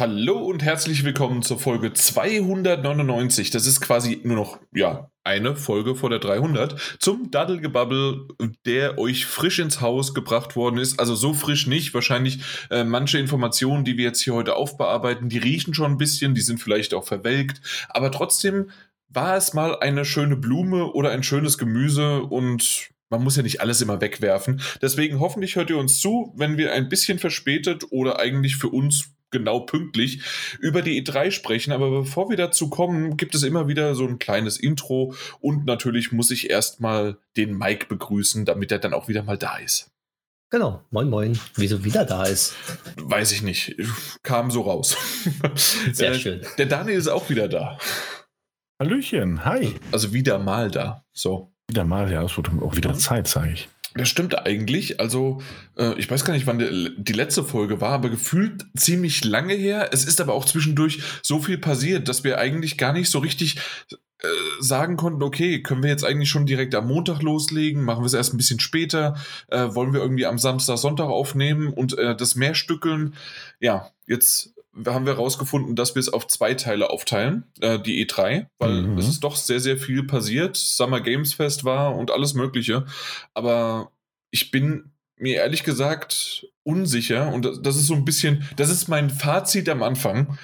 Hallo und herzlich willkommen zur Folge 299. Das ist quasi nur noch, ja, eine Folge vor der 300 zum Daddelgebabbel, der euch frisch ins Haus gebracht worden ist. Also so frisch nicht. Wahrscheinlich äh, manche Informationen, die wir jetzt hier heute aufbearbeiten, die riechen schon ein bisschen, die sind vielleicht auch verwelkt. Aber trotzdem war es mal eine schöne Blume oder ein schönes Gemüse und man muss ja nicht alles immer wegwerfen. Deswegen hoffentlich hört ihr uns zu, wenn wir ein bisschen verspätet oder eigentlich für uns genau pünktlich über die E3 sprechen. Aber bevor wir dazu kommen, gibt es immer wieder so ein kleines Intro und natürlich muss ich erstmal den Mike begrüßen, damit er dann auch wieder mal da ist. Genau, moin moin, wieso wieder da ist. Weiß ich nicht, kam so raus. Sehr schön. Der Daniel ist auch wieder da. Hallöchen, hi. Also wieder mal da, so. Wieder mal, ja, es wird auch wieder Zeit, sage ich. Das stimmt eigentlich. Also, äh, ich weiß gar nicht, wann die, die, letzte Folge war, aber gefühlt ziemlich lange her. Es ist aber auch zwischendurch so viel passiert, dass wir eigentlich gar nicht so richtig äh, sagen konnten, okay, können wir jetzt eigentlich schon direkt am Montag loslegen? Machen wir es erst ein bisschen später? Äh, wollen wir irgendwie am Samstag, Sonntag aufnehmen und äh, das mehr stückeln? Ja, jetzt haben wir herausgefunden, dass wir es auf zwei Teile aufteilen, äh, die E3, weil mhm. es ist doch sehr, sehr viel passiert. Summer Games Fest war und alles Mögliche. Aber ich bin mir ehrlich gesagt unsicher und das ist so ein bisschen, das ist mein Fazit am Anfang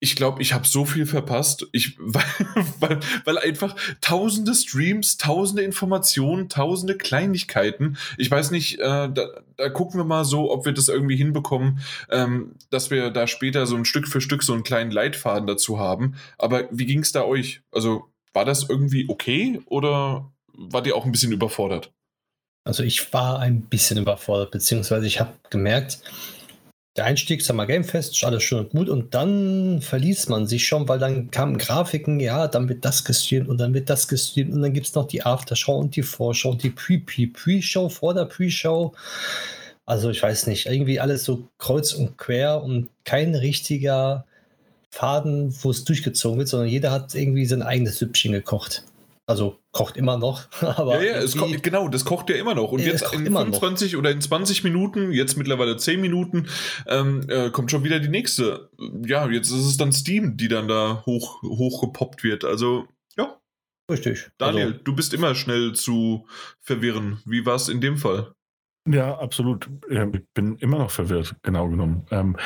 ich glaube, ich habe so viel verpasst, ich, weil, weil, weil, einfach tausende Streams, tausende Informationen, tausende Kleinigkeiten. Ich weiß nicht, äh, da, da, gucken wir mal so, ob wir das irgendwie hinbekommen, ähm, dass wir da später so ein Stück für Stück so einen kleinen Leitfaden dazu haben. Aber wie ging es da euch? Also war das irgendwie okay oder wart ihr auch ein bisschen überfordert? Also ich war ein bisschen überfordert, beziehungsweise ich habe gemerkt, der Einstieg Summer Game Fest, alles schön und gut. Und dann verließ man sich schon, weil dann kamen Grafiken, ja, dann wird das gestreamt und dann wird das gestreamt und dann gibt es noch die Aftershow und die Vorschau und die Pre-Pre-Pre-Show vor der Pre-Show. Also ich weiß nicht, irgendwie alles so kreuz und quer und kein richtiger Faden, wo es durchgezogen wird, sondern jeder hat irgendwie sein eigenes Süppchen gekocht. Also kocht immer noch. Aber ja, ja, es kocht, genau, das kocht ja immer noch. Und jetzt in 25 noch. oder in 20 Minuten, jetzt mittlerweile 10 Minuten, ähm, äh, kommt schon wieder die nächste. Ja, jetzt ist es dann Steam, die dann da hoch, hochgepoppt wird. Also, ja. Richtig. Daniel, also, du bist immer schnell zu verwirren. Wie war es in dem Fall? Ja, absolut. Ich bin immer noch verwirrt, genau genommen. Ähm,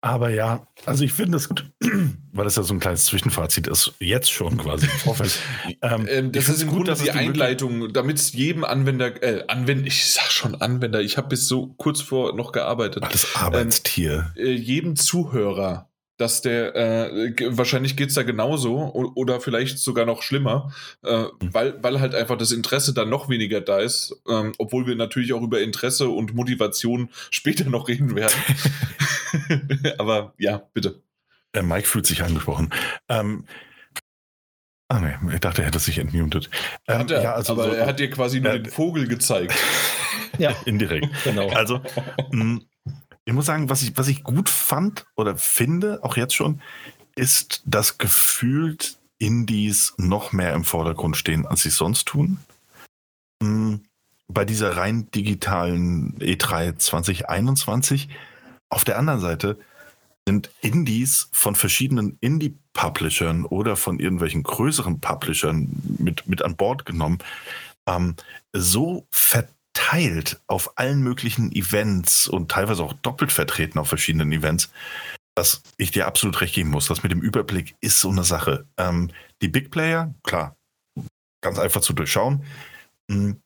aber ja, also ich finde es gut, weil das ja so ein kleines Zwischenfazit ist, jetzt schon quasi im Vorfeld. ähm, ähm, das ist im gut, Grunde die Einleitung, damit es jedem Anwender, äh, Anwender, ich sag schon Anwender, ich habe bis so kurz vor noch gearbeitet. Das Arbeitstier. Ähm, äh, jedem Zuhörer dass der, äh, wahrscheinlich geht's da genauso oder vielleicht sogar noch schlimmer, äh, mhm. weil, weil halt einfach das Interesse dann noch weniger da ist, ähm, obwohl wir natürlich auch über Interesse und Motivation später noch reden werden. Aber ja, bitte. Der Mike fühlt sich angesprochen. Ähm, Ah nee, ich dachte, er hätte sich entmutet. Ähm, er, ja, also aber so, er hat dir quasi nur äh, den Vogel gezeigt. ja, indirekt. genau. Also, mh, mm, ich muss sagen, was ich, was ich gut fand oder finde, auch jetzt schon, ist, dass gefühlt Indies noch mehr im Vordergrund stehen, als sie sonst tun. Hm, bei dieser rein digitalen E3 2021. Auf der anderen Seite sind Indies von verschiedenen Indie-Publishern oder von irgendwelchen größeren Publishern mit, mit an Bord genommen, ähm, so verdammt verteilt auf allen möglichen Events und teilweise auch doppelt vertreten auf verschiedenen Events, dass ich dir absolut recht geben muss. Das mit dem Überblick ist so eine Sache. Ähm, die Big Player, klar, ganz einfach zu durchschauen. Hm,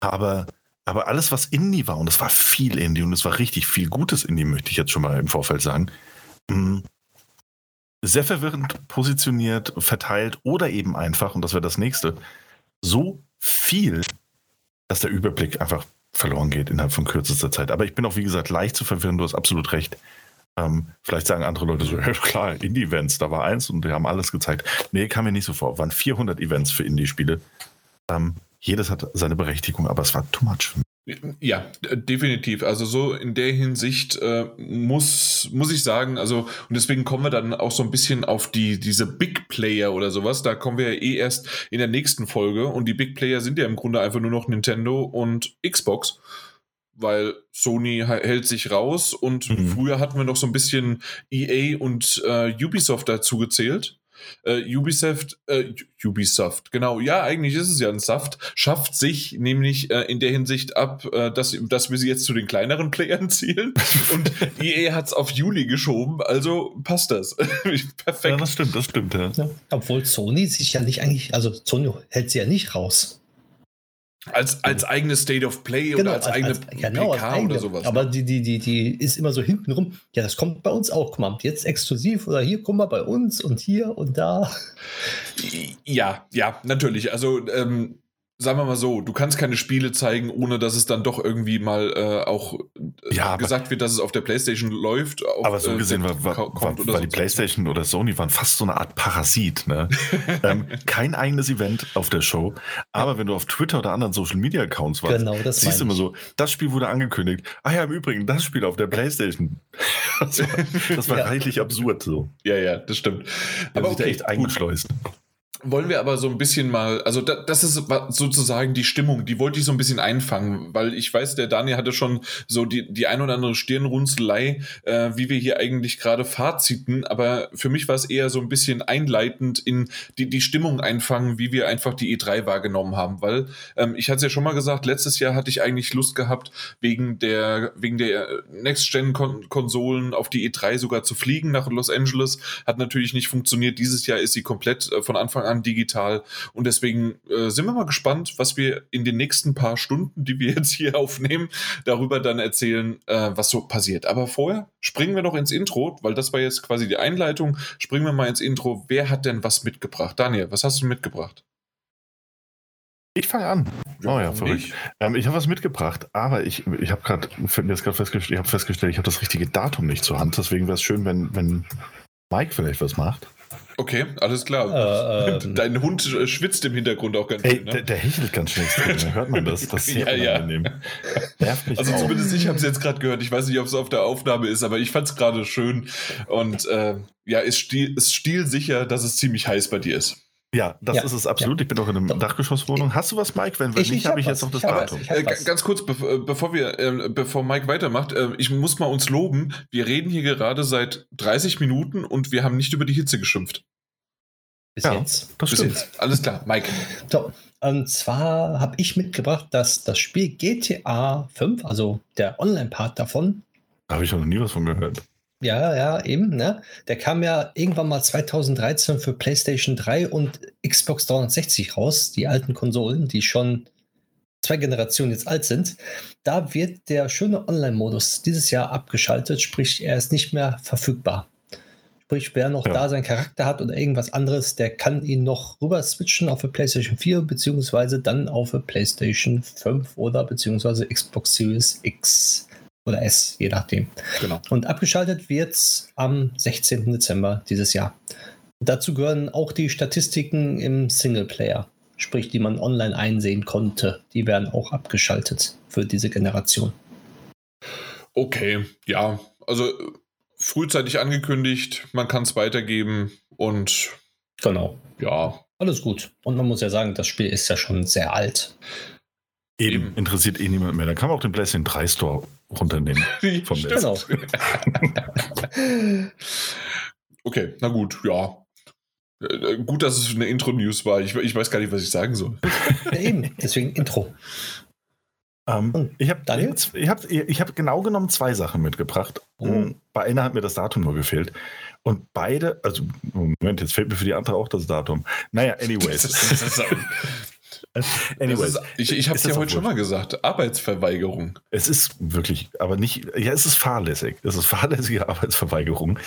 aber, aber alles, was Indie war, und es war viel Indie und es war richtig viel gutes Indie, möchte ich jetzt schon mal im Vorfeld sagen, hm, sehr verwirrend positioniert, verteilt oder eben einfach, und das wäre das nächste, so viel, dass der Überblick einfach verloren geht innerhalb von kürzester Zeit. Aber ich bin auch, wie gesagt, leicht zu verwirren, du hast absolut recht. Ähm, vielleicht sagen andere Leute so, ja klar, Indie-Events, da war eins und die haben alles gezeigt. Nee, kam mir nicht so vor. Waren 400 Events für Indie-Spiele. Ähm, jedes hat seine Berechtigung, aber es war too much für mich. Ja, definitiv. Also so in der Hinsicht äh, muss, muss ich sagen, also und deswegen kommen wir dann auch so ein bisschen auf die, diese Big Player oder sowas. Da kommen wir ja eh erst in der nächsten Folge und die Big Player sind ja im Grunde einfach nur noch Nintendo und Xbox. weil Sony hält sich raus und mhm. früher hatten wir noch so ein bisschen EA und äh, Ubisoft dazu gezählt. Äh, Ubisoft, äh, Ubisoft, genau, ja, eigentlich ist es ja ein Saft, schafft sich nämlich äh, in der Hinsicht ab, äh, dass, dass wir sie jetzt zu den kleineren Playern zielen und EA hat es auf Juli geschoben, also passt das. Perfekt. Ja, das stimmt, das stimmt, ja. ja. Obwohl Sony sich ja nicht eigentlich, also Sony hält sie ja nicht raus. Als, als eigenes State of Play genau, oder als, als eigene als, genau, PK als eigene, oder sowas. Aber ne? die, die, die, die ist immer so hintenrum. Ja, das kommt bei uns auch. Guck mal, jetzt exklusiv oder hier, guck mal, bei uns und hier und da. Ja, ja, natürlich. Also ähm, sagen wir mal so, du kannst keine Spiele zeigen, ohne dass es dann doch irgendwie mal äh, auch äh, ja, gesagt wird, dass es auf der PlayStation läuft. Auf, aber so äh, gesehen war, war, war, war die PlayStation oder Sony waren fast so eine Art Parasit. Ne? ähm, kein eigenes Event auf der Show, aber wenn du auf Twitter oder anderen Social Media Accounts warst, genau, das siehst du immer so, das Spiel wurde angekündigt. Ah ja, im Übrigen, das Spiel auf der PlayStation. das war, das war ja. reichlich absurd so. Ja, ja, das stimmt. Aber okay, echt eingeschleust wollen wir aber so ein bisschen mal, also da, das ist sozusagen die Stimmung, die wollte ich so ein bisschen einfangen, weil ich weiß, der Daniel hatte schon so die, die ein oder andere Stirnrunzelei, äh, wie wir hier eigentlich gerade Faziten, aber für mich war es eher so ein bisschen einleitend in die, die Stimmung einfangen, wie wir einfach die E3 wahrgenommen haben, weil ähm, ich hatte es ja schon mal gesagt, letztes Jahr hatte ich eigentlich Lust gehabt, wegen der, wegen der Next-Gen-Konsolen auf die E3 sogar zu fliegen nach Los Angeles, hat natürlich nicht funktioniert, dieses Jahr ist sie komplett äh, von Anfang an an digital. Und deswegen äh, sind wir mal gespannt, was wir in den nächsten paar Stunden, die wir jetzt hier aufnehmen, darüber dann erzählen, äh, was so passiert. Aber vorher springen wir noch ins Intro, weil das war jetzt quasi die Einleitung. Springen wir mal ins Intro. Wer hat denn was mitgebracht? Daniel, was hast du mitgebracht? Ich fange an. oh ja, verrückt. Ähm, ich habe was mitgebracht, aber ich, ich habe gerade festgestellt, ich habe festgestellt, ich habe das richtige Datum nicht zur Hand. Deswegen wäre es schön, wenn, wenn Mike vielleicht was macht. Okay, alles klar. Äh, ähm, Dein Hund schwitzt im Hintergrund auch ganz ey, viel. Ne? Der, der hechelt ganz schnell. Da hört man das. Das ist sehr ja, unangenehm. Ja. Also auch. zumindest ich habe es jetzt gerade gehört. Ich weiß nicht, ob es auf der Aufnahme ist, aber ich fand es gerade schön. Und äh, ja, ist, stil, ist stilsicher, dass es ziemlich heiß bei dir ist. Ja, das ja, ist es absolut. Ja. Ich bin auch in einer Dachgeschosswohnung. Hast du was, Mike? Wenn, wenn ich, nicht, habe ich jetzt noch das Datum. Äh, ganz kurz, äh, bevor wir, äh, bevor Mike weitermacht, äh, ich muss mal uns loben. Wir reden hier gerade seit 30 Minuten und wir haben nicht über die Hitze geschimpft. Bis ja, jetzt. Das Bis stimmt. Jetzt. Alles klar, Mike. So, und zwar habe ich mitgebracht, dass das Spiel GTA 5, also der Online-Part davon. Da habe ich noch nie was von gehört. Ja, ja, eben, ne? Der kam ja irgendwann mal 2013 für PlayStation 3 und Xbox 360 raus, die alten Konsolen, die schon zwei Generationen jetzt alt sind. Da wird der schöne Online-Modus dieses Jahr abgeschaltet, sprich, er ist nicht mehr verfügbar. Sprich, wer noch ja. da seinen Charakter hat oder irgendwas anderes, der kann ihn noch rüber switchen auf der PlayStation 4 beziehungsweise dann auf der PlayStation 5 oder beziehungsweise Xbox Series X oder S, je nachdem. Genau. Und abgeschaltet wird es am 16. Dezember dieses Jahr. Dazu gehören auch die Statistiken im Singleplayer, sprich, die man online einsehen konnte. Die werden auch abgeschaltet für diese Generation. Okay, ja, also frühzeitig angekündigt, man kann es weitergeben und genau. Ja. Alles gut. Und man muss ja sagen, das Spiel ist ja schon sehr alt. Eben, Eben. interessiert eh niemand mehr. Da kann man auch den PlayStation 3 Store runternehmen. vom genau. okay, na gut, ja. Äh, gut, dass es eine Intro-News war. Ich, ich, weiß gar nicht, was ich sagen soll. Ja, eben, deswegen Intro. Ähm, ich habe ich hab, ich hab genau genommen zwei Sachen mitgebracht. Mhm. Bei einer hat mir das Datum nur gefehlt. Und beide, also Moment, jetzt fällt mir für die andere auch das Datum. Naja, anyways. anyways. Ist, ich ich habe es ja heute schon mal gesagt, Arbeitsverweigerung. Es ist wirklich, aber nicht, ja, es ist fahrlässig. Es ist fahrlässige Arbeitsverweigerung.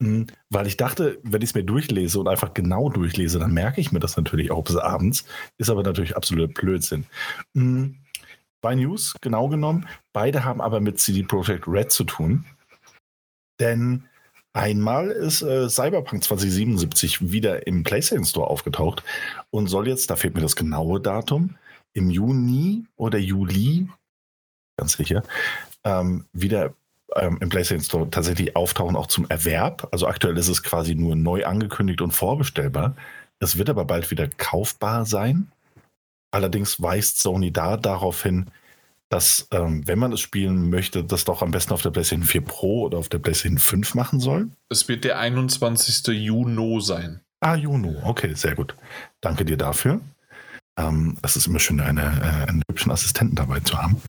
Hm, weil ich dachte, wenn ich es mir durchlese und einfach genau durchlese, dann merke ich mir das natürlich auch bis abends. Ist aber natürlich absoluter Blödsinn. Hm, Zwei News, genau genommen. Beide haben aber mit CD Projekt Red zu tun. Denn einmal ist äh, Cyberpunk 2077 wieder im PlayStation Store aufgetaucht und soll jetzt, da fehlt mir das genaue Datum, im Juni oder Juli, ganz sicher, ähm, wieder ähm, im PlayStation Store tatsächlich auftauchen, auch zum Erwerb. Also aktuell ist es quasi nur neu angekündigt und vorbestellbar. Es wird aber bald wieder kaufbar sein. Allerdings weist Sony da darauf hin, dass, ähm, wenn man es spielen möchte, das doch am besten auf der PlayStation 4 Pro oder auf der PlayStation 5 machen soll? Es wird der 21. Juni sein. Ah, Juni, okay, sehr gut. Danke dir dafür. Ähm, es ist immer schön, eine, äh, einen hübschen Assistenten dabei zu haben.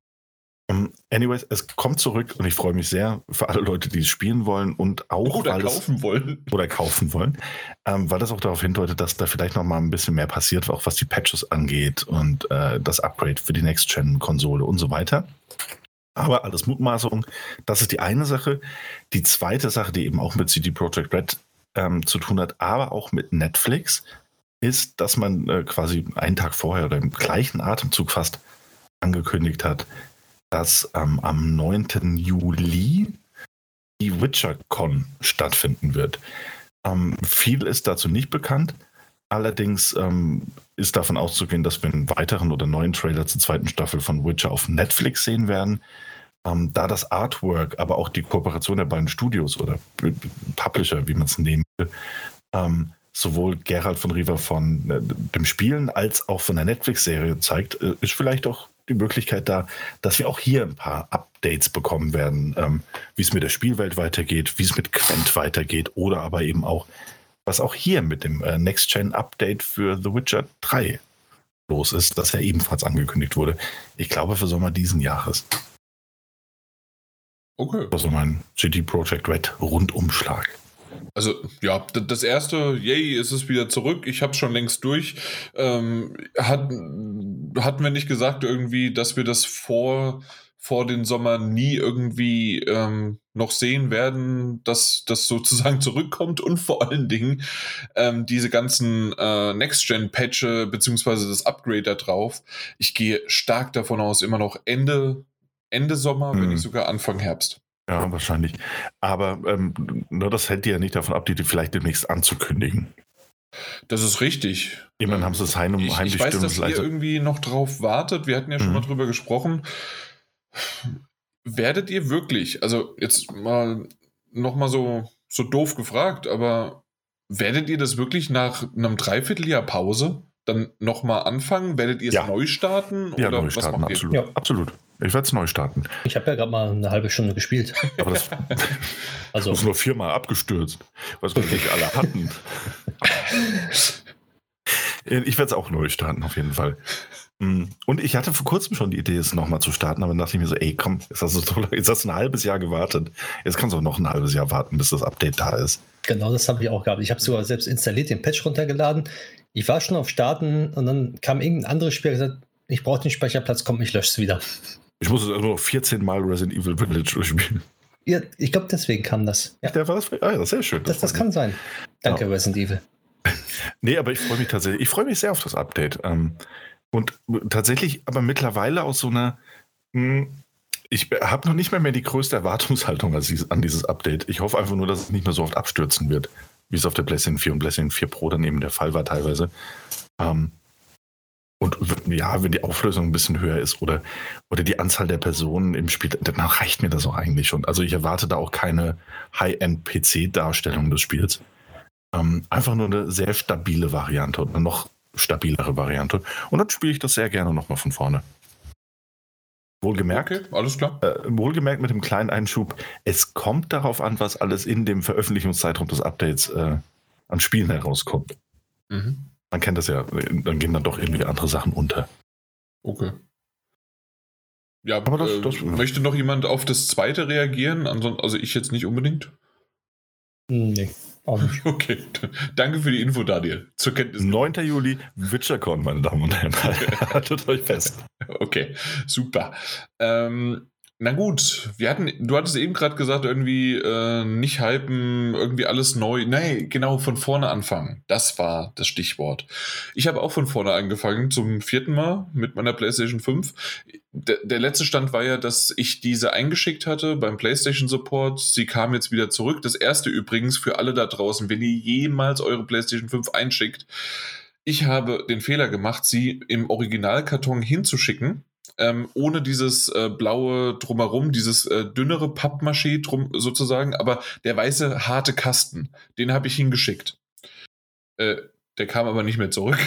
Um, anyways, es kommt zurück und ich freue mich sehr für alle Leute, die es spielen wollen und auch oder kaufen es, wollen. Oder kaufen wollen, ähm, weil das auch darauf hindeutet, dass da vielleicht noch mal ein bisschen mehr passiert, auch was die Patches angeht und äh, das Upgrade für die Next-Gen-Konsole und so weiter. Aber alles Mutmaßung, das ist die eine Sache. Die zweite Sache, die eben auch mit CD Projekt Red ähm, zu tun hat, aber auch mit Netflix, ist, dass man äh, quasi einen Tag vorher oder im gleichen Atemzug fast angekündigt hat, dass ähm, am 9. Juli die WitcherCon stattfinden wird. Ähm, viel ist dazu nicht bekannt. Allerdings ähm, ist davon auszugehen, dass wir einen weiteren oder neuen Trailer zur zweiten Staffel von Witcher auf Netflix sehen werden. Ähm, da das Artwork, aber auch die Kooperation der beiden Studios oder Publisher, wie man es nehmen will, ähm, sowohl Gerald von Riva von äh, dem Spielen als auch von der Netflix-Serie zeigt, äh, ist vielleicht auch die Möglichkeit da, dass wir auch hier ein paar Updates bekommen werden, ähm, wie es mit der Spielwelt weitergeht, wie es mit Quent weitergeht oder aber eben auch, was auch hier mit dem äh, Next-Gen-Update für The Witcher 3 los ist, das ja ebenfalls angekündigt wurde. Ich glaube für Sommer diesen Jahres. Okay. Also mein GT Project Red Rundumschlag. Also ja, das erste, yay, ist es wieder zurück. Ich habe schon längst durch. Ähm, hat, hatten wir nicht gesagt irgendwie, dass wir das vor, vor den Sommer nie irgendwie ähm, noch sehen werden, dass das sozusagen zurückkommt und vor allen Dingen ähm, diese ganzen äh, Next-Gen-Patche beziehungsweise das Upgrade da drauf. Ich gehe stark davon aus, immer noch Ende, Ende Sommer, hm. wenn nicht sogar Anfang Herbst. Ja, wahrscheinlich. Aber ähm, nur das hält dir ja nicht davon ab, die vielleicht demnächst anzukündigen. Das ist richtig. Immerhin haben sie es heim, ich, heimlich Ich weiß, dass ihr irgendwie noch drauf wartet. Wir hatten ja schon mhm. mal drüber gesprochen. Werdet ihr wirklich, also jetzt mal nochmal so, so doof gefragt, aber werdet ihr das wirklich nach einem Dreivierteljahr Pause dann nochmal anfangen? Werdet ihr es ja. neu starten? Ja, neu starten, absolut. Ja. absolut. Ich werde es neu starten. Ich habe ja gerade mal eine halbe Stunde gespielt. Aber das also. ist nur viermal abgestürzt, was wir nicht alle hatten. ich werde es auch neu starten, auf jeden Fall. Mm. Und ich hatte vor kurzem schon die Idee, es nochmal zu starten, aber dann dachte ich mir so, ey, komm, jetzt hast, du, jetzt hast du ein halbes Jahr gewartet. Jetzt kannst du auch noch ein halbes Jahr warten, bis das Update da ist. Genau, das habe ich auch gehabt. Ich habe sogar selbst installiert, den Patch runtergeladen. Ich war schon auf Starten und dann kam irgendein anderes Spiel und gesagt, ich brauche den Speicherplatz, komm, ich lösche es wieder. Ich muss es also noch 14 Mal Resident Evil Village spielen. Ja, ich glaube, deswegen kam das. Ja. Der war das, ah, ja, sehr schön. Das, das, das kann sein. Danke, ja. Resident Evil. nee, aber ich freue mich tatsächlich, ich freue mich sehr auf das Update. Ähm, und tatsächlich, aber mittlerweile aus so einer, hm, ich habe noch nicht mehr, mehr die größte Erwartungshaltung an dieses Update. Ich hoffe einfach nur, dass es nicht mehr so oft abstürzen wird, wie es auf der PlayStation 4 und PlayStation 4 Pro dann eben der Fall war teilweise. Ähm, und ja, wenn die Auflösung ein bisschen höher ist oder, oder die Anzahl der Personen im Spiel, dann reicht mir das auch eigentlich schon. Also ich erwarte da auch keine High-End-PC-Darstellung des Spiels. Ähm, einfach nur eine sehr stabile Variante und eine noch stabilere Variante. Und dann spiele ich das sehr gerne nochmal von vorne. Wohlgemerkt, okay, alles klar. Äh, wohlgemerkt mit dem kleinen Einschub, es kommt darauf an, was alles in dem Veröffentlichungszeitraum des Updates äh, an Spielen herauskommt. Mhm. Man kennt das ja, dann gehen dann doch irgendwie andere Sachen unter. Okay. Ja, aber das, äh, das, möchte noch jemand auf das zweite reagieren? Also ich jetzt nicht unbedingt? Nee, auch nicht. Okay, danke für die Info, Daniel. Zur Kenntnis. 9. Juli, WitcherCon, meine Damen und Herren. Haltet euch fest. Okay, super. Ähm, na gut, wir hatten, du hattest eben gerade gesagt, irgendwie äh, nicht hypen, irgendwie alles neu. Nee, genau, von vorne anfangen. Das war das Stichwort. Ich habe auch von vorne angefangen, zum vierten Mal mit meiner PlayStation 5. Der, der letzte Stand war ja, dass ich diese eingeschickt hatte beim PlayStation Support. Sie kam jetzt wieder zurück. Das erste übrigens für alle da draußen, wenn ihr jemals eure PlayStation 5 einschickt. Ich habe den Fehler gemacht, sie im Originalkarton hinzuschicken ähm, ohne dieses äh, blaue drumherum, dieses äh, dünnere Pappmaché drum sozusagen, aber der weiße harte Kasten, den habe ich hingeschickt. Äh, der kam aber nicht mehr zurück.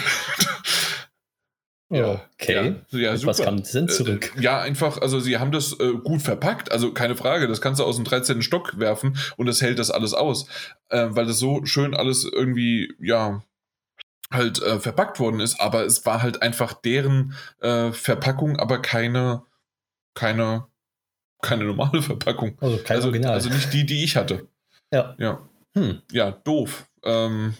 Ja, okay. Ja, ja Was kam denn zurück? Äh, ja, einfach, also sie haben das äh, gut verpackt, also keine Frage, das kannst du aus dem 13. Stock werfen und das hält das alles aus, äh, weil das so schön alles irgendwie, ja, halt äh, verpackt worden ist, aber es war halt einfach deren äh, Verpackung, aber keine, keine, keine normale Verpackung. Also kein Also, Original. also nicht die, die ich hatte. ja. Ja, Hm. ja, doof. Ähm,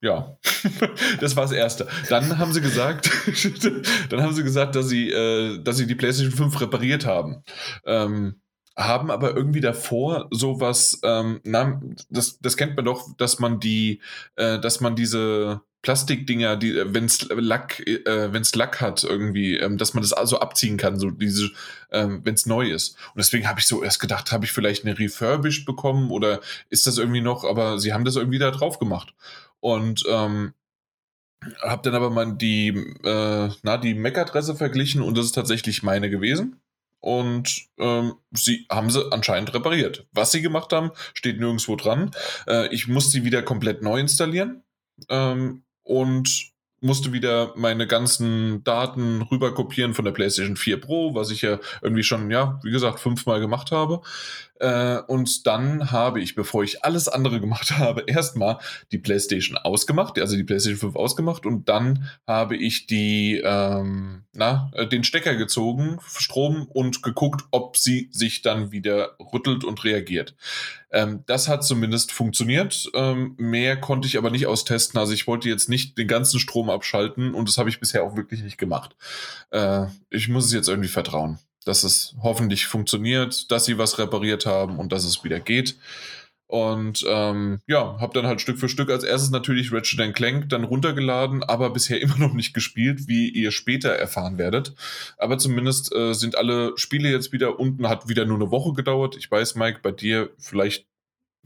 ja, das war das Erste. Dann haben sie gesagt, dann haben sie gesagt, dass sie, äh, dass sie die PlayStation 5 repariert haben. Ähm, haben aber irgendwie davor sowas, ähm, na, das, das kennt man doch, dass man die, äh, dass man diese Plastikdinger, die, wenn es Lack, äh, wenn es Lack hat irgendwie, ähm, dass man das also abziehen kann, so diese, ähm, wenn es neu ist. Und deswegen habe ich so erst gedacht, habe ich vielleicht eine refurbished bekommen oder ist das irgendwie noch, aber sie haben das irgendwie da drauf gemacht. Und ähm, habe dann aber mal die, äh, na, die MAC-Adresse verglichen und das ist tatsächlich meine gewesen. Und ähm, sie haben sie anscheinend repariert. Was sie gemacht haben, steht nirgendwo dran. Äh, ich musste sie wieder komplett neu installieren ähm, und musste wieder meine ganzen Daten rüber kopieren von der PlayStation 4 Pro, was ich ja irgendwie schon, ja, wie gesagt, fünfmal gemacht habe. Äh, und dann habe ich, bevor ich alles andere gemacht habe, erstmal die PlayStation ausgemacht, also die PlayStation 5 ausgemacht und dann habe ich die, ähm, na, äh, den Stecker gezogen, Strom und geguckt, ob sie sich dann wieder rüttelt und reagiert. Ähm, das hat zumindest funktioniert. Ähm, mehr konnte ich aber nicht austesten. Also ich wollte jetzt nicht den ganzen Strom abschalten und das habe ich bisher auch wirklich nicht gemacht. Äh, ich muss es jetzt irgendwie vertrauen, dass es hoffentlich funktioniert, dass sie was repariert haben und dass es wieder geht. Und ähm, ja, habe dann halt Stück für Stück als erstes natürlich Ratchet Clank dann runtergeladen, aber bisher immer noch nicht gespielt, wie ihr später erfahren werdet. Aber zumindest äh, sind alle Spiele jetzt wieder unten, hat wieder nur eine Woche gedauert. Ich weiß, Mike, bei dir vielleicht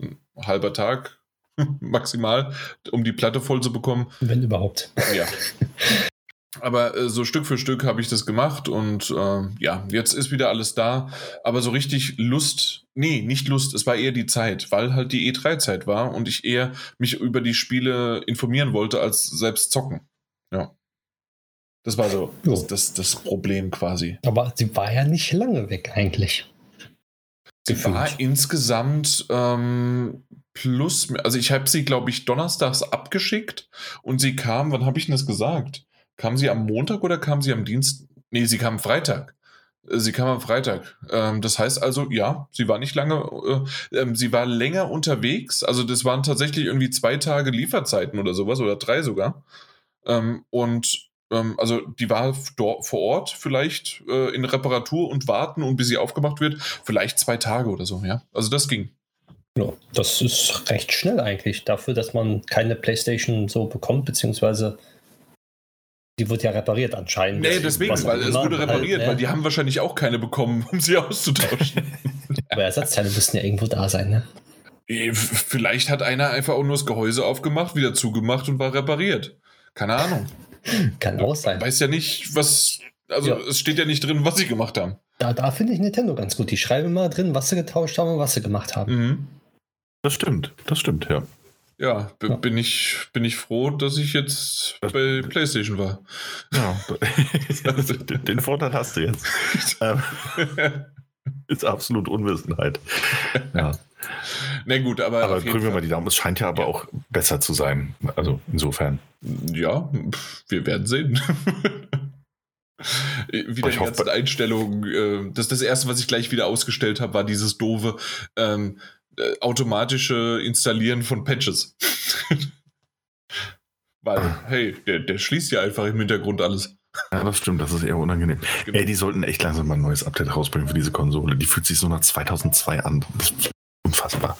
ein halber Tag maximal, um die Platte voll zu bekommen. Wenn überhaupt. Ja. Aber äh, so Stück für Stück habe ich das gemacht und äh, ja, jetzt ist wieder alles da. Aber so richtig Lust, nee, nicht Lust, es war eher die Zeit, weil halt die E3-Zeit war und ich eher mich über die Spiele informieren wollte, als selbst zocken. Ja. Das war so Jo. das, das, das Problem quasi. Aber sie war ja nicht lange weg eigentlich. Sie war insgesamt ähm, plus, also ich habe sie, glaube ich, donnerstags abgeschickt und sie kam, wann habe ich denn das gesagt? Kam sie am Montag oder kam sie am Dienst? Nee, sie kam am Freitag. Äh, Sie kam am Freitag. Das heißt also, ja, sie war nicht lange, äh, ähm, sie war länger unterwegs. Also das waren tatsächlich irgendwie zwei Tage Lieferzeiten oder sowas oder drei sogar. Ähm, und ähm, also die war vor Ort vielleicht äh, in Reparatur und warten und bis sie aufgemacht wird, vielleicht zwei Tage oder so, ja. Also das ging. Ja, das ist recht schnell eigentlich dafür, dass man keine PlayStation so bekommt, beziehungsweise die wird ja repariert anscheinend. Nee, deswegen, weil es wurde repariert, Halt, weil ne? die haben wahrscheinlich auch keine bekommen, um sie auszutauschen. Aber Ersatzteile müssten ja irgendwo da sein, ne? F- Vielleicht hat einer einfach auch nur das Gehäuse aufgemacht, wieder zugemacht und war repariert. Keine Ahnung. Kann auch sein. Weiß ja nicht, was. Also Ja. es steht ja nicht drin, was sie gemacht haben. Da, da finde ich Nintendo ganz gut. Die schreiben immer drin, was sie getauscht haben und was sie gemacht haben. Mhm. Das stimmt, das stimmt, ja. Ja, Ja. Bin, ich, bin ich froh, dass ich jetzt Das- bei PlayStation war. ja. den, den Vorteil hast du jetzt. Ähm, ist absolut Unwissenheit. Ja. Na gut, aber. Aber drücken wir mal die Daumen. Es scheint ja aber auch besser zu sein. Also insofern. Ja, wir werden sehen. wieder Ich die hoffe- ganzen Einstellungen. Äh, das, das erste, was ich gleich wieder ausgestellt habe, war dieses doofe ähm, äh, automatische Installieren von Patches. Weil, Ah. hey, der, der schließt ja einfach im Hintergrund alles. Ja, das stimmt, das ist eher unangenehm. Genau. Ey, die sollten echt langsam mal ein neues Update rausbringen für diese Konsole. Die fühlt sich so nach 2002 an. Das ist unfassbar.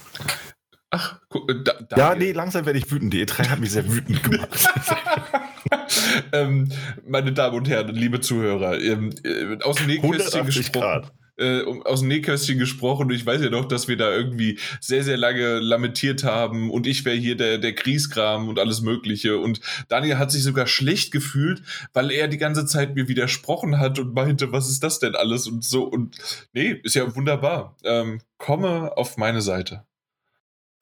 Ach, äh, da, Ja, Daniel. nee, langsam werde ich wütend. Die E3 hat mich sehr wütend gemacht. ähm, meine Damen und Herren, liebe Zuhörer, ähm, äh, aus dem Nähkästchen 180 gesprochen. Grad. Äh, aus dem Nähkästchen gesprochen ich weiß ja noch, dass wir da irgendwie sehr, sehr lange lamentiert haben und ich wäre hier der, der Kriegskram und alles Mögliche und Daniel hat sich sogar schlecht gefühlt, weil er die ganze Zeit mir widersprochen hat und meinte, was ist das denn alles und so und nee, ist ja wunderbar. Ähm, komme auf meine Seite.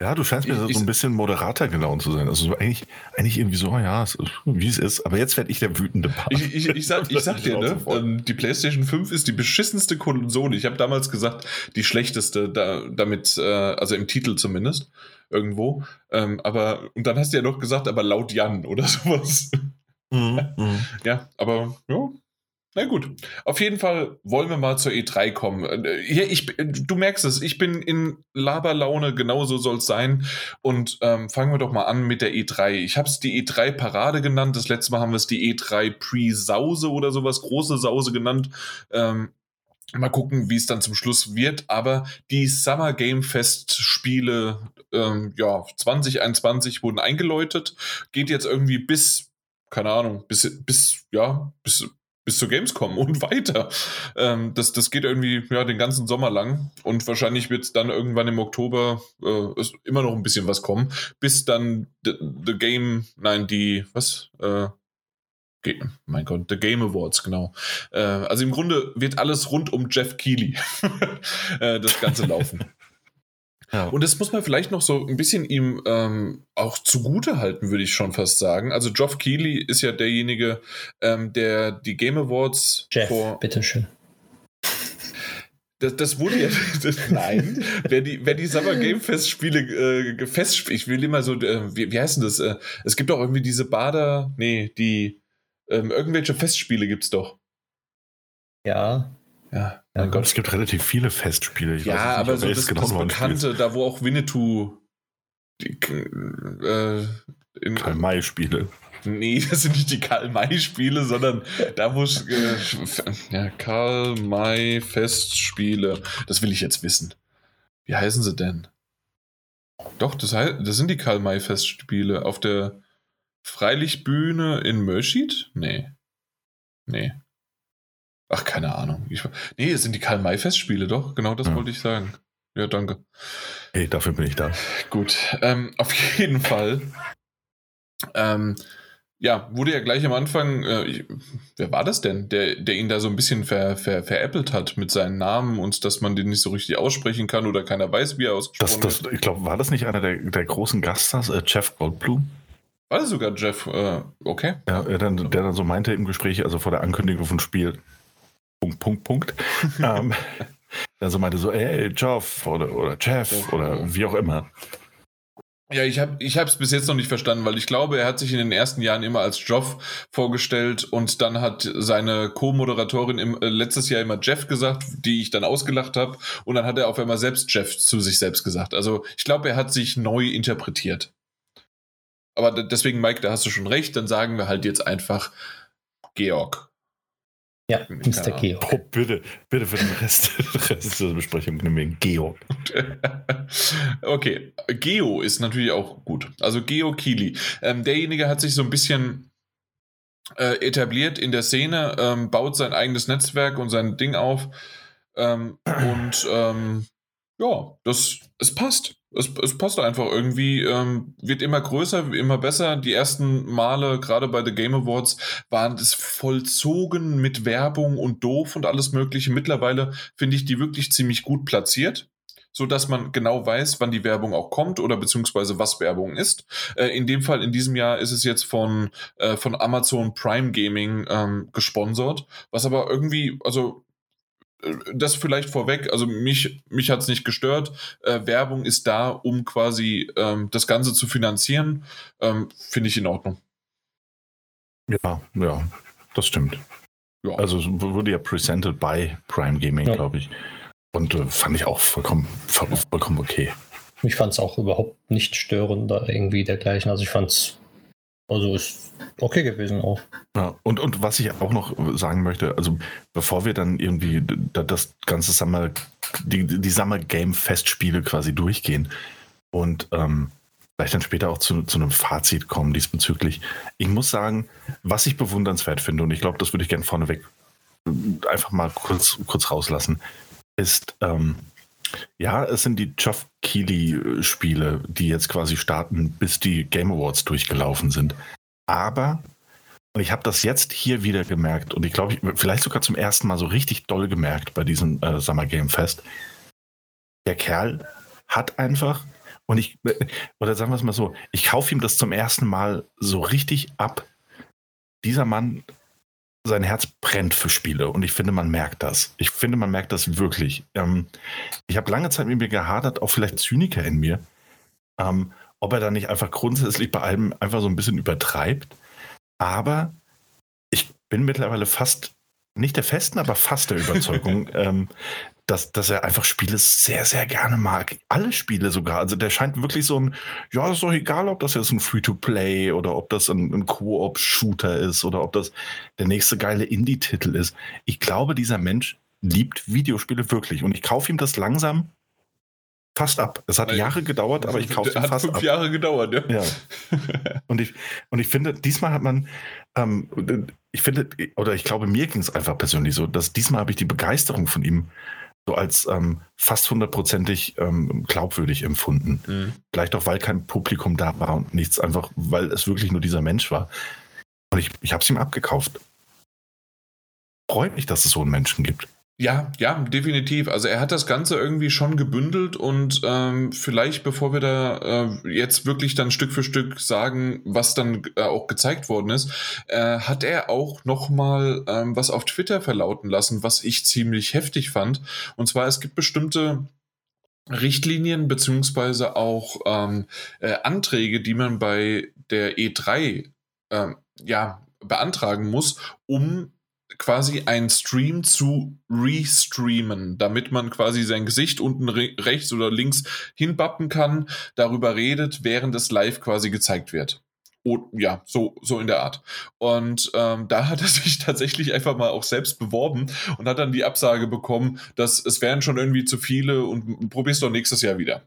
Ja, du scheinst mir ich, so ein bisschen moderater gelaunt zu sein. Also so eigentlich, eigentlich irgendwie so, ja, wie es ist. Aber jetzt werde ich der wütende Part. Ich, ich, ich sag, ich sag dir, ne, ähm, die PlayStation 5 ist die beschissenste Konsole. Ich habe damals gesagt, die schlechteste, da, damit, äh, also im Titel zumindest, irgendwo. Ähm, aber, und dann hast du ja noch gesagt, aber laut Jan oder sowas. Mhm, mhm. ja, aber ja, na gut, auf jeden Fall wollen wir mal zur E3 kommen. Äh, ich, du merkst es, ich bin in Laberlaune, genauso soll es sein. Und ähm, fangen wir doch mal an mit der E3. Ich habe es die E3-Parade genannt. Das letzte Mal haben wir es die E3 Pre-Sause oder sowas, große Sause genannt. Ähm, mal gucken, wie es dann zum Schluss wird. Aber die Summer Game Fest Spiele, ähm, ja, 2021 wurden eingeläutet. Geht jetzt irgendwie bis, keine Ahnung, bis, bis, ja, bis bis zur Gamescom und weiter. Ähm, das, das geht irgendwie ja, den ganzen Sommer lang und wahrscheinlich wird dann irgendwann im Oktober äh, immer noch ein bisschen was kommen, bis dann the, the Game, nein, die, was? Äh, mein Gott, The Game Awards, genau. Äh, also im Grunde wird alles rund um Jeff Keighley äh, das Ganze laufen. Ja. Und das muss man vielleicht noch so ein bisschen ihm ähm, auch zugute halten, würde ich schon fast sagen. Also Geoff Keighley ist ja derjenige, ähm, der die Game Awards Jeff, vor. Bitteschön. Das, das wurde ja. Das, nein. wer die, wer die Summer Game Fest Spiele äh, fest, ich will immer so, äh, wie, wie heißt denn das? Äh, es gibt auch irgendwie diese Bader, nee, die ähm, irgendwelche Festspiele gibt es doch. Ja. Ja, mein ja, Gott. Es gibt relativ viele Festspiele. Ich ja, nicht, aber so das, genau das Bekannte, da wo auch Winnetou die, äh, in, Karl-May-Spiele. Nee, das sind nicht die Karl-May-Spiele, sondern da wo äh, ja, Karl-May-Festspiele. Das will ich jetzt wissen. Wie heißen sie denn? Doch, das, heißt, das sind die Karl-May-Festspiele. Auf der Freilichtbühne in Mörschied? Nee. Nee. Ach, keine Ahnung. Ich, nee, es sind die Karl-May-Festspiele, doch. Genau das ja. wollte ich sagen. Ja, danke. Hey, dafür bin ich da. Gut. Ähm, auf jeden Fall. Ähm, ja, wurde ja gleich am Anfang, äh, ich, wer war das denn, der, der ihn da so ein bisschen ver, ver, veräppelt hat mit seinen Namen und dass man den nicht so richtig aussprechen kann oder keiner weiß, wie er ausgesprochen das, das, Ich glaube, war das nicht einer der, der großen Gaststars, äh, Jeff Goldblum? War das sogar Jeff, äh, okay. Ja, der dann, der dann so meinte im Gespräch, also vor der Ankündigung vom Spiel, Punkt, Punkt, Punkt. ähm, dann so meinte so, ey, Jeff oder, oder Jeff oder wie auch immer. Ja, ich habe ich es bis jetzt noch nicht verstanden, weil ich glaube, er hat sich in den ersten Jahren immer als Joff vorgestellt und dann hat seine Co-Moderatorin äh, letztes Jahr immer Jeff gesagt, die ich dann ausgelacht habe und dann hat er auf einmal selbst Jeff zu sich selbst gesagt. Also ich glaube, er hat sich neu interpretiert. Aber deswegen, Mike, da hast du schon recht, dann sagen wir halt jetzt einfach Georg. Ja, Mr. Georg. Oh, bitte, bitte für den Rest, Rest der Besprechung nehmen wir Georg. okay, Geo ist natürlich auch gut. Also Geo Kili. Ähm, derjenige hat sich so ein bisschen äh, etabliert in der Szene, ähm, baut sein eigenes Netzwerk und sein Ding auf. Ähm, und ähm, ja, das, es passt es, es passt einfach irgendwie, ähm, wird immer größer, immer besser. Die ersten Male, gerade bei The Game Awards, waren es vollzogen mit Werbung und doof und alles Mögliche. Mittlerweile finde ich die wirklich ziemlich gut platziert so dass man genau weiß, wann die Werbung auch kommt oder beziehungsweise was Werbung ist. Äh, in dem Fall, in diesem Jahr ist es jetzt von, äh, von Amazon Prime Gaming ähm, gesponsert, was aber irgendwie, also das vielleicht vorweg, also mich, mich hat es nicht gestört. Äh, Werbung ist da, um quasi ähm, das Ganze zu finanzieren. Ähm, Finde ich in Ordnung. Ja, ja, das stimmt. Ja. Also wurde ja presented by Prime Gaming, ja. glaube ich. Und äh, fand ich auch vollkommen, vollkommen okay. Ich fand es auch überhaupt nicht störend oder irgendwie dergleichen. Also ich fand es also ist okay gewesen auch. Ja, und, und was ich auch noch sagen möchte, also bevor wir dann irgendwie das ganze Summer, die, die Summer Game Festspiele quasi durchgehen und ähm, vielleicht dann später auch zu, zu einem Fazit kommen diesbezüglich. Ich muss sagen, was ich bewundernswert finde, und ich glaube, das würde ich gerne vorneweg einfach mal kurz, kurz rauslassen, ist, ähm, ja, es sind die Geoff Keighley-Spiele, die jetzt quasi starten, bis die Game Awards durchgelaufen sind. Aber, und ich habe das jetzt hier wieder gemerkt und ich glaube, vielleicht sogar zum ersten Mal so richtig doll gemerkt bei diesem äh, Summer Game Fest. Der Kerl hat einfach, Und ich, oder sagen wir es mal so, ich kaufe ihm das zum ersten Mal so richtig ab. Dieser Mann, sein Herz brennt für Spiele und ich finde, man merkt das. Ich finde, man merkt das wirklich. Ähm, ich habe lange Zeit mit mir gehadert, auch vielleicht Zyniker in mir, ähm, ob er da nicht einfach grundsätzlich bei allem einfach so ein bisschen übertreibt. Aber ich bin mittlerweile fast, nicht der festen, aber fast der Überzeugung, ähm, dass, dass er einfach Spiele sehr, sehr gerne mag. Alle Spiele sogar. Also der scheint wirklich so ein, ja, ist doch egal, ob das jetzt ein Free-to-Play oder ob das ein, ein Koop-Shooter ist oder ob das der nächste geile Indie-Titel ist. Ich glaube, dieser Mensch liebt Videospiele wirklich und ich kaufe ihm das langsam fast ab. Es hat Jahre gedauert, aber ich kaufe ihn fast fünf ab. Jahre gedauert, ja. ja. Und ich, und ich finde, diesmal hat man, ähm, ich finde, oder ich glaube, mir ging es einfach persönlich so, dass diesmal habe ich die Begeisterung von ihm so als ähm, fast hundertprozentig ähm, glaubwürdig empfunden. Mhm. Vielleicht auch, weil kein Publikum da war und nichts, einfach weil es wirklich nur dieser Mensch war. Und ich, ich habe es ihm abgekauft. Freut mich, dass es so einen Menschen gibt. Ja, ja, definitiv. Also er hat das Ganze irgendwie schon gebündelt und ähm, vielleicht, bevor wir da äh, jetzt wirklich dann Stück für Stück sagen, was dann äh, auch gezeigt worden ist, äh, hat er auch nochmal ähm, was auf Twitter verlauten lassen, was ich ziemlich heftig fand. Und zwar, es gibt bestimmte Richtlinien beziehungsweise auch ähm, äh, Anträge, die man bei der E3 äh, ja, beantragen muss, um quasi einen Stream zu restreamen, damit man quasi sein Gesicht unten re rechts oder links hinbappen kann, darüber redet, während es live quasi gezeigt wird. Oh, ja, so, so in der Art. Und ähm, da hat er sich tatsächlich einfach mal auch selbst beworben und hat dann die Absage bekommen, dass es wären schon irgendwie zu viele und probier's doch nächstes Jahr wieder.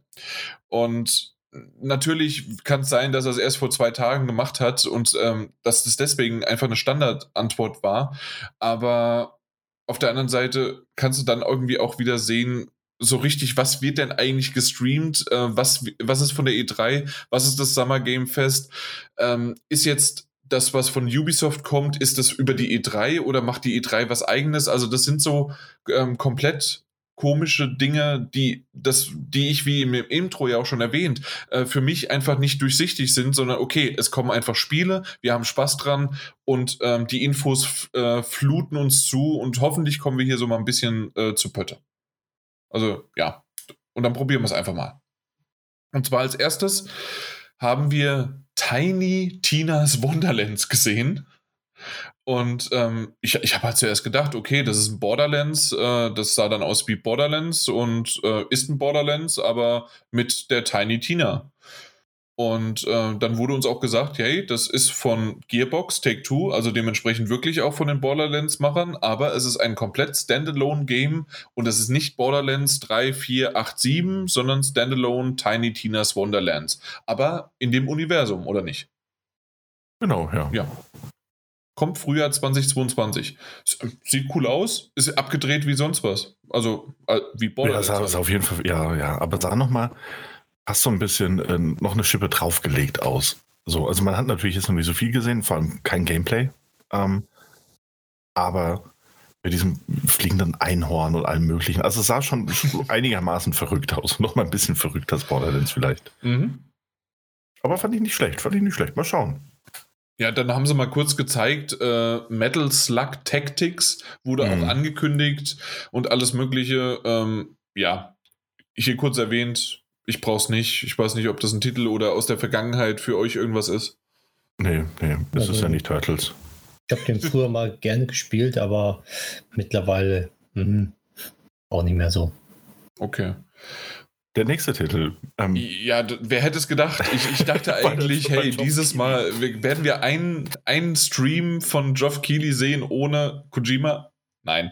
Und natürlich kann es sein, dass er es erst vor zwei Tagen gemacht hat und ähm, dass das deswegen einfach eine Standardantwort war. Aber auf der anderen Seite kannst du dann irgendwie auch wieder sehen, so richtig, was wird denn eigentlich gestreamt? Äh, was, was ist von der E3? Was ist das Summer Game Fest? Ähm, ist jetzt das, was von Ubisoft kommt, ist das über die E3 oder macht die E3 was eigenes? Also, das sind so ähm, komplett komische Dinge, die, das, die ich wie im Intro ja auch schon erwähnt, äh, für mich einfach nicht durchsichtig sind, sondern okay, es kommen einfach Spiele, wir haben Spaß dran und ähm, die Infos äh, fluten uns zu und hoffentlich kommen wir hier so mal ein bisschen äh, zu Pötte. Also ja, und dann probieren wir es einfach mal. Und zwar als erstes haben wir Tiny Tina's Wonderlands gesehen. Und ähm, ich, ich habe halt zuerst gedacht, okay, das ist ein Borderlands, äh, das sah dann aus wie Borderlands und äh, ist ein Borderlands, aber mit der Tiny Tina. Und äh, dann wurde uns auch gesagt, hey, das ist von Gearbox Take Two, also dementsprechend wirklich auch von den Borderlands-Machern, aber es ist ein komplett Standalone-Game und es ist nicht Borderlands 3, 4, 8, 7, sondern Standalone Tiny Tina's Wonderlands. Aber in dem Universum, oder nicht? Genau, ja. Ja. Kommt Frühjahr 2022. Sieht cool aus, ist abgedreht wie sonst was. Also äh, wie Borderlands. Ja, sah, auf jeden Fall, ja, ja. Aber da nochmal, hast so ein bisschen äh, noch eine Schippe draufgelegt aus. So, also man hat natürlich jetzt noch nicht so viel gesehen, vor allem kein Gameplay. Ähm, aber mit diesem fliegenden Einhorn und allem möglichen. Also es sah schon einigermaßen verrückt aus. Noch mal ein bisschen verrückter als Borderlands vielleicht. Mhm. Aber fand ich nicht schlecht, fand ich nicht schlecht. Mal schauen. Ja, dann haben sie mal kurz gezeigt, äh, Metal Slug Tactics wurde mhm. auch angekündigt und alles Mögliche. Ähm, ja, hier kurz erwähnt, ich brauch's nicht. Ich weiß nicht, ob das ein Titel oder aus der Vergangenheit für euch irgendwas ist. Nee, nee, das also, ist ja nicht Turtles. Ich habe den früher mal gerne gespielt, aber mittlerweile mh, auch nicht mehr so. Okay. Der nächste Titel. Ähm, ja, wer hätte es gedacht? Ich, ich dachte eigentlich, hey, dieses Mal werden wir einen, einen Stream von Geoff Keighley sehen ohne Kojima. Nein.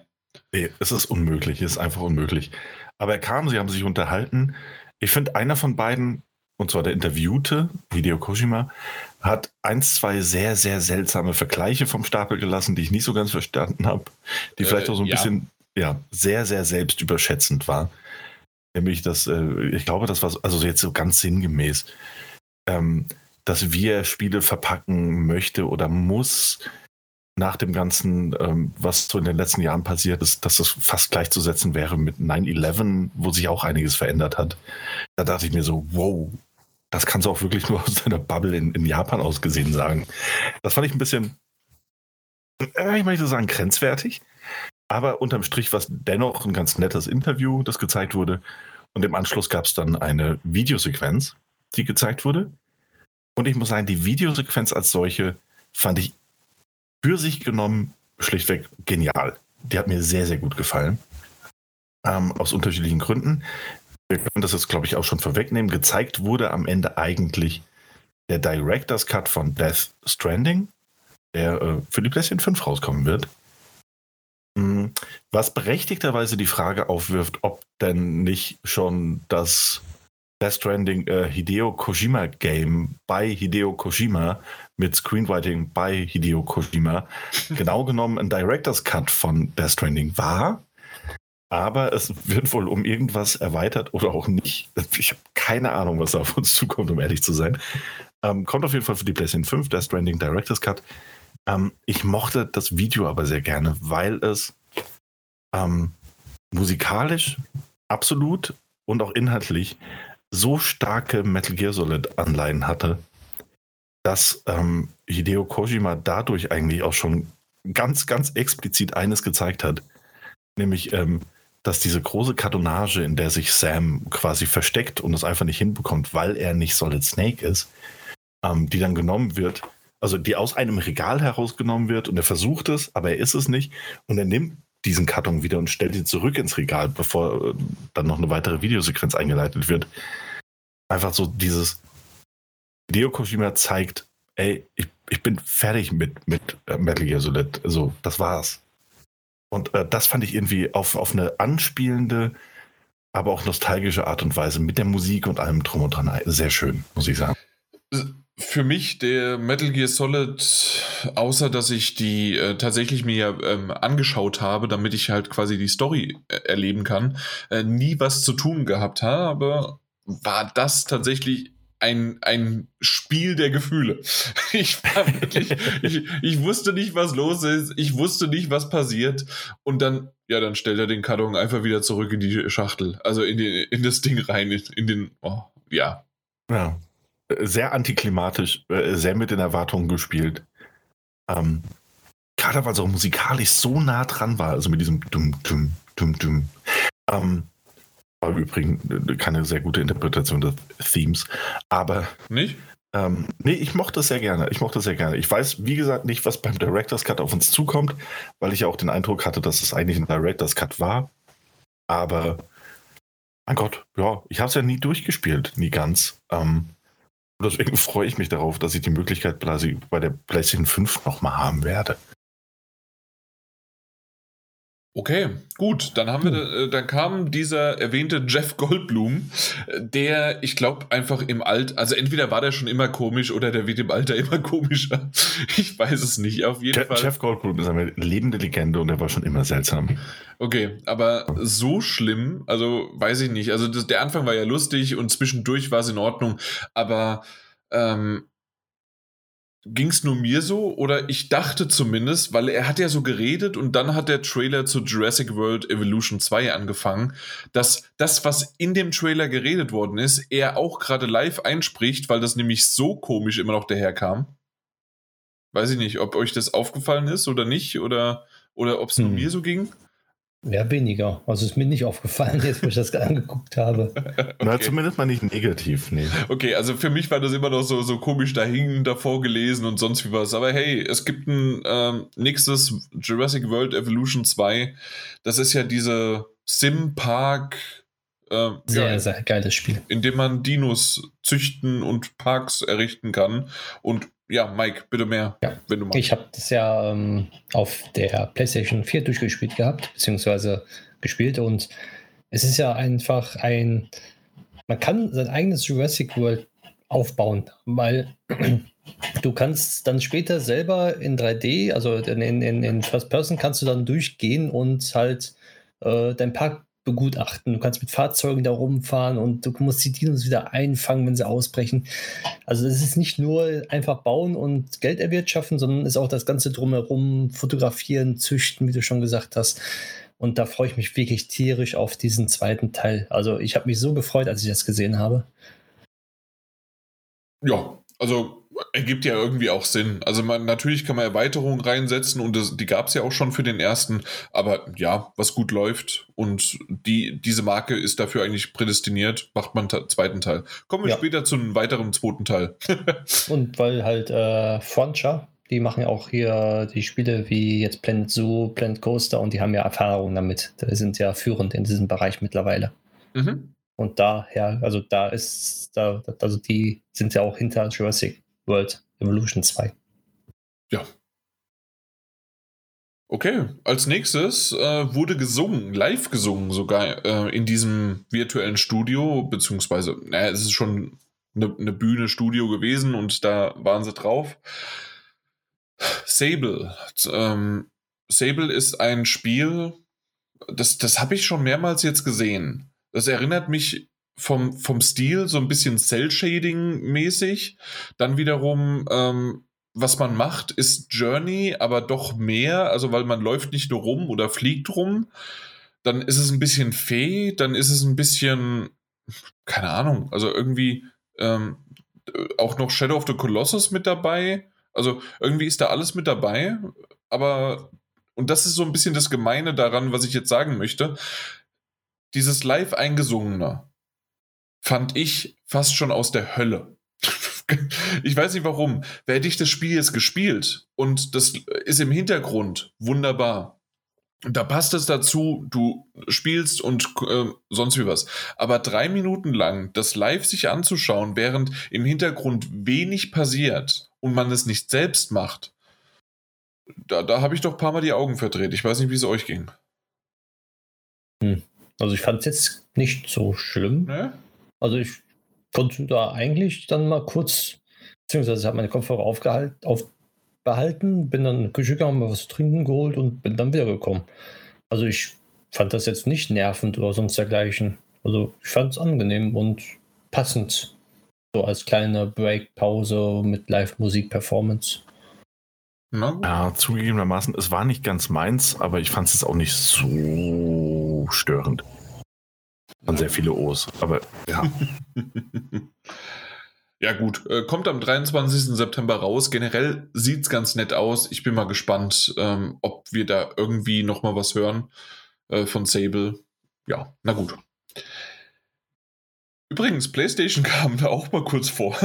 Nee, es ist unmöglich, es ist einfach unmöglich. Aber er kam, sie haben sich unterhalten. Ich finde, einer von beiden, und zwar der Interviewte, Hideo Kojima, hat eins, zwei sehr, sehr seltsame Vergleiche vom Stapel gelassen, die ich nicht so ganz verstanden habe, die äh, vielleicht auch so ein ja. bisschen ja, sehr, sehr selbstüberschätzend war. Nämlich, dass, äh, ich glaube, das war also jetzt so ganz sinngemäß, ähm, dass wir Spiele verpacken möchte oder muss, nach dem Ganzen, ähm, was so in den letzten Jahren passiert ist, dass es fast gleichzusetzen wäre mit 9-11, wo sich auch einiges verändert hat. Da dachte ich mir so, wow, das kannst du auch wirklich nur aus deiner Bubble in, in Japan ausgesehen sagen. Das fand ich ein bisschen, äh, ich möchte sagen, grenzwertig. Aber unterm Strich war es dennoch ein ganz nettes Interview, das gezeigt wurde. Und im Anschluss gab es dann eine Videosequenz, die gezeigt wurde. Und ich muss sagen, die Videosequenz als solche fand ich für sich genommen schlichtweg genial. Die hat mir sehr, sehr gut gefallen. Ähm, aus unterschiedlichen Gründen. Wir können das jetzt, glaube ich, auch schon vorwegnehmen. Gezeigt wurde am Ende eigentlich der Director's Cut von Death Stranding, der äh, für die PlayStation 5 rauskommen wird. Mhm. Was berechtigterweise die Frage aufwirft, ob denn nicht schon das Death Stranding äh, Hideo Kojima Game bei Hideo Kojima mit Screenwriting bei Hideo Kojima genau genommen ein Director's Cut von Death Stranding war. Aber es wird wohl um irgendwas erweitert oder auch nicht. Ich habe keine Ahnung, was da auf uns zukommt, um ehrlich zu sein. Ähm, kommt auf jeden Fall für die PlayStation 5, Death Stranding Director's Cut. Ähm, ich mochte das Video aber sehr gerne, weil es ähm, musikalisch absolut und auch inhaltlich so starke Metal Gear Solid Anleihen hatte, dass ähm, Hideo Kojima dadurch eigentlich auch schon ganz, ganz explizit eines gezeigt hat, nämlich, ähm, dass diese große Kartonage, in der sich Sam quasi versteckt und es einfach nicht hinbekommt, weil er nicht Solid Snake ist, ähm, die dann genommen wird, also die aus einem Regal herausgenommen wird und er versucht es, aber er ist es nicht und er nimmt diesen Karton wieder und stellt ihn zurück ins Regal, bevor äh, dann noch eine weitere Videosequenz eingeleitet wird. Einfach so dieses Hideo Kojima zeigt, ey, ich, ich bin fertig mit, mit äh, Metal Gear Solid. So, das war's. Und äh, das fand ich irgendwie auf, auf eine anspielende, aber auch nostalgische Art und Weise mit der Musik und allem drum und dran sehr schön, muss ich sagen für mich der Metal Gear Solid, außer dass ich die äh, tatsächlich mir ähm, angeschaut habe, damit ich halt quasi die Story äh, erleben kann, äh, nie was zu tun gehabt habe, war das tatsächlich ein, ein Spiel der Gefühle. Ich war wirklich, ich, ich wusste nicht, was los ist, ich wusste nicht, was passiert und dann, ja, dann stellt er den Karton einfach wieder zurück in die Schachtel, also in, die, in das Ding rein, in, den, oh, ja. Ja, sehr antiklimatisch, äh, sehr mit den Erwartungen gespielt. Ähm, gerade weil es auch musikalisch so nah dran war, also mit diesem Dum, Dum, Dum, Dum. Ähm, war im Übrigen äh, keine sehr gute Interpretation des Themes. Aber. Nicht? Ähm, nee, ich mochte es sehr gerne. Ich mochte es sehr gerne. Ich weiß, wie gesagt, nicht, was beim Director's Cut auf uns zukommt, weil ich ja auch den Eindruck hatte, dass es eigentlich ein Director's Cut war. Aber, mein Gott, ja, ich habe es ja nie durchgespielt, nie ganz. Ähm, deswegen freue ich mich darauf, dass ich die Möglichkeit bei der PlayStation 5 nochmal haben werde. Okay, gut, dann haben wir, hm. äh, dann kam dieser erwähnte Jeff Goldblum, der, ich glaube, einfach im Alter, also entweder war der schon immer komisch oder der wird im Alter immer komischer. Ich weiß es nicht, auf jeden Je Fall. Jeff Goldblum ist eine lebende Legende und er war schon immer seltsam. Okay, aber so schlimm, also weiß ich nicht. Also das, der Anfang war ja lustig und zwischendurch war es in Ordnung, aber ähm, Ging es nur mir so oder ich dachte zumindest, weil er hat ja so geredet und dann hat der Trailer zu Jurassic World Evolution 2 angefangen, dass das, was in dem Trailer geredet worden ist, er auch gerade live einspricht, weil das nämlich so komisch immer noch daherkam. Weiß ich nicht, ob euch das aufgefallen ist oder nicht oder, oder ob es hm. nur mir so ging. Ja, weniger. Also ist mir nicht aufgefallen, jetzt wo ich das angeguckt habe. okay. Na, zumindest mal nicht negativ, nee. Okay, also für mich war das immer noch so, so komisch dahin davor gelesen und sonst wie was. Aber hey, es gibt ein ähm, nächstes Jurassic World Evolution 2. Das ist ja diese Sim-Park. Äh, sehr, ja, sehr geiles Spiel. In dem man Dinos züchten und Parks errichten kann. Und ja, Mike, bitte mehr, ja. wenn du magst. Ich habe das ja ähm, auf der PlayStation 4 durchgespielt gehabt, beziehungsweise gespielt und es ist ja einfach ein, man kann sein eigenes Jurassic World aufbauen, weil du kannst dann später selber in 3D, also in, in, in First Person kannst du dann durchgehen und halt äh, dein Park begutachten. Du kannst mit Fahrzeugen da rumfahren und du musst die Dinos wieder einfangen, wenn sie ausbrechen. Also es ist nicht nur einfach bauen und Geld erwirtschaften, sondern ist auch das Ganze drumherum, fotografieren, züchten, wie du schon gesagt hast. Und da freue ich mich wirklich tierisch auf diesen zweiten Teil. Also ich habe mich so gefreut, als ich das gesehen habe. Ja, also ergibt ja irgendwie auch Sinn. Also man, natürlich kann man Erweiterungen reinsetzen und das, die gab es ja auch schon für den ersten, aber ja, was gut läuft und die, diese Marke ist dafür eigentlich prädestiniert, macht man einen zweiten Teil. Kommen wir ja. später zu einem weiteren zweiten Teil. und weil halt äh, Frontier, die machen ja auch hier die Spiele wie jetzt Planet Zoo, Planet Coaster und die haben ja Erfahrung damit. Die sind ja führend in diesem Bereich mittlerweile. Mhm. Und daher, also da ist, da, also die sind ja auch hinter Jurassic World Evolution 2. Ja. Okay, als nächstes äh, wurde gesungen, live gesungen sogar äh, in diesem virtuellen Studio, beziehungsweise, naja, es ist schon eine, eine Bühne, Studio gewesen und da waren sie drauf. Sable. Ähm, Sable ist ein Spiel, das, das habe ich schon mehrmals jetzt gesehen. Das erinnert mich vom, vom Stil so ein bisschen Cell-Shading-mäßig. Dann wiederum, ähm, was man macht, ist Journey, aber doch mehr, also weil man läuft nicht nur rum oder fliegt rum. Dann ist es ein bisschen Fee, dann ist es ein bisschen, keine Ahnung, also irgendwie ähm, auch noch Shadow of the Colossus mit dabei. Also irgendwie ist da alles mit dabei, aber, und das ist so ein bisschen das Gemeine daran, was ich jetzt sagen möchte. Dieses live eingesungene, fand ich fast schon aus der Hölle. ich weiß nicht warum. Wer hätte ich das Spiel jetzt gespielt und das ist im Hintergrund wunderbar. Da passt es dazu, du spielst und äh, sonst wie was. Aber drei Minuten lang das live sich anzuschauen, während im Hintergrund wenig passiert und man es nicht selbst macht, da, da habe ich doch ein paar Mal die Augen verdreht. Ich weiß nicht, wie es euch ging. Hm. Also ich fand es jetzt nicht so schlimm. Ne? Also ich konnte da eigentlich dann mal kurz, beziehungsweise habe meine Kopfhörer aufgehalten, aufbehalten, bin dann in die Küche gegangen, mal was zu trinken geholt und bin dann wiedergekommen. Also ich fand das jetzt nicht nervend oder sonst dergleichen. Also ich fand es angenehm und passend. So als kleine Break-Pause mit Live-Musik-Performance. Ja, zugegebenermaßen, es war nicht ganz meins, aber ich fand es auch nicht so störend. Waren sehr viele O's, aber ja. ja, gut. Äh, kommt am 23. September raus. Generell sieht es ganz nett aus. Ich bin mal gespannt, ähm, ob wir da irgendwie nochmal was hören äh, von Sable. Ja, na gut. Übrigens, PlayStation kam da auch mal kurz vor.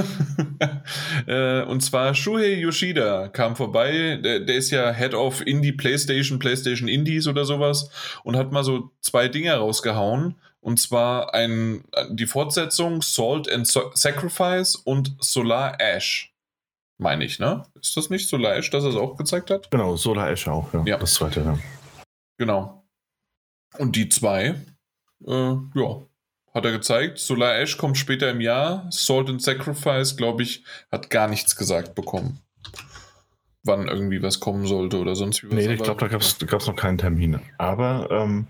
äh, und zwar Shuhei Yoshida kam vorbei. Der, der, ist ja Head of Indie PlayStation, PlayStation Indies oder sowas und hat mal so zwei Dinge rausgehauen. Und zwar ein, die Fortsetzung Salt and Sacrifice und Solar Ash. Meine ich, ne? Ist das nicht Solar Ash, das er es auch gezeigt hat? Genau, Solar Ash auch, ja. ja. Das zweite, ja. Genau. Und die zwei, äh, ja, hat er gezeigt. Solar Ash kommt später im Jahr. Salt and Sacrifice, glaube ich, hat gar nichts gesagt bekommen. Wann irgendwie was kommen sollte oder sonst wie was. Nee, ich glaube, da gab es noch keinen Termin. Aber ähm,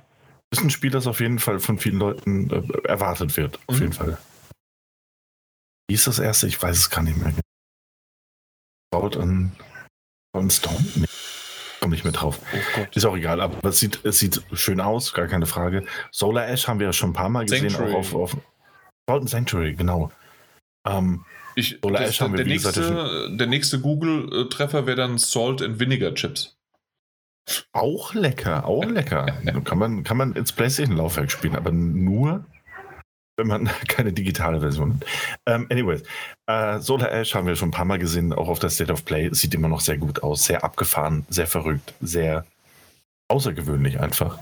ist ein Spiel, das auf jeden Fall von vielen Leuten äh, erwartet wird. Auf mhm. jeden Fall. Wie ist das erste? Ich weiß es gar nicht mehr. Baut an, an Stone? Nee. Komm nicht mehr drauf. Oh ist auch egal, aber es sieht, es sieht schön aus, gar keine Frage. Solar Ash haben wir ja schon ein paar Mal gesehen, Sanctuary. auch auf, auf Sanctuary, genau. Ähm, ich, Solar das, Ash haben wir, der, nächste, gesagt, der nächste Google-Treffer wäre dann Salt and Vinegar Chips. Auch lecker, auch lecker. kann, man, kann man ins PlayStation-Laufwerk spielen, aber nur, wenn man keine digitale Version hat. Ähm, anyways, äh, Solar Ash haben wir schon ein paar Mal gesehen, auch auf der State of Play. Sieht immer noch sehr gut aus, sehr abgefahren, sehr verrückt, sehr außergewöhnlich einfach.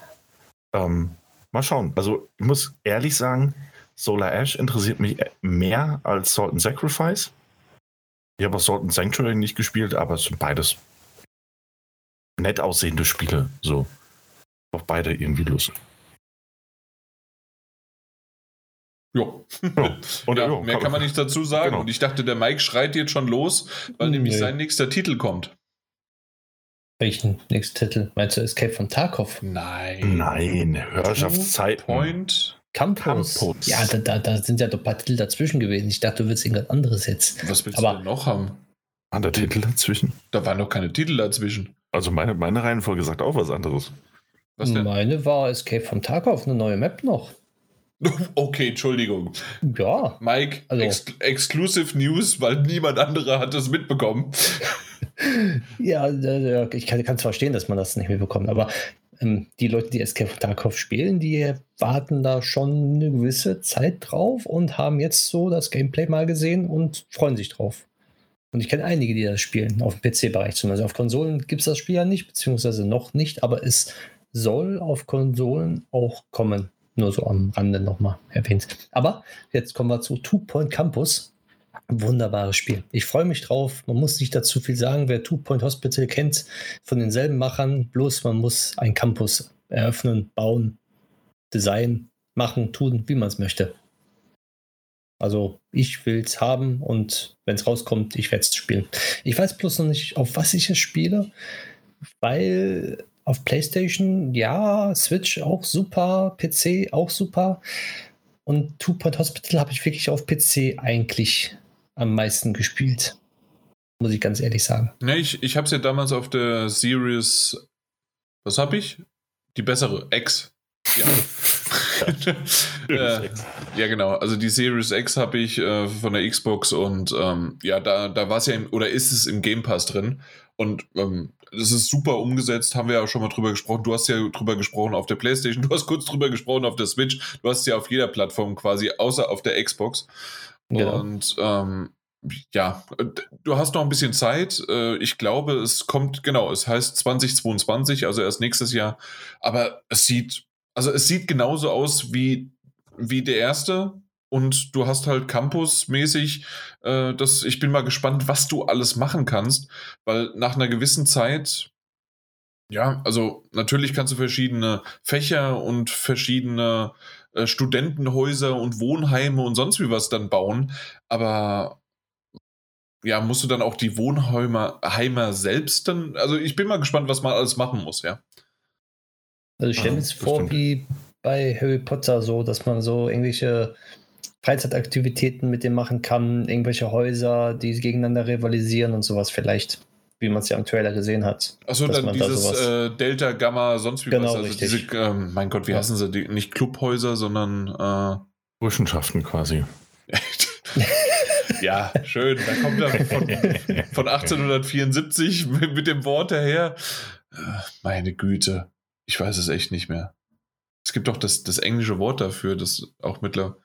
Ähm, mal schauen. Also, ich muss ehrlich sagen, Solar Ash interessiert mich mehr als Salt and Sacrifice. Ich habe auch Salt and Sanctuary nicht gespielt, aber es sind beides nett aussehende Spiele. So. Auch beide irgendwie lustig. Ja. Und ja, mehr kann man nicht dazu sagen. Genau. Und ich dachte, der Mike schreit jetzt schon los, weil nämlich nee. sein nächster Titel kommt. Welchen nächsten Titel? Meinst du Escape von Tarkov? Nein. Nein, Herrschaftszeit. Point. Campus. Campus. Ja, da, da, da sind ja doch ein paar Titel dazwischen gewesen. Ich dachte, du willst irgendwas anderes jetzt. Was willst Aber- du denn noch haben? War der Titel dazwischen? Da waren noch keine Titel dazwischen. Also meine, meine Reihenfolge sagt auch was anderes. Was denn? Meine war Escape von Tarkov, eine neue Map noch. Okay, Entschuldigung. Ja, Mike, Also- ex Exclusive News, weil niemand anderer hat es mitbekommen. ja, ich kann es verstehen, dass man das nicht mitbekommt, aber ähm, die Leute, die Escape von Tarkov spielen, die warten da schon eine gewisse Zeit drauf und haben jetzt so das Gameplay mal gesehen und freuen sich drauf. Und ich kenne einige, die das spielen, auf dem PC-Bereich zumindest. Auf Konsolen gibt es das Spiel ja nicht, beziehungsweise noch nicht, aber es soll auf Konsolen auch kommen. Nur so am Rande nochmal erwähnt. Aber jetzt kommen wir zu Two Point Campus. Wunderbares Spiel. Ich freue mich drauf. Man muss nicht dazu viel sagen. Wer Two Point Hospital kennt, von denselben Machern, bloß man muss einen Campus eröffnen, bauen, designen, machen, tun, wie man es möchte. Also ich will es haben und wenn es rauskommt, ich werde es spielen. Ich weiß bloß noch nicht, auf was ich es spiele, weil auf PlayStation, ja, Switch auch super, PC auch super. Und Two Point Hospital habe ich wirklich auf PC eigentlich am meisten gespielt. Muss ich ganz ehrlich sagen. Ne, ich, ich habe es ja damals auf der Series. Was habe ich? Die bessere X. Ja. äh, ja, genau. Also die Series X habe ich äh, von der Xbox und ähm, ja, da, da war es ja im, oder ist es im Game Pass drin. Und ähm, das ist super umgesetzt, haben wir ja schon mal drüber gesprochen. Du hast ja drüber gesprochen auf der PlayStation, du hast kurz drüber gesprochen auf der Switch, du hast ja auf jeder Plattform quasi, außer auf der Xbox. Genau. Und ähm, ja, du hast noch ein bisschen Zeit. Äh, Ich glaube, es kommt, genau, es heißt 2022, also erst nächstes Jahr. Aber es sieht, also es sieht genauso aus wie, wie der erste. Und du hast halt Campus-mäßig, äh, das, ich bin mal gespannt, was du alles machen kannst, weil nach einer gewissen Zeit, ja, also natürlich kannst du verschiedene Fächer und verschiedene äh, Studentenhäuser und Wohnheime und sonst wie was dann bauen, aber ja, musst du dann auch die Wohnheimer Heimer selbst dann, also ich bin mal gespannt, was man alles machen muss, ja. Also ich stelle mir Ja, jetzt das vor, wie bei Harry Potter so, dass man so irgendwelche Freizeitaktivitäten mit dem machen kann, irgendwelche Häuser, die gegeneinander rivalisieren und sowas vielleicht, wie man es ja im Trailer gesehen hat. Achso, dann da dieses sowas- äh, Delta, Gamma, sonst wie Genau, was. Also richtig. diese, ähm, mein Gott, wie Ja. heißen sie? Die, nicht Clubhäuser, sondern äh, Burschenschaften quasi. ja, schön. Da kommt er von, von 1874 mit, mit dem Wort daher. Äh, Meine Güte. Ich weiß es echt nicht mehr. Es gibt doch das, das englische Wort dafür, das auch mittlerweile.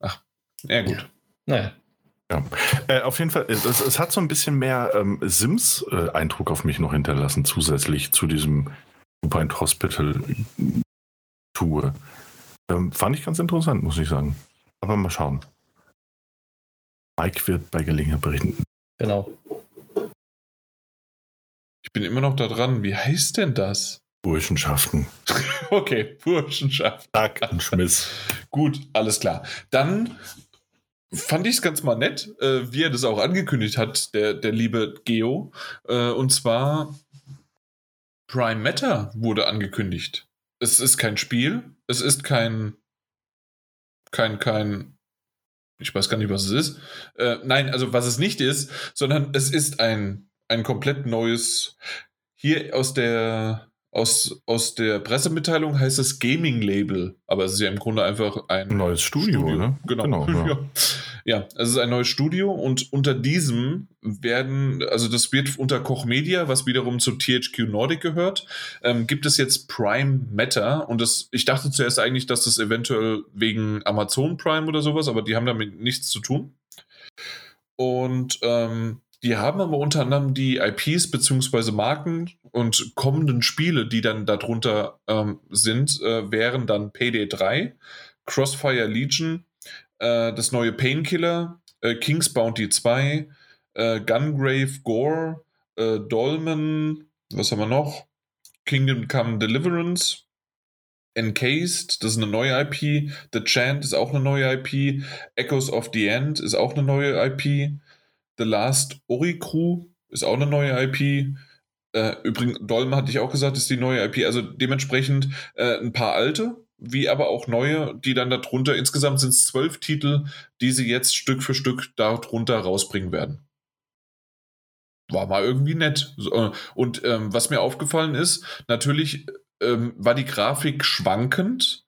Ach, ja, gut. Naja, Äh, auf jeden Fall, es, es es hat so ein bisschen mehr ähm, Sims-Eindruck auf mich noch hinterlassen, zusätzlich zu diesem Point Hospital-Tour. Ähm, fand ich ganz interessant, muss ich sagen. Aber mal schauen. Mike wird bei Gelegenheit berichten. genau. Ich bin immer noch da dran. Wie heißt denn das? Burschenschaften. Okay, Burschenschaft. Tag und Schmiss. Gut, alles klar. Dann fand ich es ganz mal nett, äh, wie er das auch angekündigt hat, der, der liebe Geo. Äh, und zwar Prime Matter wurde angekündigt. Es ist kein Spiel, es ist kein, kein, kein, ich weiß gar nicht, was es ist. Äh, nein, also was es nicht ist, sondern es ist ein, ein komplett neues, hier aus der, aus, aus der Pressemitteilung heißt es Gaming-Label, aber es ist ja im Grunde einfach ein neues Studio, ne? Genau. Genau, ja. ja. ja, es ist ein neues Studio und unter diesem werden, also das wird unter Koch Media, was wiederum zu THQ Nordic gehört, ähm, gibt es jetzt Prime Matter und das, ich dachte zuerst eigentlich, dass das eventuell wegen Amazon Prime oder sowas, aber die haben damit nichts zu tun. Und ähm, die haben aber unter anderem die IPs beziehungsweise Marken und kommenden Spiele, die dann darunter ähm, sind, äh, wären dann Payday 3, Crossfire Legion, äh, das neue Painkiller, äh, King's Bounty 2, äh, Gungrave Gore, äh, Dolmen, was haben wir noch? Kingdom Come Deliverance, Encased, das ist eine neue IP, The Chant ist auch eine neue IP, Echoes of the End ist auch eine neue IP, The Last Ori Crew ist auch eine neue IP, Äh, übrigens, Dolm hatte ich auch gesagt, ist die neue IP. Also dementsprechend äh, ein paar alte, wie aber auch neue, die dann darunter, insgesamt sind es zwölf Titel, die sie jetzt Stück für Stück darunter rausbringen werden. War mal irgendwie nett. Äh, und ähm, was mir aufgefallen ist, natürlich ähm, war die Grafik schwankend,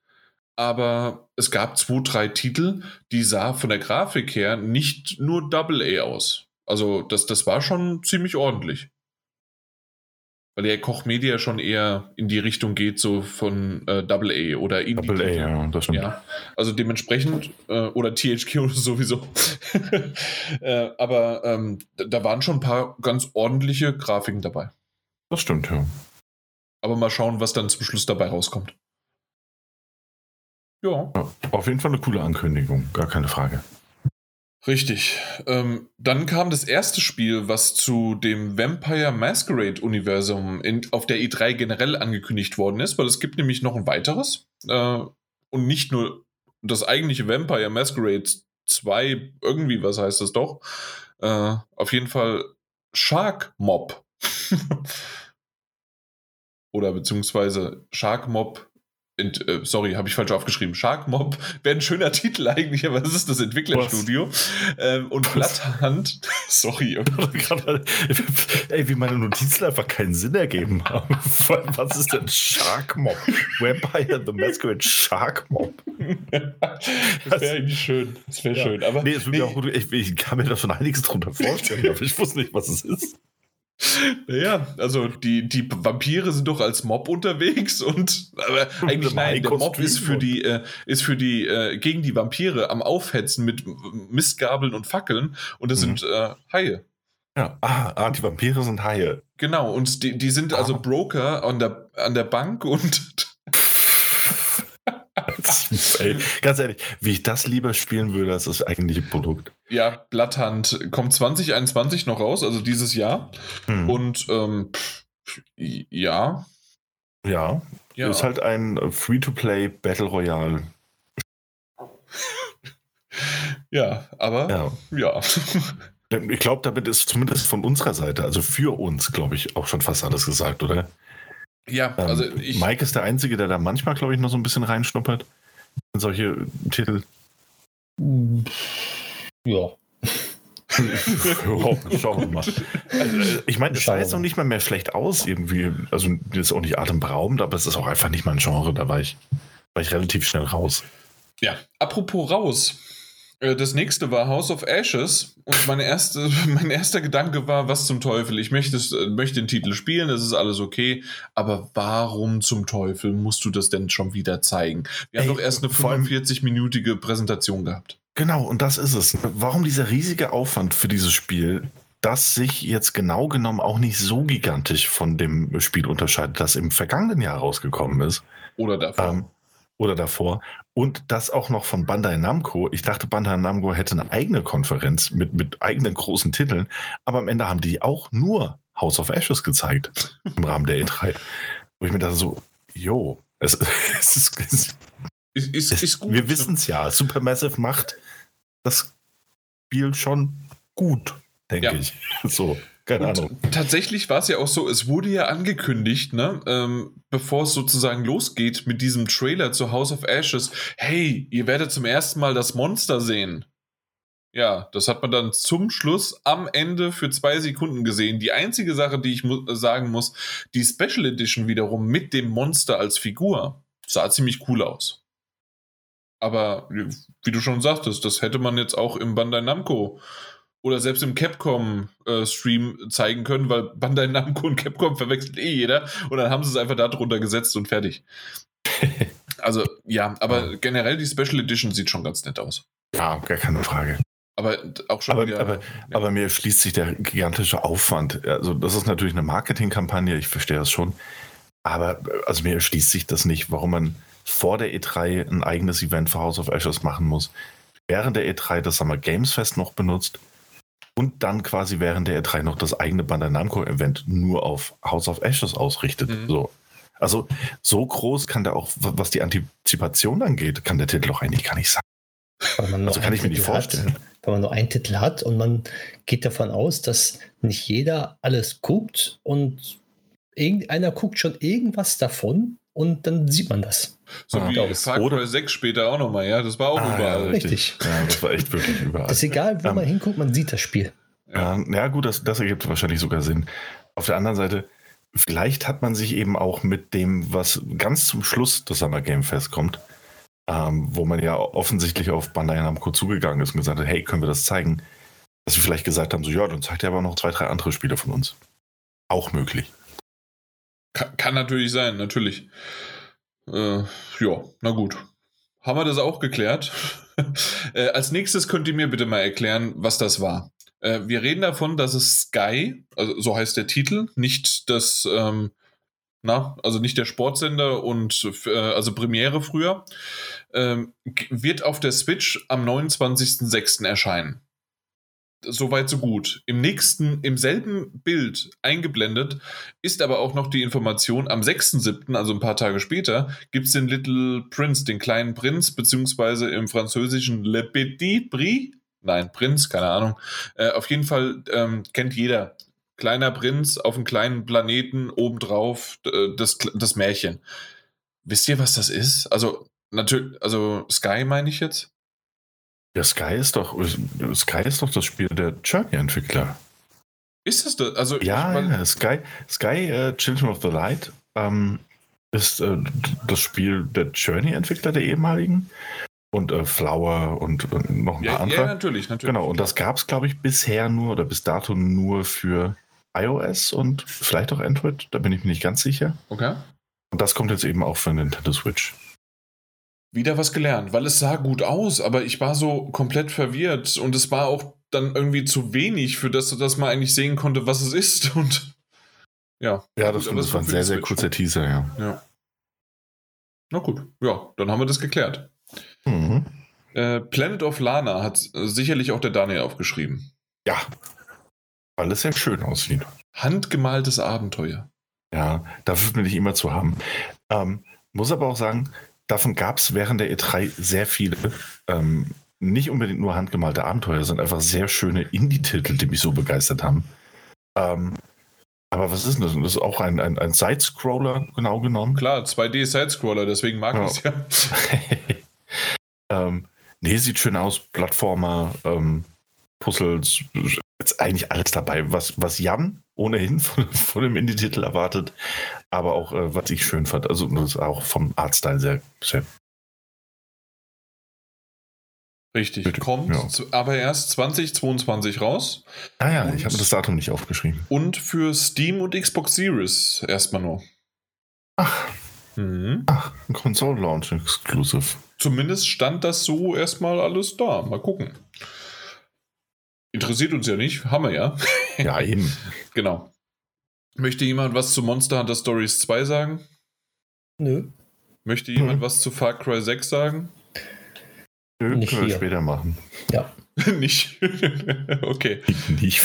aber es gab zwei, drei Titel, die sah von der Grafik her nicht nur Double A aus. Also das, das war schon ziemlich ordentlich weil der Koch Media schon eher in die Richtung geht, so von äh, Double A oder Indie. Double A, ja, das stimmt. Ja, also dementsprechend, äh, oder THQ sowieso. äh, aber ähm, da waren schon ein paar ganz ordentliche Grafiken dabei. Das stimmt, ja. Aber mal schauen, was dann zum Schluss dabei rauskommt. Ja. auf jeden Fall eine coole Ankündigung, gar keine Frage. Richtig. Ähm, dann kam das erste Spiel, was zu dem Vampire Masquerade Universum in, auf der E3 generell angekündigt worden ist, weil es gibt nämlich noch ein weiteres. Äh, und nicht nur das eigentliche Vampire Masquerade 2, irgendwie, was heißt das doch? Äh, auf jeden Fall Shark Mob. Oder beziehungsweise Shark Mob Ent, äh, sorry, habe ich falsch aufgeschrieben. Shark Mob wäre ein schöner Titel eigentlich, aber es ist das Entwicklerstudio. Ähm, und Blatthand, sorry. Ey, wie meine Notizen einfach keinen Sinn ergeben haben. Was ist denn Shark Mob? Vampire the Masquerade Shark Mob. das wäre eigentlich schön. Das wäre ja. schön. Aber nee, es nee. auch. Ich, ich, kann mir da schon einiges drunter vorstellen, aber ich wusste nicht, was es ist. Naja, also die, die Vampire sind doch als Mob unterwegs und aber eigentlich nein, der Mob ist für die, äh, ist für die, äh, gegen die Vampire am Aufhetzen mit Mistgabeln und Fackeln und das mhm. sind äh, Haie. Ja, ah, ah, die Vampire sind Haie. Genau, und die, die sind also ah. also Broker an der, an der Bank und Ey, ganz ehrlich, wie ich das lieber spielen würde als das eigentliche Produkt. Ja, Blatthand kommt 2021 noch raus, also dieses Jahr. Hm. Und ähm, ja. Ja. Ja. Ist halt ein Free-to-Play Battle Royale. ja, aber ja. ja. Ich glaube, damit ist zumindest von unserer Seite, also für uns, glaube ich, auch schon fast alles gesagt, oder? Ja, ähm, also ich. Mike ist der Einzige, der da manchmal, glaube ich, noch so ein bisschen reinschnuppert in solche Titel. Ja. Schauen wir mal. Also, ich meine, es sah jetzt noch nicht mal mehr schlecht aus, irgendwie. Also, das ist auch nicht atemberaubend, aber es ist auch einfach nicht mein Genre. Da war ich, war ich relativ schnell raus. Ja, apropos raus. Äh, das nächste war House of Ashes und meine erste, mein erster Gedanke war, was zum Teufel? Ich möchte, äh, möchte den Titel spielen, das ist alles okay, aber warum zum Teufel musst du das denn schon wieder zeigen? Wir Ey, haben doch erst eine 45-minütige Präsentation gehabt. Genau, und das ist es. Warum dieser riesige Aufwand für dieses Spiel, das sich jetzt genau genommen auch nicht so gigantisch von dem Spiel unterscheidet, das im vergangenen Jahr rausgekommen ist? Oder davor. Ähm, oder davor. Und das auch noch von Bandai Namco. Ich dachte, Bandai Namco hätte eine eigene Konferenz mit, mit eigenen großen Titeln, aber am Ende haben die auch nur House of Ashes gezeigt im Rahmen der E3. Wo ich mir dachte so, jo, es, es ist, es, ist, ist, ist gut. Wir wissen es ja, Supermassive macht das Spiel schon gut, denke ja. ich. So. Keine und Ahnung. Tatsächlich war es ja auch so, es wurde ja angekündigt, ne, ähm, bevor es sozusagen losgeht mit diesem Trailer zu House of Ashes, hey, ihr werdet zum ersten Mal das Monster sehen. Ja, das hat man dann zum Schluss am Ende für zwei Sekunden gesehen. Die einzige Sache, die ich mu sagen muss, die Special Edition wiederum mit dem Monster als Figur sah ziemlich cool aus. Aber wie du schon sagtest, das hätte man jetzt auch im Bandai Namco oder selbst im Capcom-Stream äh, zeigen können, weil Bandai Namco und Capcom verwechselt eh jeder und dann haben sie es einfach da drunter gesetzt und fertig. also ja, aber generell die Special Edition sieht schon ganz nett aus. Ja, gar keine Frage. Aber auch schon aber, wieder, aber, ja. aber mir schließt sich der gigantische Aufwand. Also das ist natürlich eine Marketingkampagne, ich verstehe das schon. Aber also mir schließt sich das nicht, warum man vor der E3 ein eigenes Event für House of Ashes machen muss. Während der E3 das Summer Games Fest noch benutzt und dann quasi während der E3 noch das eigene Bandai Namco-Event nur auf House of Ashes ausrichtet. Mhm. So. Also so groß kann der auch, was die Antizipation angeht, kann der Titel auch eigentlich gar nicht sein. also kann ich mir nicht vorstellen. Hat, wenn man nur einen Titel hat und man geht davon aus, dass nicht jeder alles guckt und irgendeiner guckt schon irgendwas davon und dann sieht man das. So Ja. wie Far Cry 6 später auch nochmal, ja, das war auch Ah, überall. ja, Richtig. Ja, das war echt wirklich überall. Das ist egal, wo Ähm, man hinguckt, man sieht das Spiel. Ja, ja gut, das, das ergibt wahrscheinlich sogar Sinn. Auf der anderen Seite, vielleicht hat man sich eben auch mit dem, was ganz zum Schluss des Summer Game Fest kommt, ähm, wo man ja offensichtlich auf Bandai Namco zugegangen ist und gesagt hat, hey, können wir das zeigen? Dass wir vielleicht gesagt haben, so ja, dann zeigt ihr aber noch zwei, drei andere Spiele von uns. Auch möglich. Kann, kann natürlich sein, natürlich. Äh, ja, na gut. Haben wir das auch geklärt? äh, als nächstes könnt ihr mir bitte mal erklären, was das war. Äh, wir reden davon, dass es Sky, also so heißt der Titel, nicht das, ähm, na, also nicht der Sportsender und äh, also Premiere früher, ähm, wird auf der Switch am 29.06. erscheinen. Soweit so gut. Im nächsten, im selben Bild eingeblendet ist aber auch noch die Information, am 6.7., also ein paar Tage später, gibt es den Little Prince, den kleinen Prinz, beziehungsweise im französischen Le Petit Prince. Nein, Prinz, keine Ahnung. Äh, auf jeden Fall ähm, kennt jeder. Kleiner Prinz auf einem kleinen Planeten, obendrauf äh, das, das Märchen. Wisst ihr, was das ist? Also, natürlich, also Sky meine ich jetzt. Ja, Sky ist doch, Sky ist doch das Spiel der Journey-Entwickler. Ist es das? Also, Ja, ich, ja, Sky, Sky äh, Children of the Light ähm, ist äh, das Spiel der Journey-Entwickler der ehemaligen und äh, Flower und, und noch ein ja, paar ja, andere. natürlich, natürlich. genau, und das gab es, glaube ich, bisher nur oder bis dato nur für iOS und vielleicht auch Android, da bin ich mir nicht ganz sicher. Okay. Und das kommt jetzt eben auch für Nintendo Switch. Wieder was gelernt, weil es sah gut aus, aber ich war so komplett verwirrt und es war auch dann irgendwie zu wenig für das, dass man eigentlich sehen konnte, was es ist und ja. Ja, Gut, das, es das war ein sehr, sehr kurzer Teaser, ja. Ja. Na gut, ja, dann haben wir das geklärt. Mhm. Äh, Planet of Lana hat sicherlich auch der Daniel aufgeschrieben. Ja, weil es sehr schön aussieht. Handgemaltes Abenteuer. Ja, dafür bin ich immer zu haben. Ähm, muss aber auch sagen, davon gab es während der E3 sehr viele. Ähm, nicht unbedingt nur handgemalte Abenteuer, sondern einfach sehr schöne Indie-Titel, die mich so begeistert haben. Ähm, aber was ist denn das? Das ist auch ein, ein, ein Side-Scroller, genau genommen. Klar, 2D-Sidescroller, deswegen mag Ja. ich es ja. ähm, nee, sieht schön aus. Plattformer, ähm, Puzzles, jetzt eigentlich alles dabei, was, was Jan ohnehin von, von dem Indie-Titel erwartet, aber auch was ich schön fand. Also das auch vom Artstyle sehr, sehr Richtig, Bitte, kommt ja. aber erst 2022 raus Ah ja, Und- ich habe das Datum nicht aufgeschrieben. und für Steam und Xbox Series erstmal nur. Ach, Mhm. ach, ein Console Launch Exclusive. Zumindest stand das so erstmal alles da. Mal gucken. Interessiert uns ja nicht, haben wir ja. Ja, eben. genau. Möchte jemand was zu Monster Hunter Stories 2 sagen? Nö. Möchte jemand Mhm. was zu Far Cry 6 sagen? Nö, Nicht können wir später machen. nicht. okay. Nicht.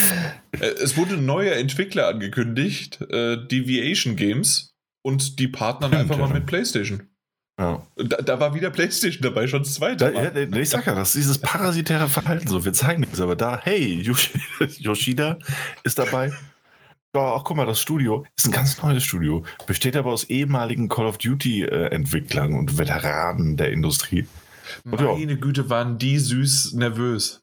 Äh, Es wurde ein neuer Entwickler angekündigt, äh, Deviation Games, und die partnern einfach mal ja. mit PlayStation. Ja. Da, da war wieder PlayStation dabei, schon das zweite Da, ja, ich sag ja, das ist dieses parasitäre Verhalten so. Wir zeigen nichts, aber da, hey, Yoshi- Yoshida ist dabei. Ja, ach guck mal, das Studio ist ein ganz neues Studio, besteht aber aus ehemaligen Call of Duty-Entwicklern und Veteranen der Industrie. Und ja. Meine Güte, waren die süß nervös.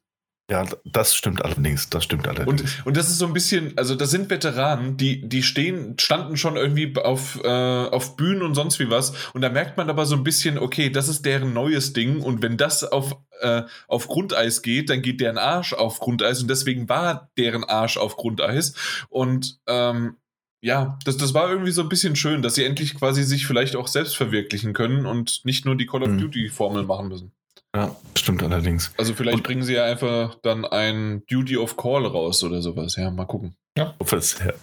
Ja, das stimmt allerdings, das stimmt allerdings. Und, und das ist so ein bisschen, also das sind Veteranen, die, die stehen, standen schon irgendwie auf, äh, auf Bühnen und sonst wie was. Und da merkt man aber so ein bisschen, okay, das ist deren neues Ding. Und wenn das auf, äh, auf Grundeis geht, dann geht deren Arsch auf Grundeis. Und deswegen war deren Arsch auf Grundeis. Und ähm, ja, das, das war irgendwie so ein bisschen schön, dass sie endlich quasi sich vielleicht auch selbst verwirklichen können und nicht nur die Call of Mhm. Duty-Formel machen müssen. Ja, stimmt allerdings. Also vielleicht Und- bringen sie ja einfach dann ein Duty of Call raus oder sowas. Ja, mal gucken. Was, ja. Ähm,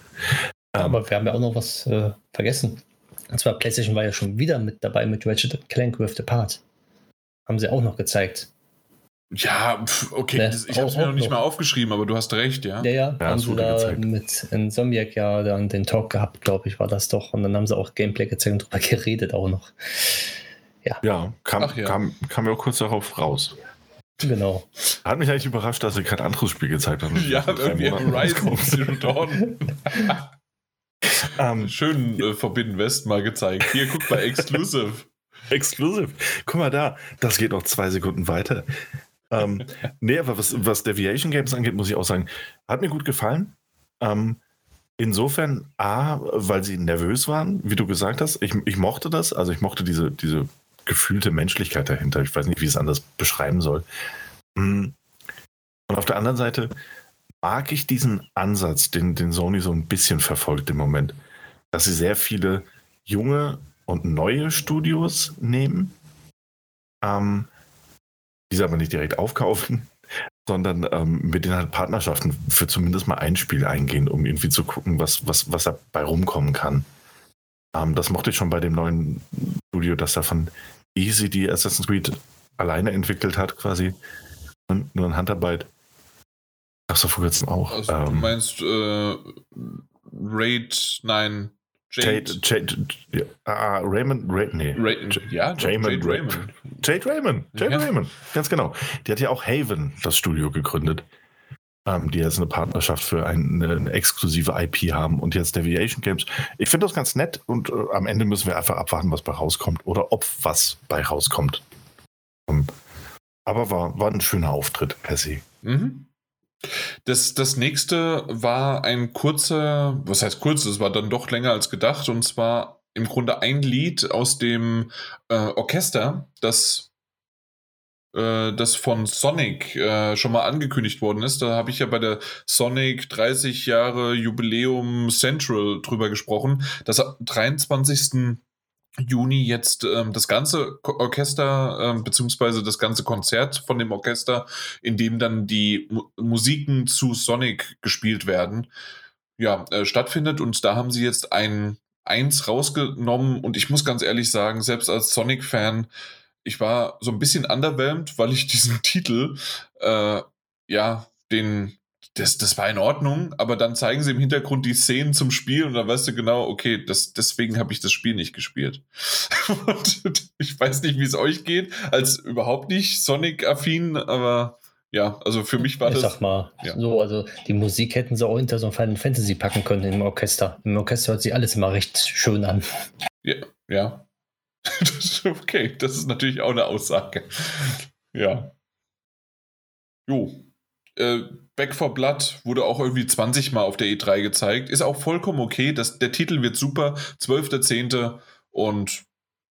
Aber wir haben ja auch noch was äh, vergessen. Und zwar PlayStation war ja schon wieder mit dabei mit Ratchet Clank Rift Apart. Haben sie auch noch gezeigt. Ja, pf, okay, Ne, ich habe es auch- mir noch nicht noch. mal aufgeschrieben, aber du hast recht, ja. Ja, ja, Ja, haben sie da gezeigt. mit Insomniac ja dann den Talk gehabt, glaube ich, war das doch. Und dann haben sie auch Gameplay gezeigt und drüber geredet auch noch. Ja, kam, Ach ja. Kam, kam ja auch kurz darauf raus. Genau. Hat mich eigentlich überrascht, dass sie kein anderes Spiel gezeigt haben. Ja, irgendwie Horizon. Zero Dawn. Ähm, Schön äh, Verbinden West mal gezeigt. Hier, guck mal, Exclusive. Exclusive. Guck mal da, das geht noch zwei Sekunden weiter. ähm, nee, aber was, was Deviation Games angeht, muss ich auch sagen, hat mir gut gefallen. Ähm, insofern, A, weil sie nervös waren, wie du gesagt hast. Ich, ich mochte das, also ich mochte diese, diese gefühlte Menschlichkeit dahinter. Ich weiß nicht, wie ich es anders beschreiben soll. Mm. Und auf der anderen Seite mag ich diesen Ansatz, den, den Sony so ein bisschen verfolgt im Moment, dass sie sehr viele junge und neue Studios nehmen, ähm, diese aber nicht direkt aufkaufen, sondern ähm, mit denen halt Partnerschaften für zumindest mal ein Spiel eingehen, um irgendwie zu gucken, was, was, was dabei rumkommen kann. Ähm, das mochte ich schon bei dem neuen Studio, das da von Easy die Assassin's Creed alleine entwickelt hat, quasi. Und nur in Handarbeit. Ach so, vor kurzem auch. Also, ähm, du meinst äh, Raid, nein, Jade, Jade, Jade ja, uh, Raymond, Ray, nee. Ray, ja, Jade Raymond. Jade Raymond, Jade ja. Raymond, ganz genau. Die hat ja auch Haven, das Studio, gegründet. Ähm, die jetzt eine Partnerschaft für eine, eine, exklusive IP haben und jetzt Deviation Games. Ich finde das ganz nett und äh, am Ende müssen wir einfach abwarten, was bei rauskommt oder ob was bei rauskommt. Ähm, aber war, war ein schöner Auftritt per se. Mhm. Das, das nächste war ein kurzer, was heißt kurz, es war dann doch länger als gedacht, und zwar im Grunde ein Lied aus dem äh, Orchester, das, äh, das von Sonic äh, schon mal angekündigt worden ist. Da habe ich ja bei der Sonic 30 Jahre Jubiläum Central drüber gesprochen. Das 23. Juni jetzt ähm, das ganze Orchester ähm, beziehungsweise das ganze Konzert von dem Orchester, in dem dann die Mu Musiken zu Sonic gespielt werden, ja, äh, stattfindet. Und da haben sie jetzt ein Eins rausgenommen und ich muss ganz ehrlich sagen, selbst als Sonic-Fan, ich war so ein bisschen underwhelmed, weil ich diesen Titel, äh, ja, den das, das war in Ordnung, aber dann zeigen sie im Hintergrund die Szenen zum Spiel und dann weißt du genau, okay, das, deswegen habe ich das Spiel nicht gespielt. und ich weiß nicht, wie es euch geht, als überhaupt nicht Sonic-affin, aber ja, also für mich war ich das. Ich sag mal, ja. so, also die Musik hätten sie auch hinter so ein Final Fantasy packen können im Orchester. Im Orchester hört sich alles immer recht schön an. Ja, ja. okay, das ist natürlich auch eine Aussage. Ja. Jo. Äh, Back for Blood wurde auch irgendwie 20 Mal auf der E3 gezeigt. Ist auch vollkommen okay. Das, der Titel wird super. 12.10. Und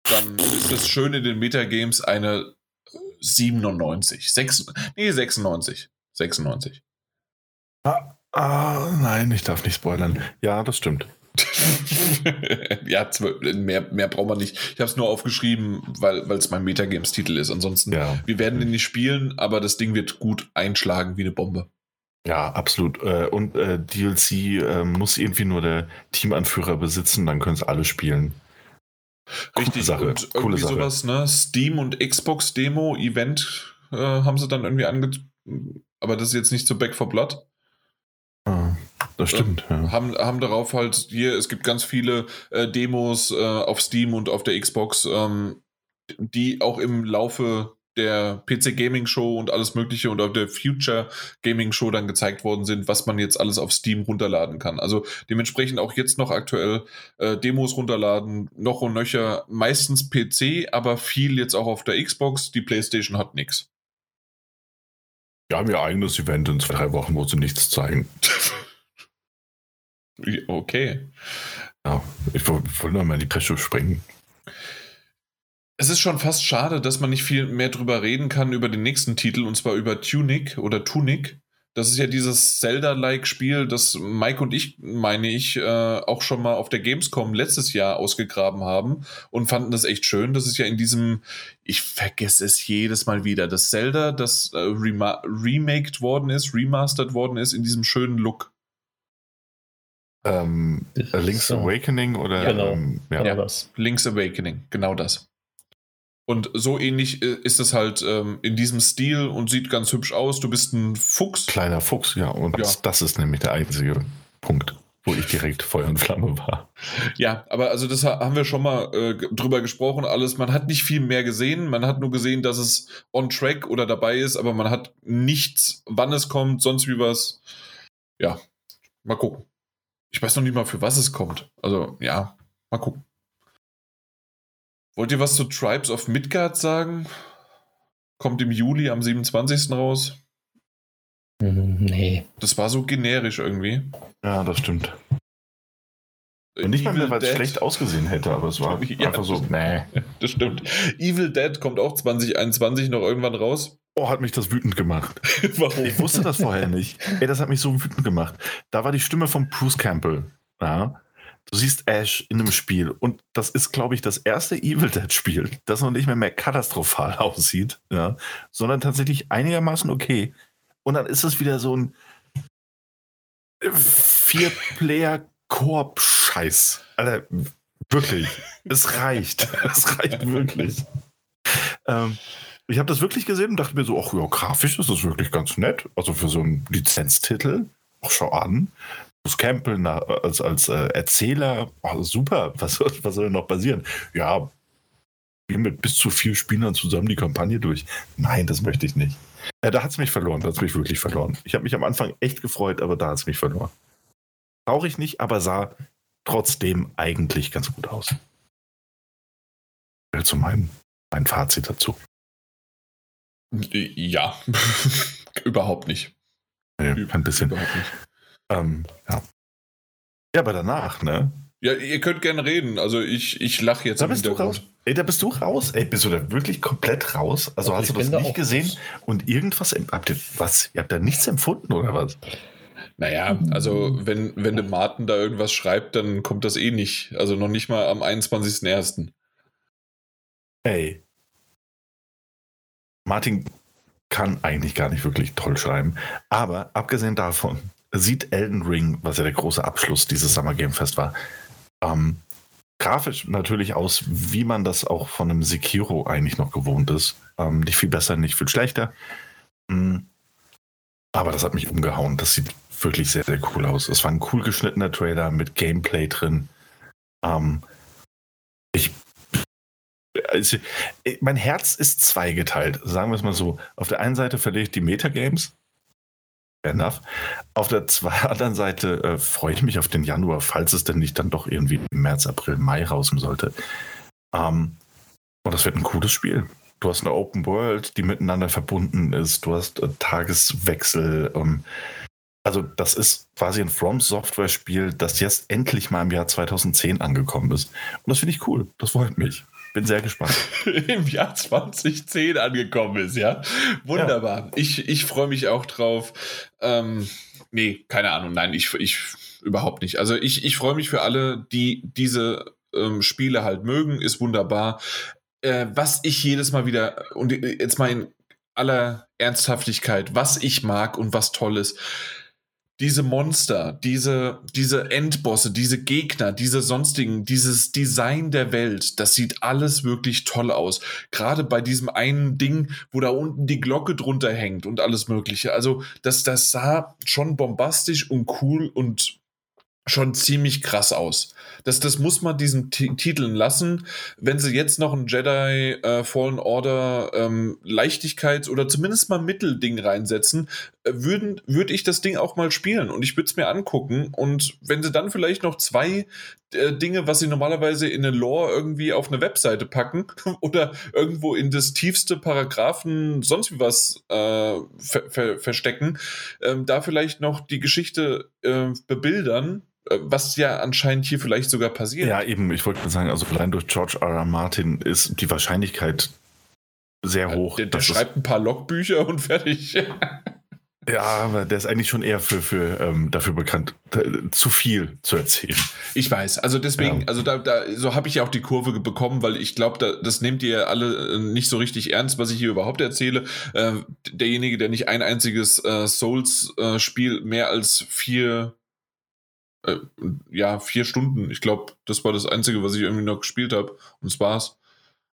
dann ist es schön in den Metagames eine 97. 6, nee, 96. 96. Ah, ah, nein, ich darf nicht spoilern. Ja, das stimmt. ja, mehr, mehr braucht man nicht. Ich habe es nur aufgeschrieben, weil es mein Metagames-Titel ist. Ansonsten, ja. wir werden den nicht spielen, aber das Ding wird gut einschlagen wie eine Bombe. Ja, absolut. Äh, und äh, DLC äh, muss irgendwie nur der Teamanführer besitzen, dann können es alle spielen. Richtig, Sache. und Coole irgendwie Sache. sowas, ne? Steam und Xbox Demo Event äh, haben sie dann irgendwie ange... Aber das ist jetzt nicht so Back for Blood. Das stimmt. Ja. Haben, haben darauf halt hier, es gibt ganz viele äh, Demos äh, auf Steam und auf der Xbox, ähm, die auch im Laufe der PC Gaming Show und alles Mögliche und auf der Future Gaming Show dann gezeigt worden sind, was man jetzt alles auf Steam runterladen kann. Also dementsprechend auch jetzt noch aktuell äh, Demos runterladen, noch und nöcher, meistens PC, aber viel jetzt auch auf der Xbox. Die PlayStation hat nichts. Wir haben ihr eigenes Event in zwei, drei Wochen, wo sie nichts zeigen. okay. Ja, ich wollte nur mal in die Presse springen. Es ist schon fast schade, dass man nicht viel mehr drüber reden kann über den nächsten Titel, und zwar über Tunic oder Tunic. Das ist ja dieses Zelda-like Spiel, das Mike und ich, meine ich, äh, auch schon mal auf der Gamescom letztes Jahr ausgegraben haben und fanden das echt schön. Das ist ja in diesem, ich vergesse es jedes Mal wieder, das Zelda, das äh, remaked worden ist, remastered worden ist, in diesem schönen Look. Ähm, Link's Awakening oder? Genau, ähm, ja. ja, Link's Awakening, genau das. Und so ähnlich äh, ist es halt ähm, in diesem Stil und sieht ganz hübsch aus. Du bist ein Fuchs. Kleiner Fuchs, ja. Und ja. Das, das, ist nämlich der einzige Punkt, wo ich direkt Feuer und Flamme war. Ja, aber also das haben wir schon mal äh, drüber gesprochen. Alles, man hat nicht viel mehr gesehen. Man hat nur gesehen, dass es on track oder dabei ist, aber man hat nichts, wann es kommt, sonst wie was. Ja, mal gucken. Ich weiß noch nicht mal, für was es kommt. Also, ja, mal gucken. Wollt ihr was zu Tribes of Midgard sagen? Kommt im Juli am 27. raus. Hm, nee. Das war so generisch irgendwie. Ja, das stimmt. Und nicht mal mehr, weil es schlecht ausgesehen hätte, aber es war ja, einfach so, nee. Das stimmt. Evil Dead kommt auch 2021 noch irgendwann raus. Oh, hat mich das wütend gemacht. Warum? Ich wusste das vorher nicht. Ey, das hat mich so wütend gemacht. Da war die Stimme von Bruce Campbell. Ja. Du siehst Ash in einem Spiel und das ist, glaube ich, das erste Evil Dead Spiel, das noch nicht mehr mehr katastrophal aussieht, ja, sondern tatsächlich einigermaßen okay. Und dann ist es wieder so ein Vier-Player-Koop-Scheiß. Alter, wirklich. Es reicht. Es reicht wirklich. Ähm, ich habe das wirklich gesehen und dachte mir so, ach ja, grafisch ist das wirklich ganz nett. Also für so einen Lizenztitel. Ach, schau an. Bruce Campbell als, als äh, Erzähler, oh, super, was, was soll denn noch passieren? Ja, mit bis zu vier Spielern zusammen die Kampagne durch. Nein, das möchte ich nicht. Äh, da hat es mich verloren, da hat es mich wirklich verloren. Ich habe mich am Anfang echt gefreut, aber da hat es mich verloren. Traurig nicht, aber sah trotzdem eigentlich ganz gut aus. Also mein, mein Fazit dazu. Ja, überhaupt nicht. Nee, ein bisschen. Überhaupt nicht. Ähm, ja. ja, aber danach, ne? Ja, ihr könnt gerne reden. Also ich, ich lache jetzt da bist du raus. Ey, da bist du raus. Ey, bist du da wirklich komplett raus? Also Ach, hast du das nicht gesehen und irgendwas habt ihr was? Ihr habt da nichts empfunden oder was? Naja, also wenn, wenn der Martin da irgendwas schreibt, dann kommt das eh nicht. Also noch nicht mal am 21.01. Ey. Martin kann eigentlich gar nicht wirklich toll schreiben. Aber abgesehen davon sieht Elden Ring, was ja der große Abschluss dieses Summer Game Fest war, ähm, grafisch natürlich aus, wie man das auch von einem Sekiro eigentlich noch gewohnt ist. Ähm, nicht viel besser, nicht viel schlechter. Mhm. Aber das hat mich umgehauen. Das sieht wirklich sehr, sehr cool aus. Es war ein cool geschnittener Trailer mit Gameplay drin. Ähm, ich also, mein Herz ist zweigeteilt, sagen wir es mal so. Auf der einen Seite verliere ich die Metagames, enough. Auf der anderen Seite äh, freue ich mich auf den Januar, falls es denn nicht dann doch irgendwie März, April, Mai raus sollte. Ähm, und das wird ein cooles Spiel. Du hast eine Open World, die miteinander verbunden ist. Du hast äh, Tageswechsel. Ähm, also das ist quasi ein From Software Spiel, das jetzt endlich mal im Jahr 2010 angekommen ist. Und das finde ich cool. Das freut mich. Bin sehr gespannt. Im Jahr 2010 angekommen ist, ja. Wunderbar. Ja. Ich, ich freue mich auch drauf. Ähm, nee, keine Ahnung. Nein, ich, ich überhaupt nicht. Also ich, ich freue mich für alle, die diese ähm, Spiele halt mögen, ist wunderbar. Äh, was ich jedes Mal wieder, und jetzt mal in aller Ernsthaftigkeit, was ich mag und was toll ist, diese Monster, diese, diese Endbosse, diese Gegner, diese sonstigen, dieses Design der Welt, das sieht alles wirklich toll aus. Gerade bei diesem einen Ding, wo da unten die Glocke drunter hängt und alles Mögliche. Also, das, das sah schon bombastisch und cool und schon ziemlich krass aus. Das, das muss man diesen T Titeln lassen. Wenn sie jetzt noch ein Jedi äh, Fallen Order ähm, Leichtigkeits- oder zumindest mal Mittelding reinsetzen, äh, würde ich das Ding auch mal spielen und ich würde es mir angucken. Und wenn sie dann vielleicht noch zwei äh, Dinge, was sie normalerweise in eine Lore irgendwie auf eine Webseite packen oder irgendwo in das tiefste Paragraphen sonst wie was äh, ver ver verstecken, ähm, da vielleicht noch die Geschichte äh, bebildern, was ja anscheinend hier vielleicht sogar passiert. Ja, eben, ich wollte mal sagen, also allein durch George R. R. Martin ist die Wahrscheinlichkeit sehr hoch. Der, der schreibt ein paar Logbücher und fertig. Ja, aber der ist eigentlich schon eher für, für ähm, dafür bekannt, zu viel zu erzählen. Ich weiß, also deswegen, ja. also da, da so habe ich ja auch die Kurve bekommen, weil ich glaube, da, das nehmt ihr alle äh, nicht so richtig ernst, was ich hier überhaupt erzähle. Äh, derjenige, der nicht ein einziges äh, Souls-Spiel äh, mehr als vier äh, ja, vier Stunden. Ich glaube, das war das Einzige, was ich irgendwie noch gespielt habe. Und es war's.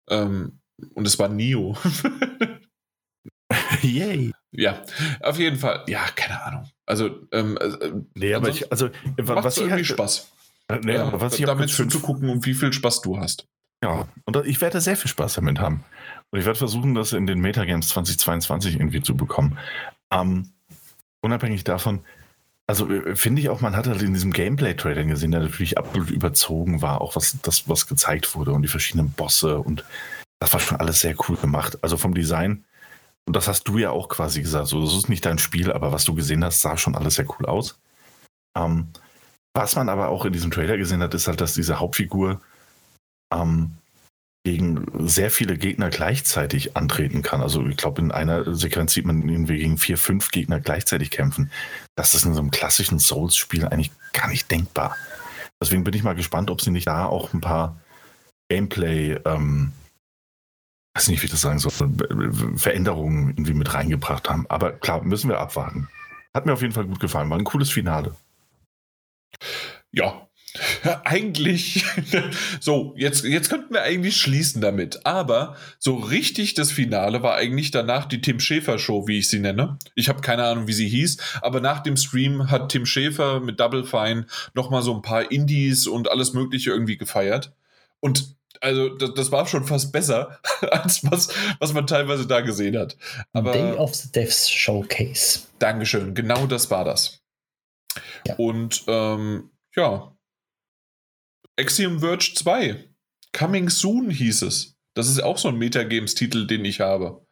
Ähm, und es war Nio. Yay. Ja, auf jeden Fall. Ja, keine Ahnung. Also, ähm, äh, nee, aber ich, also, was irgendwie halt, Spaß. Äh, nee, ja, aber was ich damit zu gucken und wie viel Spaß du hast. Ja, und ich werde sehr viel Spaß damit haben. Und ich werde versuchen, das in den Metagames 2022 irgendwie zu bekommen. Ähm, unabhängig davon, Also äh, finde ich auch, man hat halt in diesem Gameplay-Trailer gesehen, der natürlich absolut überzogen war, auch was das, was gezeigt wurde und die verschiedenen Bosse und das war schon alles sehr cool gemacht. Also vom Design, und das hast du ja auch quasi gesagt, so, das ist nicht dein Spiel, aber was du gesehen hast, sah schon alles sehr cool aus. Ähm, was man aber auch in diesem Trailer gesehen hat, ist halt, dass diese Hauptfigur ähm, gegen sehr viele Gegner gleichzeitig antreten kann. Also ich glaube, in einer Sequenz sieht man ihn gegen vier, fünf Gegner gleichzeitig kämpfen. Das ist in so einem klassischen Souls-Spiel eigentlich gar nicht denkbar. Deswegen bin ich mal gespannt, ob sie nicht da auch ein paar Gameplay, ähm, weiß nicht, wie ich das sagen soll, Veränderungen irgendwie mit reingebracht haben. Aber klar, müssen wir abwarten. Hat mir auf jeden Fall gut gefallen. War ein cooles Finale. Ja, eigentlich, so, jetzt, jetzt könnten wir eigentlich schließen damit. Aber so richtig das Finale war eigentlich danach die Tim Schäfer Show, wie ich sie nenne. Ich habe keine Ahnung, wie sie hieß, aber nach dem Stream hat Tim Schäfer mit Double Fine nochmal so ein paar Indies und alles Mögliche irgendwie gefeiert. Und also, das, das, war schon fast besser, als was, was man teilweise da gesehen hat. Aber, Day of the Devs Showcase. Dankeschön, genau das war das. Ja. Und ähm, ja, Axiom Verge 2. Coming Soon hieß es. Das ist auch so ein Metagames-Titel, den ich habe.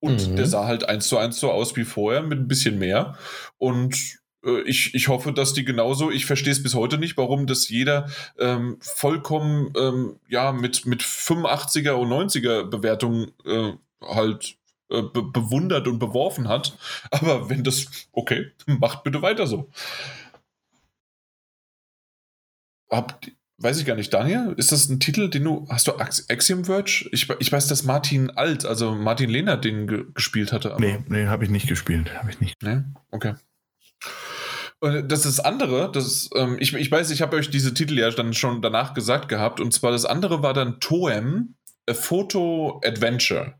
Und mhm. der sah halt eins zu eins so aus wie vorher, mit ein bisschen mehr. Und äh, ich, ich hoffe, dass die genauso, ich verstehe es bis heute nicht, warum das jeder ähm, vollkommen ähm, ja, mit, mit 85er und 90er Bewertungen äh, halt äh, be bewundert und beworfen hat. Aber wenn das, okay, macht bitte weiter so. Habt, weiß ich gar nicht, Daniel, ist das ein Titel, den du, hast du Axiom Verge? Ich, ich weiß, dass Martin Alt, also Martin Lehnert den ge gespielt hatte. Aber nee, nee, habe ich nicht gespielt, habe ich nicht. Nee, okay. Und das ist das andere, das, ähm, ich, ich weiß, ich habe euch diese Titel ja dann schon danach gesagt gehabt, und zwar das andere war dann Toem, A Photo Adventure.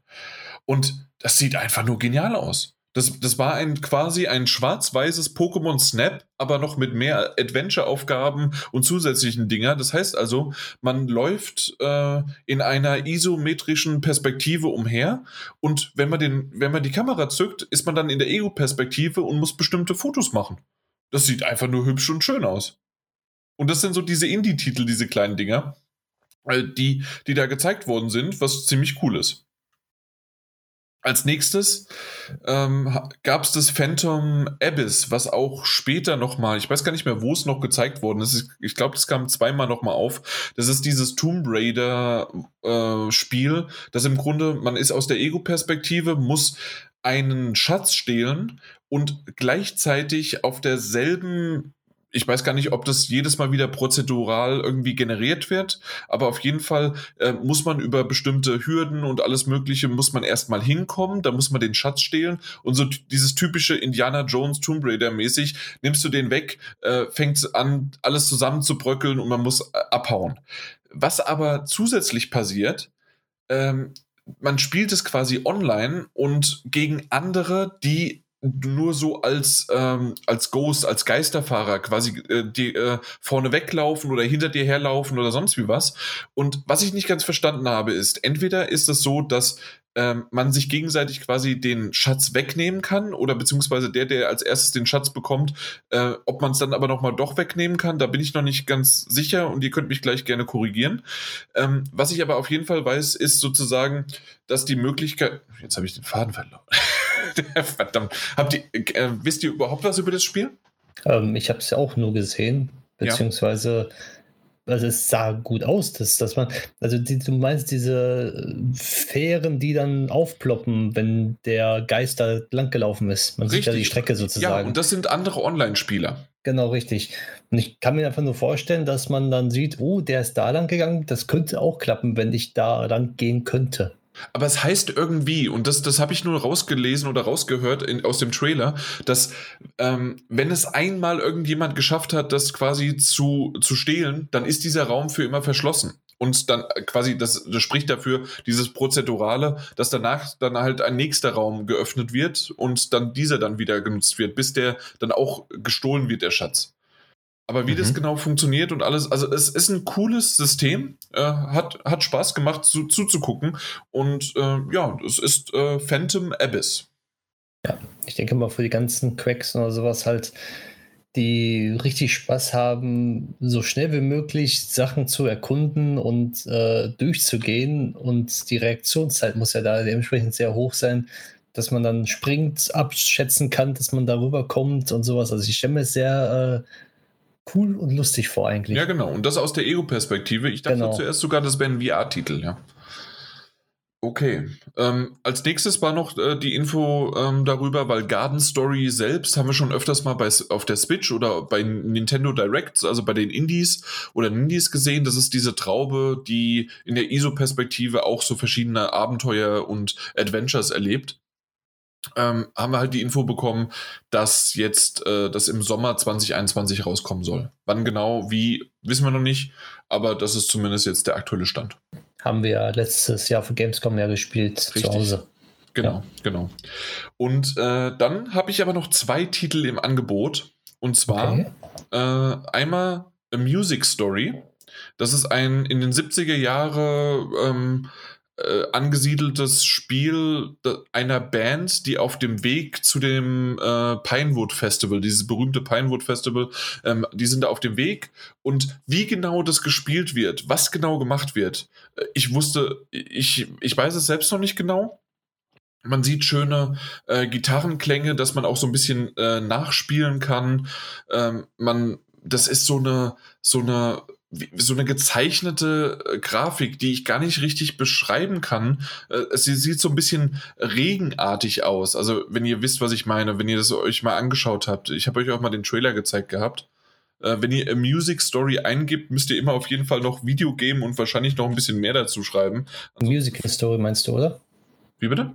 Und das sieht einfach nur genial aus. Das, das war ein quasi ein schwarz-weißes Pokémon Snap, aber noch mit mehr Adventure-Aufgaben und zusätzlichen Dinger. Das heißt also, man läuft äh, in einer isometrischen Perspektive umher und wenn man, den, wenn man die Kamera zückt, ist man dann in der Ego-Perspektive und muss bestimmte Fotos machen. Das sieht einfach nur hübsch und schön aus. Und das sind so diese Indie-Titel, diese kleinen Dinger, äh, die, die da gezeigt worden sind, was ziemlich cool ist. Als nächstes ähm, gab es das Phantom Abyss, was auch später nochmal, ich weiß gar nicht mehr, wo es noch gezeigt worden ist. Ich glaube, das kam zweimal nochmal auf. Das ist dieses Tomb Raider äh, das im Grunde, man ist aus der Ego-Perspektive, muss einen Schatz stehlen und gleichzeitig auf derselben ich weiß gar nicht, ob das jedes Mal wieder prozedural irgendwie generiert wird, aber auf jeden Fall äh, muss man über bestimmte Hürden und alles Mögliche muss man erstmal hinkommen, da muss man den Schatz stehlen und so dieses typische Indiana Jones Tomb Raider mäßig, nimmst du den weg, äh, fängt an, alles zusammenzubröckeln und man muss äh, abhauen. Was aber zusätzlich passiert, ähm, man spielt es quasi online und gegen andere, die nur so als, ähm, als Ghost, als Geisterfahrer quasi äh, die, äh, vorne weglaufen oder hinter dir herlaufen oder sonst wie was. Und was ich nicht ganz verstanden habe, ist, entweder ist es so, dass ähm, man sich gegenseitig quasi den Schatz wegnehmen kann oder beziehungsweise der, der als erstes den Schatz bekommt, äh, ob man es dann aber nochmal doch wegnehmen kann, da bin ich noch nicht ganz sicher und ihr könnt mich gleich gerne korrigieren. Ähm, was ich aber auf jeden Fall weiß, ist sozusagen, dass die Möglichkeit, jetzt habe ich den Faden verloren. Verdammt. Habt ihr, äh, wisst ihr überhaupt was über das Spiel? Ähm, ich habe es ja auch nur gesehen, beziehungsweise also es sah gut aus, dass, dass man, also die, du meinst diese Fähren, die dann aufploppen, wenn der Geist da langgelaufen ist. Man richtig. sieht ja die Strecke sozusagen. Ja, und das sind andere Online-Spieler. Genau, richtig. Und ich kann mir einfach nur vorstellen, dass man dann sieht, oh, der ist da lang gegangen, das könnte auch klappen, wenn ich da lang gehen könnte. Aber es heißt irgendwie, und das, das habe ich nur rausgelesen oder rausgehört in, aus dem Trailer, dass ähm, wenn es einmal irgendjemand geschafft hat, das quasi zu, zu stehlen, dann ist dieser Raum für immer verschlossen. Und dann quasi, das, das spricht dafür, dieses Prozedurale, dass danach dann halt ein nächster Raum geöffnet wird und dann dieser dann wieder genutzt wird, bis der dann auch gestohlen wird, der Schatz. Aber wie mhm. das genau funktioniert und alles, also es ist ein cooles System, äh, hat, hat Spaß gemacht zu, zuzugucken und äh, ja, es ist äh, Phantom Abyss. Ja, ich denke mal für die ganzen Cracks oder sowas halt die richtig Spaß haben, so schnell wie möglich Sachen zu erkunden und äh, durchzugehen. Und die Reaktionszeit muss ja da dementsprechend sehr hoch sein, dass man dann springt, abschätzen kann, dass man darüber kommt und sowas. Also ich stelle mir sehr äh, cool und lustig vor eigentlich. Ja, genau. Und das aus der Ego-Perspektive. Ich dachte genau. zuerst sogar, das wäre ein VR-Titel, ja. Okay. Ähm, als nächstes war noch äh, die Info ähm, darüber, weil Garden Story selbst haben wir schon öfters mal bei, auf der Switch oder bei Nintendo Directs, also bei den Indies oder Indies gesehen. Das ist diese Traube, die in der ISO-Perspektive auch so verschiedene Abenteuer und Adventures erlebt. Ähm, haben wir halt die Info bekommen, dass jetzt äh, das im Sommer 2021 rauskommen soll. Wann genau, wie, wissen wir noch nicht, aber das ist zumindest jetzt der aktuelle Stand haben wir ja letztes Jahr für Gamescom ja gespielt Richtig. zu Hause. Genau, ja. genau. Und äh, dann habe ich aber noch zwei Titel im Angebot. Und zwar okay. äh, einmal A Music Story. Das ist ein in den 70er Jahre ähm, äh, angesiedeltes Spiel einer Band, die auf dem Weg zu dem äh, Pinewood Festival, dieses berühmte Pinewood Festival, ähm, die sind da auf dem Weg und wie genau das gespielt wird, was genau gemacht wird, äh, ich wusste, ich, ich weiß es selbst noch nicht genau. Man sieht schöne äh, Gitarrenklänge, dass man auch so ein bisschen äh, nachspielen kann. Ähm, man, das ist so eine, so eine so eine gezeichnete äh, Grafik, die ich gar nicht richtig beschreiben kann. Äh, sie sieht so ein bisschen regenartig aus. Also, wenn ihr wisst, was ich meine, wenn ihr das euch mal angeschaut habt. Ich habe euch auch mal den Trailer gezeigt gehabt. Äh, wenn ihr a Music Story eingibt, müsst ihr immer auf jeden Fall noch Video geben und wahrscheinlich noch ein bisschen mehr dazu schreiben. Also, Musical Story meinst du, oder? Wie bitte?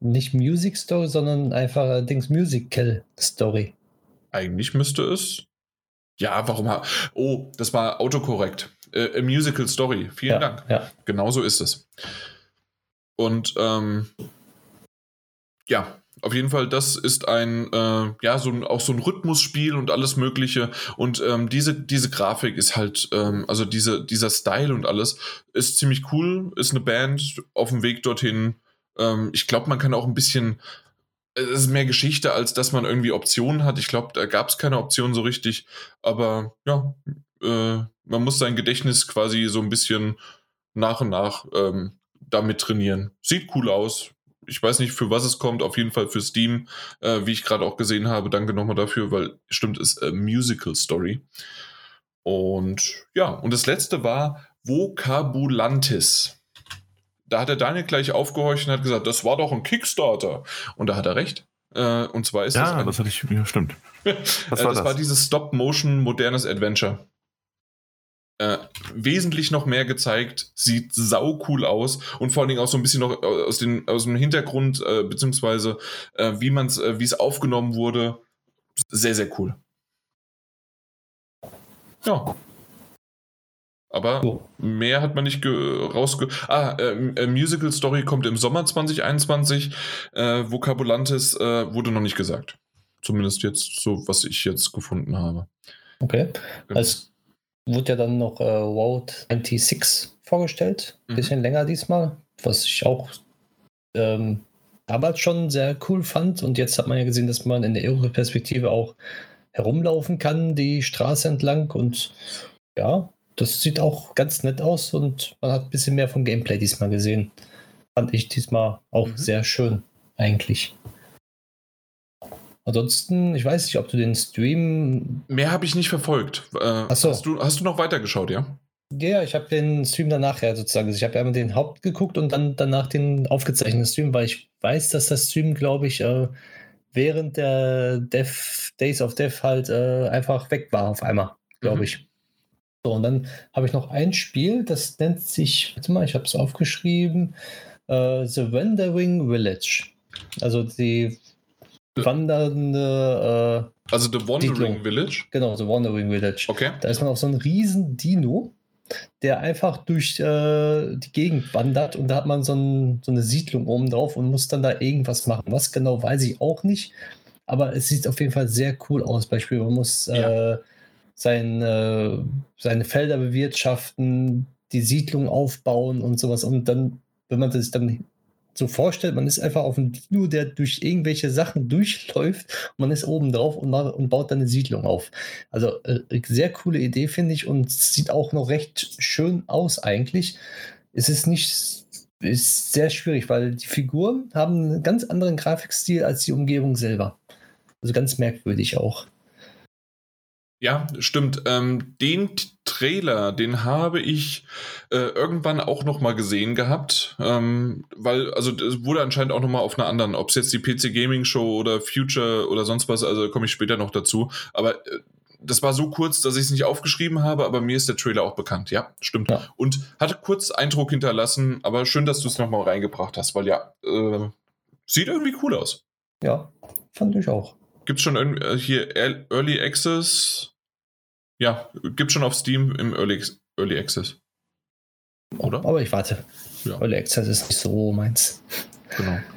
Nicht Music Story, sondern einfach Dings Musical Story. Eigentlich müsste es ja, warum? Oh, das war autokorrekt. Äh, a Musical Story. Vielen ja, Dank. Ja. Genau so ist es. Und ähm, ja, auf jeden Fall, das ist ein, äh, ja, so ein, auch so ein Rhythmusspiel und alles Mögliche. Und ähm, diese, diese Grafik ist halt, ähm, also diese, dieser Style und alles ist ziemlich cool. Ist eine Band auf dem Weg dorthin. Ähm, ich glaube, man kann auch ein bisschen es ist mehr Geschichte, als dass man irgendwie Optionen hat. Ich glaube, da gab es keine Option so richtig. Aber ja, äh, man muss sein Gedächtnis quasi so ein bisschen nach und nach ähm, damit trainieren. Sieht cool aus. Ich weiß nicht, für was es kommt. Auf jeden Fall für Steam, äh, wie ich gerade auch gesehen habe. Danke nochmal dafür, weil stimmt, ist äh, Musical Story. Und ja, und das letzte war Vocabulantis da hat der Daniel gleich aufgehorcht und hat gesagt, das war doch ein Kickstarter. Und da hat er recht. Äh, und zwar ist ja, das. Ja, das hatte ich, ja, stimmt. Was war das? das war dieses Stop-Motion modernes Adventure. Äh, wesentlich noch mehr gezeigt, sieht sau cool aus und vor allen Dingen auch so ein bisschen noch aus, den, aus dem Hintergrund, äh, beziehungsweise äh, wie man es, äh, wie es aufgenommen wurde. Sehr, sehr cool. Ja. Aber oh. mehr hat man nicht rausge... Ah, äh, Musical Story kommt im Sommer 2021. Äh, Vokabulantes äh, wurde noch nicht gesagt. Zumindest jetzt so, was ich jetzt gefunden habe. Okay. Genau. Es wurde ja dann noch äh, Road 96 vorgestellt. Mhm. Bisschen länger diesmal. Was ich auch ähm, damals schon sehr cool fand. Und jetzt hat man ja gesehen, dass man in der Euro-Perspektive auch herumlaufen kann, die Straße entlang. Und ja, das sieht auch ganz nett aus und man hat ein bisschen mehr vom Gameplay diesmal gesehen. Fand ich diesmal auch mhm. sehr schön, eigentlich. Ansonsten, ich weiß nicht, ob du den Stream. Mehr habe ich nicht verfolgt. Äh, Achso. Hast du, hast du noch weitergeschaut, ja? Ja, ich habe den Stream danach ja sozusagen. Ich habe einmal den Haupt geguckt und dann danach den aufgezeichneten Stream, weil ich weiß, dass das Stream, glaube ich, äh, während der Death, Days of Death halt äh, einfach weg war auf einmal, glaube mhm. ich. So, und dann habe ich noch ein Spiel, das nennt sich, warte mal, ich habe es aufgeschrieben, uh, The Wandering Village. Also die wandernde. Äh, also The Wandering Siedlung. Village? Genau, The Wandering Village. Okay. Da ist man auf so einem riesen Dino, der einfach durch äh, die Gegend wandert und da hat man so, ein, so, eine Siedlung oben drauf und muss dann da irgendwas machen. Was genau, weiß ich auch nicht. Aber es sieht auf jeden Fall sehr cool aus. Beispiel, man muss ja. Äh, sein, äh, seine Felder bewirtschaften, die Siedlung aufbauen und sowas. Und dann, wenn man das dann so vorstellt, man ist einfach auf einem Dino, der durch irgendwelche Sachen durchläuft man ist oben drauf und, und baut dann eine Siedlung auf. Also äh, sehr coole Idee, finde ich, und sieht auch noch recht schön aus eigentlich. Es ist nicht ist sehr schwierig, weil die Figuren haben einen ganz anderen Grafikstil als die Umgebung selber. Also ganz merkwürdig auch. Ja, stimmt. Ähm, den Trailer, den habe ich äh, irgendwann auch noch mal gesehen gehabt, ähm, weil also es wurde anscheinend auch noch mal auf einer anderen, ob es jetzt die PC Gaming Show oder Future oder sonst was, also komme ich später noch dazu. Aber äh, das war so kurz, dass ich es nicht aufgeschrieben habe, aber mir ist der Trailer auch bekannt. Ja, stimmt. Ja. Und hatte kurz Eindruck hinterlassen, aber schön, dass du es noch mal reingebracht hast, weil ja, äh, sieht irgendwie cool aus. Ja, fand ich auch. Gibt es schon äh, hier Early Access? Ja, gibt schon auf Steam im Early, Early Access. Oder? Aber ich warte. Ja. Early Access ist nicht so meins. Genau.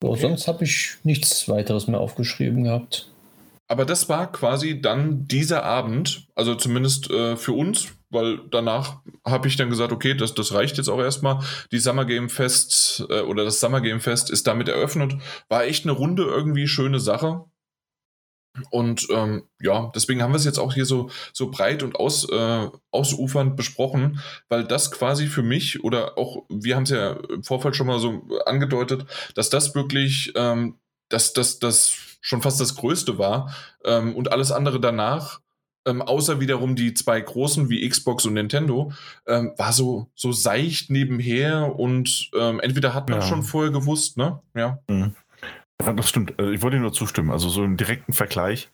So, okay. Sonst habe ich nichts weiteres mehr aufgeschrieben gehabt. Aber das war quasi dann dieser Abend, also zumindest äh, für uns, weil danach habe ich dann gesagt, okay, das, das reicht jetzt auch erstmal. Die Summer Game Fest äh, oder das Summer Game Fest ist damit eröffnet. War echt eine runde, irgendwie schöne Sache. Und ähm, ja, deswegen haben wir es jetzt auch hier so, so breit und aus, äh, ausufernd besprochen, weil das quasi für mich oder auch, wir haben es ja im Vorfeld schon mal so angedeutet, dass das wirklich, ähm, dass das, das schon fast das Größte war ähm, und alles andere danach ähm, außer wiederum die zwei großen wie Xbox und Nintendo, ähm, war so, so seicht nebenher und ähm, entweder hat man ja. schon vorher gewusst, ne? Ja. Mhm. ja. Das stimmt. Äh, ich wollte nur zustimmen. Also so im direkten Vergleich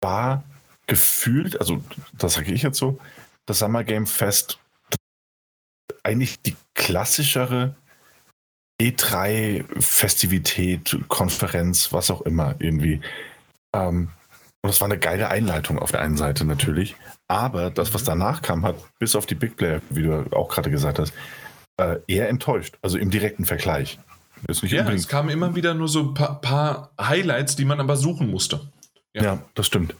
war gefühlt, also das sage ich jetzt so, das Summer Game Fest eigentlich die klassischere E3-Festivität, Konferenz, was auch immer irgendwie. Ähm, und das war eine geile Einleitung auf der einen Seite natürlich. Aber das, was mhm. danach kam, hat bis auf die Big Player, wie du auch gerade gesagt hast, äh, eher enttäuscht. Also im direkten Vergleich. ja, es kamen immer wieder nur so ein paar, paar, Highlights, die man aber suchen musste. Ja, ja das stimmt.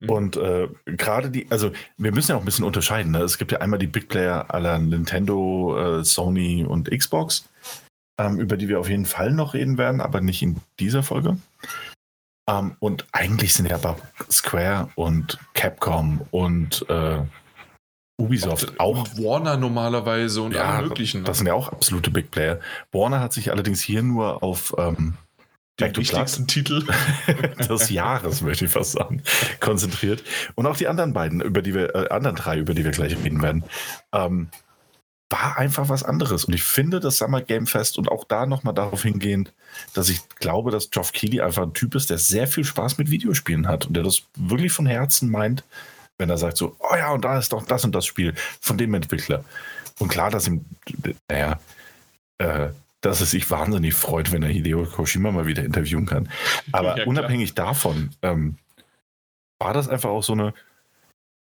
Mhm. Und äh, gerade die, also wir müssen ja auch ein bisschen unterscheiden. Ne? Es gibt ja einmal die Big Player aller Nintendo, äh, Sony und Xbox, ähm, über die wir auf jeden Fall noch reden werden, aber nicht in dieser Folge. Um, ähm, und eigentlich sind ja aber Square und Capcom und äh, Ubisoft auch. Warner normalerweise und ja, alle möglichen. Ne? Das sind ja auch absolute Big Player. Warner hat sich allerdings hier nur auf ähm, den wichtigsten Titel des Jahres, möchte ich fast sagen, konzentriert. Und auch die anderen beiden, über die wir, äh, anderen drei, über die wir gleich reden werden. Ähm, war einfach was anderes. Und ich finde das Summer Game Fest und auch da nochmal darauf hingehend, dass ich glaube, dass Geoff Keighley einfach ein Typ ist, der sehr viel Spaß mit Videospielen hat und der das wirklich von Herzen meint, wenn er sagt so, oh ja, und da ist doch das und das Spiel von dem Entwickler. Und klar, dass ihm, naja, äh, dass es sich wahnsinnig freut, wenn er Hideo Koshima mal wieder interviewen kann. Aber ja, unabhängig davon ähm, war das einfach auch so eine,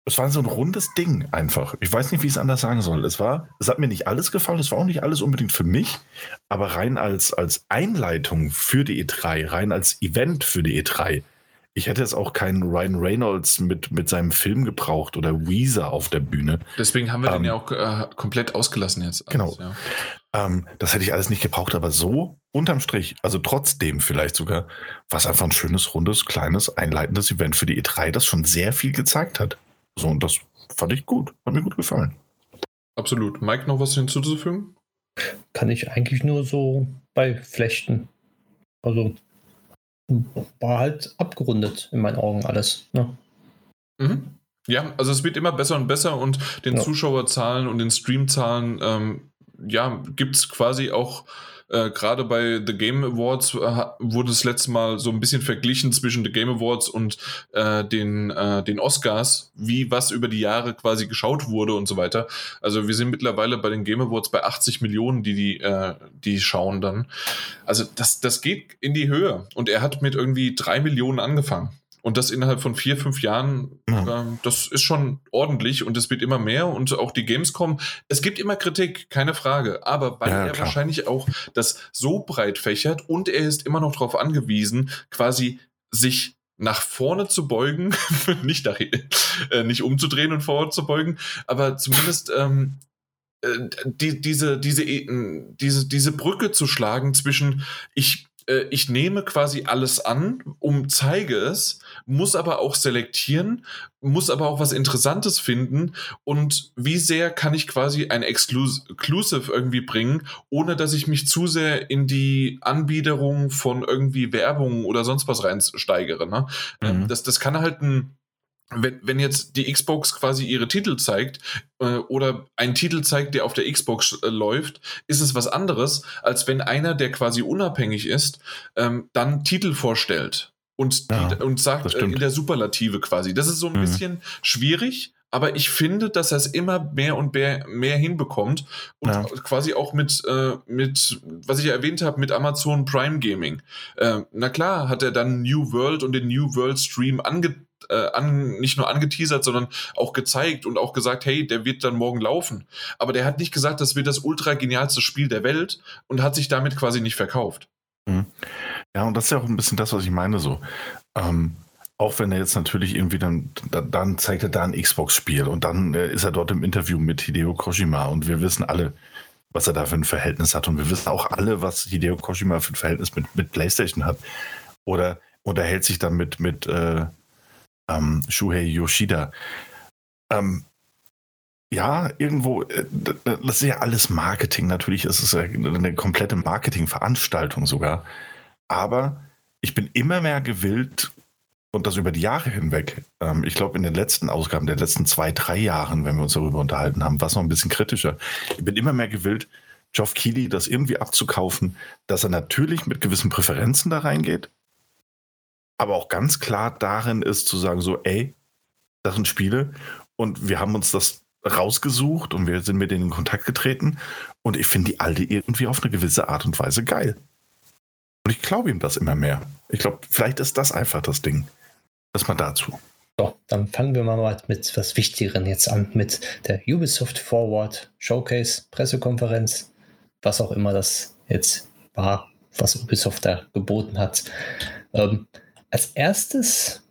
es war so ein rundes Ding einfach. Ich weiß nicht, wie ich es anders sagen soll. Es war, es hat mir nicht alles gefallen, es war auch nicht alles unbedingt für mich, aber rein als, als Einleitung für die E3, rein als Event für die E3. Ich hätte jetzt auch keinen Ryan Reynolds mit, mit seinem Film gebraucht oder Weezer auf der Bühne. Deswegen haben wir ähm, den ja auch äh, komplett ausgelassen jetzt. Alles, genau. Ja. Ähm, das hätte ich alles nicht gebraucht, aber so unterm Strich, also trotzdem vielleicht sogar, war es einfach ein schönes, rundes, kleines, einleitendes Event für die E3, das schon sehr viel gezeigt hat. So, und das fand ich gut. Hat mir gut gefallen. Absolut. Mike, noch was hinzuzufügen? Kann ich eigentlich nur so bei Flechten. Also war halt abgerundet in meinen Augen alles. Ne? Mhm. Ja, also es wird immer besser und besser und den ja. Zuschauerzahlen und den Streamzahlen ähm, ja, gibt es quasi auch äh, Gerade bei The Game Awards äh, wurde das letzte Mal so ein bisschen verglichen zwischen The Game Awards und äh, den, äh, den Oscars, wie was über die Jahre quasi geschaut wurde und so weiter. Also wir sind mittlerweile bei den Game Awards bei 80 Millionen, die die, äh, die schauen dann. Also das, das geht in die Höhe. Und er hat mit irgendwie drei Millionen angefangen. Und das innerhalb von vier, fünf Jahren, ja. äh, das ist schon ordentlich und es wird immer mehr und auch die Gamescom. Es gibt immer Kritik, keine Frage. Aber weil ja, er klar. wahrscheinlich auch das so breit fächert und er ist immer noch darauf angewiesen, quasi sich nach vorne zu beugen, nicht, nach, äh, nicht umzudrehen und vorwärts zu beugen, aber zumindest ähm, äh, die, diese, diese, äh, diese, diese Brücke zu schlagen zwischen ich äh, ich nehme quasi alles an, um zeige es, muss aber auch selektieren, muss aber auch was Interessantes finden und wie sehr kann ich quasi ein Exclusive irgendwie bringen, ohne dass ich mich zu sehr in die Anbiederung von irgendwie Werbung oder sonst was reinsteigere. Ne? Ähm, mhm. Das, das kann halt ein wenn, wenn jetzt die Xbox quasi ihre Titel zeigt äh, oder einen Titel zeigt, der auf der Xbox äh, läuft, ist es was anderes, als wenn einer, der quasi unabhängig ist, ähm, dann Titel vorstellt und, ja, die, und sagt äh, in der Superlative quasi. Das ist so ein mhm. bisschen schwierig, aber ich finde, dass er es immer mehr und mehr, mehr hinbekommt und ja. quasi auch mit, äh, mit, was ich ja erwähnt habe, mit Amazon Prime Gaming. Äh, na klar, hat er dann New World und den New World Stream ange äh, an, nicht nur angeteasert, sondern auch gezeigt und auch gesagt, hey, der wird dann morgen laufen. Aber der hat nicht gesagt, das wird das ultra genialste Spiel der Welt und hat sich damit quasi nicht verkauft. Mhm. Ja, und das ist ja auch ein bisschen das, was ich meine so. Ähm, auch wenn er jetzt natürlich irgendwie dann, dann zeigt er da ein Xbox-Spiel und dann äh, ist er dort im Interview mit Hideo Kojima und wir wissen alle, was er da für ein Verhältnis hat und wir wissen auch alle, was Hideo Kojima für ein Verhältnis mit, mit PlayStation hat. Oder unterhält sich dann mit, mit äh, ähm, Shuhei Yoshida. Ähm, ja, irgendwo, äh, das ist ja alles Marketing. Natürlich ist es eine komplette Marketingveranstaltung sogar. Aber ich bin immer mehr gewillt, und das über die Jahre hinweg. Ähm, ich glaube, in den letzten Ausgaben, der letzten zwei, drei Jahren, wenn wir uns darüber unterhalten haben, war es noch ein bisschen kritischer. Ich bin immer mehr gewillt, Geoff Keighley das irgendwie abzukaufen, dass er natürlich mit gewissen Präferenzen da reingeht, aber auch ganz klar darin ist zu sagen, so, ey, das sind Spiele und wir haben uns das rausgesucht und wir sind mit denen in Kontakt getreten und ich finde die alte irgendwie auf eine gewisse Art und Weise geil. Und ich glaube ihm das immer mehr. Ich glaube, vielleicht ist das einfach das Ding. Das mal dazu. So, dann fangen wir mal mit was Wichtigeren jetzt an, mit der Ubisoft Forward Showcase, Pressekonferenz, was auch immer das jetzt war, was Ubisoft da geboten hat. Ähm, als erstes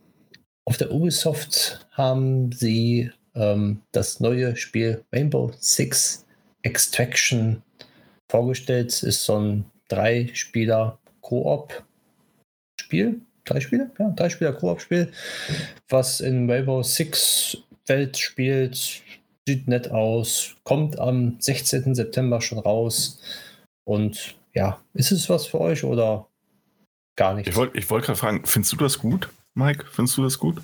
auf der Ubisoft haben sie ähm, das neue Spiel Rainbow Six Extraction vorgestellt. Es ist so ein Drei-Spieler-Koop-Spiel. Drei Spieler? Ja, drei Spieler Koop-Spiel, was in Rainbow Six Welt spielt. Sieht nett aus. Kommt am 16. September schon raus. Und ja, ist es was für euch oder gar nicht. Ich wollte ich wollt gerade fragen, findest du das gut, Mike? Findest du das gut?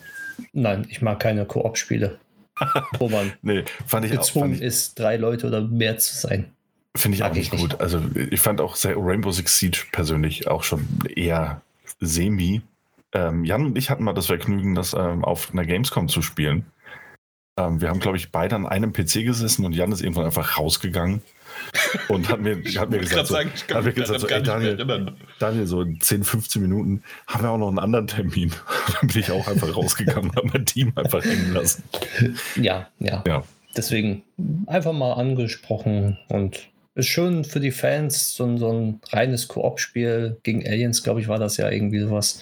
Nein, ich mag keine Koop-Spiele, wo man nee, fand ich gezwungen auch, fand ich, ist, drei Leute oder mehr zu sein. Finde ich mag auch nicht ich gut. Nicht. Also ich fand auch Rainbow Six Siege persönlich auch schon eher semi. Ähm, Jan und ich hatten mal das Vergnügen, das ähm, auf einer Gamescom zu spielen. Ähm, wir haben, glaube ich, beide an einem PC gesessen und Jan ist irgendwann einfach rausgegangen und hat mir, hat mir gesagt, so, sagen, hat mir gesagt so, ey, Daniel, Daniel, so in 10, 15 Minuten haben wir auch noch einen anderen Termin. Dann bin ich auch einfach rausgegangen und habe mein Team einfach hängen lassen. Ja, ja, ja. Deswegen einfach mal angesprochen und ist schön für die Fans, so, so ein reines Koop-Spiel gegen Aliens, glaube ich, war das ja irgendwie sowas.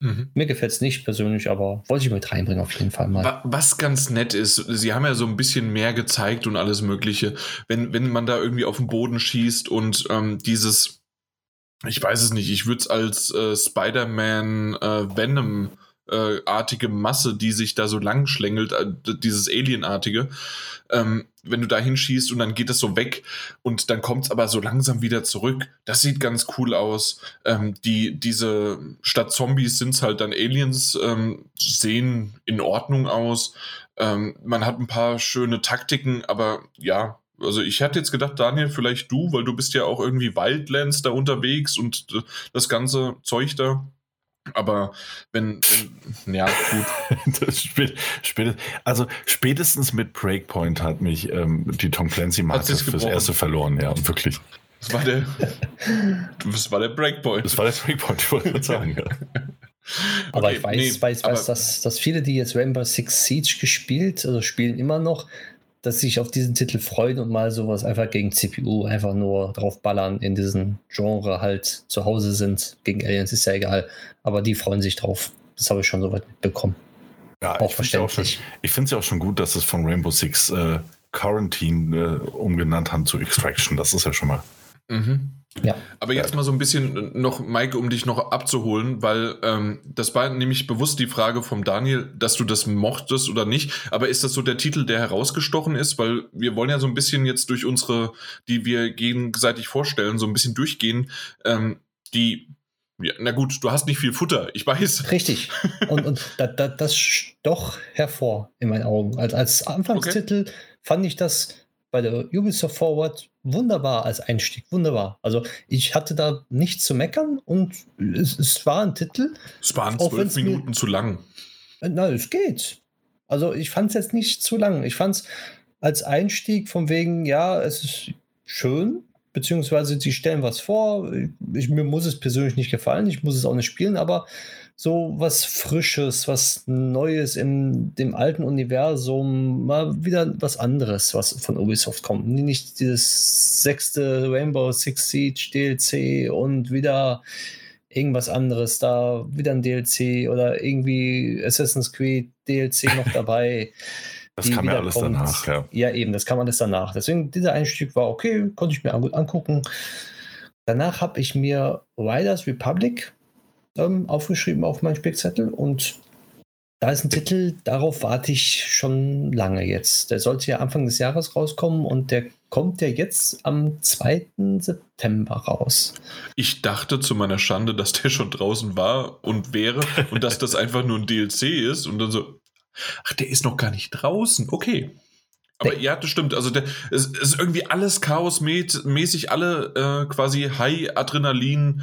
Mhm. Mir gefällt es nicht persönlich, aber wollte ich mit reinbringen auf jeden Fall mal. Was ganz nett ist, sie haben ja so ein bisschen mehr gezeigt und alles Mögliche. Wenn, wenn man da irgendwie auf den Boden schießt und ähm, dieses, ich weiß es nicht, ich würde es als äh, Spider-Man äh, Venom äh, artige Masse, die sich da so lang schlängelt, äh, dieses Alienartige. Ähm, wenn du da hinschießt und dann geht es so weg und dann kommt es aber so langsam wieder zurück. Das sieht ganz cool aus. Ähm, die, diese statt Zombies sind es halt dann Aliens, ähm, sehen in Ordnung aus. Ähm, man hat ein paar schöne Taktiken, aber ja, also ich hätte jetzt gedacht, Daniel, vielleicht du, weil du bist ja auch irgendwie Wildlands da unterwegs und das ganze Zeug da. Aber wenn, wenn ja, gut. spät, spät, also spätestens mit Breakpoint hat mich ähm, die Tom Clancy-Marke fürs erste verloren, ja, wirklich. Das war der, das war der Breakpoint. Das war der Breakpoint, ich wollte sagen, ja. Aber okay, ich weiß, nee, weiß, weiß dass, dass viele, die jetzt Rainbow Six Siege gespielt, also spielen immer noch, dass sich auf diesen Titel freuen und mal sowas einfach gegen CPU einfach nur draufballern in diesem Genre halt zu Hause sind. Gegen Aliens ist ja egal, aber die freuen sich drauf. Das habe ich schon soweit mitbekommen. Ja, auch ich verständlich. Schon, ich finde es ja auch schon gut, dass es von Rainbow Six äh, Quarantine äh, umgenannt haben zu Extraction. Das ist ja schon mal. Mhm. Ja. Aber jetzt mal so ein bisschen noch, Mike, um dich noch abzuholen, weil ähm, das war nämlich bewusst die Frage vom Daniel, dass du das mochtest oder nicht. Aber ist das so der Titel, der herausgestochen ist? Weil wir wollen ja so ein bisschen jetzt durch unsere, die wir gegenseitig vorstellen, so ein bisschen durchgehen. Ähm, die ja, na gut, du hast nicht viel Futter, ich weiß. Richtig. Und, und da, da, das stoch hervor in meinen Augen. Als, als Anfangstitel okay. fand ich das bei der Ubisoft Forward wunderbar als Einstieg. Wunderbar. Also ich hatte da nichts zu meckern und es, es war ein Titel. Es waren zwölf Minuten mir, zu lang. Na, es geht. Also ich fand es jetzt nicht zu lang. Ich fand es als Einstieg von wegen, ja, es ist schön, beziehungsweise sie stellen was vor. Ich, mir muss es persönlich nicht gefallen, ich muss es auch nicht spielen, aber so was Frisches, was Neues in dem alten Universum, mal wieder was anderes, was von Ubisoft kommt. Nicht dieses sechste Rainbow Six Siege DLC und wieder irgendwas anderes da, wieder ein DLC oder irgendwie Assassin's Creed DLC noch dabei. Das kam ja alles kommt. danach, ja. Ja, eben, das kam alles danach. Deswegen, dieser Einstieg war okay, konnte ich mir gut angucken. Danach habe ich mir Riders Republic ähm, aufgeschrieben auf meinen Spickzettel und da ist ein Titel, darauf warte ich schon lange jetzt. Der sollte ja Anfang des Jahres rauskommen und der kommt ja jetzt am 2. September raus. Ich dachte zu meiner Schande, dass der schon draußen war und wäre und dass das einfach nur ein DLC ist und dann so, ach, der ist noch gar nicht draußen. Okay. Aber ja, das stimmt. Also der, es, es ist irgendwie alles chaosmäßig, alle äh, quasi High-Adrenalin-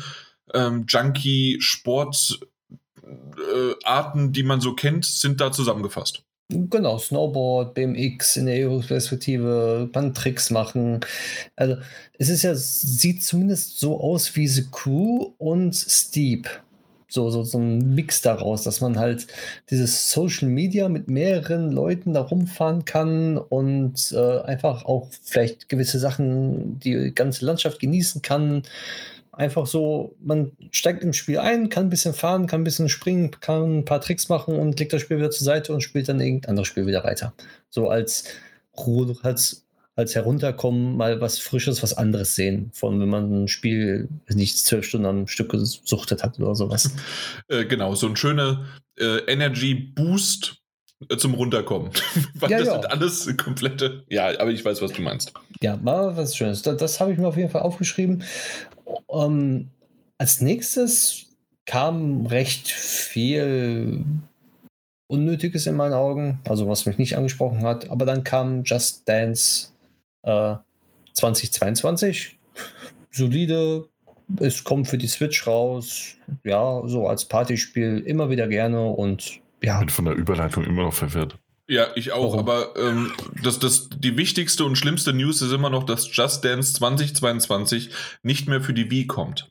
ähm, Junkie, Sportarten, äh, die man so kennt, sind da zusammengefasst. Genau, Snowboard, BMX in der Ego-Perspektive, man Tricks machen. Also es ist ja, sieht zumindest so aus wie The Crew und Steep. So, so, so ein Mix daraus, dass man halt dieses Social Media mit mehreren Leuten da rumfahren kann und äh, einfach auch vielleicht gewisse Sachen, die ganze Landschaft genießen kann Einfach so, man steigt im Spiel ein, kann ein bisschen fahren, kann ein bisschen springen, kann ein paar Tricks machen und legt das Spiel wieder zur Seite und spielt dann irgendein anderes Spiel wieder weiter. So als Ruhe, als, als herunterkommen, mal was Frisches, was anderes sehen. Von wenn man ein Spiel nicht zwölf Stunden am Stück gesuchtet hat oder sowas. äh, genau, so ein schöner äh, Energy Boost äh, zum Runterkommen. Weil ja, das ja. sind alles komplette. Ja, aber ich weiß, was du meinst. Ja, mal was Schönes. Das, das habe ich mir auf jeden Fall aufgeschrieben. Um, ähm, als nächstes kam recht viel Unnötiges in meinen Augen, also was mich nicht angesprochen hat. Aber dann kam Just Dance äh, 2022. Solide. Es kommt für die Switch raus. Ja, so als Partyspiel immer wieder gerne und ja. Bin von der Überleitung immer noch verwirrt. Ja, ich auch, Warum? aber ähm, das, das, die wichtigste und schlimmste News ist immer noch, dass Just Dance 2022 nicht mehr für die Wii kommt.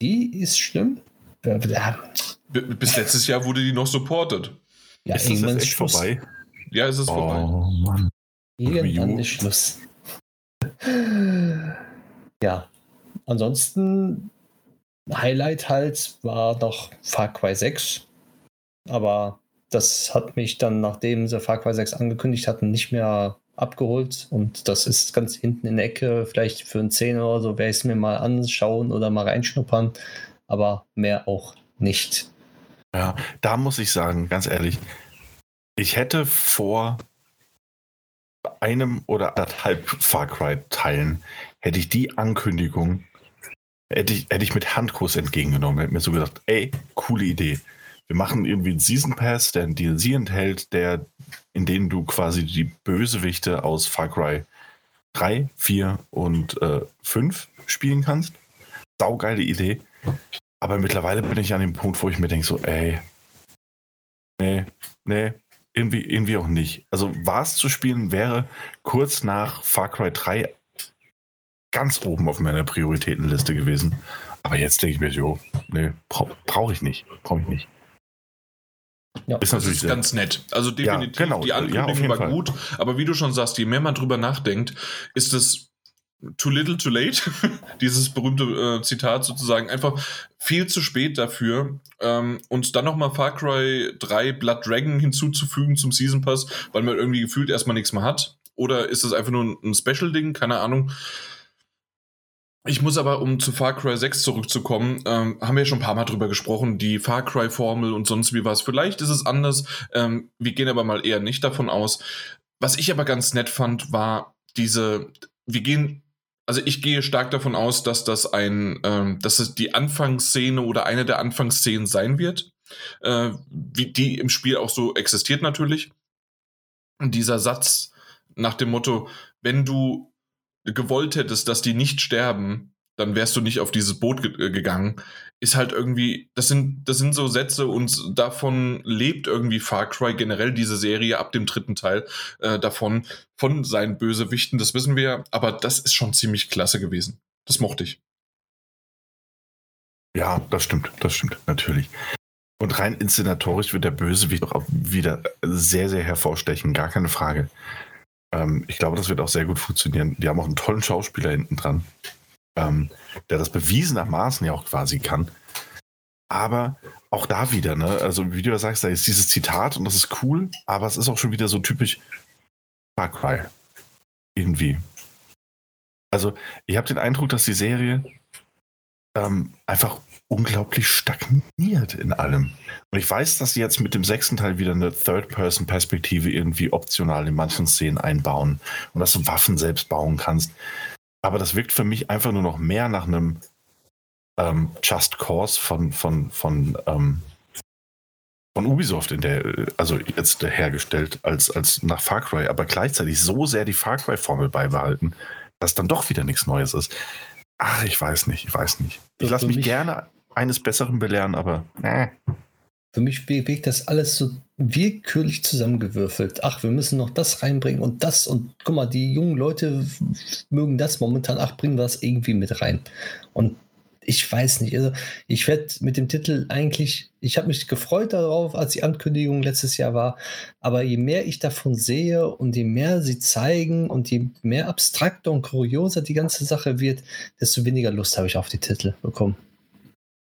Die ist schlimm? Bis letztes Jahr wurde die noch supported. Ja, ist das jetzt echt Schluss. vorbei? Ja, ist es oh, vorbei. Oh Mann. Irgendwann ist Schluss. ja, ansonsten Highlight halt war doch Far Cry 6. Aber das hat mich dann, nachdem sie Far Cry 6 angekündigt hatten, nicht mehr abgeholt. Und das ist ganz hinten in der Ecke. Vielleicht für ein 10 oder so werde ich es mir mal anschauen oder mal reinschnuppern. Aber mehr auch nicht. Ja, da muss ich sagen, ganz ehrlich, ich hätte vor einem oder anderthalb Far Cry Teilen, hätte ich die Ankündigung, hätte ich, hätte ich mit Handkuss entgegengenommen. Hätte mir so gedacht, ey, coole Idee wir machen irgendwie einen Season Pass, der ein DLC enthält, der, in dem du quasi die Bösewichte aus Far Cry 3, 4 und äh, 5 spielen kannst. Saugeile Idee. Aber mittlerweile bin ich an dem Punkt, wo ich mir denke, so, ey, nee, nee, irgendwie, irgendwie auch nicht. Also war es zu spielen, wäre kurz nach Far Cry 3 ganz oben auf meiner Prioritätenliste gewesen. Aber jetzt denke ich mir, jo, nee, brauche brauch ich nicht. Brauche ich nicht. Ja. Ist natürlich das ist ganz nett. Also definitiv, ja, genau. die Ankündigung ja, war Fall. gut, aber wie du schon sagst, je mehr man drüber nachdenkt, ist es too little, too late. Dieses berühmte äh, Zitat sozusagen. Einfach viel zu spät dafür. Ähm, und dann nochmal Far Cry 3 Blood Dragon hinzuzufügen zum Season Pass, weil man irgendwie gefühlt erstmal nichts mehr hat. Oder ist das einfach nur ein, ein Special-Ding? Keine Ahnung. Ich muss aber, um zu Far Cry 6 zurückzukommen, ähm, haben wir schon ein paar Mal drüber gesprochen, die Far Cry-Formel und sonst wie was. Vielleicht ist es anders. Ähm, wir gehen aber mal eher nicht davon aus. Was ich aber ganz nett fand, war diese, wir gehen, also ich gehe stark davon aus, dass das ein, ähm, dass es die Anfangsszene oder eine der Anfangsszenen sein wird, äh, wie die im Spiel auch so existiert natürlich. Und dieser Satz nach dem Motto, wenn du gewollt hättest, dass die nicht sterben, dann wärst du nicht auf dieses Boot ge äh, gegangen, ist halt irgendwie, das sind, das sind so Sätze und davon lebt irgendwie Far Cry generell diese Serie ab dem dritten Teil äh, davon, von seinen Bösewichten, das wissen wir, aber das ist schon ziemlich klasse gewesen. Das mochte ich. Ja, das stimmt, das stimmt, natürlich. Und rein inszenatorisch wird der Bösewicht auch wieder sehr, sehr hervorstechen, gar keine Frage. Ähm, ich glaube, das wird auch sehr gut funktionieren. Die haben auch einen tollen Schauspieler hinten dran ähm, der das bewiesenermaßen ja auch quasi kann. Aber auch da wieder, ne? Also, wie du ja sagst, da ist dieses Zitat und das ist cool, aber es ist auch schon wieder so typisch Far Cry. Irgendwie. Also, ich habe den Eindruck, dass die Serie ähm, einfach unglaublich stagniert in allem. Und ich weiß, dass sie jetzt mit dem sechsten Teil wieder eine Third-Person-Perspektive irgendwie optional in manchen Szenen einbauen und dass du Waffen selbst bauen kannst. Aber das wirkt für mich einfach nur noch mehr nach einem ähm, Just Cause von, von, von, ähm, von Ubisoft in der, also jetzt hergestellt als, als nach Far Cry, aber gleichzeitig so sehr die Far Cry-Formel beibehalten, dass dann doch wieder nichts Neues ist. Ach, ich weiß nicht, ich weiß nicht. Ich lasse mich, mich gerne eines Besseren belehren, aber äh. Für mich bewegt das alles so willkürlich zusammengewürfelt. Ach, wir müssen noch das reinbringen und das und guck mal, die jungen Leute mögen das momentan. Ach, bringen wir das irgendwie mit rein. Und ich weiß nicht, also ich werde mit dem Titel eigentlich, ich habe mich gefreut darauf, als die Ankündigung letztes Jahr war, aber je mehr ich davon sehe und je mehr sie zeigen und je mehr abstrakter und kurioser die ganze Sache wird, desto weniger Lust habe ich auf die Titel bekommen.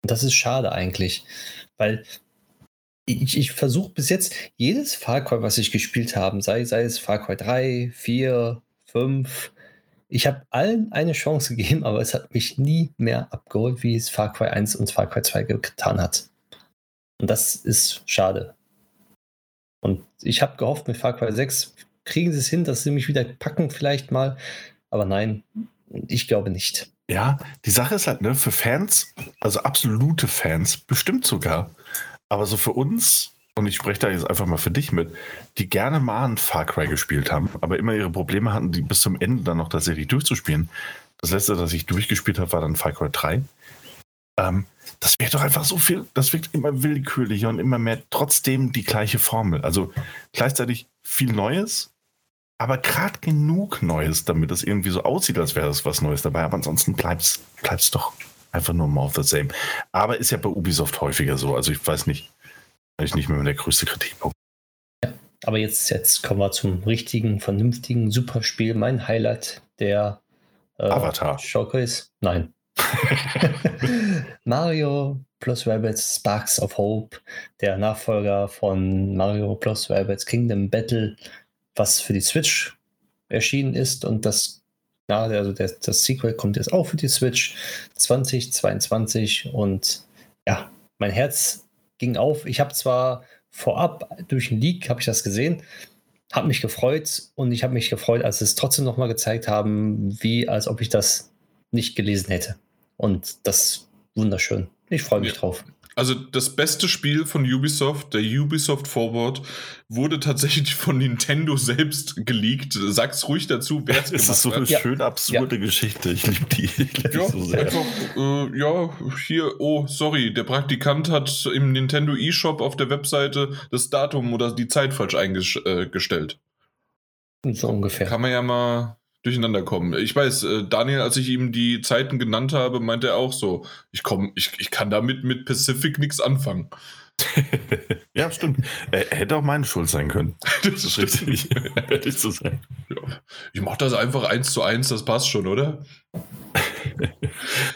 Und das ist schade eigentlich, weil ich, ich versuche bis jetzt jedes Far Cry, was ich gespielt habe, sei, sei es Far Cry 3, 4, 5, ich habe allen eine Chance gegeben, aber es hat mich nie mehr abgeholt, wie es Far Cry 1 und Far Cry 2 getan hat. Und das ist schade. Und ich habe gehofft, mit Far Cry 6 kriegen sie es hin, dass sie mich wieder packen, vielleicht mal. Aber nein, ich glaube nicht. Ja, die Sache ist halt, ne, für Fans, also absolute Fans, bestimmt sogar, aber so für uns, und ich spreche da jetzt einfach mal für dich mit, die gerne mal ein Far Cry gespielt haben, aber immer ihre Probleme hatten, die bis zum Ende dann noch Serie durchzuspielen. Das letzte, das ich durchgespielt habe, war dann Far Cry 3. Ähm, das wirkt doch einfach so viel, das wirkt immer willkürlicher und immer mehr trotzdem die gleiche Formel. Also gleichzeitig viel Neues, aber gerade genug Neues, damit es irgendwie so aussieht, als wäre es was Neues dabei. Aber ansonsten bleibt es doch Einfach nur more of the same. Aber ist ja bei Ubisoft häufiger so. Also ich weiß nicht, ich nicht mehr der größte Kritikpunkt. Ja, aber jetzt, jetzt kommen wir zum richtigen, vernünftigen Superspiel. Mein Highlight der äh, Avatar. Ist. Nein. Mario plus Rabbits Sparks of Hope, der Nachfolger von Mario plus Rabbits Kingdom Battle, was für die Switch erschienen ist und das ja, also das, das Sequel kommt jetzt auch für die Switch 2022 und ja, mein Herz ging auf. Ich habe zwar vorab durch den Leak habe ich das gesehen, habe mich gefreut und ich habe mich gefreut, als sie es trotzdem nochmal gezeigt haben, wie als ob ich das nicht gelesen hätte. Und das wunderschön. Ich freue mich ja. drauf. Also das beste Spiel von Ubisoft, der Ubisoft Forward, wurde tatsächlich von Nintendo selbst geleakt. Sag's ruhig dazu, wer es gemacht hat. Das ist so eine ja. schön absurde ja. Geschichte. Ich liebe die, lieb ja, so sehr. Einfach, äh, ja, hier, oh, sorry, der Praktikant hat im Nintendo eShop auf der Webseite das Datum oder die Zeit falsch eingestellt. Äh, so ungefähr. Kann man ja mal durcheinander kommen. Ich weiß, äh, Daniel, als ich ihm die Zeiten genannt habe, meinte er auch so, ich komm, ich, ich kann damit mit Pacific nichts anfangen. ja, stimmt. Er hätte auch meine Schuld sein können. Das ist richtig. Hätte ich zu sein. Ja. Ich mache das einfach eins zu eins, das passt schon, oder?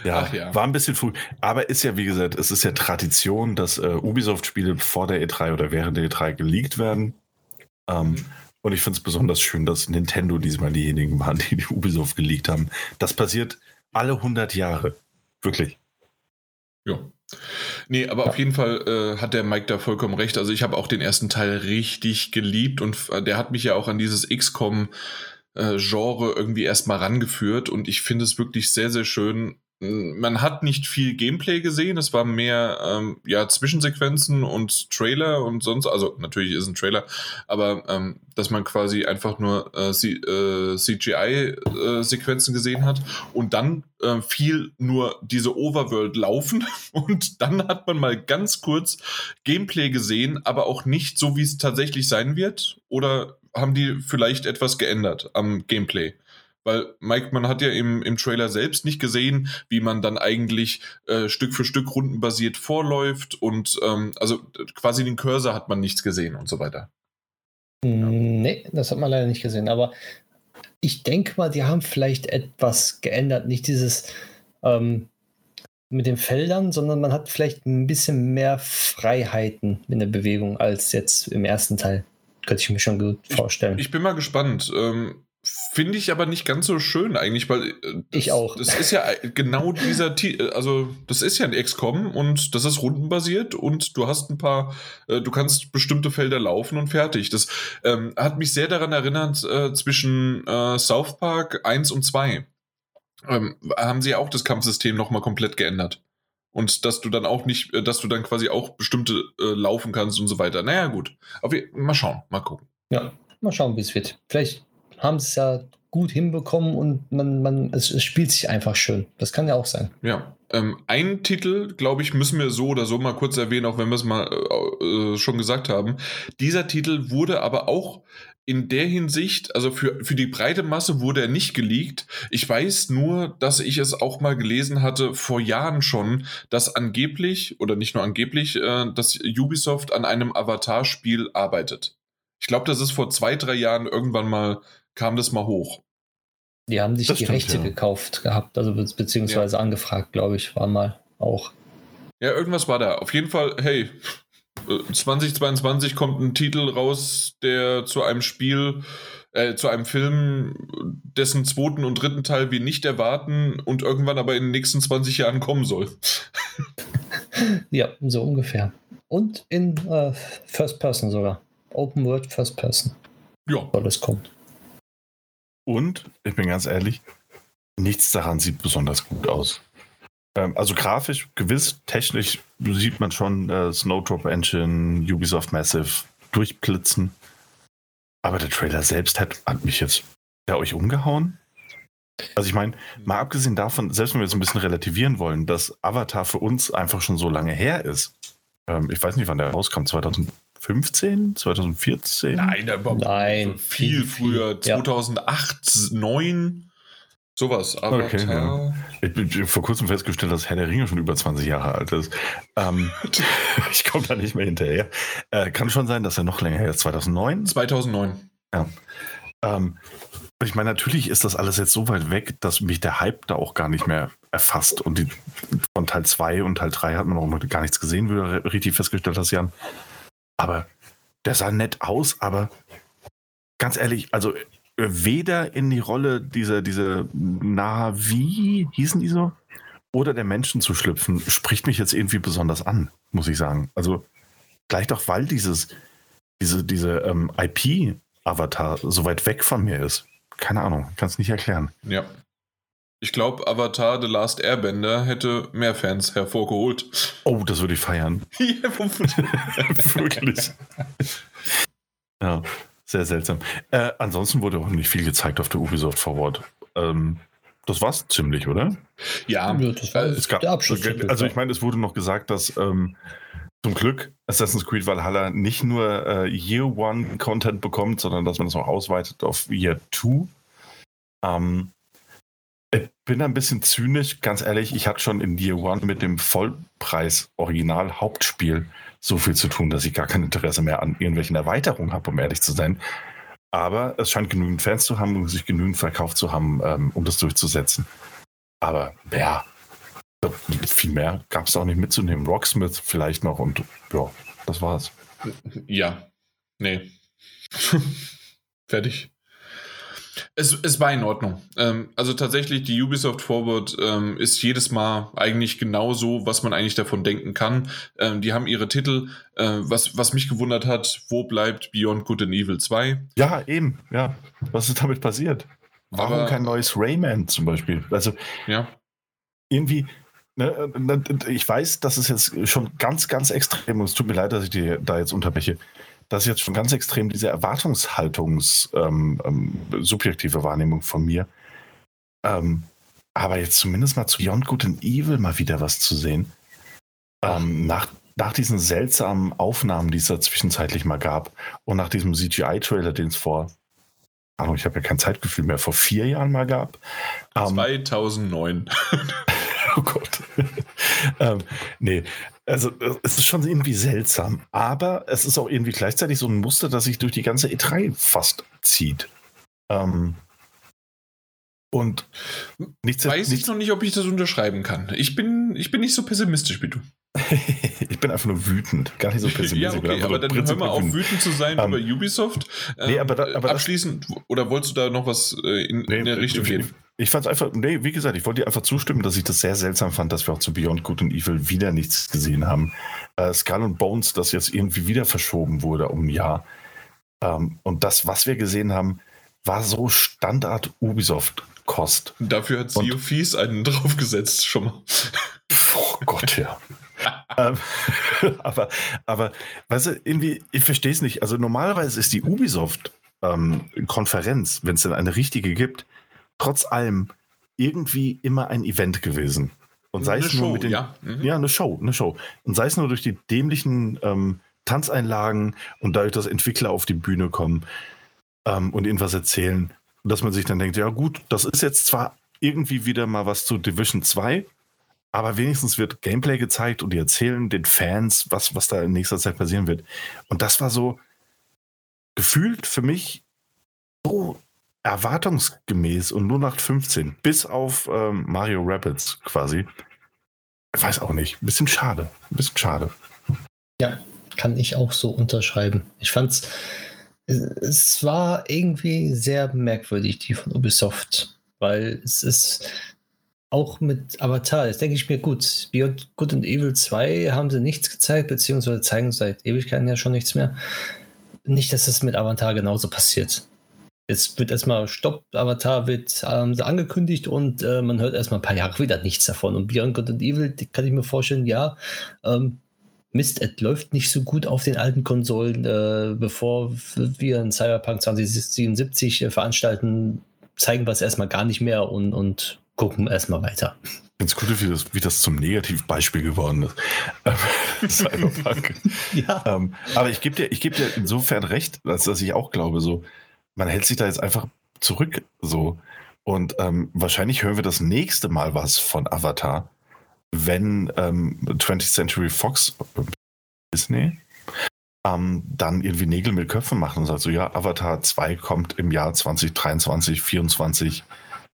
ja, ja, war ein bisschen früh. Aber ist ja, wie gesagt, es ist ja Tradition, dass äh, Ubisoft-Spiele vor der E3 oder während der E3 geleakt werden. Ähm, mhm. Und ich finde es besonders schön, dass Nintendo diesmal diejenigen waren, die die Ubisoft geleakt haben. Das passiert alle 100 Jahre. Wirklich. Ja. Nee, aber ja. auf jeden Fall äh, hat der Mike da vollkommen recht. Also ich habe auch den ersten Teil richtig geliebt und äh, der hat mich ja auch an dieses XCOM äh, Genre irgendwie erstmal rangeführt und ich finde es wirklich sehr, sehr schön. Man hat nicht viel Gameplay gesehen, es war mehr ähm, ja, Zwischensequenzen und Trailer und sonst, also natürlich ist ein Trailer, aber ähm, dass man quasi einfach nur äh, äh, CGI-Sequenzen äh, gesehen hat und dann äh, viel nur diese Overworld laufen und dann hat man mal ganz kurz Gameplay gesehen, aber auch nicht so, wie es tatsächlich sein wird oder haben die vielleicht etwas geändert am Gameplay. Weil, Mike, man hat ja im, im Trailer selbst nicht gesehen, wie man dann eigentlich äh, Stück für Stück rundenbasiert vorläuft und ähm, also quasi den Cursor hat man nichts gesehen und so weiter. Hm, nee, das hat man leider nicht gesehen. Aber ich denke mal, die haben vielleicht etwas geändert. Nicht dieses ähm, mit den Feldern, sondern man hat vielleicht ein bisschen mehr Freiheiten in der Bewegung als jetzt im ersten Teil. Könnte ich mir schon gut vorstellen. Ich, ich bin mal gespannt. Ähm, Finde ich aber nicht ganz so schön eigentlich, weil äh, das, ich auch. Das ist ja genau dieser, äh, also das ist ja ein XCOM und das ist rundenbasiert und du hast ein paar, äh, du kannst bestimmte Felder laufen und fertig. Das ähm, hat mich sehr daran erinnert äh, zwischen äh, South Park 1 und 2. Ähm, haben sie auch das Kampfsystem nochmal komplett geändert. Und dass du dann auch nicht, dass du dann quasi auch bestimmte laufen kannst und so weiter. Naja, gut. Aber mal schauen, mal gucken. Ja, mal schauen, wie es wird. Vielleicht haben es ja gut hinbekommen und man, man, es, es, spielt sich einfach schön. Das kann ja auch sein. Ja. Ähm, ein Titel, glaube ich, müssen wir so oder so mal kurz erwähnen, auch wenn wir es mal äh, äh, schon gesagt haben. Dieser Titel wurde aber auch in der Hinsicht, also für, für die breite Masse wurde er nicht geleakt. Ich weiß nur, dass ich es auch mal gelesen hatte vor Jahren schon, dass angeblich, oder nicht nur angeblich, äh, dass Ubisoft an einem Avatar-Spiel arbeitet. Ich glaube, das ist vor zwei, drei Jahren irgendwann mal, kam das mal hoch. Die haben sich das die stimmt, Rechte ja. gekauft gehabt, also beziehungsweise ja. angefragt, glaube ich, war mal auch. Ja, irgendwas war da. Auf jeden Fall, hey, 2022 kommt ein Titel raus, der zu einem Spiel, äh, zu einem Film, dessen zweiten und dritten Teil wir nicht erwarten und irgendwann aber in den nächsten 20 Jahren kommen soll. ja, so ungefähr. Und in äh, First Person sogar. Open World First Person. Ja. Weil das kommt. Und, ich bin ganz ehrlich, nichts daran sieht besonders gut aus. Ähm, also grafisch gewiss, technisch sieht man schon äh, Snowdrop Engine, Ubisoft Massive durchblitzen. Aber der Trailer selbst hat, hat mich jetzt der euch umgehauen. Also ich meine, mal abgesehen davon, selbst wenn wir jetzt ein bisschen relativieren wollen, dass Avatar für uns einfach schon so lange her ist. Ähm, ich weiß nicht, wann der rauskam, 2015, 2014? Nein, Nein viel, viel früher, 2008, 2009. Sowas, aber. Okay, ja. Ich bin vor kurzem festgestellt, dass Herr der Ringe schon über 20 Jahre alt ist. Ähm, ich komme da nicht mehr hinterher. Äh, kann schon sein, dass er noch länger her ist. 2009? 2009. Ja. Ähm, ich meine, natürlich ist das alles jetzt so weit weg, dass mich der Hype da auch gar nicht mehr erfasst. Und die, von Teil 2 und Teil 3 hat man auch gar nichts gesehen, wie du richtig festgestellt hast, Jan. Aber der sah nett aus, aber ganz ehrlich, also weder in die Rolle dieser, diese Navi, hießen die so, oder der Menschen zu schlüpfen, spricht mich jetzt irgendwie besonders an, muss ich sagen. Also gleich doch, weil dieses, diese, diese ähm, IP-Avatar so weit weg von mir ist. Keine Ahnung, kann es nicht erklären. Ja. Ich glaube, Avatar The Last Airbender hätte mehr Fans hervorgeholt. Oh, das würde ich feiern. Wirklich. Ja. Sehr seltsam. Äh, ansonsten wurde auch nicht viel gezeigt auf der Ubisoft Forward. Ähm, das war's ziemlich, oder? Ja, das war es gab, der Abschluss. Also ich meine, es wurde noch gesagt, dass ähm, zum Glück Assassin's Creed Valhalla nicht nur äh, Year One Content bekommt, sondern dass man es auch ausweitet auf Year Two. Ähm, Ich bin ein bisschen zynisch, ganz ehrlich. Ich hatte schon in Year One mit dem Vollpreis-Original-Hauptspiel so viel zu tun, dass ich gar kein Interesse mehr an irgendwelchen Erweiterungen habe, um ehrlich zu sein. Aber es scheint genügend Fans zu haben und sich genügend verkauft zu haben, ähm, um das durchzusetzen. Aber ja, viel mehr gab es auch nicht mitzunehmen. Rocksmith vielleicht noch und ja, das war's. Ja, nee. Fertig. Es, es war in Ordnung. Ähm, also tatsächlich, die Ubisoft Forward ähm, ist jedes Mal eigentlich genau so, was man eigentlich davon denken kann. Ähm, die haben ihre Titel. Äh, was, was mich gewundert hat, wo bleibt Beyond Good and Evil 2? Ja, eben, ja. Was ist damit passiert? Warum Aber, kein neues Rayman zum Beispiel? Also, ja. irgendwie, ne, ne ich weiß, dass es jetzt schon ganz, ganz extrem ist. Es tut mir leid, dass ich dir da jetzt unterbreche das ist jetzt schon ganz extrem diese Erwartungshaltungs ähm, ähm, Wahrnehmung von mir. Ähm, aber jetzt zumindest mal zu Beyond Good and Evil mal wieder was zu sehen. Ähm, nach, nach diesen seltsamen Aufnahmen, die es da zwischenzeitlich mal gab und nach diesem CGI-Trailer, den es vor, ich habe ja kein Zeitgefühl mehr, vor vier Jahren mal gab. 2009. Ähm, oh Gott. ähm, nee, also es ist schon irgendwie seltsam, aber es ist auch irgendwie gleichzeitig so ein Muster, das sich durch die ganze E3 fast zieht. Ähm, und nichts, weiß nichts, ich noch nicht, ob ich das unterschreiben kann. Ich bin, ich bin nicht so pessimistisch wie du. ich bin einfach nur wütend, gar nicht so pessimistisch. ja, okay, aber dann hör mal auf, wütend zu sein um, über Ubisoft. Ähm, nee, aber, da, aber abschließend, oder wolltest du da noch was äh, in, nee, in der Richtung gehen? Ich fand es einfach, nee, wie gesagt, ich wollte dir einfach zustimmen, dass ich das sehr seltsam fand, dass wir auch zu Beyond Good and Evil wieder nichts gesehen haben. Äh, Skull and Bones, das jetzt irgendwie wieder verschoben wurde um ein Jahr. Ähm, und das, was wir gesehen haben, war so Standard Ubisoft-Kost. Dafür hat Sea Fies einen draufgesetzt, schon mal. Oh Gott, ja. ähm, aber, aber, weißt du, irgendwie, ich verstehe es nicht. Also normalerweise ist die Ubisoft-Konferenz, ähm, wenn es denn eine richtige gibt, trotz allem irgendwie immer ein Event gewesen. Und sei eine es nur Show, mit den, ja. Mhm. ja, eine Show, eine Show. Und sei es nur durch die dämlichen ähm, Tanzeinlagen und dadurch, dass Entwickler auf die Bühne kommen ähm, und ihnen was erzählen, dass man sich dann denkt, ja gut, das ist jetzt zwar irgendwie wieder mal was zu Division 2, aber wenigstens wird Gameplay gezeigt und die erzählen den Fans, was, was da in nächster Zeit passieren wird. Und das war so gefühlt für mich so erwartungsgemäß und nur nach 15, bis auf ähm, Mario Rapids quasi. Ich weiß auch nicht. Bisschen schade. Bisschen schade. Ja, kann ich auch so unterschreiben. Ich fand's, es war irgendwie sehr merkwürdig, die von Ubisoft, weil es ist auch mit Avatar, jetzt denke ich mir, gut, Beyond Good and Evil 2 haben sie nichts gezeigt, beziehungsweise zeigen seit Ewigkeiten ja schon nichts mehr. Nicht, dass es mit Avatar genauso passiert. Jetzt wird erstmal Stopp, Avatar wird ähm, angekündigt und äh, man hört erstmal ein paar Jahre wieder nichts davon. Und Beyond Good and Evil, kann ich mir vorstellen, ja, ähm, Mist, es läuft nicht so gut auf den alten Konsolen. Äh, bevor wir ein Cyberpunk 2077 äh, veranstalten, zeigen wir es erstmal gar nicht mehr und, und gucken erstmal weiter. Ganz gut, wie das, wie das zum Negativbeispiel geworden ist. Cyberpunk. ja. Ähm, aber ich gebe dir, geb dir insofern recht, als dass ich auch glaube, so, man hält sich da jetzt einfach zurück so. Und ähm, wahrscheinlich hören wir das nächste Mal was von Avatar, wenn ähm, 20th Century Fox, Disney, ähm, dann irgendwie Nägel mit Köpfen machen und sagt so, ja, Avatar 2 kommt im Jahr 2023, 2024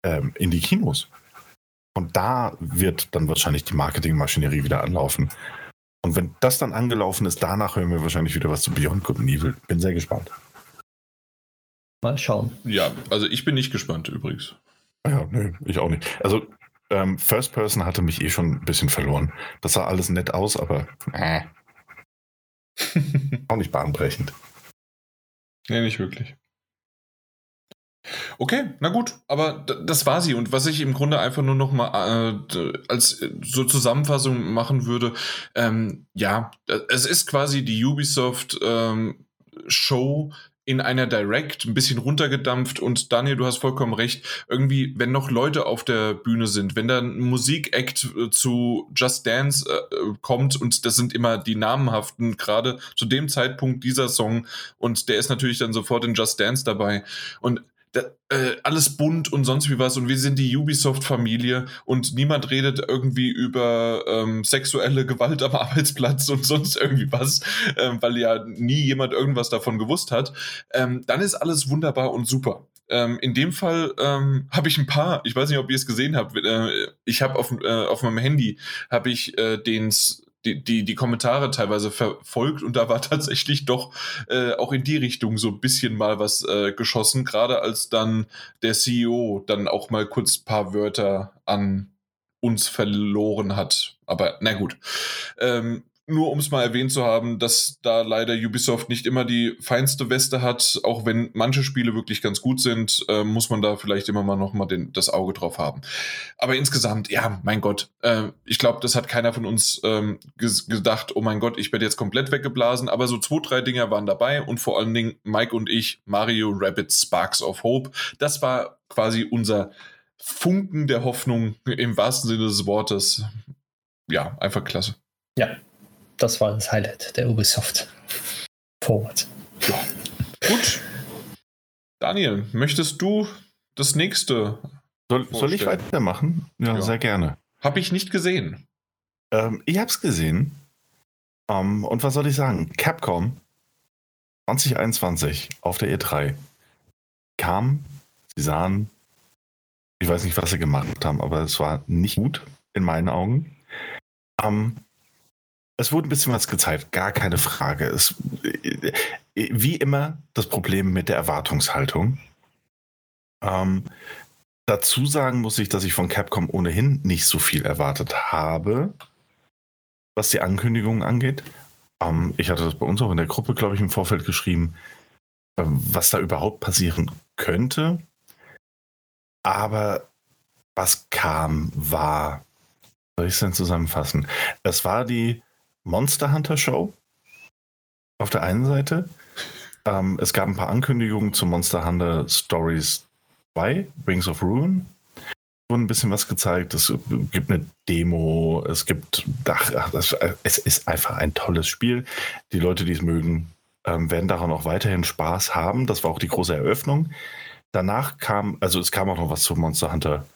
ähm, in die Kinos. Und da wird dann wahrscheinlich die Marketingmaschinerie wieder anlaufen. Und wenn das dann angelaufen ist, danach hören wir wahrscheinlich wieder was zu Beyond Good and Evil. Bin sehr gespannt. Mal schauen. Ja, also ich bin nicht gespannt übrigens. Ja, nö, ich auch nicht. Also ähm, First Person hatte mich eh schon ein bisschen verloren. Das sah alles nett aus, aber äh. auch nicht bahnbrechend. Nee, nicht wirklich. Okay, na gut, aber das war sie. Und was ich im Grunde einfach nur noch mal äh, als so Zusammenfassung machen würde, ähm, ja, es ist quasi die Ubisoft ähm, Show, in einer Direct ein bisschen runtergedampft und Daniel, du hast vollkommen recht. Irgendwie, wenn noch Leute auf der Bühne sind, wenn da ein Musikakt äh, zu Just Dance äh, kommt und das sind immer die namenhaften, gerade zu dem Zeitpunkt dieser Song und der ist natürlich dann sofort in Just Dance dabei und da, äh, alles bunt und sonst wie was und wir sind die Ubisoft-Familie und niemand redet irgendwie über ähm, sexuelle Gewalt am Arbeitsplatz und sonst irgendwie was, ähm, weil ja nie jemand irgendwas davon gewusst hat, ähm, dann ist alles wunderbar und super. Ähm, in dem Fall ähm, habe ich ein paar, ich weiß nicht, ob ihr es gesehen habt, äh, ich habe auf, äh, auf meinem Handy, habe ich äh, den die, die, die Kommentare teilweise verfolgt und da war tatsächlich doch äh, auch in die Richtung so ein bisschen mal was äh, geschossen, gerade als dann der CEO dann auch mal kurz paar Wörter an uns verloren hat. Aber na gut. Ähm, nur um es mal erwähnt zu haben, dass da leider Ubisoft nicht immer die feinste Weste hat, auch wenn manche Spiele wirklich ganz gut sind, äh, muss man da vielleicht immer mal noch mal den, das Auge drauf haben. Aber insgesamt, ja, mein Gott, äh, ich glaube, das hat keiner von uns ähm, gedacht, oh mein Gott, ich werde jetzt komplett weggeblasen, aber so zwei, drei Dinger waren dabei und vor allen Dingen Mike und ich, Mario Rabbit Sparks of Hope, das war quasi unser Funken der Hoffnung im wahrsten Sinne des Wortes. Ja, einfach klasse. Ja, das war das Highlight der Ubisoft Forward. Ja. Gut. Daniel, möchtest du das nächste? Soll, soll ich weitermachen? Ja, ja, sehr gerne. Habe ich nicht gesehen. Ähm, ich habe es gesehen. Um, ähm, und was soll ich sagen? Capcom 2021 auf der E3 kam, sie sahen, ich weiß nicht, was sie gemacht haben, aber es war nicht gut in meinen Augen. Um, ähm, es wurde ein bisschen was gezeigt, gar keine Frage. Es, wie immer das Problem mit der Erwartungshaltung. Ähm, dazu sagen muss ich, dass ich von Capcom ohnehin nicht so viel erwartet habe, was die Ankündigungen angeht. Ähm, ich hatte das bei uns auch in der Gruppe, glaube ich, im Vorfeld geschrieben, äh, was da überhaupt passieren könnte. Aber was kam, war, soll ich es denn zusammenfassen? Es war die Monster Hunter Show auf der einen Seite. Ähm, es gab ein paar Ankündigungen zu Monster Hunter Stories 2, Rings of Ruin. Wurde ein bisschen was gezeigt. Es gibt eine Demo. Es gibt. Ach, das, es ist einfach ein tolles Spiel. Die Leute, die es mögen, ähm, werden daran auch weiterhin Spaß haben. Das war auch die große Eröffnung. Danach kam, also es kam auch noch was zu Monster Hunter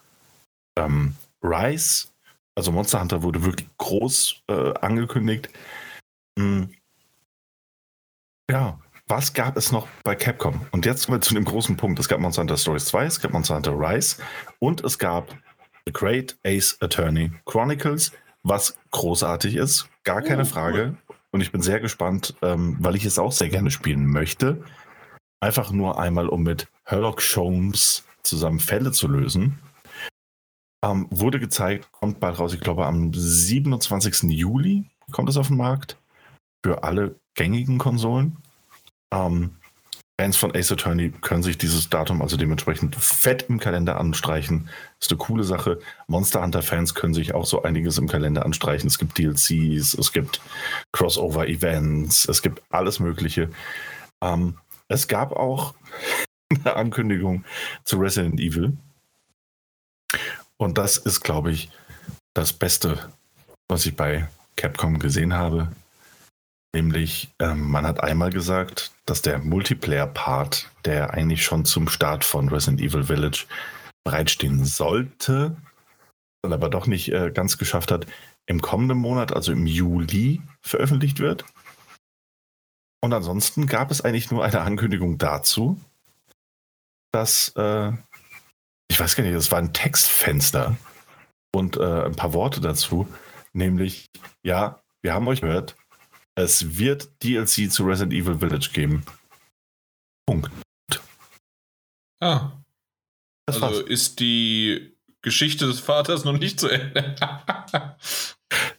ähm, Rise. Also Monster Hunter wurde wirklich groß äh, angekündigt. Hm. Ja, was gab es noch bei Capcom? Und jetzt kommen wir zu dem großen Punkt. Es gab Monster Hunter Stories 2, es gab Monster Hunter Rise und es gab The Great Ace Attorney Chronicles, was großartig ist, gar keine oh, Frage. Und ich bin sehr gespannt, ähm, weil ich es auch sehr gerne spielen möchte. Einfach nur einmal, um mit Herlock Sholmes zusammen Fälle zu lösen. Ähm, wurde gezeigt, kommt bald raus, ich glaube am 27. Juli kommt es auf den Markt für alle gängigen Konsolen. Ähm, Fans von Ace Attorney können sich dieses Datum also dementsprechend fett im Kalender anstreichen. Ist eine coole Sache. Monster Hunter Fans können sich auch so einiges im Kalender anstreichen. Es gibt DLCs, es gibt Crossover-Events, es gibt alles Mögliche. Ähm, es gab auch eine Ankündigung zu Resident Evil. Und das ist, glaube ich, das Beste, was ich bei Capcom gesehen habe. Nämlich, ähm, man hat einmal gesagt, dass der Multiplayer-Part, der eigentlich schon zum Start von Resident Evil Village bereitstehen sollte, dann aber doch nicht äh, ganz geschafft hat, im kommenden Monat, also im Juli, veröffentlicht wird. Und ansonsten gab es eigentlich nur eine Ankündigung dazu, dass äh, ich weiß gar nicht, das war ein Textfenster und äh, ein paar Worte dazu, nämlich, ja, wir haben euch gehört, es wird DLC zu Resident Evil Village geben. Punkt. Ah. Das also war's. ist die Geschichte des Vaters noch nicht zu Ende.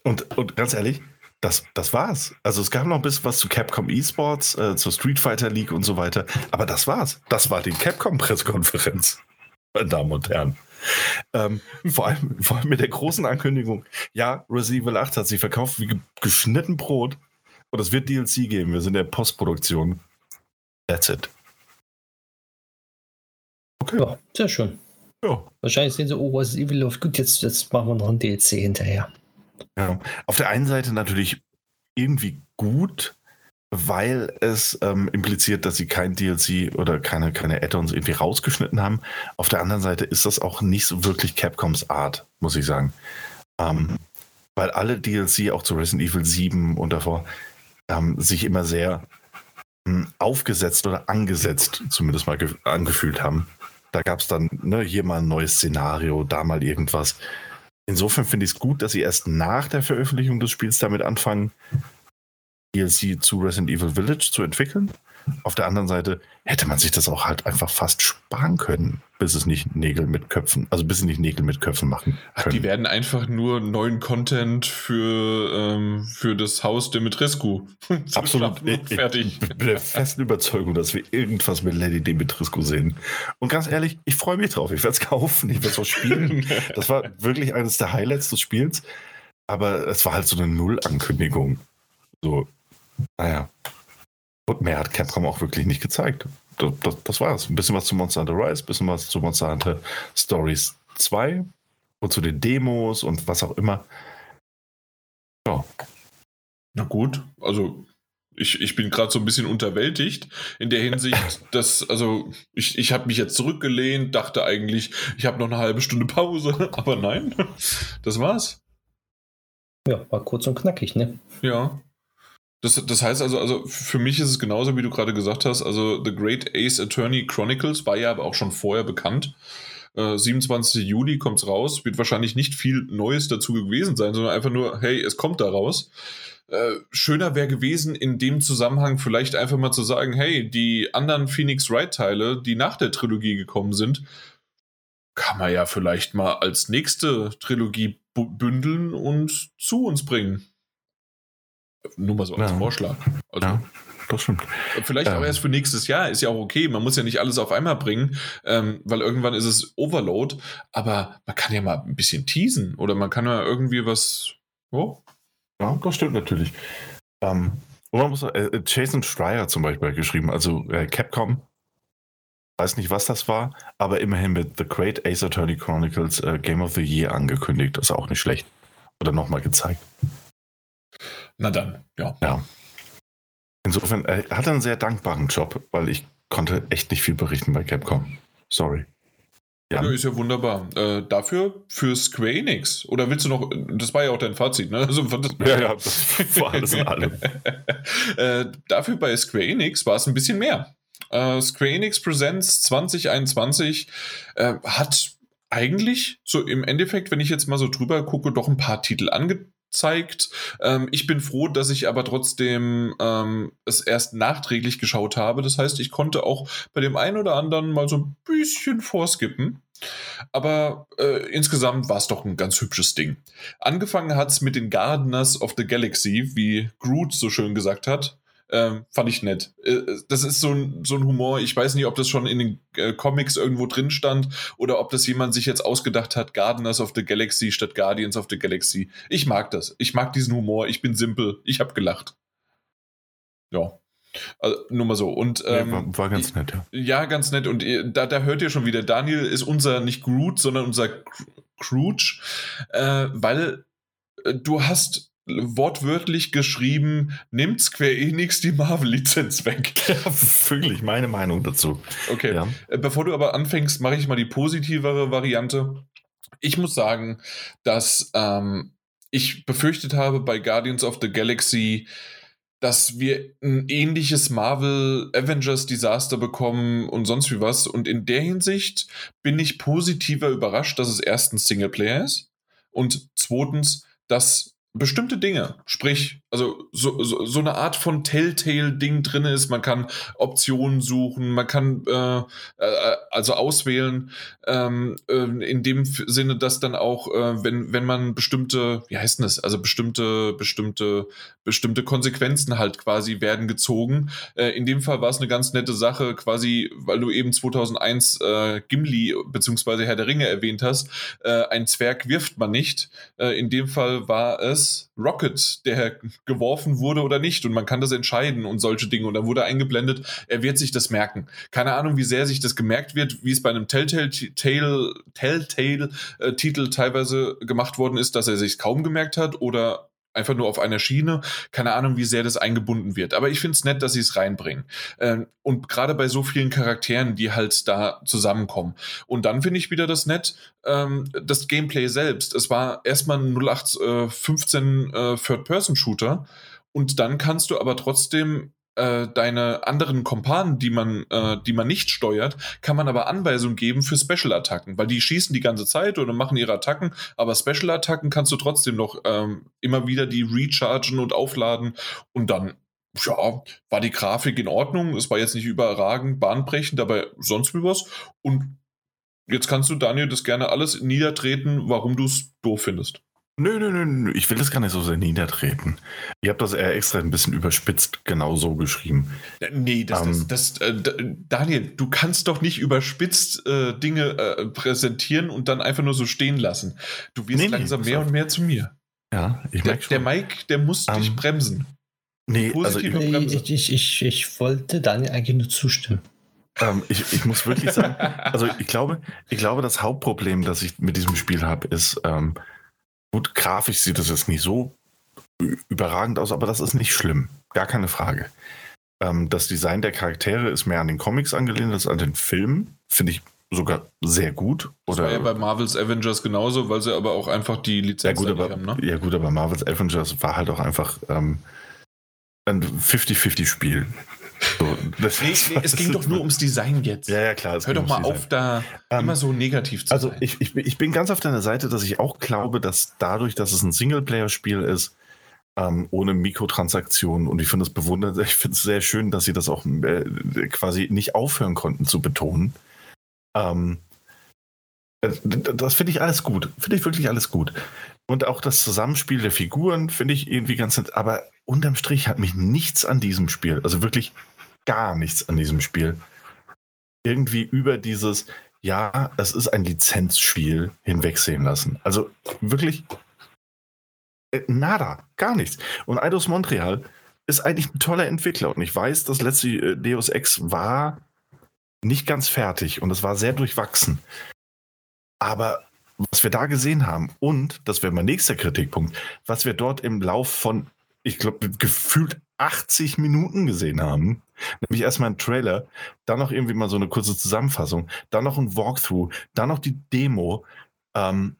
und, und ganz ehrlich, das, das war's. Also es gab noch ein bisschen was zu Capcom Esports, äh, zur Street Fighter League und so weiter. Aber das war's. Das war die Capcom-Pressekonferenz meine Damen und Herren. Ähm, vor, allem, vor allem mit der großen Ankündigung, ja, Resident Evil 8 hat sich verkauft wie geschnitten Brot und es wird DLC geben. Wir sind in der Postproduktion. That's it. Okay. Ja, sehr schön. Ja. Wahrscheinlich sehen sie, oh, Resident Evil läuft gut, jetzt, jetzt machen wir noch ein DLC hinterher. Ja. Auf der einen Seite natürlich irgendwie gut, weil es ähm, impliziert, dass sie kein DLC oder keine, keine Add-ons irgendwie rausgeschnitten haben. Auf der anderen Seite ist das auch nicht so wirklich Capcoms Art, muss ich sagen. Ähm, weil alle DLC auch zu Resident Evil 7 und davor ähm, sich immer sehr hm, aufgesetzt oder angesetzt zumindest mal angefühlt haben. Da gab es dann ne, hier mal ein neues Szenario, da mal irgendwas. Insofern finde ich es gut, dass sie erst nach der Veröffentlichung des Spiels damit anfangen, DLC zu Resident Evil Village zu entwickeln. Auf der anderen Seite hätte man sich das auch halt einfach fast sparen können, bis es nicht Nägel mit Köpfen, also bis es nicht Nägel mit Köpfen machen können. Ach, die werden einfach nur neuen Content für, ähm, für das Haus Dimitrescu. Absolut. fertig. Ich bin der festen Überzeugung, dass wir irgendwas mit Lady Dimitrescu sehen. Und ganz ehrlich, ich freue mich drauf. Ich werde es kaufen, ich werde es auch spielen. das war wirklich eines der Highlights des Spiels. Aber es war halt so eine Null-Ankündigung. So, naja. Und mehr hat Capcom auch wirklich nicht gezeigt. Das, das, das war's. Ein bisschen was zu Monster Hunter Rise, ein bisschen was zu Monster Hunter Stories 2 und zu den Demos und was auch immer. Ja. Na gut, also ich, ich bin gerade so ein bisschen unterwältigt in der Hinsicht, dass, also ich, ich habe mich jetzt zurückgelehnt, dachte eigentlich, ich habe noch eine halbe Stunde Pause, aber nein, das war's. Ja, war kurz und knackig, ne? Ja. Das, das heißt also, also für mich ist es genauso, wie du gerade gesagt hast. Also The Great Ace Attorney Chronicles war ja aber auch schon vorher bekannt. Äh, 27. Juli kommt es raus. Wird wahrscheinlich nicht viel Neues dazu gewesen sein, sondern einfach nur, hey, es kommt da raus. Äh, schöner wäre gewesen, in dem Zusammenhang vielleicht einfach mal zu sagen, hey, die anderen Phoenix Wright-Teile, die nach der Trilogie gekommen sind, kann man ja vielleicht mal als nächste Trilogie bündeln und zu uns bringen. Nur mal so als ja. Vorschlag. Also, ja, das stimmt. Vielleicht ähm. auch erst für nächstes Jahr, ist ja auch okay. Man muss ja nicht alles auf einmal bringen, ähm, weil irgendwann ist es Overload. Aber man kann ja mal ein bisschen teasen oder man kann ja irgendwie was. Oh. Ja, das stimmt natürlich. Ähm, und man muss, äh, Jason Schreier zum Beispiel geschrieben, also äh, Capcom. Weiß nicht, was das war, aber immerhin mit The Great Ace Attorney Chronicles äh, Game of the Year angekündigt. Das ist auch nicht schlecht. Oder nochmal gezeigt. Na dann, ja. Ja. Insofern, er hat einen sehr dankbaren Job, weil ich konnte echt nicht viel berichten bei Capcom. Sorry. Ja, ja ist ja wunderbar. Äh, dafür für Square Enix. Oder willst du noch, das war ja auch dein Fazit, ne? Also, ja, ja, das war alles in allem. äh, dafür bei Square Enix war es ein bisschen mehr. Äh, Square Enix Presents 2021 äh, hat eigentlich so im Endeffekt, wenn ich jetzt mal so drüber gucke, doch ein paar Titel ange zeigt. Ähm, ich bin froh, dass ich aber trotzdem ähm, es erst nachträglich geschaut habe. Das heißt, ich konnte auch bei dem einen oder anderen mal so ein bisschen vorskippen. Aber äh, insgesamt war es doch ein ganz hübsches Ding. Angefangen hat es mit den Gardeners of the Galaxy, wie Groot so schön gesagt hat. Ähm, fand ich nett. Äh, das ist so ein, so ein Humor. Ich weiß nicht, ob das schon in den äh, Comics irgendwo drin stand oder ob das jemand sich jetzt ausgedacht hat, Gardeners of the Galaxy statt Guardians of the Galaxy. Ich mag das. Ich mag diesen Humor. Ich bin simpel. Ich habe gelacht. Ja. Also, nur mal so. Und, ähm, ja, war, war, ganz nett, ja. Ja, ganz nett. Und äh, da, da hört ihr schon wieder, Daniel ist unser, nicht Groot, sondern unser Scrooge, äh, weil äh, du hast wortwörtlich geschrieben, nimmt Square Enix die Marvel-Lizenz weg. Ja, wirklich meine Meinung dazu. Okay. Ja. Äh, bevor du aber anfängst, mache ich mal die positivere Variante. Ich muss sagen, dass ähm, ich befürchtet habe bei Guardians of the Galaxy, dass wir ein ähnliches Marvel Avengers Desaster bekommen und sonst wie was. Und in der Hinsicht bin ich positiver überrascht, dass es erstens Singleplayer ist und zweitens, dass bestimmte Dinge, sprich, also so, so, so eine Art von Telltale-Ding drin ist. Man kann Optionen suchen, man kann äh, äh, also auswählen, ähm, äh, in dem Sinne, dass dann auch, äh, wenn, wenn man bestimmte, wie heißt denn das, also bestimmte, bestimmte, bestimmte Konsequenzen halt quasi werden gezogen. Äh, in dem Fall war es eine ganz nette Sache, quasi, weil du eben 2001 äh, Gimli beziehungsweise Herr der Ringe erwähnt hast, ein Zwerg wirft man nicht. In dem Fall war es Rocket, der geworfen wurde oder nicht. Und man kann das entscheiden und solche Dinge. Und da wurde eingeblendet, er wird sich das merken. Keine Ahnung, wie sehr sich das gemerkt wird, wie es bei einem Telltale-Titel äh, teilweise gemacht worden ist, dass er sich kaum gemerkt hat oder einfach nur auf einer Schiene. Keine Ahnung, wie sehr das eingebunden wird. Aber ich finde es nett, dass sie es reinbringen. Ähm, und gerade bei so vielen Charakteren, die halt da zusammenkommen. Und dann finde ich wieder das nett, ähm, das Gameplay selbst. Es war erstmal ein 0815 äh, Third-Person-Shooter. Und dann kannst du aber trotzdem äh, deine anderen Kompanen, die man, äh, die man nicht steuert, kann man aber Anweisungen geben für Special-Attacken, weil die schießen die ganze Zeit oder machen ihre Attacken, aber Special-Attacken kannst du trotzdem noch ähm, immer wieder die rechargen und aufladen und dann ja, war die Grafik in Ordnung. Es war jetzt nicht überragend, bahnbrechend, aber sonst wie was. Und jetzt kannst du, Daniel, das gerne alles niedertreten, warum du es doof findest. Nö, nö, nö, ich will das gar nicht so sehr niedertreten. Ihr habt das eher extra ein bisschen überspitzt genau so geschrieben. Nee, das, um, das, ähm, das äh, Daniel, du kannst doch nicht überspitzt äh, Dinge äh, präsentieren und dann einfach nur so stehen lassen. Du wirst nee, langsam nee, mehr und mehr zu mir. Ja, ich merke schon. Der Mike, der muss um, dich ähm, bremsen. Nee, also ich, ich, ich, ich, wollte Daniel eigentlich nur zustimmen. Ähm, ich, ich muss wirklich sagen, also ich glaube, ich glaube, das Hauptproblem, das ich mit diesem Spiel habe, ist, ähm, Gut, grafisch sieht das jetzt nicht so überragend aus, aber das ist nicht schlimm. Gar keine Frage. Ähm, das Design der Charaktere ist mehr an den Comics angelehnt als an den Filmen. Finde ich sogar sehr gut. Oder das war ja bei Marvel's Avengers genauso, weil sie aber auch einfach die Lizenz ja, gut, aber, haben. Ne? Ja gut, aber Marvel's Avengers war halt auch einfach ähm, ein 50-50-Spiel. So, nee, nee, es ging doch nur ums Design jetzt. Ja, ja, klar. Hör doch mal auf, da ähm, immer so negativ zu also sein. Also ich, ich, ich bin ganz auf deiner Seite, dass ich auch glaube, dass dadurch, dass es ein Singleplayer-Spiel ist, ähm, ohne Mikrotransaktionen und ich finde es bewundert, ich finde es sehr schön, dass sie das auch äh, quasi nicht aufhören konnten zu betonen. Ähm, äh, das finde ich alles gut. Finde ich wirklich alles gut. Und auch das Zusammenspiel der Figuren finde ich irgendwie ganz nett. Aber unterm Strich hat mich nichts an diesem Spiel, also wirklich gar nichts an diesem Spiel, irgendwie über dieses, ja, es ist ein Lizenzspiel hinwegsehen lassen. Also wirklich äh, nada, gar nichts. Und Eidos Montreal ist eigentlich ein toller Entwickler. Und ich weiß, das letzte äh, Deus Ex war nicht ganz fertig und es war sehr durchwachsen. Aber was wir da gesehen haben. Und, das wäre mein nächster Kritikpunkt, was wir dort im Lauf von, ich glaube, gefühlt 80 Minuten gesehen haben, nämlich erstmal ein Trailer, dann noch irgendwie mal so eine kurze Zusammenfassung, dann noch ein Walkthrough, dann noch die Demo, ähm,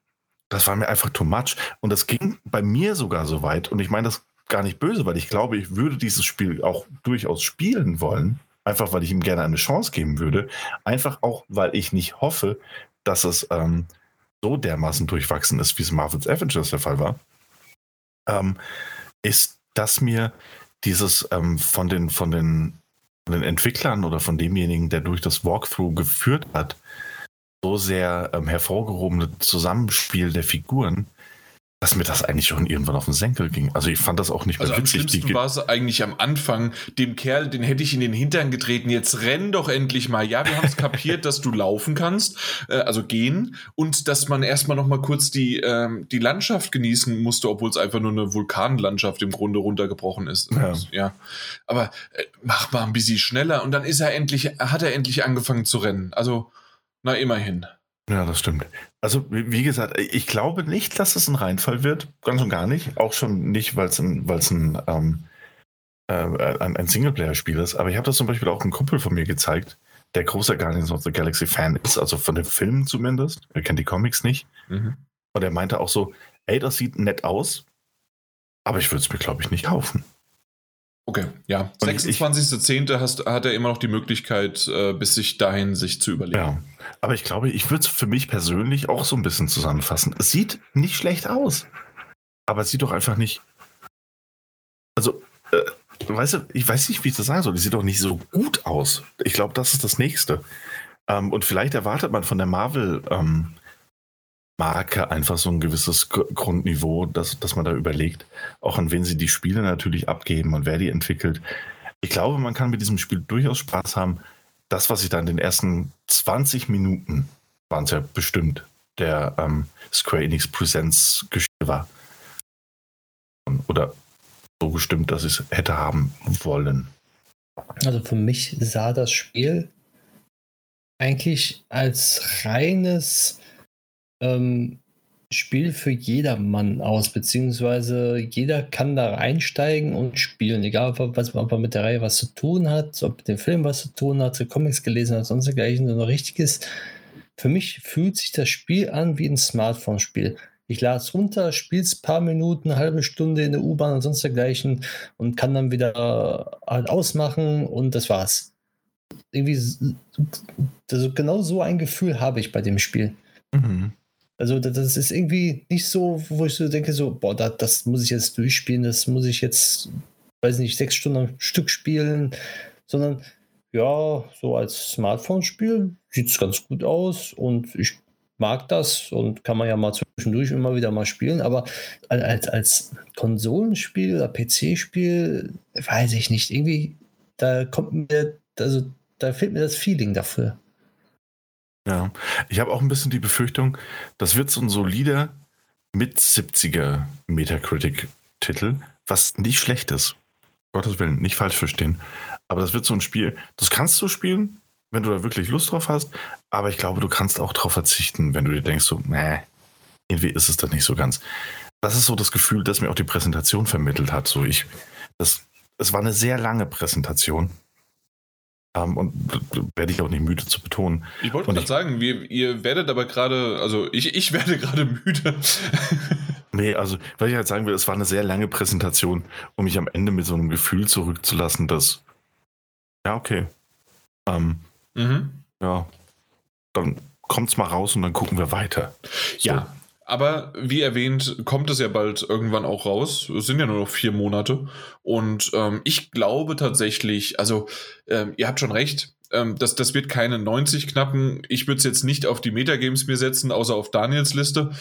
das war mir einfach too much. Und das ging bei mir sogar so weit, und ich meine das gar nicht böse, weil ich glaube, ich würde dieses Spiel auch durchaus spielen wollen, einfach weil ich ihm gerne eine Chance geben würde, einfach auch, weil ich nicht hoffe, dass es ähm, so dermaßen durchwachsen ist, wie es Marvel's Avengers der Fall war, ähm, ist, dass mir dieses ähm, von, den, von, den, von den Entwicklern oder von demjenigen, der durch das Walkthrough geführt hat, so sehr ähm, hervorgehobene Zusammenspiel der Figuren dass mir das eigentlich schon irgendwann auf den Senkel ging. Also ich fand das auch nicht mehr also witzig. Am schlimmsten war es eigentlich am Anfang, dem Kerl, den hätte ich in den Hintern getreten, jetzt renn doch endlich mal. Ja, wir haben es kapiert, dass du laufen kannst, äh, also gehen und dass man erstmal noch mal kurz die, ähm, die Landschaft genießen musste, obwohl es einfach nur eine Vulkanlandschaft im Grunde runtergebrochen ist. Ja. ja. Aber äh, mach mal ein bisschen schneller und dann ist er endlich, hat er endlich angefangen zu rennen. Also, na immerhin. Ja, das stimmt. Also, wie gesagt, ich glaube nicht, dass es ein Reinfall wird. Ganz und gar nicht. Auch schon nicht, weil es ein, weil's ein, ähm, äh, ein, ein Singleplayer-Spiel ist. Aber ich habe das zum Beispiel auch einem Kumpel von mir gezeigt, der großer Guardians of the Galaxy-Fan ist, also von den Filmen zumindest. Er kennt die Comics nicht. Mhm. Und er meinte auch so: Ey, das sieht nett aus, aber ich würde es mir, glaube ich, nicht kaufen. Okay, ja. 26.10. hat er immer noch die Möglichkeit, äh, bis sich dahin sich zu überlegen. Ja, aber ich glaube, ich würde es für mich persönlich auch so ein bisschen zusammenfassen. Es sieht nicht schlecht aus, aber es sieht doch einfach nicht. Also, äh, weißt du, ich weiß nicht, wie ich das sagen soll. Es sieht doch nicht so gut aus. Ich glaube, das ist das Nächste. Ähm, und vielleicht erwartet man von der Marvel. Ähm, Marke einfach so ein gewisses Grundniveau, dass, dass man da überlegt, auch an wen sie die Spiele natürlich abgeben und wer die entwickelt. Ich glaube, man kann mit diesem Spiel durchaus Spaß haben. Das, was ich da in den ersten 20 Minuten, waren es ja bestimmt, der ähm, Square Enix Presents Geschichte war. Oder so gestimmt, dass ich es hätte haben wollen. Also für mich sah das Spiel eigentlich als reines ähm, Spiel für jedermann aus, beziehungsweise jeder kann da einsteigen und spielen, egal ob, was, ob er mit der Reihe was zu tun hat, ob mit dem Film was zu tun hat, Comics gelesen hat, sonst dergleichen, so ein richtiges. Für mich fühlt sich das Spiel an wie ein Smartphone-Spiel. Ich lade es runter, spiele es ein paar Minuten, eine halbe Stunde in der U-Bahn und sonst dergleichen und kann dann wieder halt ausmachen und das war's. Irgendwie, also genau so ein Gefühl habe ich bei dem Spiel. Mhm. Also das ist irgendwie nicht so, wo ich so denke, so, boah, das, das muss ich jetzt durchspielen, das muss ich jetzt, weiß nicht, sechs Stunden am Stück spielen, sondern ja, so als Smartphone-Spiel sieht es ganz gut aus und ich mag das und kann man ja mal zwischendurch immer wieder mal spielen, aber als, als Konsolenspiel oder PC-Spiel weiß ich nicht. Irgendwie, da kommt mir, also da fehlt mir das Feeling dafür. Ja, ich habe auch ein bisschen die Befürchtung, das wird so ein solider mit 70er Metacritic-Titel, was nicht schlecht ist. Gottes Willen, nicht falsch verstehen. Aber das wird so ein Spiel, das kannst du spielen, wenn du da wirklich Lust drauf hast, aber ich glaube, du kannst auch darauf verzichten, wenn du dir denkst, so, nee, irgendwie ist es das nicht so ganz. Das ist so das Gefühl, das mir auch die Präsentation vermittelt hat. So ich, das, es war eine sehr lange Präsentation. Ähm, und werde ich auch nicht müde zu betonen. Ich wollte gerade sagen, wir, ihr werdet aber gerade, also ich, ich werde gerade müde. nee, also was ich halt sagen will, es war eine sehr lange Präsentation, um mich am Ende mit so einem Gefühl zurückzulassen, dass, ja, okay. Ähm, mhm. Ja, dann kommt's mal raus und dann gucken wir weiter. So. Ja, aber wie erwähnt, kommt es ja bald irgendwann auch raus. Es sind ja nur noch vier Monate. Und ähm, ich glaube tatsächlich, also ähm, ihr habt schon recht, ähm, das, das wird keine 90 knappen. Ich würde es jetzt nicht auf die Metagames mir setzen, außer auf Daniels Liste.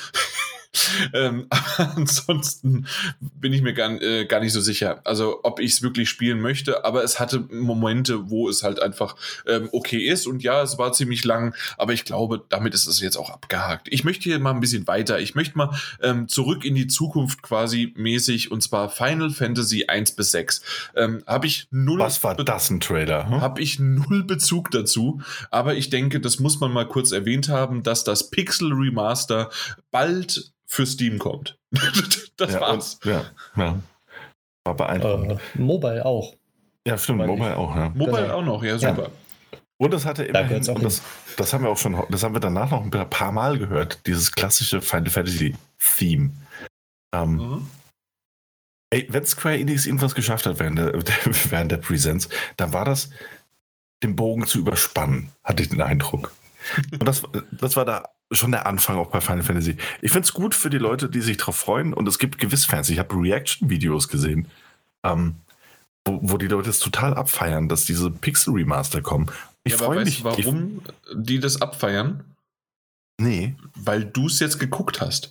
Ähm, aber ansonsten bin ich mir gar, äh, gar nicht so sicher, also ob ich es wirklich spielen möchte, aber es hatte Momente, wo es halt einfach ähm, okay ist und ja, es war ziemlich lang, aber ich glaube, damit ist es jetzt auch abgehakt. Ich möchte hier mal ein bisschen weiter, ich möchte mal ähm, zurück in die Zukunft quasi mäßig und zwar Final Fantasy 1 bis 6. Ähm, habe ich null. Was war das ein Trailer? Hm? Habe ich null Bezug dazu, aber ich denke, das muss man mal kurz erwähnt haben, dass das Pixel Remaster bald für Steam kommt. das ja, war's. Und, ja, ja. War beeindruckend. Uh, Mobile auch. Ja, stimmt, Mobile, Mobile auch, ja. Mobile genau. auch noch, ja, super. Ja. Und das hatte immerhin, da und das, das haben wir auch schon, das haben wir danach noch ein paar Mal gehört, dieses klassische Final Fantasy Theme. Ähm, mhm. Ey, wenn Square Enix irgendwas geschafft hat während der, während der Presents, dann war das, den Bogen zu überspannen, hatte ich den Eindruck. Und das, das war da schon der Anfang auch bei Final Fantasy. Ich finde es gut für die Leute, die sich darauf freuen. Und es gibt gewiss Fans. Ich habe Reaction-Videos gesehen, ähm, wo, wo, die Leute es total abfeiern, dass diese Pixel-Remaster kommen. Ich ja, freue mich. Warum ich, die das abfeiern? Nee. Weil du es jetzt geguckt hast.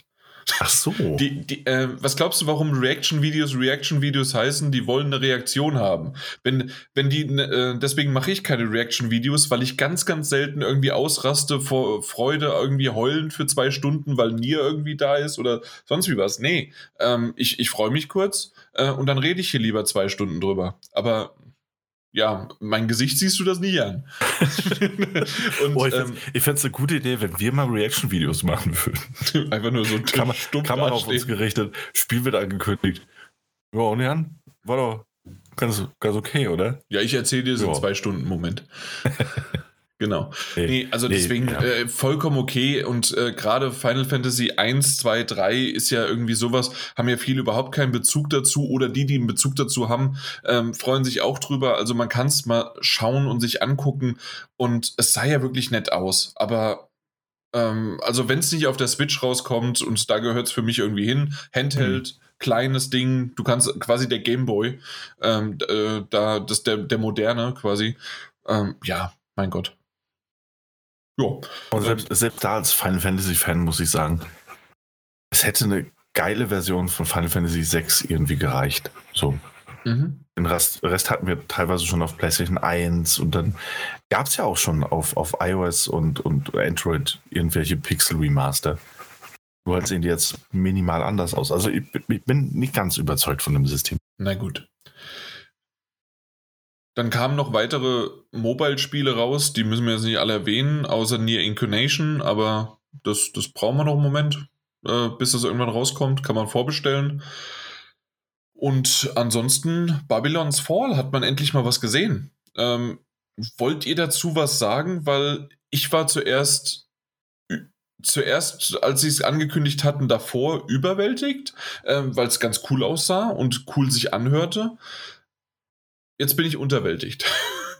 Ach so. Die, die, äh, was glaubst du, warum Reaction-Videos Reaction-Videos heißen? Die wollen eine Reaktion haben. Wenn, wenn die, äh, deswegen mache ich keine Reaction-Videos, weil ich ganz, ganz selten irgendwie ausraste vor Freude, irgendwie heulen für zwei Stunden, weil Nier irgendwie da ist oder sonst wie was. Nee, ähm, ich, ich freue mich kurz äh, und dann rede ich hier lieber zwei Stunden drüber. Aber ja, mein Gesicht siehst du das nie an. und, oh, ich ähm, fände es eine gute Idee, wenn wir mal Reaction-Videos machen würden. Einfach nur so Kam Kamera auf uns gerichtet, Spiel wird angekündigt. Ja, und Jan, war doch ganz, ganz okay, oder? Ja, ich erzähle dir so ja. zwei Stunden Moment. Genau. Nee, nee also nee, deswegen ja. äh, vollkommen okay. Und äh, gerade Final Fantasy 1, 2, 3 ist ja irgendwie sowas, haben ja viele überhaupt keinen Bezug dazu oder die, die einen Bezug dazu haben, ähm, freuen sich auch drüber. Also man kann es mal schauen und sich angucken und es sah ja wirklich nett aus. Aber ähm, also wenn es nicht auf der Switch rauskommt und da gehört es für mich irgendwie hin, Handheld. Mhm kleines Ding. Du kannst quasi der Gameboy, ähm, äh, da das der der moderne quasi. Ähm, ja, mein Gott. Ja. Und selbst, selbst da als Final Fantasy-Fan muss ich sagen, es hätte eine geile Version von Final Fantasy VI irgendwie gereicht. So. Mhm. Den Rest, Rest, hatten wir teilweise schon auf PlayStation 1 und dann gab es ja auch schon auf, auf iOS und, und Android irgendwelche Pixel-Remaster. Nur halt sehen die jetzt minimal anders aus. Also ich, ich bin nicht ganz überzeugt von dem System. Na gut. Dann kamen noch weitere Mobile-Spiele raus, die müssen wir jetzt nicht alle erwähnen, außer Near Incarnation, aber das, das brauchen wir noch einen Moment. äh, bis das irgendwann rauskommt. Kann man vorbestellen. Und ansonsten, Babylon's Fall hat man endlich mal was gesehen. Ähm, wollt ihr dazu was sagen? Weil ich war zuerst, zuerst, als sie es angekündigt hatten, davor überwältigt, äh, weil es ganz cool aussah und cool sich anhörte. Jetzt bin ich unterwältigt.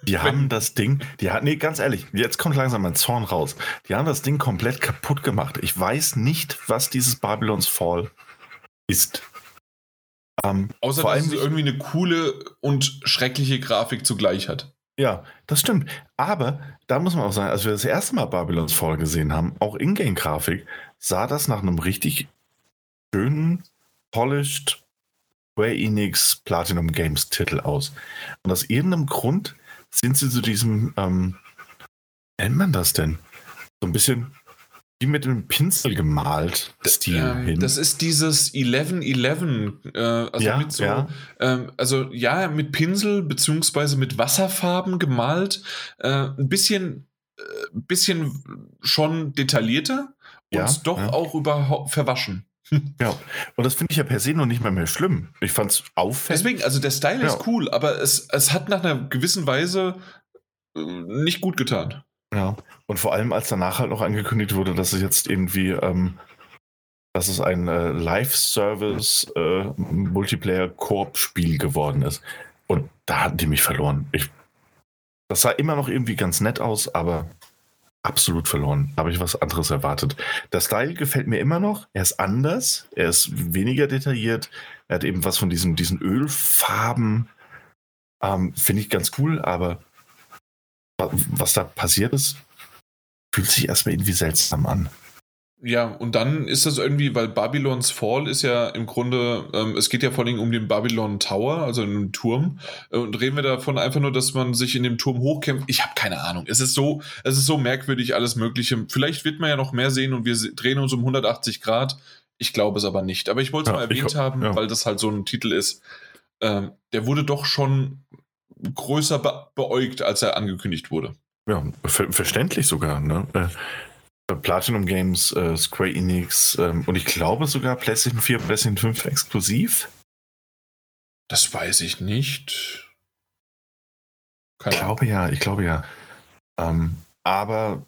Die haben das Ding, die hat, nee, ganz ehrlich, jetzt kommt langsam mein Zorn raus. Die haben das Ding komplett kaputt gemacht. Ich weiß nicht, was dieses Babylons Fall ist. Ähm, Außer, vor dass es irgendwie eine coole und schreckliche Grafik zugleich hat. Ja, das stimmt. Aber da muss man auch sagen, als wir das erste Mal Babylons Fall gesehen haben, auch Ingame-Grafik, sah das nach einem richtig schönen, polished Square Enix Platinum Games Titel aus. Und aus irgendeinem Grund sind sie zu diesem, ähm, nennt man das denn? So ein bisschen wie mit einem Pinsel gemalt Stil ähm, hin. Das ist dieses 1111, äh, also ja, mit so, ja. Ähm, also ja, mit Pinsel beziehungsweise mit Wasserfarben gemalt, äh, ein bisschen, äh, bisschen schon detaillierter und ja, doch auch über verwaschen. Ja, und das finde ich ja per se noch nicht mal mehr schlimm. Ich fand es auffällig. Deswegen, also der Style ist cool, aber es, es hat nach einer gewissen Weise äh, nicht gut getan. Ja, und vor allem, als danach halt noch angekündigt wurde, dass es jetzt irgendwie, ähm, dass es ein äh, Live-Service äh, geworden ist. Und da hatten die mich verloren. Ich, das sah immer noch irgendwie ganz nett aus, aber absolut verloren. Habe ich was anderes erwartet. Der Style gefällt mir immer noch. Er ist anders. Er ist weniger detailliert. Er hat eben was von diesen, diesen Ölfarben. Ähm, Finde ich ganz cool, aber was da passiert ist, fühlt sich erstmal irgendwie seltsam an. Ja, und dann ist das irgendwie, weil Babylons Fall ist ja im Grunde, ähm, es geht ja vor allem um den Babylon Tower, also einen Turm. Äh, und reden wir davon einfach nur, dass man sich in dem Turm hochkämpft? Ich habe keine Ahnung. Es ist so, es ist so merkwürdig, alles Mögliche. Vielleicht wird man ja noch mehr sehen und wir drehen uns um 180 Grad. Ich glaube es aber nicht. Aber ich wollte es ja, mal erwähnt ich, haben, ja. weil das halt so ein Titel ist. Ähm, der wurde doch schon größer be beäugt, als er angekündigt wurde. Ja, ver verständlich sogar. Ne? Äh, Platinum Games, äh, Square Enix ähm, und ich glaube sogar PlayStation 4, PlayStation 5 exklusiv. Das weiß ich nicht. Keine ich glaube ja, ich glaube ja. Ähm, aber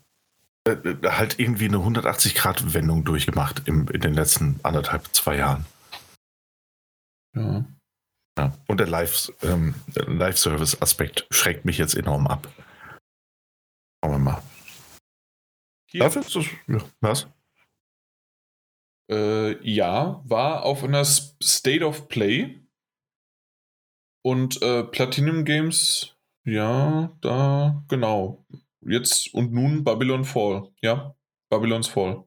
äh, äh halt irgendwie eine 180-Grad-Wendung durchgemacht im, in den letzten anderthalb, zwei Jahren. Ja. ja. Und der ähm, Live-Service-Aspekt ähm, Live schreckt mich jetzt enorm ab. Schauen wir mal. Hier. Dafür ist das, ja, was? Äh, ja, war auf einer State of Play. Und äh, Platinum Games, ja, da, genau. Jetzt und nun Babylon Fall, ja, Babylon's Fall.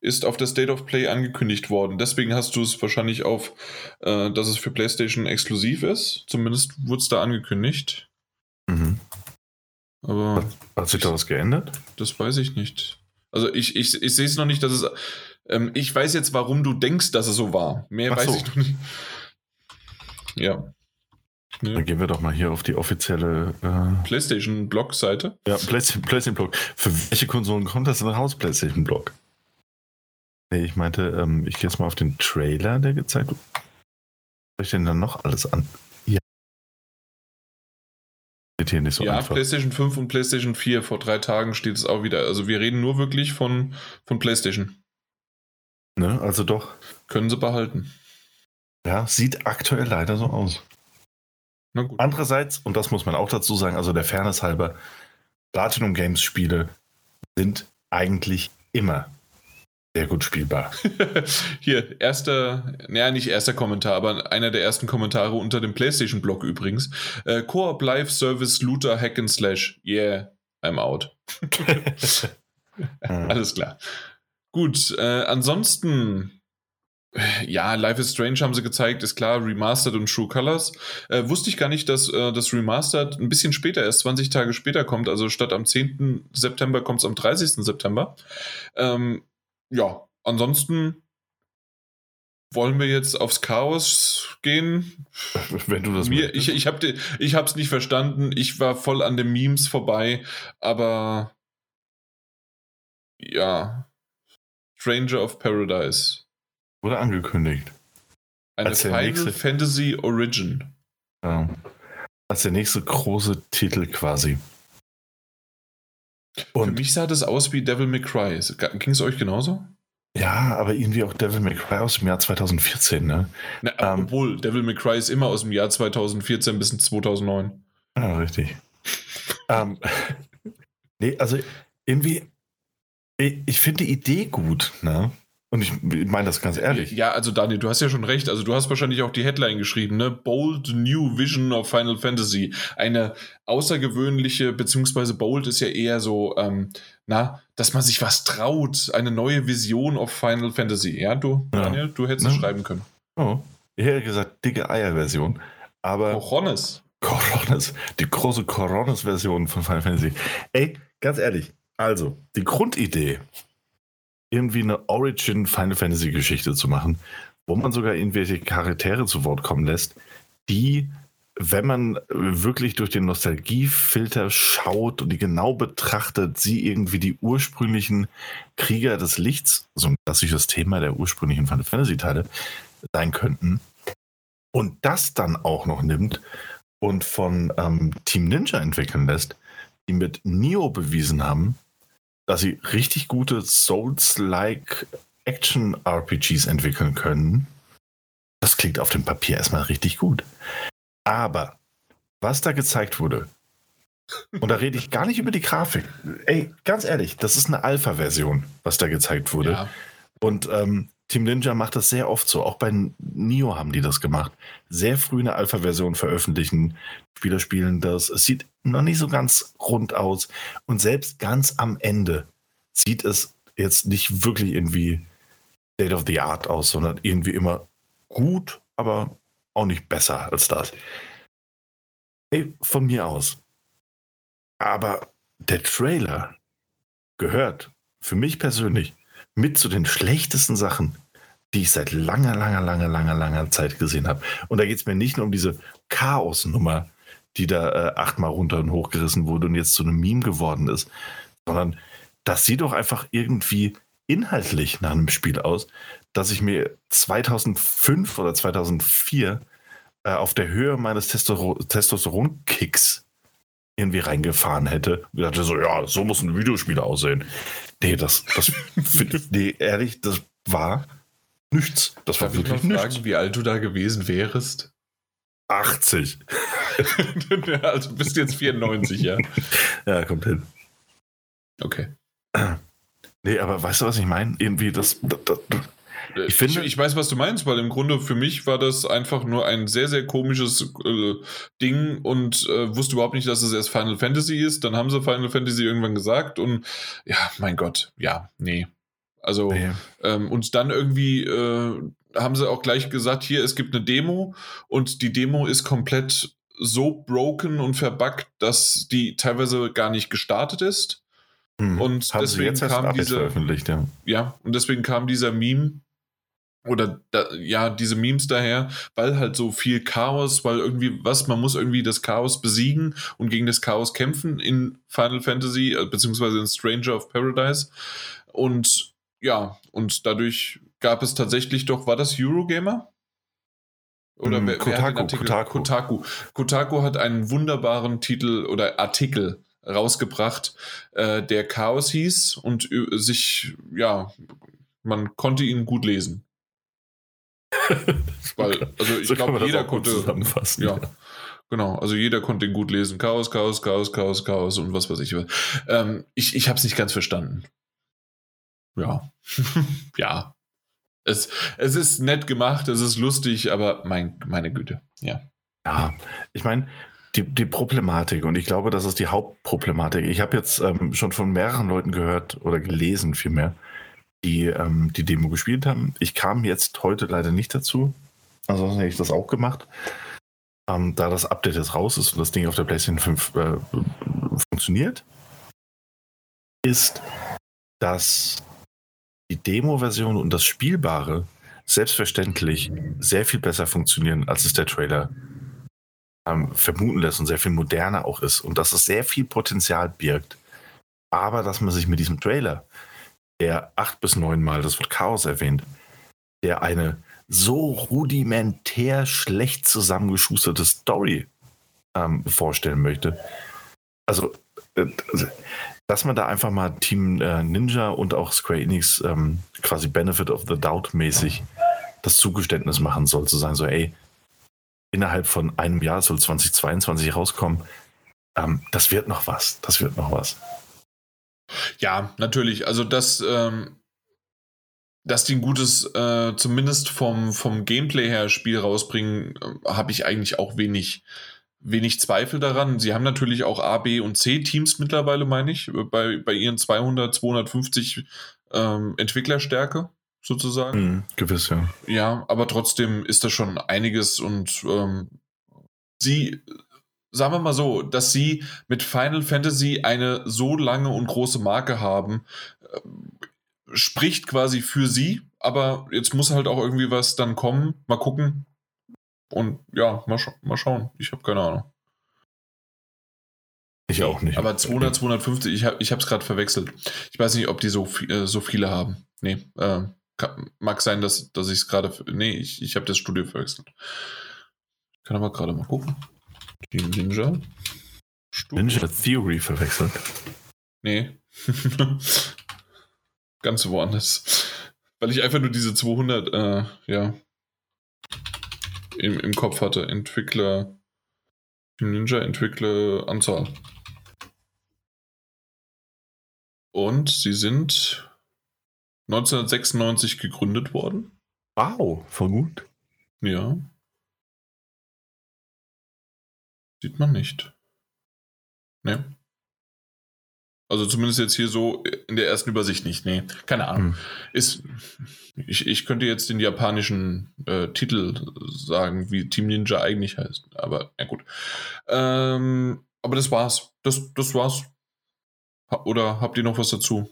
Ist auf der State of Play angekündigt worden. Deswegen hast du es wahrscheinlich auf, äh, dass es für PlayStation exklusiv ist. Zumindest wurde es da angekündigt. Aber hat, hat sich da was geändert? Das weiß ich nicht. Also ich, ich, ich sehe es noch nicht, dass es. Ähm, ich weiß jetzt, warum du denkst, dass es so war. Mehr Ach weiß so. ich noch nicht. Ja. ja. Dann gehen wir doch mal hier auf die offizielle äh PlayStation-Blog-Seite. Ja, PlayStation, PlayStation Blog. Für welche Konsolen kommt das denn raus, PlayStation Blog? Nee, ich meinte, ähm, ich gehe jetzt mal auf den Trailer, der gezeigt wird. Was ich denn dann noch alles an? Hier nicht so ja, einfach. PlayStation 5 und PlayStation 4 vor drei Tagen steht es auch wieder. Also wir reden nur wirklich von, von PlayStation. Ne, also doch. Können sie behalten. Ja, sieht aktuell leider so aus. Andererseits, und das muss man auch dazu sagen, also der Fairness halber, Platinum Games Spiele sind eigentlich immer sehr gut spielbar. Hier, erster, naja, nicht erster Kommentar, aber einer der ersten Kommentare unter dem PlayStation-Blog übrigens. Äh, Coop Live Service Looter Hack and Slash. Yeah, I'm out. Alles klar. Gut, äh, ansonsten, ja, Life is Strange haben sie gezeigt, ist klar, Remastered und True Colors. Äh, wusste ich gar nicht, dass äh, das Remastered ein bisschen später, erst 20 Tage später kommt. Also statt am 10. September kommt es am 30. September. Ähm, ja, ansonsten wollen wir jetzt aufs Chaos gehen? Wenn du das Mir, Ich, ich habe es nicht verstanden. Ich war voll an den Memes vorbei, aber ja. Stranger of Paradise. Wurde angekündigt. Eine Als Final nächste- Fantasy Origin. Ja. Als der nächste große Titel quasi. Für Und mich sah das aus wie Devil May Cry. Ging es euch genauso? ja, aber irgendwie auch Devil May Cry aus dem Jahr 2014, ne? Na, Ähm. obwohl, Devil May Cry ist immer aus dem Jahr 2014 bis 2009. Ja, richtig. ähm, nee, also irgendwie, ich, ich finde die Idee gut, ne? Und ich meine das ganz ehrlich. Ja, also Daniel, du hast ja schon recht. Also du hast wahrscheinlich auch die Headline geschrieben, ne? Bold New Vision of Final Fantasy. Eine außergewöhnliche, beziehungsweise bold ist ja eher so, ähm, na, dass man sich was traut. Eine neue Vision of Final Fantasy. Ja, du, Ja. Daniel, du hättest es Ja. schreiben können. Oh, ich hätte gesagt, dicke Eier-Version. Aber Cojones. Coronas, die große Coronas-Version von Final Fantasy. Ey, ganz ehrlich, also, die Grundidee, irgendwie eine Origin Final Fantasy Geschichte zu machen, wo man sogar irgendwelche Charaktere zu Wort kommen lässt, die, wenn man wirklich durch den Nostalgiefilter schaut und die genau betrachtet, sie irgendwie die ursprünglichen Krieger des Lichts, so ein klassisches Thema der ursprünglichen Final Fantasy Teile, sein könnten. Und das dann auch noch nimmt und von ähm, Team Ninja entwickeln lässt, die mit Neo bewiesen haben, dass sie richtig gute Souls-like Action-RPGs entwickeln können. Das klingt auf dem Papier erstmal richtig gut. Aber was da gezeigt wurde, und da rede ich gar nicht über die Grafik. Ey, ganz ehrlich, das ist eine Alpha-Version, was da gezeigt wurde. Ja. Und ähm, Team Ninja macht das sehr oft so. Auch bei Nio haben die das gemacht. Sehr früh eine Alpha-Version veröffentlichen. Spieler spielen das. Es sieht noch nicht so ganz rund aus. Und selbst ganz am Ende sieht es jetzt nicht wirklich irgendwie State of the Art aus, sondern irgendwie immer gut, aber auch nicht besser als das. Ey, von mir aus. Aber der Trailer gehört für mich persönlich mit zu den schlechtesten Sachen, die ich seit langer, langer, langer, langer, langer Zeit gesehen habe. Und da geht es mir nicht nur um diese Chaos-Nummer, die da äh, achtmal runter und hochgerissen wurde und jetzt zu einem Meme geworden ist, sondern das sieht doch einfach irgendwie inhaltlich nach einem Spiel aus, das ich mir 2005 oder 2004 äh, auf der Höhe meines Testo Testosteron-Kicks irgendwie reingefahren hätte und dachte so, ja, so muss ein Videospiel aussehen. Nee, das, das nee, ehrlich, das war nichts. Das war Darf ich mal wirklich fragen, nichts. wie alt du da gewesen wärst? 80. also bist jetzt 94, ja. Ja, kommt hin. Okay. Nee, aber weißt du, was ich meine? Irgendwie das, das, das Ich finde- ich, ich weiß, was du meinst, weil im Grunde für mich war das einfach nur ein sehr, sehr komisches äh, Ding und äh, wusste überhaupt nicht, dass es erst Final Fantasy ist. Dann haben sie Final Fantasy irgendwann gesagt und ja, mein Gott, ja, nee. Also, nee. ähm, und dann irgendwie äh, haben sie auch gleich gesagt, hier, es gibt eine Demo und die Demo ist komplett so broken und verbuggt, dass die teilweise gar nicht gestartet ist. Hm. und haben deswegen kam diese- ja. Ja, und deswegen kam dieser Meme oder da, ja, diese Memes daher, weil halt so viel Chaos, weil irgendwie was, man muss irgendwie das Chaos besiegen und gegen das Chaos kämpfen in Final Fantasy, äh, beziehungsweise in Stranger of Paradise. Und ja, und dadurch gab es tatsächlich doch, war das Eurogamer? Oder Mm, wer, wer Kotaku, Artikel? Kotaku. Kotaku. Kotaku hat einen wunderbaren Titel oder Artikel rausgebracht, äh, der Chaos hieß und äh, sich, ja, man konnte ihn gut lesen. Weil, also ich So glaube, jeder konnte. zusammenfassen. Ja, genau. Also jeder konnte ihn gut lesen. Chaos, Chaos, Chaos, Chaos, Chaos und was weiß ich. was. Ähm, ich ich habe es nicht ganz verstanden. Ja. ja. Es, es ist nett gemacht, es ist lustig, aber mein, meine Güte. Ja. Ja, ich meine, die, die Problematik, und ich glaube, das ist die Hauptproblematik. Ich habe jetzt ähm, schon von mehreren Leuten gehört oder gelesen vielmehr, die ähm, die Demo gespielt haben. Ich kam jetzt heute leider nicht dazu. Ansonsten hätte ich das auch gemacht. Ähm, da das Update jetzt raus ist und das Ding auf der PlayStation 5 äh, funktioniert, ist, dass die Demo-Version und das Spielbare selbstverständlich sehr viel besser funktionieren, als es der Trailer ähm, vermuten lässt und sehr viel moderner auch ist und dass es sehr viel Potenzial birgt. Aber dass man sich mit diesem Trailer der acht bis neun Mal das Wort Chaos erwähnt, der eine so rudimentär schlecht zusammengeschusterte Story ähm, vorstellen möchte. Also, äh, dass man da einfach mal Team äh, Ninja und auch Square Enix ähm, quasi Benefit of the Doubt mäßig das Zugeständnis machen soll, zu sagen, so, ey, innerhalb von einem Jahr soll 2022 rauskommen. Ähm, das wird noch was. Das wird noch was. Ja, natürlich. Also das, ähm, dass die ein gutes, äh, zumindest vom, vom Gameplay her Spiel rausbringen, äh, habe ich eigentlich auch wenig, wenig Zweifel daran. Sie haben natürlich auch A, B und C Teams mittlerweile, meine ich, bei, bei ihren 200, 250 ähm, Entwicklerstärke sozusagen. Mhm, gewiss, ja. Ja, aber trotzdem ist das schon einiges und ähm, sie, sagen wir mal so, dass sie mit Final Fantasy eine so lange und große Marke haben, äh, spricht quasi für sie, aber jetzt muss halt auch irgendwie was dann kommen. Mal gucken. Und ja, mal, scha mal schauen. Ich habe keine Ahnung. Ich auch nicht. Aber 200, 250, ich habe es gerade verwechselt. Ich weiß nicht, ob die so, äh, so viele haben. Nee, äh, kann, mag sein, dass, dass ich es gerade. Nee, ich, ich habe das Studio verwechselt. Kann aber gerade mal gucken. Die Ninja. Studio. Ninja Theory verwechselt. Nee. Ganz woanders. Weil ich einfach nur diese 200, äh, ja. Im, im Kopf hatte. Entwickler. Ninja Entwickler Anzahl. Und sie sind 1996 gegründet worden. Wow, voll gut. Ja. Sieht man nicht. Ne. Also zumindest jetzt hier so in der ersten Übersicht nicht. Nee, keine Ahnung. Hm. Ist, ich, ich könnte jetzt den japanischen äh, Titel sagen, wie Team Ninja eigentlich heißt. Aber ja gut. Ähm, aber das war's. Das, das war's. Oder habt ihr noch was dazu?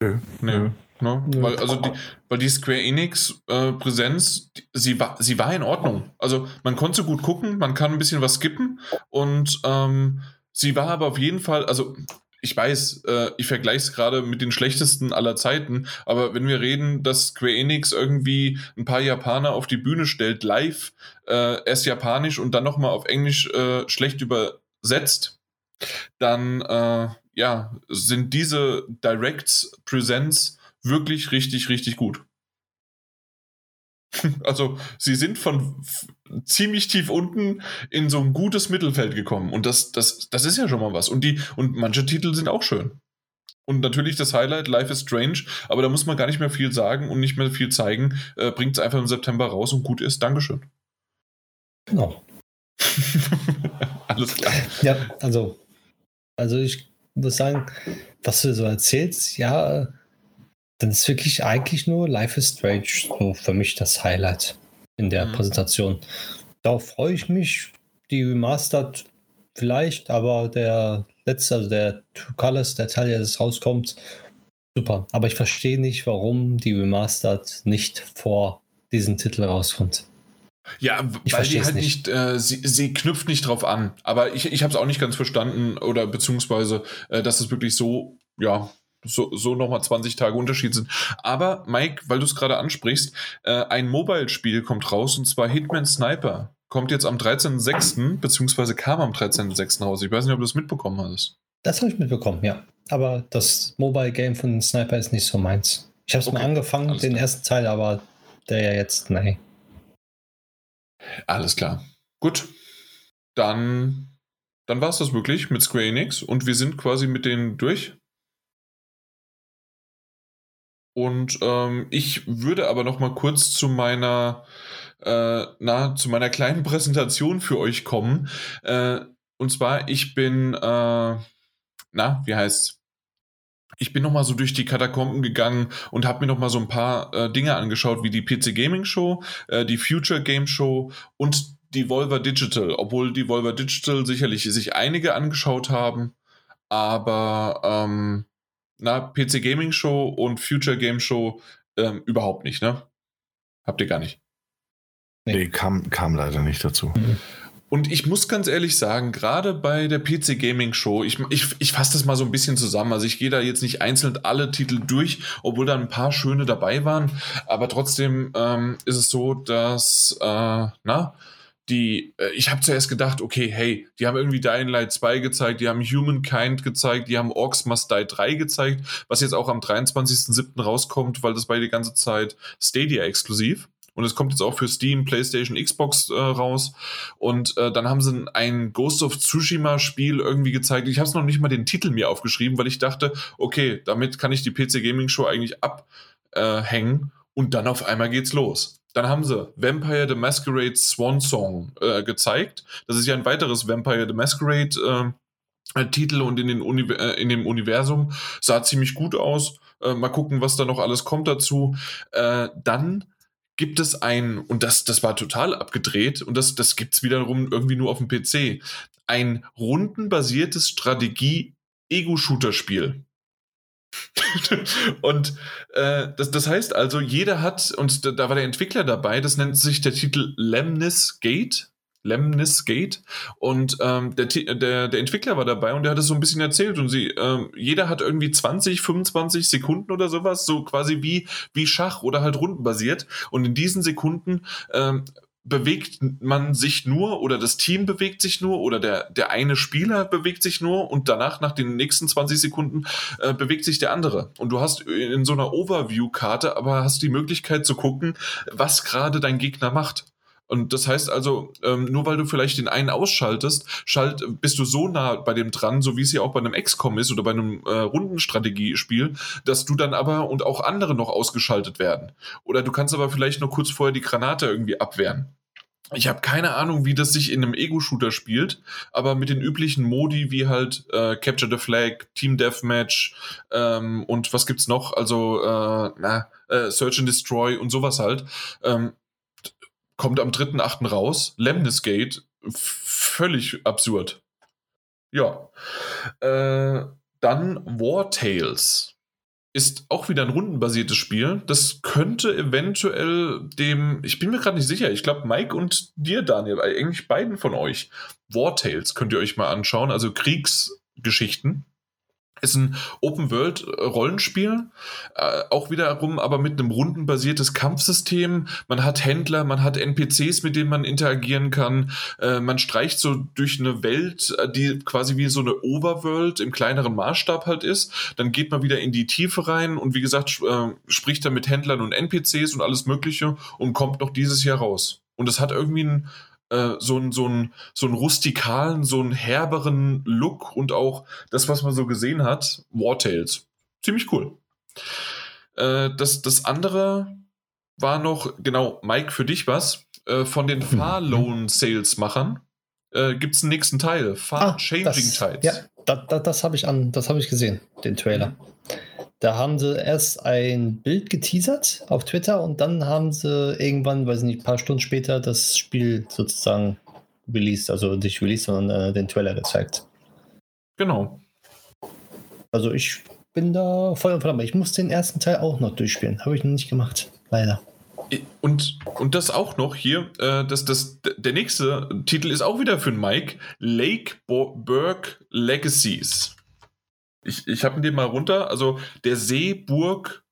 Nö. Nö. Ne? Nö. Weil, also die, weil die Square Enix äh, Präsenz, sie war, sie war in Ordnung. Also man konnte gut gucken, man kann ein bisschen was skippen und ähm, sie war aber auf jeden Fall, also ich weiß, äh, ich vergleiche es gerade mit den schlechtesten aller Zeiten, aber wenn wir reden, dass Square Enix irgendwie ein paar Japaner auf die Bühne stellt, live, äh, erst japanisch und dann nochmal auf Englisch äh, schlecht übersetzt, dann äh, ja, sind diese Directs Presents wirklich richtig, richtig gut. Also, sie sind von ziemlich tief unten in so ein gutes Mittelfeld gekommen. Und das, das, das ist ja schon mal was. Und, die, und manche Titel sind auch schön. Und natürlich das Highlight, Life is Strange, aber da muss man gar nicht mehr viel sagen und nicht mehr viel zeigen. Äh, Bringt es einfach im September raus und gut ist. Dankeschön. Genau. Alles klar. Ja, also, also ich muss sagen, was du so erzählst, ja, dann ist wirklich eigentlich nur Life is Strange so für mich das Highlight in der mhm. Präsentation. Darauf freue ich mich. Die Remastered vielleicht, aber der letzte, also der Two Colors, der Teil, der jetzt rauskommt, super. Aber ich verstehe nicht, warum die Remastered nicht vor diesem Titel rauskommt. Ja, ich weil die halt nicht, nicht äh, sie, sie knüpft nicht drauf an. Aber ich, ich habe es auch nicht ganz verstanden oder beziehungsweise, äh, dass es wirklich so, ja, so, so nochmal 20 Tage Unterschied sind. Aber Mike, weil du es gerade ansprichst, äh, ein Mobile-Spiel kommt raus und zwar Hitman Sniper. Kommt jetzt am 13.06. beziehungsweise kam am 13.06. raus. Ich weiß nicht, ob du das mitbekommen hast. Das habe ich mitbekommen, ja. Aber das Mobile-Game von Sniper ist nicht so meins. Ich habe es okay. mal angefangen, den ersten Teil, aber der ja jetzt, nein. Alles klar. Gut. Dann, dann war es das wirklich mit Square Enix und wir sind quasi mit denen durch. Und ähm, ich würde aber noch mal kurz zu meiner, äh, na, zu meiner kleinen Präsentation für euch kommen. Äh, und zwar, ich bin, äh, na, wie heißt's? ich bin nochmal so durch die Katakomben gegangen und habe mir nochmal so ein paar äh, Dinge angeschaut, wie die PC Gaming Show, äh, die Future Game Show und die Volver Digital. Obwohl die Volver Digital sicherlich sich einige angeschaut haben, aber ähm, na, PC Gaming Show und Future Game Show ähm, überhaupt nicht, ne? Habt ihr gar nicht. Nee, kam, kam leider nicht dazu. Mhm. Und ich muss ganz ehrlich sagen, gerade bei der PC Gaming Show, ich, ich, ich fasse das mal so ein bisschen zusammen. Also ich gehe da jetzt nicht einzeln alle Titel durch, obwohl da ein paar schöne dabei waren. Aber trotzdem ähm, ist es so, dass, äh, na, die, äh, ich habe zuerst gedacht, okay, hey, die haben irgendwie Dying Light 2 gezeigt, die haben Humankind gezeigt, die haben Orcs Must Die 3 gezeigt, was jetzt auch am 23.07. rauskommt, weil das war die ganze Zeit Stadia exklusiv. Und es kommt jetzt auch für Steam, PlayStation, Xbox äh, raus. Und äh, dann haben sie ein Ghost of Tsushima-Spiel irgendwie gezeigt. Ich habe es noch nicht mal den Titel mir aufgeschrieben, weil ich dachte, okay, damit kann ich die PC Gaming Show eigentlich abhängen. und dann auf einmal geht's los. Dann haben sie Vampire the Masquerade Swan Song äh, gezeigt. Das ist ja ein weiteres Vampire the Masquerade äh, Titel und in, den Uni äh, in dem Universum sah ziemlich gut aus. Äh, mal gucken, was da noch alles kommt dazu. Äh, dann gibt es ein, und das, das war total abgedreht, und das, das gibt es wiederum irgendwie nur auf dem PC, ein rundenbasiertes Strategie-Ego-Shooter-Spiel. und äh, das, das heißt also, jeder hat, und da, da, war der Entwickler dabei, das nennt sich der Titel Lemnis Gate. Lemnis Gate. Und ähm, der, der, der Entwickler war dabei und der hat es so ein bisschen erzählt. Und sie, ähm, jeder hat irgendwie 20, 25 Sekunden oder sowas, so quasi wie, wie Schach oder halt rundenbasiert. Und in diesen Sekunden ähm, bewegt man sich nur oder das Team bewegt sich nur oder der, der eine Spieler bewegt sich nur und danach, nach den nächsten 20 Sekunden, äh, bewegt sich der andere. Und du hast in so einer Overview-Karte aber hast die Möglichkeit zu gucken, was gerade dein Gegner macht. Und das heißt also, ähm, nur weil du vielleicht den einen ausschaltest, schalt, bist du so nah bei dem dran, so wie es ja auch bei einem XCOM ist oder bei einem äh, Rundenstrategiespiel, dass du dann aber und auch andere noch ausgeschaltet werden. Oder du kannst aber vielleicht noch kurz vorher die Granate irgendwie abwehren. Ich habe keine Ahnung, wie das sich in einem Ego-Shooter spielt, aber mit den üblichen Modi wie halt äh, Capture the Flag, Team Deathmatch ähm, und was gibt's noch? Also äh, na, äh, Search and Destroy und sowas halt. Ähm, kommt am 3.8. raus. Lemnis Gate, völlig absurd. Ja. Äh, dann War Tales ist auch wieder ein rundenbasiertes Spiel. Das könnte eventuell dem, ich bin mir gerade nicht sicher, ich glaube Mike und dir, Daniel, eigentlich beiden von euch. War Tales könnt ihr euch mal anschauen, also Kriegsgeschichten. Ist ein Open-World-Rollenspiel, äh, auch wiederum aber mit einem rundenbasiertes Kampfsystem. Man hat Händler, man hat NPCs, mit denen man interagieren kann. Äh, man streicht so durch eine Welt, äh, die quasi wie so eine Overworld im kleineren Maßstab halt ist. Dann geht man wieder in die Tiefe rein und wie gesagt, äh, spricht dann mit Händlern und NPCs und alles Mögliche und kommt noch dieses Jahr raus. Und es hat irgendwie ein äh, so einen so einen, so einen rustikalen, so einen herberen Look und auch das, was man so gesehen hat, War Tales. Ziemlich cool. Äh, das, das andere war noch, genau, Mike, für dich was, äh, von den mhm. Far Loan Sales-Machern äh, gibt es einen nächsten Teil, Far ah, Changing das, Tides. Ja, da, da, das habe ich an, das habe ich gesehen, den Trailer. Mhm. Da haben sie erst ein Bild geteasert auf Twitter und dann haben sie irgendwann, weiß nicht, ein paar Stunden später das Spiel sozusagen released, also nicht released, sondern äh, den Trailer gezeigt. Genau. Also ich bin da voll und Flamme. Ich muss den ersten Teil auch noch durchspielen. Habe ich noch nicht gemacht, leider. Und, und das auch noch hier, äh, das, das, der nächste Titel ist auch wieder für den Mike. Lake Burg Legacies. Ich, ich habe den mal runter. Also der Seeburg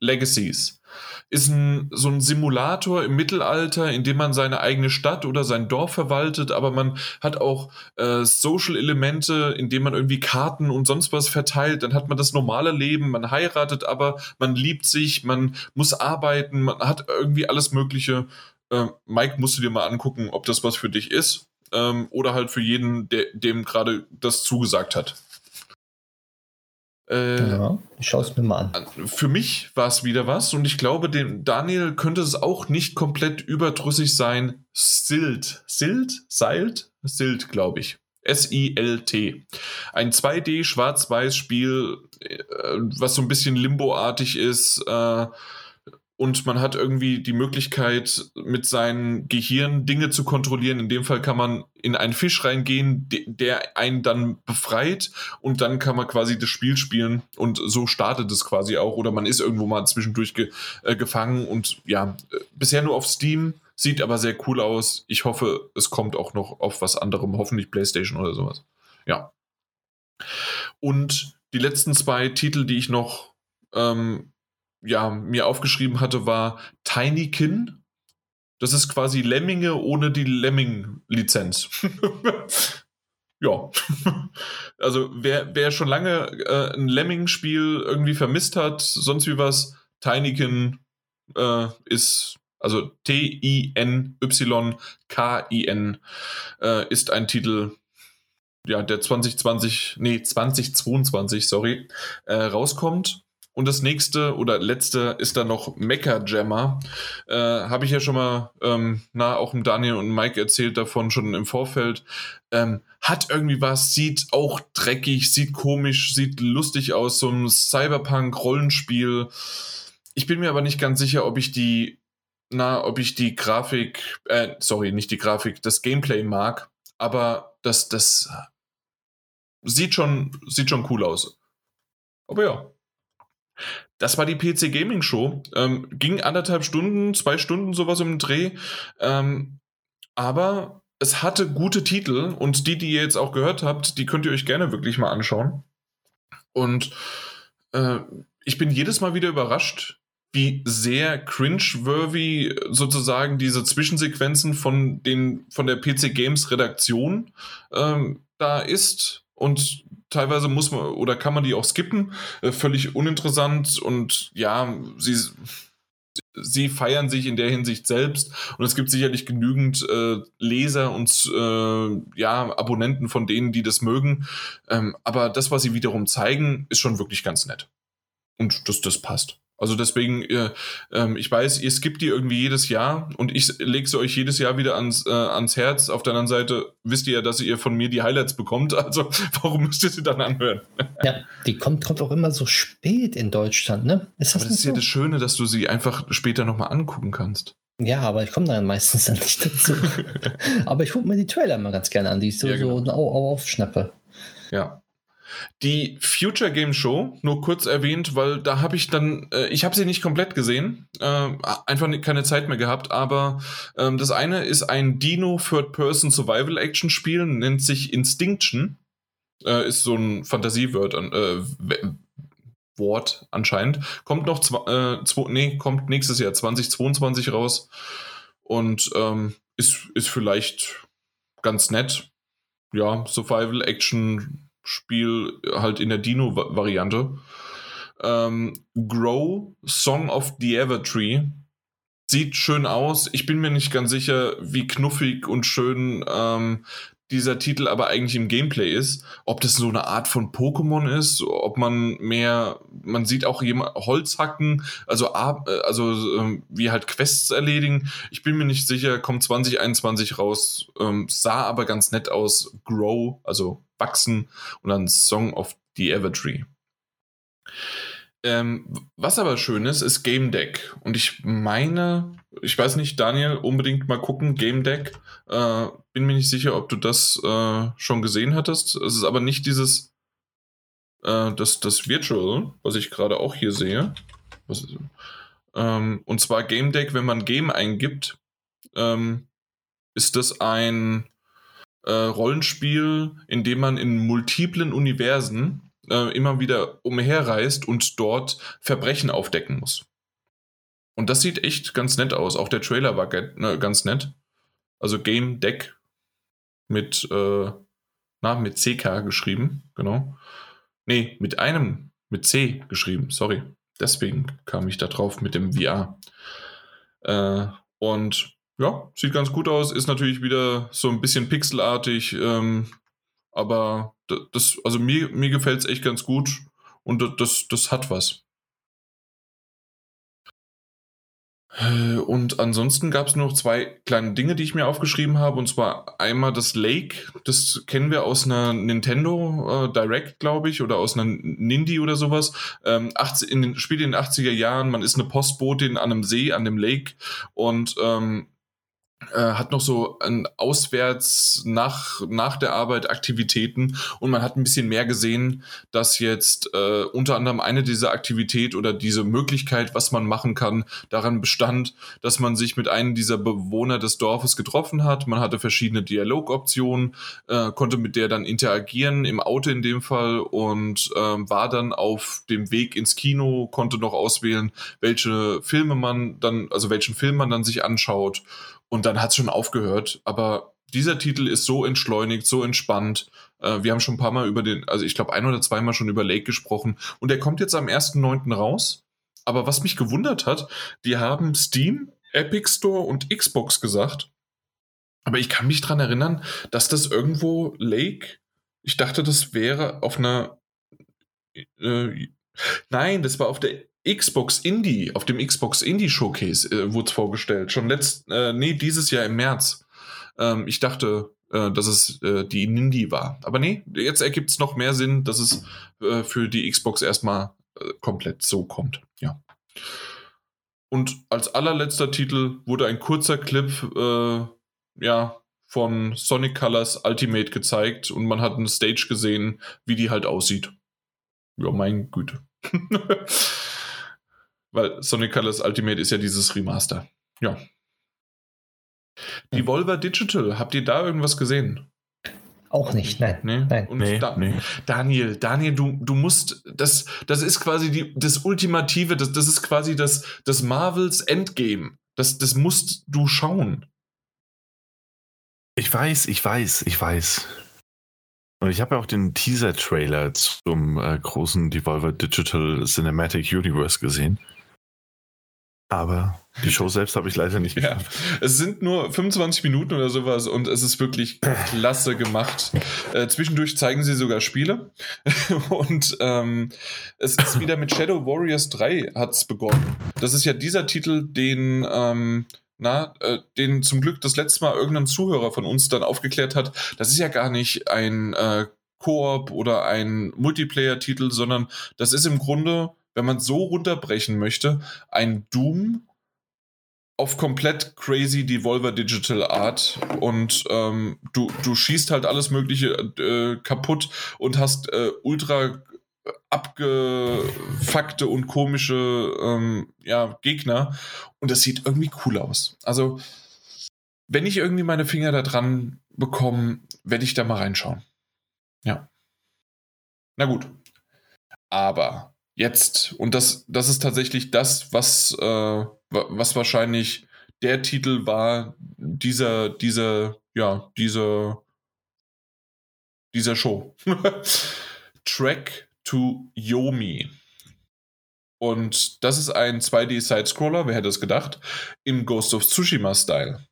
Legacies ist ein, so ein Simulator im Mittelalter, in dem man seine eigene Stadt oder sein Dorf verwaltet, aber man hat auch äh, Social-Elemente, in dem man irgendwie Karten und sonst was verteilt. Dann hat man das normale Leben, man heiratet, aber man liebt sich, man muss arbeiten, man hat irgendwie alles Mögliche. Äh, Mike, musst du dir mal angucken, ob das was für dich ist ähm, oder halt für jeden, der, dem gerade das zugesagt hat. Äh, ja, ich schaue es mir mal an. Für mich war es wieder was und ich glaube, dem Daniel könnte es auch nicht komplett überdrüssig sein. Silt. Silt? Seilt? Silt, glaube ich. S-I-L-T. Ein 2D-Schwarz-Weiß-Spiel, äh, was so ein bisschen Limbo-artig ist. Äh, und man hat irgendwie die Möglichkeit, mit seinem Gehirn Dinge zu kontrollieren. In dem Fall kann man in einen Fisch reingehen, der einen dann befreit und dann kann man quasi das Spiel spielen und so startet es quasi auch oder man ist irgendwo mal zwischendurch ge äh, gefangen und ja, bisher nur auf Steam sieht aber sehr cool aus. Ich hoffe, es kommt auch noch auf was anderem, hoffentlich PlayStation oder sowas. Ja. Und die letzten zwei Titel, die ich noch ähm, ja, mir aufgeschrieben hatte, war Tinykin. Das ist quasi Lemminge ohne die Lemming-Lizenz. ja. also wer, wer schon lange äh, ein Lemming-Spiel irgendwie vermisst hat, sonst wie was, Tinykin äh, ist, also T-I-N-Y-K-I-N äh, ist ein Titel, ja, der 2020, nee, 2022, sorry, äh, rauskommt. Und das nächste oder letzte ist dann noch Mecha Jammer. Äh, Habe ich ja schon mal, ähm, na, auch im Daniel und Mike erzählt davon schon im Vorfeld. Ähm, hat irgendwie was, sieht auch dreckig, sieht komisch, sieht lustig aus, so ein Cyberpunk-Rollenspiel. Ich bin mir aber nicht ganz sicher, ob ich die, na, ob ich die Grafik, äh, sorry, nicht die Grafik, das Gameplay mag. Aber das, das sieht schon, sieht schon cool aus. Aber ja. Das war die PC Gaming Show. Ähm, ging anderthalb Stunden, zwei Stunden sowas im Dreh. Ähm, aber es hatte gute Titel und die, die ihr jetzt auch gehört habt, die könnt ihr euch gerne wirklich mal anschauen. Und äh, ich bin jedes Mal wieder überrascht, wie sehr cringe-worthy sozusagen diese Zwischensequenzen von, den, von der PC Games Redaktion ähm, da ist. Und teilweise muss man oder kann man die auch skippen. Äh, völlig uninteressant und ja, sie, sie feiern sich in der Hinsicht selbst und es gibt sicherlich genügend äh, Leser und äh, ja, Abonnenten von denen, die das mögen. Ähm, aber das, was sie wiederum zeigen, ist schon wirklich ganz nett. Und das, das passt. Also deswegen, äh, äh, ich weiß, ihr skippt die irgendwie jedes Jahr und ich lege sie euch jedes Jahr wieder ans, äh, ans Herz. Auf der anderen Seite wisst ihr ja, dass ihr von mir die Highlights bekommt. Also warum müsst ihr sie dann anhören? Ja, die kommt, kommt auch immer so spät in Deutschland, ne? Ist das, aber das ist so? ja das Schöne, dass du sie einfach später nochmal angucken kannst. Ja, aber ich komme dann meistens dann nicht dazu. aber ich gucke mir die Trailer immer ganz gerne an, die ich so, ja, genau. so aufschnappe. Ja, die Future Game Show, nur kurz erwähnt, weil da habe ich dann, äh, ich habe sie nicht komplett gesehen, äh, einfach keine Zeit mehr gehabt, aber ähm, das eine ist ein Dino Third-Person Survival Action Spiel, nennt sich Instinction, äh, ist so ein Fantasiewort äh, Wort anscheinend, kommt noch, zwei, äh, nee, kommt nächstes Jahr 2022 raus. Und ähm, ist, ist vielleicht ganz nett. Ja, Survival Action Spiel halt in der Dino-Variante. Ähm, Grow, Song of the Evertree. Sieht schön aus. Ich bin mir nicht ganz sicher, wie knuffig und schön ähm, dieser Titel aber eigentlich im Gameplay ist. Ob das so eine Art von Pokémon ist, ob man mehr, man sieht auch jemand Holz hacken, also, also ähm, wie halt Quests erledigen. Ich bin mir nicht sicher, kommt 2021 raus, ähm, sah aber ganz nett aus. Grow, also wachsen und dann Song of the Evertree. Ähm, was aber schön ist, ist Game Deck. Und ich meine, ich weiß nicht, Daniel, unbedingt mal gucken, Game Deck. Äh, bin mir nicht sicher, ob du das äh, schon gesehen hattest. Es ist aber nicht dieses, äh, das, das Virtual, was ich gerade auch hier sehe. Ähm, und zwar Game Deck, wenn man Game eingibt, ähm, ist das ein äh, Rollenspiel, in dem man in multiplen Universen äh, immer wieder umherreist und dort Verbrechen aufdecken muss. Und das sieht echt ganz nett aus. Auch der Trailer war ne, ganz nett. Also Game Deck mit, äh, na, mit CK geschrieben, genau. Nee, mit einem, mit C geschrieben, sorry. Deswegen kam ich da drauf mit dem VR. Äh, und ja, sieht ganz gut aus, ist natürlich wieder so ein bisschen pixelartig, ähm, aber das, also mir, mir gefällt es echt ganz gut und das, das hat was. Und ansonsten gab es noch zwei kleine Dinge, die ich mir aufgeschrieben habe. Und zwar einmal das Lake. Das kennen wir aus einer Nintendo äh, Direct, glaube ich, oder aus einer Nindy oder sowas. Ähm, 80, in den, spielt in den 80er Jahren. Man ist eine Postbotin an einem See, an dem Lake. Und ähm, äh, hat noch so ein auswärts nach, nach der Arbeit Aktivitäten und man hat ein bisschen mehr gesehen, dass jetzt äh, unter anderem eine dieser Aktivität oder diese Möglichkeit, was man machen kann, daran bestand, dass man sich mit einem dieser Bewohner des Dorfes getroffen hat. Man hatte verschiedene Dialogoptionen, äh, konnte mit der dann interagieren, im Auto in dem Fall und äh, war dann auf dem Weg ins Kino, konnte noch auswählen, welche Filme man dann, also welchen Film man dann sich anschaut und dann hat es schon aufgehört. Aber dieser Titel ist so entschleunigt, so entspannt. Äh, wir haben schon ein paar Mal über den, also ich glaube ein oder zweimal schon über Lake gesprochen. Und der kommt jetzt am 1.9. raus. Aber was mich gewundert hat, die haben Steam, Epic Store und Xbox gesagt. Aber ich kann mich dran erinnern, dass das irgendwo Lake, ich dachte, das wäre auf einer. Äh, nein, das war auf der Xbox Indie, auf dem Xbox Indie Showcase äh, wurde es vorgestellt. Schon letzt, äh, nee, dieses Jahr im März. Ähm, ich dachte, äh, dass es äh, die Indie war. Aber nee, jetzt ergibt es noch mehr Sinn, dass es äh, für die Xbox erstmal äh, komplett so kommt. Ja. Und als allerletzter Titel wurde ein kurzer Clip, äh, ja, von Sonic Colors Ultimate gezeigt und man hat eine Stage gesehen, wie die halt aussieht. Ja, mein Güte. Weil Sonic Colors Ultimate ist ja dieses Remaster. Ja. Devolver Digital, habt ihr da irgendwas gesehen? Auch nicht, nein. Nee? nein. Und Nee, da, nee. Daniel, Daniel, du, du musst, das, das ist quasi die, das Ultimative, das, das ist quasi das, das Marvels Endgame. Das, das musst du schauen. Ich weiß, ich weiß, ich weiß. Und ich habe ja auch den Teaser-Trailer zum äh, großen Devolver Digital Cinematic Universe gesehen. Aber die Show selbst habe ich leider nicht Ja, geschafft. es sind nur 25 Minuten oder sowas und es ist wirklich klasse gemacht. Äh, zwischendurch zeigen sie sogar Spiele und ähm, es ist wieder mit Shadow Warriors 3 hat's begonnen. Das ist ja dieser Titel, den ähm, na, äh, den zum Glück das letzte Mal irgendein Zuhörer von uns dann aufgeklärt hat. Das ist ja gar nicht ein äh, Koop oder ein Multiplayer-Titel, sondern das ist im Grunde, wenn man so runterbrechen möchte, ein Doom auf komplett crazy Devolver Digital Art und ähm, du, du schießt halt alles Mögliche äh, kaputt und hast äh, ultra abgefuckte und komische ähm, ja, Gegner und das sieht irgendwie cool aus. Also, wenn ich irgendwie meine Finger da dran bekomme, werde ich da mal reinschauen. Ja. Na gut. Aber jetzt, und das, das ist tatsächlich das, was, äh, wa- was wahrscheinlich der Titel war, dieser, dieser, ja, dieser, dieser Show. Track to Yomi. Und das ist ein 2D-Side-Scroller, wer hätte es gedacht, im Ghost of Tsushima-Style.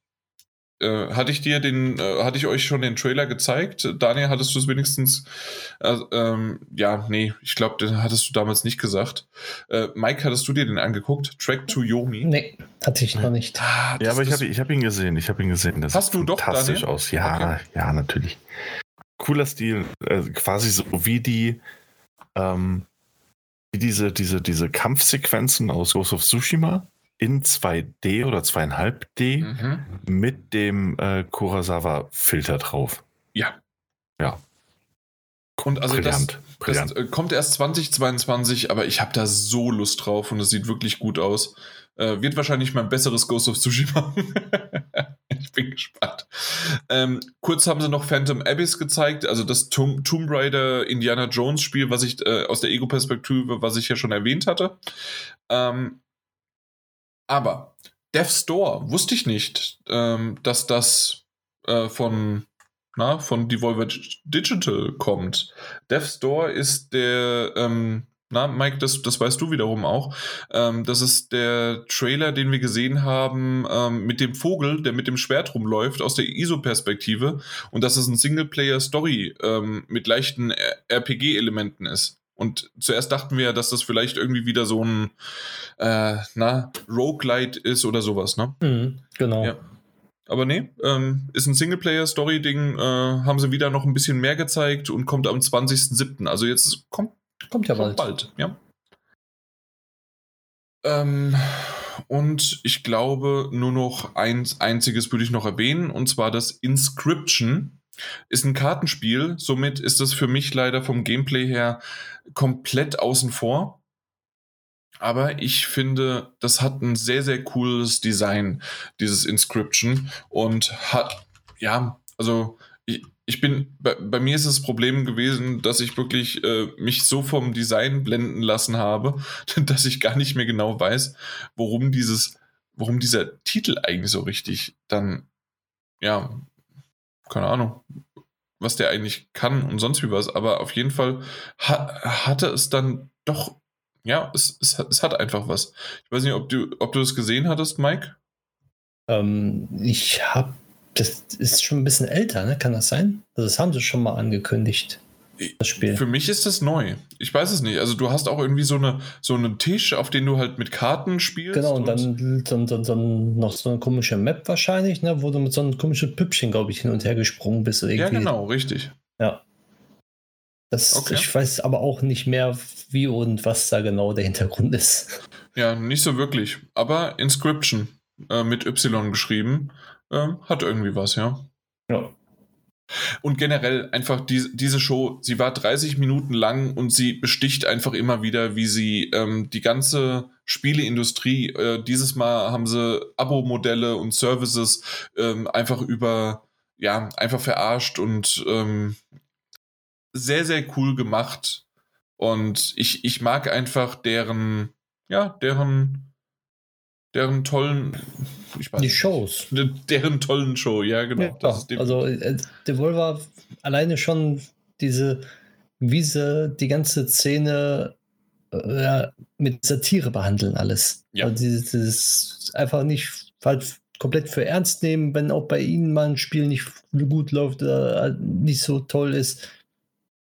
Äh, hatte ich dir den, äh, hatte ich euch schon den Trailer gezeigt? Daniel, hattest du es wenigstens? Äh, ähm, ja, nee, ich glaube, den hattest du damals nicht gesagt. Äh, Mike, hattest du dir den angeguckt? Track to Yomi? Nee, hatte ich noch nicht. Ah, Ja, aber ich habe ich hab ihn gesehen. Ich habe ihn gesehen. Das Hast du doch, fantastisch Daniel? aus. Ja, Okay. ja, natürlich. Cooler Stil. Äh, quasi so wie die ähm, wie diese, diese, diese Kampfsequenzen aus Ghost of Tsushima in 2D oder 2,5D Mhm. mit dem äh, Kurosawa-Filter drauf. Ja. Ja. Und also das, Brillant. Brillant. Das äh, kommt erst 2022, aber ich habe da so Lust drauf und es sieht wirklich gut aus. Äh, wird wahrscheinlich mein besseres Ghost of Tsushima. ich bin gespannt. Ähm, kurz haben sie noch Phantom Abyss gezeigt, also das Tomb, Tomb Raider Indiana Jones Spiel, was ich äh, aus der Ego-Perspektive, was ich ja schon erwähnt hatte. Ähm, aber Death's Door wusste ich nicht, ähm, dass das äh, von na, von Devolver Digital kommt. Death's Door ist der, ähm, na, Mike, das, das weißt du wiederum auch. Ähm, das ist der Trailer, den wir gesehen haben ähm, mit dem Vogel, der mit dem Schwert rumläuft, aus der ISO-Perspektive. Und dass es ein Singleplayer-Story ähm, mit leichten RPG-Elementen ist. Und zuerst dachten wir ja, dass das vielleicht irgendwie wieder so ein äh, na, Roguelite ist oder sowas, ne? Mhm, genau. Ja. Aber nee, ähm, ist ein Singleplayer-Story-Ding, äh, haben sie wieder noch ein bisschen mehr gezeigt und kommt am 20.07. Also jetzt kommt Kommt ja schon bald. bald, ja. Ähm, und ich glaube, nur noch eins einziges würde ich noch erwähnen, und zwar das Inscription. Ist ein Kartenspiel, somit ist das für mich leider vom Gameplay her komplett außen vor. Aber ich finde, das hat ein sehr, sehr cooles Design, dieses Inscription. Und hat, ja, also ich, ich bin, bei, bei, mir ist das Problem gewesen, dass ich wirklich äh, mich so vom Design blenden lassen habe, dass ich gar nicht mehr genau weiß, worum dieses, worum dieser Titel eigentlich so richtig dann, ja, keine Ahnung, was der eigentlich kann und sonst wie was. Aber auf jeden Fall ha hatte es dann doch ja, es, es, es hat einfach was. Ich weiß nicht, ob du, ob du das gesehen hattest, Mike? Ähm, ich habe, das ist schon ein bisschen älter, ne? Kann das sein? Also das haben sie schon mal angekündigt. Das Spiel. Für mich ist das neu. Ich weiß es nicht. Also du hast auch irgendwie so, eine, so einen Tisch, auf den du halt mit Karten spielst. Genau, und, dann, dann, dann, dann, noch so eine komische Map wahrscheinlich, ne, wo du mit so einem komischen Püppchen, glaube ich, hin und her gesprungen bist. Irgendwie. Ja, genau, richtig. Ja. Das, okay. Ich weiß aber auch nicht mehr, wie und was da genau der Hintergrund ist. Ja, nicht so wirklich. Aber Inscription äh, mit Y geschrieben äh, hat irgendwie was, ja. Ja. Und generell einfach die, diese Show, sie war 30 Minuten lang und sie besticht einfach immer wieder, wie sie ähm, die ganze Spieleindustrie, äh, dieses Mal haben sie Abo-Modelle und Services ähm, einfach über, ja, einfach verarscht und ähm, sehr, sehr cool gemacht. Und ich, ich mag einfach deren, ja, deren, deren tollen, die Shows. Deren tollen Show, ja, genau. Ja, also äh, Devolver alleine schon diese, wie sie die ganze Szene äh, mit Satire behandeln, alles. Ja. Also dieses, dieses einfach nicht halt komplett für ernst nehmen, wenn auch bei ihnen mal ein Spiel nicht gut läuft oder nicht so toll ist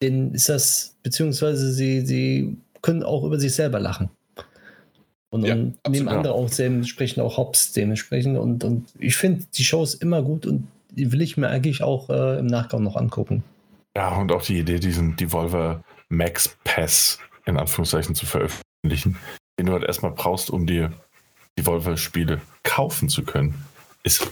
denen ist das, beziehungsweise sie, sie können auch über sich selber lachen. Und, ja, und nehmen andere auch dementsprechend auch Hops dementsprechend. Und, und ich finde die Shows immer gut und die will ich mir eigentlich auch äh, im Nachgang noch angucken. Ja, und auch die Idee, diesen Devolver Max Pass in Anführungszeichen zu veröffentlichen, den du halt erstmal brauchst, um dir Devolver-Spiele kaufen zu können, ist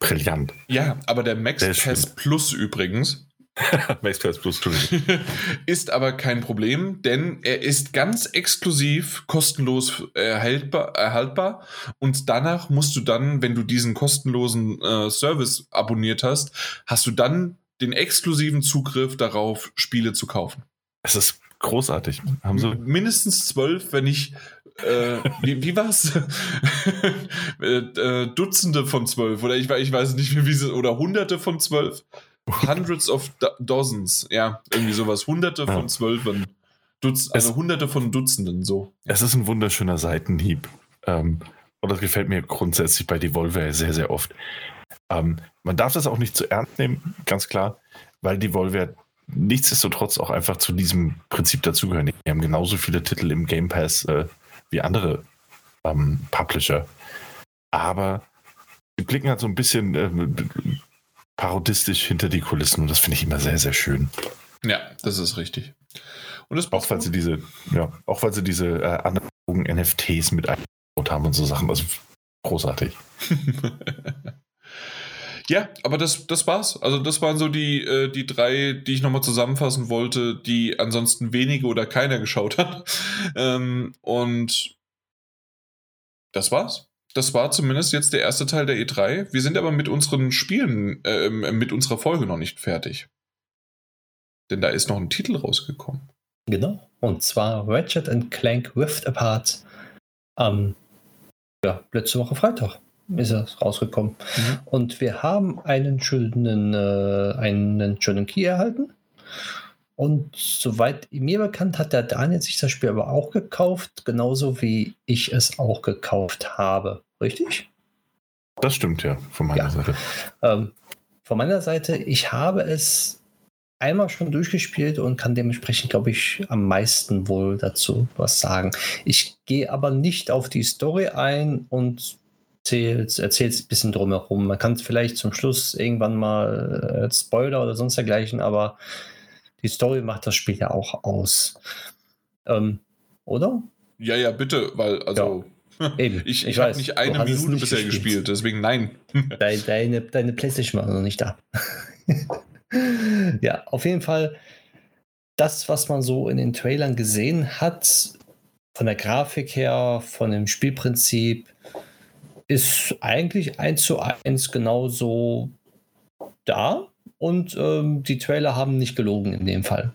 brillant. Ja, aber der Max Pass Plus übrigens, MaxPass Plus ist aber kein Problem, denn er ist ganz exklusiv kostenlos erhaltbar, erhaltbar und danach musst du dann, wenn du diesen kostenlosen äh, Service abonniert hast, hast du dann den exklusiven Zugriff darauf, Spiele zu kaufen. Es ist großartig. Haben sie mindestens zwölf, wenn nicht äh, wie, wie war's? Äh, äh, Dutzende von zwölf oder ich, ich weiß nicht mehr, wie sie oder Hunderte von zwölf. Hundreds of Dozens, ja, irgendwie sowas. Hunderte ja. von Zwölfen. Dutz, also es, Hunderte von Dutzenden, so. Es ist ein wunderschöner Seitenhieb. Ähm, und das gefällt mir grundsätzlich bei Devolver sehr, sehr oft. Ähm, man darf das auch nicht zu ernst nehmen, ganz klar, weil Devolver nichtsdestotrotz auch einfach zu diesem Prinzip dazugehören. Die haben genauso viele Titel im Game Pass äh, wie andere ähm, Publisher. Aber die blicken halt so ein bisschen äh, parodistisch hinter die Kulissen und das finde ich immer sehr, sehr schön. Ja, das ist richtig. Und das auch weil sie diese, ja, auch weil sie diese äh, analogen NFTs mit eingebaut haben und so Sachen. Also großartig. ja, aber das, das war's. Also das waren so die, äh, die drei, die ich nochmal zusammenfassen wollte, die ansonsten wenige oder keiner geschaut hat. ähm, und das war's das war zumindest jetzt der erste Teil der E3. Wir sind aber mit unseren Spielen, äh, mit unserer Folge noch nicht fertig. Denn da ist noch ein Titel rausgekommen. Genau. Und zwar Ratchet Clank Rift Apart. Ähm, ja, letzte Woche Freitag ist er rausgekommen. Mhm. Und wir haben einen schönen, äh, einen schönen Key erhalten. Und soweit mir bekannt, hat der Daniel sich das Spiel aber auch gekauft, genauso wie ich es auch gekauft habe. Richtig? Das stimmt ja, von meiner ja. Seite. Ähm, von meiner Seite, ich habe es einmal schon durchgespielt und kann dementsprechend, glaube ich, am meisten wohl dazu was sagen. Ich gehe aber nicht auf die Story ein und erzähle es ein bisschen drumherum. Man kann es vielleicht zum Schluss irgendwann mal äh, Spoiler oder sonst dergleichen, aber die Story macht das Spiel ja auch aus. Ähm, oder? Ja, ja, bitte, weil, also, Eben, ich, ich, ich habe nicht eine Minute nicht bisher gespielt. gespielt. deswegen nein. Deine, deine, deine Playstation war noch nicht da. ja, auf jeden Fall das, was man so in den Trailern gesehen hat, von der Grafik her, von dem Spielprinzip, ist eigentlich eins zu eins genauso da. Und ähm, die Trailer haben nicht gelogen in dem Fall.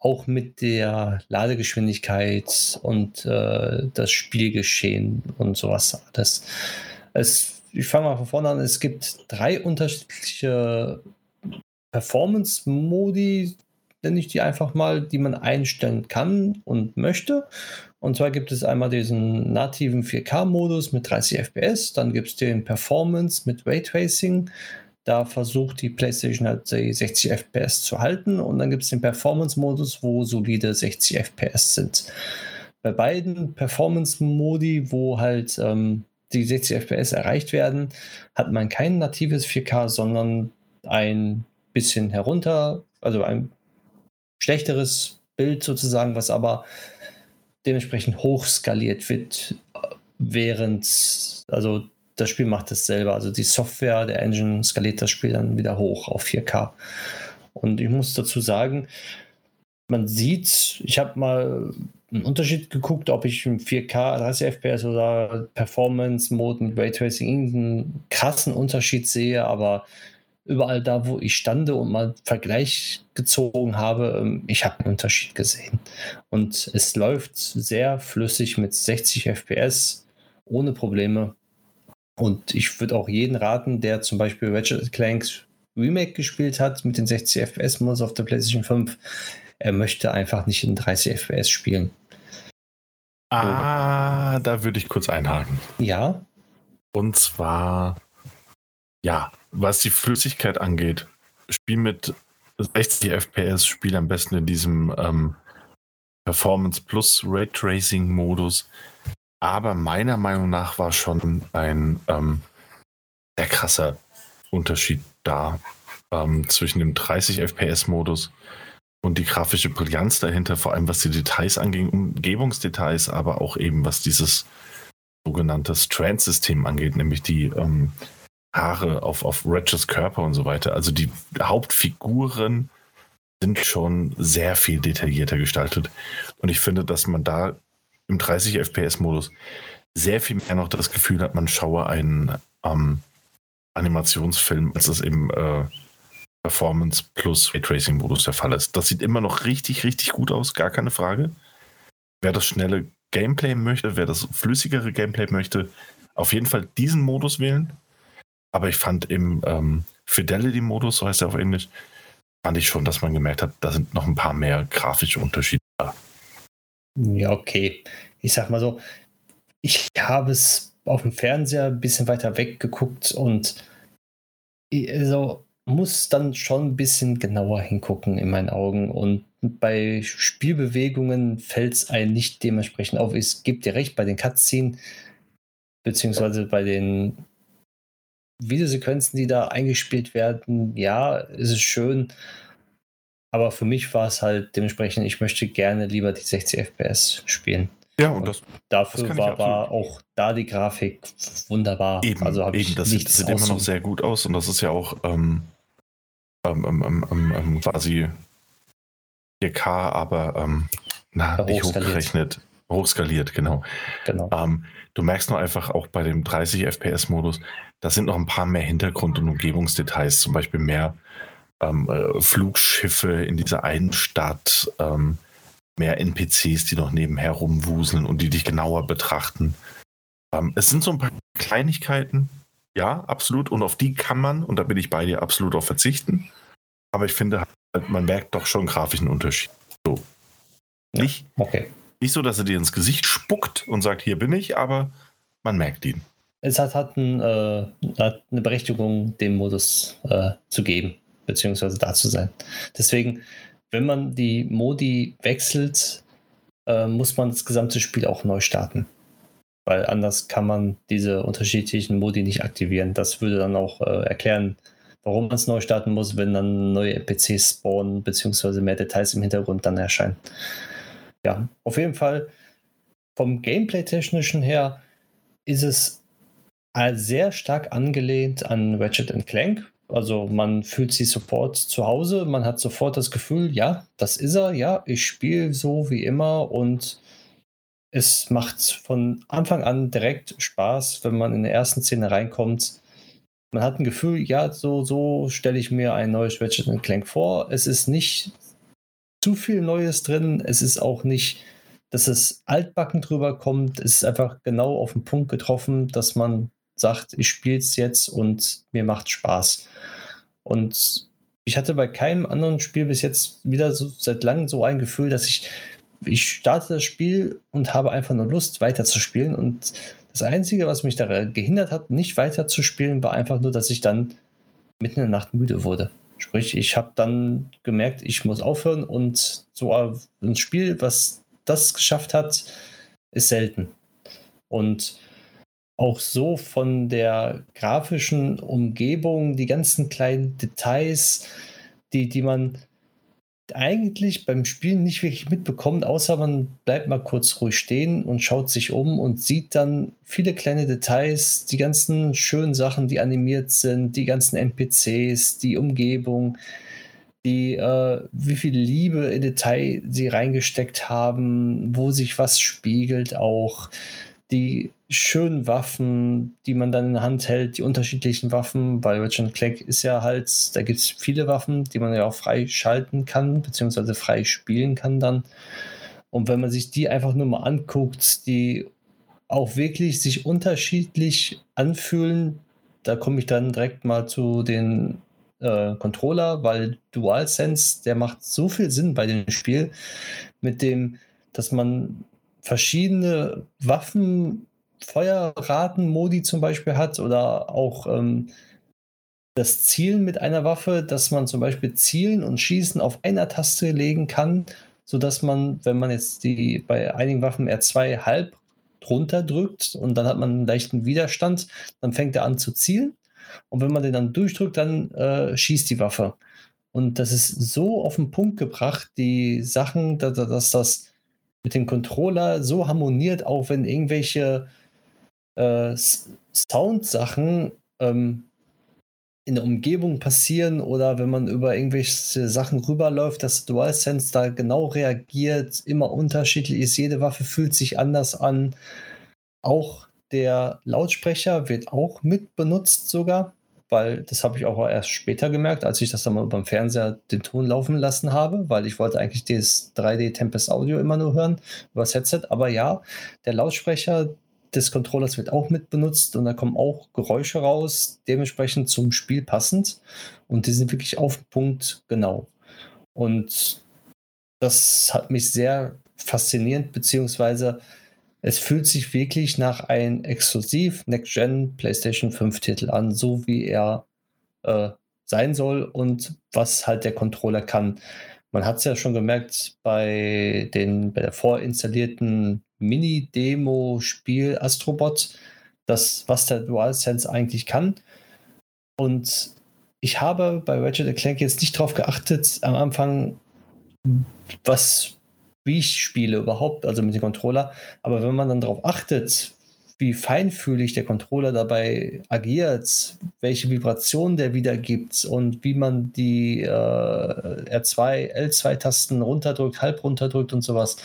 Auch mit der Ladegeschwindigkeit und äh, das Spielgeschehen und sowas. Das, es, ich fange mal von vorne an. Es gibt drei unterschiedliche Performance-Modi, nenne ich die einfach mal, die man einstellen kann und möchte. Und zwar gibt es einmal diesen nativen 4K-Modus mit 30 FPS, dann gibt es den Performance mit Raytracing. Da versucht die PlayStation halt die 60 FPS zu halten und dann gibt es den Performance-Modus, wo solide 60 FPS sind. Bei beiden Performance-Modi, wo halt ähm, die 60 FPS erreicht werden, hat man kein natives 4K, sondern ein bisschen herunter, also ein schlechteres Bild sozusagen, was aber dementsprechend hochskaliert wird, während, also das Spiel macht es selber. Also die Software, der Engine skaliert das Spiel dann wieder hoch auf 4K. Und ich muss dazu sagen, man sieht, ich habe mal einen Unterschied geguckt, ob ich im 4K 30 FPS oder Performance Mode mit Raytracing irgendeinen krassen Unterschied sehe, aber überall da, wo ich stande und mal Vergleich gezogen habe, ähm, ich habe einen Unterschied gesehen. Und es läuft sehr flüssig mit 60 FPS, ohne Probleme. Und ich würde auch jeden raten, der zum Beispiel Ratchet Clanks Remake gespielt hat mit den 60 FPS Modus auf der PlayStation 5, er möchte einfach nicht in 30 FPS spielen. Ah, da würde ich kurz einhaken. Ja. Und zwar, ja, was die Flüssigkeit angeht, Spiel mit 60 FPS, Spiel am besten in diesem ähm, Performance Plus Raytracing Modus. Aber meiner Meinung nach war schon ein ähm, sehr krasser Unterschied da ähm, zwischen dem 30 FPS Modus und die grafische Brillanz dahinter, vor allem was die Details angeht, Umgebungsdetails, aber auch eben was dieses sogenannte Strand-System angeht, nämlich die ähm, Haare auf, auf Ratchets Körper und so weiter. Also die Hauptfiguren sind schon sehr viel detaillierter gestaltet. Und ich finde, dass man da im 30 FPS-Modus sehr viel mehr noch das Gefühl hat, man schaue einen ähm, Animationsfilm, als es im äh, Performance plus Raytracing-Modus der Fall ist. Das sieht immer noch richtig, richtig gut aus, gar keine Frage. Wer das schnelle Gameplay möchte, wer das flüssigere Gameplay möchte, auf jeden Fall diesen Modus wählen. Aber ich fand im ähm, Fidelity-Modus, so heißt er auf Englisch, fand ich schon, dass man gemerkt hat, da sind noch ein paar mehr grafische Unterschiede. Ja, okay. Ich sag mal so, ich habe es auf dem Fernseher ein bisschen weiter weggeguckt und also muss dann schon ein bisschen genauer hingucken in meinen Augen. Und bei Spielbewegungen fällt es einem nicht dementsprechend auf. Es gibt dir recht, bei den Cutscenes, beziehungsweise bei den Videosequenzen, die da eingespielt werden, ja, ist es schön. Aber für mich war es halt dementsprechend, ich möchte gerne lieber die 60 FPS spielen. Ja, und, das, dafür das war, war auch da die Grafik wunderbar. Eben, also eben das sieht, sieht immer noch sehr gut aus und das ist ja auch ähm, ähm, ähm, ähm, ähm quasi 4K, aber ähm, na, nicht hochgerechnet, hochskaliert, genau. genau. du merkst nur einfach auch bei dem 30 FPS-Modus, da sind noch ein paar mehr Hintergrund- und Umgebungsdetails, zum Beispiel mehr ähm, äh, Flugschiffe in dieser einen Stadt, ähm, mehr NPCs, die noch nebenher rumwuseln und die dich genauer betrachten. Ähm, es sind so ein paar Kleinigkeiten, ja, absolut, und auf die kann man, und da bin ich bei dir, absolut auch verzichten. Aber ich finde, halt, man merkt doch schon grafischen Unterschied. So. Nicht, okay. nicht so, dass er dir ins Gesicht spuckt und sagt, hier bin ich, aber man merkt ihn es hat, hat, ein, äh, hat eine Berechtigung, den Modus äh, zu geben, beziehungsweise da zu sein. Deswegen, wenn man die Modi wechselt, äh, muss man das gesamte Spiel auch neu starten. Weil anders kann man diese unterschiedlichen Modi nicht aktivieren. Das würde dann auch äh, erklären, warum man es neu starten muss, wenn dann neue NPCs spawnen, beziehungsweise mehr Details im Hintergrund dann erscheinen. Ja, auf jeden Fall vom Gameplay-technischen her ist es sehr stark angelehnt an Ratchet Clank. Also man fühlt sich sofort zu Hause, man hat sofort das Gefühl, ja, das ist er, ja, ich spiele so wie immer und es macht von Anfang an direkt Spaß, wenn man in der ersten Szene reinkommt. Man hat ein Gefühl, ja, so, so stelle ich mir ein neues Ratchet Clank vor. Es ist nicht zu viel Neues drin, es ist auch nicht dass es altbacken drüber kommt. Es ist einfach genau auf den Punkt getroffen, dass man sagt, ich spiele es jetzt und mir macht Spaß. Und ich hatte bei keinem anderen Spiel bis jetzt wieder so, seit langem so ein Gefühl, dass ich, ich starte das Spiel und habe einfach nur Lust, weiterzuspielen. Und das Einzige, was mich da gehindert hat, nicht weiterzuspielen, war einfach nur, dass ich dann mitten in der Nacht müde wurde. Sprich, ich habe dann gemerkt, ich muss aufhören und so ein Spiel, was das geschafft hat, ist selten. Und auch so von der grafischen Umgebung, die ganzen kleinen Details, die, die man eigentlich beim Spielen nicht wirklich mitbekommt, außer man bleibt mal kurz ruhig stehen und schaut sich um und sieht dann viele kleine Details, die ganzen schönen Sachen, die animiert sind, die ganzen NPCs, die Umgebung, die, äh, wie viel Liebe in Detail sie reingesteckt haben, wo sich was spiegelt auch, die schönen Waffen, die man dann in der Hand hält, die unterschiedlichen Waffen, weil Richard Clank ist ja halt, da gibt es viele Waffen, die man ja auch frei schalten kann, beziehungsweise frei spielen kann dann. Und wenn man sich die einfach nur mal anguckt, die auch wirklich sich unterschiedlich anfühlen, da komme ich dann direkt mal zu den äh, Controller, weil DualSense, der macht so viel Sinn bei dem Spiel, mit dem, dass man verschiedene Waffen, Feuerraten-Modi zum Beispiel hat oder auch ähm, das Zielen mit einer Waffe, dass man zum Beispiel Zielen und Schießen auf einer Taste legen kann, sodass man, wenn man jetzt die bei einigen Waffen R2 halb runterdrückt und dann hat man einen leichten Widerstand, dann fängt er an zu zielen. Und wenn man den dann durchdrückt, dann äh, schießt die Waffe. Und das ist so auf den Punkt gebracht, die Sachen, dass, dass das mit dem Controller so harmoniert, auch wenn irgendwelche äh, Sound-Sachen ähm, in der Umgebung passieren oder wenn man über irgendwelche Sachen rüberläuft, dass DualSense da genau reagiert, immer unterschiedlich ist. Jede Waffe fühlt sich anders an. Auch der Lautsprecher wird auch mit benutzt sogar, weil das habe ich auch erst später gemerkt, als ich das dann mal beim Fernseher den Ton laufen lassen habe, weil ich wollte eigentlich das 3D Tempest Audio immer nur hören über das Headset. Aber ja, der Lautsprecher des Controllers wird auch mit benutzt und da kommen auch Geräusche raus, dementsprechend zum Spiel passend. Und die sind wirklich auf den Punkt genau. Und das hat mich sehr faszinierend, beziehungsweise es fühlt sich wirklich nach einem exklusiv Next-Gen PlayStation 5 Titel an, so wie er äh, sein soll und was halt der Controller kann. Man hat es ja schon gemerkt bei, den, bei der vorinstallierten Mini-Demo-Spiel Astrobot, das, was der DualSense eigentlich kann. Und ich habe bei Ratchet Clank jetzt nicht darauf geachtet, am Anfang, was wie ich spiele überhaupt, also mit dem Controller. Aber wenn man dann darauf achtet, wie feinfühlig der Controller dabei agiert, welche Vibrationen der wiedergibt und wie man die äh, R2, L2-Tasten runterdrückt, halb runterdrückt und sowas.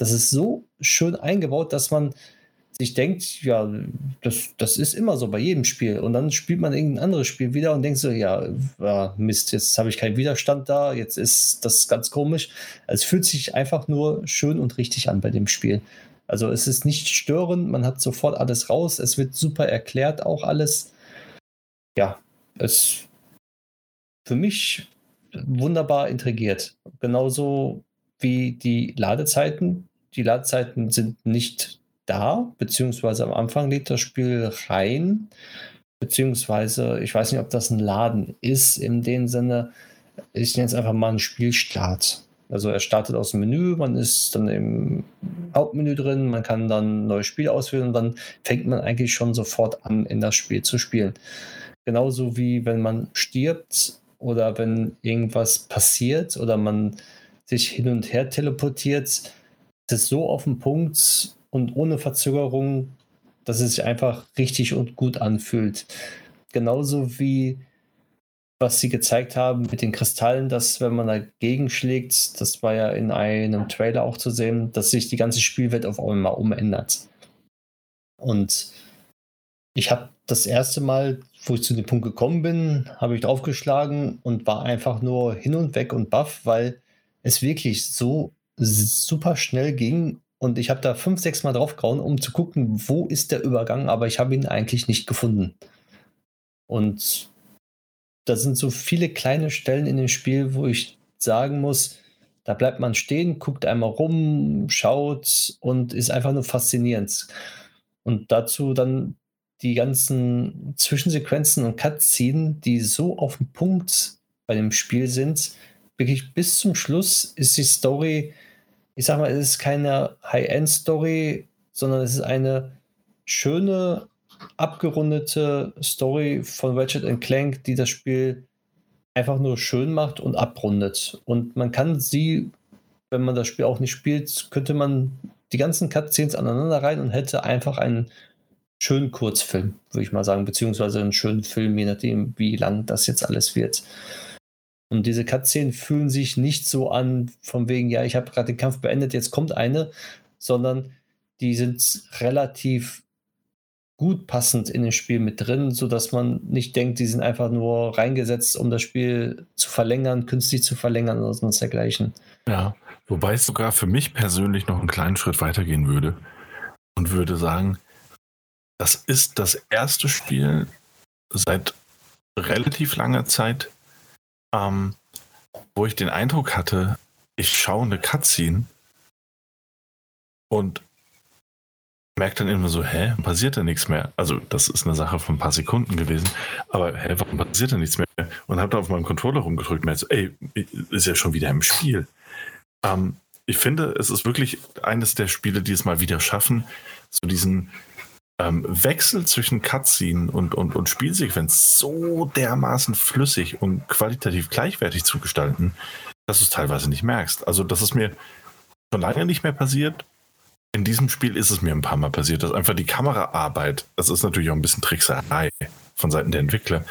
Das ist so schön eingebaut, dass man sich denkt, ja, das, das ist immer so bei jedem Spiel. Und dann spielt man irgendein anderes Spiel wieder und denkt so, ja, ja Mist, jetzt habe ich keinen Widerstand da, jetzt ist das ganz komisch. Es fühlt sich einfach nur schön und richtig an bei dem Spiel. Also es ist nicht störend, man hat sofort alles raus, es wird super erklärt auch alles. Ja, es für mich wunderbar intrigiert. Genauso wie die Ladezeiten. Die Ladezeiten sind nicht da, beziehungsweise am Anfang lädt das Spiel rein, beziehungsweise ich weiß nicht, ob das ein Laden ist, in dem Sinne, ich nenne es einfach mal ein Spielstart. Also er startet aus dem Menü, man ist dann im Hauptmenü drin, man kann dann ein neues Spiel auswählen und dann fängt man eigentlich schon sofort an, in das Spiel zu spielen. Genauso wie wenn man stirbt oder wenn irgendwas passiert oder man sich hin und her teleportiert, das ist so auf den Punkt, und ohne Verzögerung dass es sich einfach richtig und gut anfühlt. Genauso wie was sie gezeigt haben mit den Kristallen, dass wenn man dagegen schlägt, das war ja in einem Trailer auch zu sehen, dass sich die ganze Spielwelt auf einmal umändert. Und ich habe das erste Mal, wo ich zu dem Punkt gekommen bin, habe ich draufgeschlagen und war einfach nur hin und weg und baff, weil es wirklich so super schnell ging und ich habe da fünf, sechs Mal draufgehauen, um zu gucken, wo ist der Übergang, aber ich habe ihn eigentlich nicht gefunden. Und da sind so viele kleine Stellen in dem Spiel, wo ich sagen muss, da bleibt man stehen, guckt einmal rum, schaut und ist einfach nur faszinierend. Und dazu dann die ganzen Zwischensequenzen und Cutscenen, die so auf dem Punkt bei dem Spiel sind, wirklich bis zum Schluss ist die Story, ich sag mal, es ist keine High-End-Story, sondern es ist eine schöne, abgerundete Story von Ratchet Clank, die das Spiel einfach nur schön macht und abrundet. Und man kann sie, wenn man das Spiel auch nicht spielt, könnte man die ganzen Cutscenes aneinander rein und hätte einfach einen schönen Kurzfilm, würde ich mal sagen, beziehungsweise einen schönen Film, je nachdem, wie lang das jetzt alles wird. Und diese Cutscenes fühlen sich nicht so an, von wegen, ja, ich habe gerade den Kampf beendet, jetzt kommt eine, sondern die sind relativ gut passend in dem Spiel mit drin, sodass man nicht denkt, die sind einfach nur reingesetzt, um das Spiel zu verlängern, künstlich zu verlängern oder sonst dergleichen. Ja, wobei es sogar für mich persönlich noch einen kleinen Schritt weitergehen würde und würde sagen, das ist das erste Spiel seit relativ langer Zeit, ähm, wo ich den Eindruck hatte, ich schaue eine Cutscene und merke dann immer so, hä, passiert da nichts mehr? Also das ist eine Sache von ein paar Sekunden gewesen, aber hä, warum passiert da nichts mehr? Und habe da auf meinem Controller rumgedrückt und merke so, ey, ist ja schon wieder im Spiel. Ähm, ich finde, es ist wirklich eines der Spiele, die es mal wieder schaffen, so diesen ähm, Wechsel zwischen Cutscene und, und, und Spielsequenz so dermaßen flüssig und qualitativ gleichwertig zu gestalten, dass du es teilweise nicht merkst. Also, das ist mir schon lange nicht mehr passiert. In diesem Spiel ist es mir ein paar Mal passiert, dass einfach die Kameraarbeit, das ist natürlich auch ein bisschen Trickserei von Seiten der Entwickler,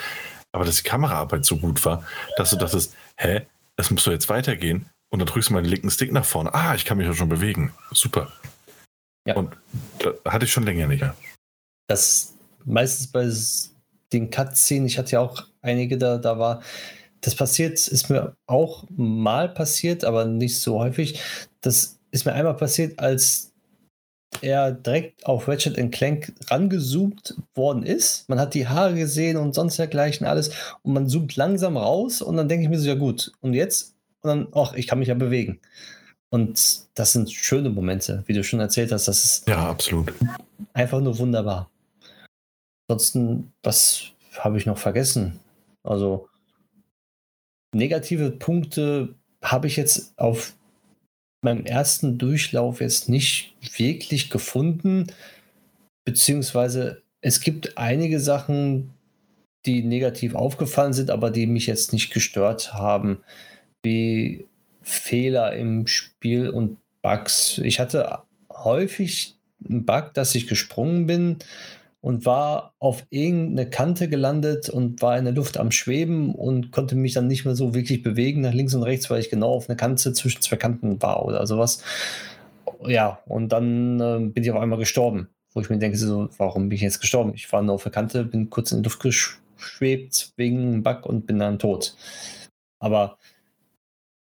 aber dass die Kameraarbeit so gut war, dass du dachtest, hä, es muss doch jetzt weitergehen und dann drückst du mal den linken Stick nach vorne. Ah, ich kann mich ja schon bewegen. Super. Ja. Und da hatte ich schon länger nicht mehr das meistens bei den Cutscenen, ich hatte ja auch einige da, da war, das passiert, ist mir auch mal passiert, aber nicht so häufig. Das ist mir einmal passiert, als er direkt auf Ratchet Clank rangezoomt worden ist. Man hat die Haare gesehen und sonst dergleichen alles und man zoomt langsam raus und dann denke ich mir so, ja gut, und jetzt? Und dann, ach, ich kann mich ja bewegen. Und das sind schöne Momente, wie du schon erzählt hast. Das ist ja absolut einfach nur wunderbar. Ansonsten, was habe ich noch vergessen? Also negative Punkte habe ich jetzt auf meinem ersten Durchlauf jetzt nicht wirklich gefunden, beziehungsweise es gibt einige Sachen, die negativ aufgefallen sind, aber die mich jetzt nicht gestört haben, wie Fehler im Spiel und Bugs. Ich hatte häufig einen Bug, dass ich gesprungen bin und war auf irgendeine Kante gelandet und war in der Luft am Schweben und konnte mich dann nicht mehr so wirklich bewegen nach links und rechts, weil ich genau auf einer Kante zwischen zwei Kanten war oder sowas. Ja, und dann äh, bin ich auf einmal gestorben, wo ich mir denke, so, warum bin ich jetzt gestorben? Ich war nur auf der Kante, bin kurz in die Luft geschwebt wegen einem Bug und bin dann tot. Aber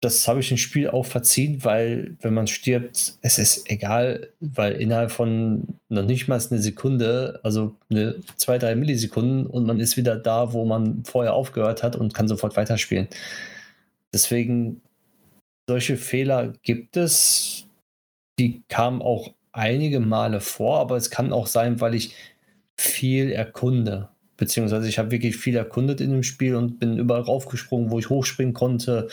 das habe ich im Spiel auch verziehen, weil wenn man stirbt, es ist egal, weil innerhalb von noch nicht mal eine Sekunde, also eine, zwei, drei Millisekunden und man ist wieder da, wo man vorher aufgehört hat und kann sofort weiterspielen. Deswegen, solche Fehler gibt es. Die kamen auch einige Male vor, aber es kann auch sein, weil ich viel erkunde. Beziehungsweise ich habe wirklich viel erkundet in dem Spiel und bin überall raufgesprungen, wo ich hochspringen konnte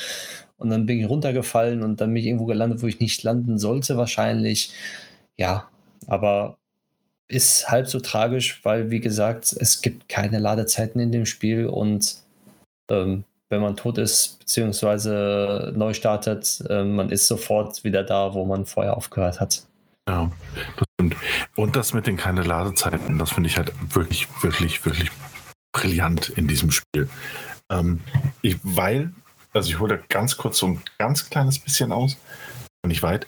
und dann bin ich runtergefallen und dann bin ich irgendwo gelandet, wo ich nicht landen sollte, wahrscheinlich. Ja, aber ist halb so tragisch, weil, wie gesagt, es gibt keine Ladezeiten in dem Spiel und ähm, wenn man tot ist, beziehungsweise neu startet, äh, man ist sofort wieder da, wo man vorher aufgehört hat. Ja, das stimmt. Und das mit den keine Ladezeiten, das finde ich halt wirklich, wirklich, wirklich brillant in diesem Spiel. Ähm, ich, weil, also ich hole da ganz kurz so ein ganz kleines bisschen aus, nicht weit,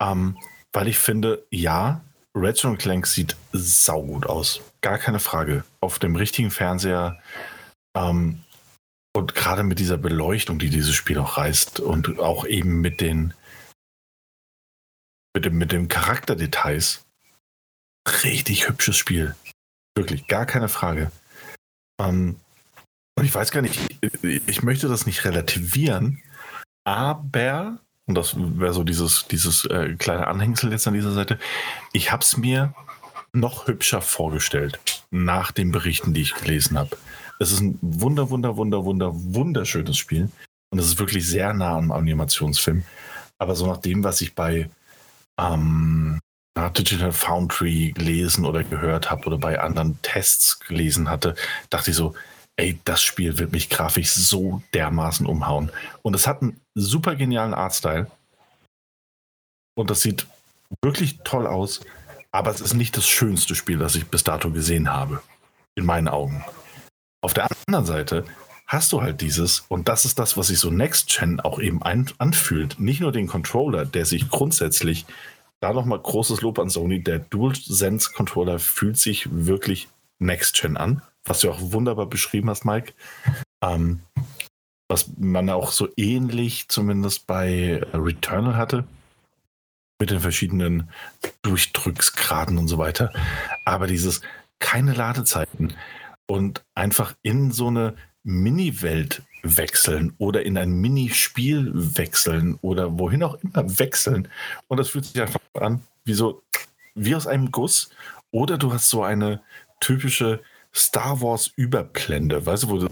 ähm, weil ich finde, ja, Ratchet Clank sieht saugut aus. Gar keine Frage. Auf dem richtigen Fernseher ähm, und gerade mit dieser Beleuchtung, die dieses Spiel auch reißt und auch eben mit den mit dem, mit den Charakterdetails. Richtig hübsches Spiel. Wirklich, gar keine Frage. Ähm, und ich weiß gar nicht, ich, möchte das nicht relativieren, aber, und das wäre so dieses, dieses äh, kleine Anhängsel jetzt an dieser Seite, ich habe es mir noch hübscher vorgestellt nach den Berichten, die ich gelesen habe. Es ist ein wunder, wunder, wunder, wunder, wunderschönes Spiel und es ist wirklich sehr nah am Animationsfilm. Aber so nach dem, was ich bei ähm, Digital Foundry gelesen oder gehört habe oder bei anderen Tests gelesen hatte, dachte ich so, ey, das Spiel wird mich grafisch so dermaßen umhauen. Und es hat einen super genialen Artstyle. Und das sieht wirklich toll aus. Aber es ist nicht das schönste Spiel, das ich bis dato gesehen habe. In meinen Augen. Auf der anderen Seite hast du halt dieses, und das ist das, was sich so Next Gen auch eben ein, anfühlt. Nicht nur den Controller, der sich grundsätzlich, da nochmal großes Lob an Sony, der DualSense Controller fühlt sich wirklich Next Gen an was du auch wunderbar beschrieben hast, Mike. Ähm, was man auch so ähnlich zumindest bei Returnal hatte, mit den verschiedenen Durchdrücksgraden und so weiter. Aber dieses keine Ladezeiten und einfach in so eine Mini-Welt wechseln oder in ein Minispiel wechseln oder wohin auch immer wechseln. Und das fühlt sich einfach an wie so, wie aus einem Guss. Oder du hast so eine typische Star Wars Überblende, weißt du, wo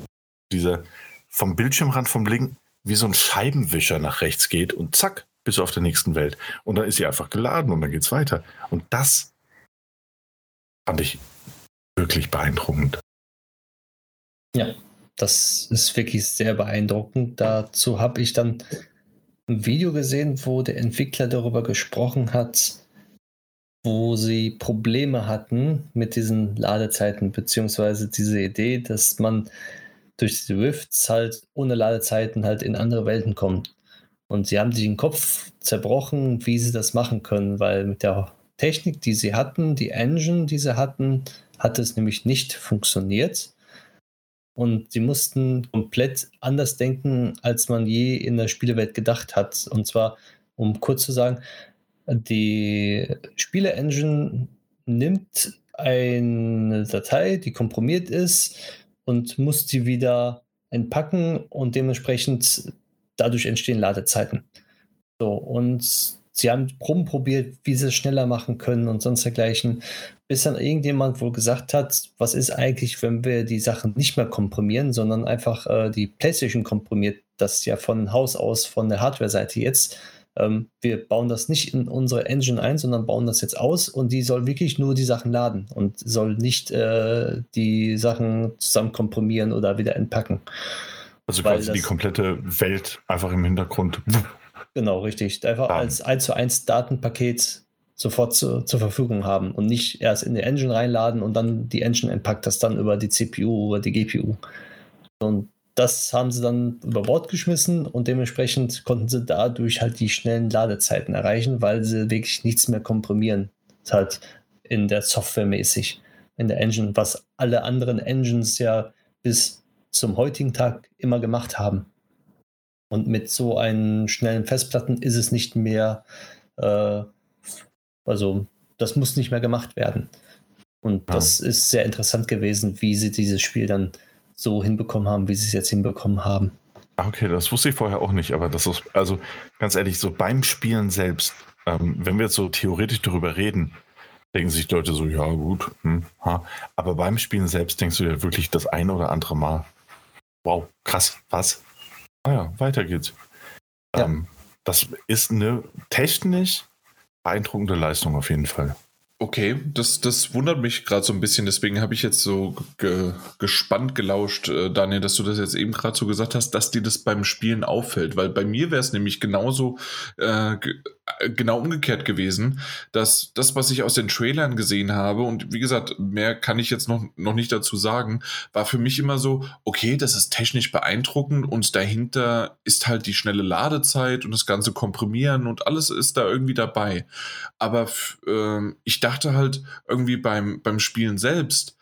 dieser vom Bildschirmrand vom Linken wie so ein Scheibenwischer nach rechts geht und zack, bist du auf der nächsten Welt. Und dann ist sie einfach geladen und dann geht's weiter. Und das fand ich wirklich beeindruckend. Ja, das ist wirklich sehr beeindruckend. Dazu habe ich dann ein Video gesehen, wo der Entwickler darüber gesprochen hat, wo sie Probleme hatten mit diesen Ladezeiten, beziehungsweise diese Idee, dass man durch die Rifts halt ohne Ladezeiten halt in andere Welten kommt. Und sie haben sich den Kopf zerbrochen, wie sie das machen können, weil mit der Technik, die sie hatten, die Engine, die sie hatten, hat es nämlich nicht funktioniert. Und sie mussten komplett anders denken, als man je in der Spielewelt gedacht hat. Und zwar, um kurz zu sagen, die Spiele-Engine nimmt eine Datei, die komprimiert ist und muss die wieder entpacken und dementsprechend dadurch entstehen Ladezeiten. So, und sie haben rumprobiert, wie sie es schneller machen können und sonst dergleichen, bis dann irgendjemand wohl gesagt hat, was ist eigentlich, wenn wir die Sachen nicht mehr komprimieren, sondern einfach äh, die PlayStation komprimiert, das ja von Haus aus von der Hardware-Seite jetzt ähm, wir bauen das nicht in unsere Engine ein, sondern bauen das jetzt aus und die soll wirklich nur die Sachen laden und soll nicht äh, die Sachen zusammen komprimieren oder wieder entpacken. Also quasi die komplette Welt einfach im Hintergrund. Genau, richtig. Einfach Bam. als 1 zu 1 Datenpaket sofort zu, zur Verfügung haben und nicht erst in die Engine reinladen und dann die Engine entpackt das dann über die CPU, über die GPU. Und das haben sie dann über Bord geschmissen und dementsprechend konnten sie dadurch halt die schnellen Ladezeiten erreichen, weil sie wirklich nichts mehr komprimieren. Das halt in der Software mäßig, in der Engine, was alle anderen Engines ja bis zum heutigen Tag immer gemacht haben. Und mit so einen schnellen Festplatten ist es nicht mehr, äh, also das muss nicht mehr gemacht werden. Und ja. das ist sehr interessant gewesen, wie sie dieses Spiel dann so hinbekommen haben, wie sie es jetzt hinbekommen haben. Ah, okay, das wusste ich vorher auch nicht, aber das ist, also ganz ehrlich, so beim Spielen selbst, ähm, wenn wir jetzt so theoretisch darüber reden, denken sich Leute so, ja gut, hm, ha. aber beim Spielen selbst denkst du ja wirklich das ein oder andere Mal, wow, krass, was? Ah ja, weiter geht's. Ja. Ähm, das ist eine technisch beeindruckende Leistung auf jeden Fall. Okay, das, das wundert mich gerade so ein bisschen, deswegen habe ich jetzt so ge, gespannt gelauscht, äh, Daniel, dass du das jetzt eben gerade so gesagt hast, dass dir das beim Spielen auffällt, weil bei mir wäre es nämlich genauso äh, genau umgekehrt gewesen, dass das, was ich aus den Trailern gesehen habe, und wie gesagt, mehr kann ich jetzt noch, noch nicht dazu sagen, war für mich immer so, okay, das ist technisch beeindruckend und dahinter ist halt die schnelle Ladezeit und das ganze Komprimieren und alles ist da irgendwie dabei. Aber äh, ich dachte halt irgendwie beim, beim Spielen selbst,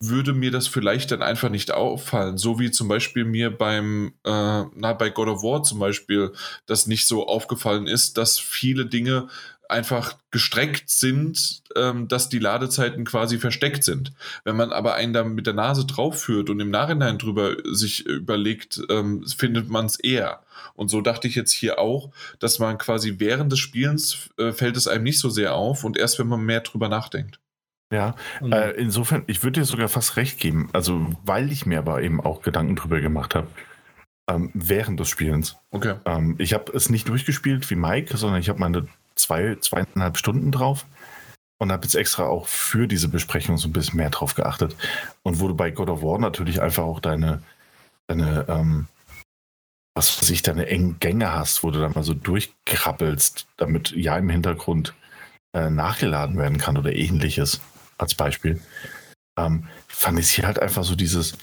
würde mir das vielleicht dann einfach nicht auffallen. So wie zum Beispiel mir beim, äh, na, bei God of War zum Beispiel, das nicht so aufgefallen ist, dass viele Dinge einfach gestreckt sind, ähm, dass die Ladezeiten quasi versteckt sind. Wenn man aber einen da mit der Nase drauf führt und im Nachhinein drüber sich überlegt, ähm, findet man es eher. Und so dachte ich jetzt hier auch, dass man quasi während des Spielens äh, fällt es einem nicht so sehr auf und erst wenn man mehr drüber nachdenkt. Ja, mhm. äh, insofern, ich würde dir sogar fast recht geben, also weil ich mir aber eben auch Gedanken drüber gemacht habe, ähm, während des Spielens. Okay. Ähm, ich habe es nicht durchgespielt wie Mike, sondern ich habe meine zwei, zweieinhalb Stunden drauf und habe jetzt extra auch für diese Besprechung so ein bisschen mehr drauf geachtet. Und wo du bei God of War natürlich einfach auch deine, deine ähm, was weiß ich, deine engen Gänge hast, wo du dann mal so durchkrabbelst, damit ja im Hintergrund äh, nachgeladen werden kann oder ähnliches als Beispiel, ähm, fand ich hier halt einfach so dieses.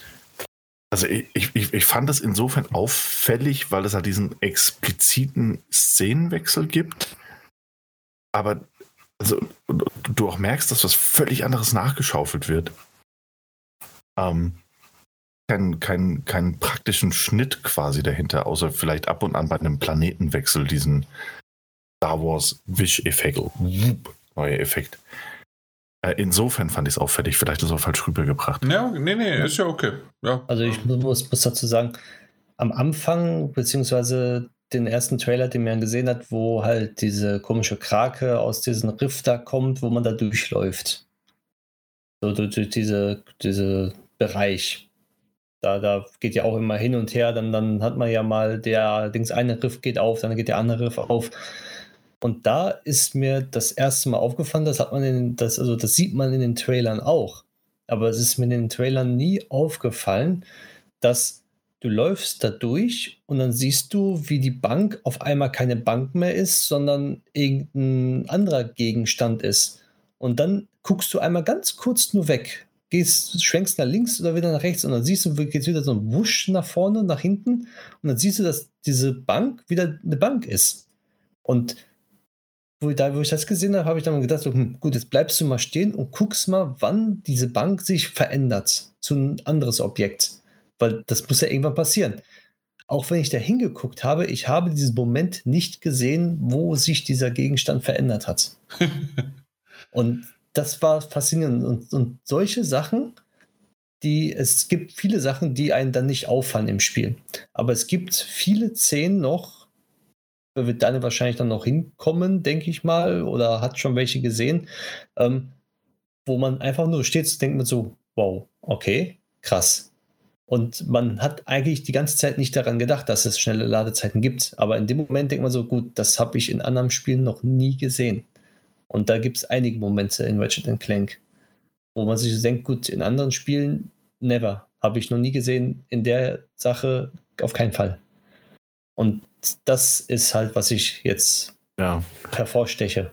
Also ich, ich, ich fand das insofern auffällig, weil es halt diesen expliziten Szenenwechsel gibt. Aber also, du auch merkst, dass was völlig anderes nachgeschaufelt wird. Ähm, keinen kein, kein praktischen Schnitt quasi dahinter, außer vielleicht ab und an bei einem Planetenwechsel diesen Star Wars Wish-Effekt. Neuer Effekt. Äh, insofern fand ich es auffällig. Vielleicht ist es auch falsch rübergebracht. Ja, nee, nee, ist ja okay. Ja. Also ich muss, muss dazu sagen, am Anfang, beziehungsweise den ersten Trailer, den man gesehen hat, wo halt diese komische Krake aus diesem Riff da kommt, wo man da durchläuft. So durch, durch diese, diese Bereich. Da, da geht ja auch immer hin und her, dann, dann hat man ja mal der, Dings eine Riff geht auf, dann geht der andere Riff auf. Und da ist mir das erste Mal aufgefallen, das hat man in, das, also das sieht man in den Trailern auch. Aber es ist mir in den Trailern nie aufgefallen, dass du läufst da durch und dann siehst du, wie die Bank auf einmal keine Bank mehr ist, sondern irgendein anderer Gegenstand ist. Und dann guckst du einmal ganz kurz nur weg, gehst, schwenkst nach links oder wieder nach rechts und dann siehst du, geht wieder so ein Wusch nach vorne, nach hinten und dann siehst du, dass diese Bank wieder eine Bank ist. Und wo, da, wo ich das gesehen habe, habe ich dann gedacht, so, hm, gut, jetzt bleibst du mal stehen und guckst mal, wann diese Bank sich verändert zu ein anderes Objekt. Weil das muss ja irgendwann passieren. Auch wenn ich da hingeguckt habe, ich habe diesen Moment nicht gesehen, wo sich dieser Gegenstand verändert hat. und das war faszinierend. Und, und solche Sachen, die, es gibt viele Sachen, die einen dann nicht auffallen im Spiel. Aber es gibt viele Szenen noch, wird Daniel wahrscheinlich dann noch hinkommen, denke ich mal, oder hat schon welche gesehen, ähm, wo man einfach nur steht und denkt man so, wow, okay, krass. Und man hat eigentlich die ganze Zeit nicht daran gedacht, dass es schnelle Ladezeiten gibt. Aber in dem Moment denkt man so, gut, das habe ich in anderen Spielen noch nie gesehen. Und da gibt es einige Momente in Ratchet Clank, wo man sich so denkt, gut, in anderen Spielen never. Habe ich noch nie gesehen. In der Sache auf keinen Fall. Und das ist halt, was ich jetzt ja. hervorsteche.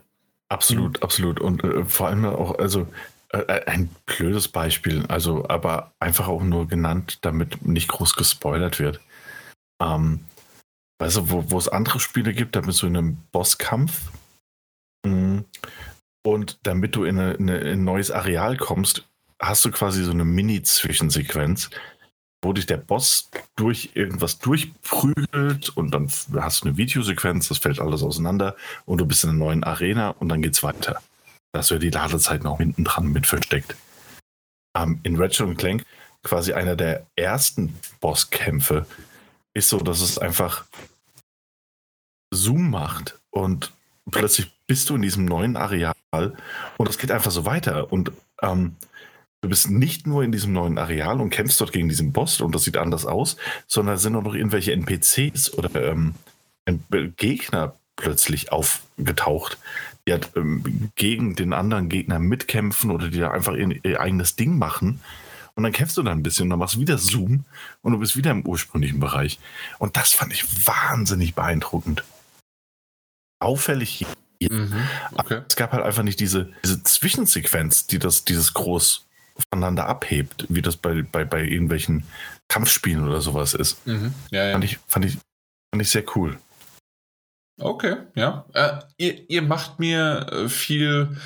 Absolut, mhm. absolut. Und äh, vor allem auch, also äh, äh, ein blödes Beispiel, also aber einfach auch nur genannt, damit nicht groß gespoilert wird. Ähm, weißt du, wo, wo es andere Spiele gibt, da bist du in einem Bosskampf mh, und damit du in, eine, in ein neues Areal kommst, hast du quasi so eine Mini-Zwischensequenz, wo dich der Boss durch irgendwas durchprügelt und dann hast du eine Videosequenz, das fällt alles auseinander und du bist in einer neuen Arena und dann geht's weiter. Da du ja die Ladezeit noch hinten dran mit versteckt. Ähm, in Ratchet Clank, quasi einer der ersten Bosskämpfe, ist so, dass es einfach Zoom macht und plötzlich bist du in diesem neuen Areal und es geht einfach so weiter und ähm, Du bist nicht nur in diesem neuen Areal und kämpfst dort gegen diesen Boss und das sieht anders aus, sondern sind auch noch irgendwelche NPCs oder ähm, Gegner plötzlich aufgetaucht, die halt ähm, gegen den anderen Gegner mitkämpfen oder die da einfach ihr, eigenes Ding machen. Und dann kämpfst du dann ein bisschen und dann machst du wieder Zoom und du bist wieder im ursprünglichen Bereich. Und das fand ich wahnsinnig beeindruckend. auffällig. Mhm, okay. Es gab halt einfach nicht diese, diese Zwischensequenz, die das, dieses groß voneinander abhebt, wie das bei, bei, bei irgendwelchen Kampfspielen oder sowas ist. Mhm. Ja, ja. Fand, ich, fand, ich, fand ich sehr cool. Okay, ja. Äh, ihr, ihr macht mir äh, viel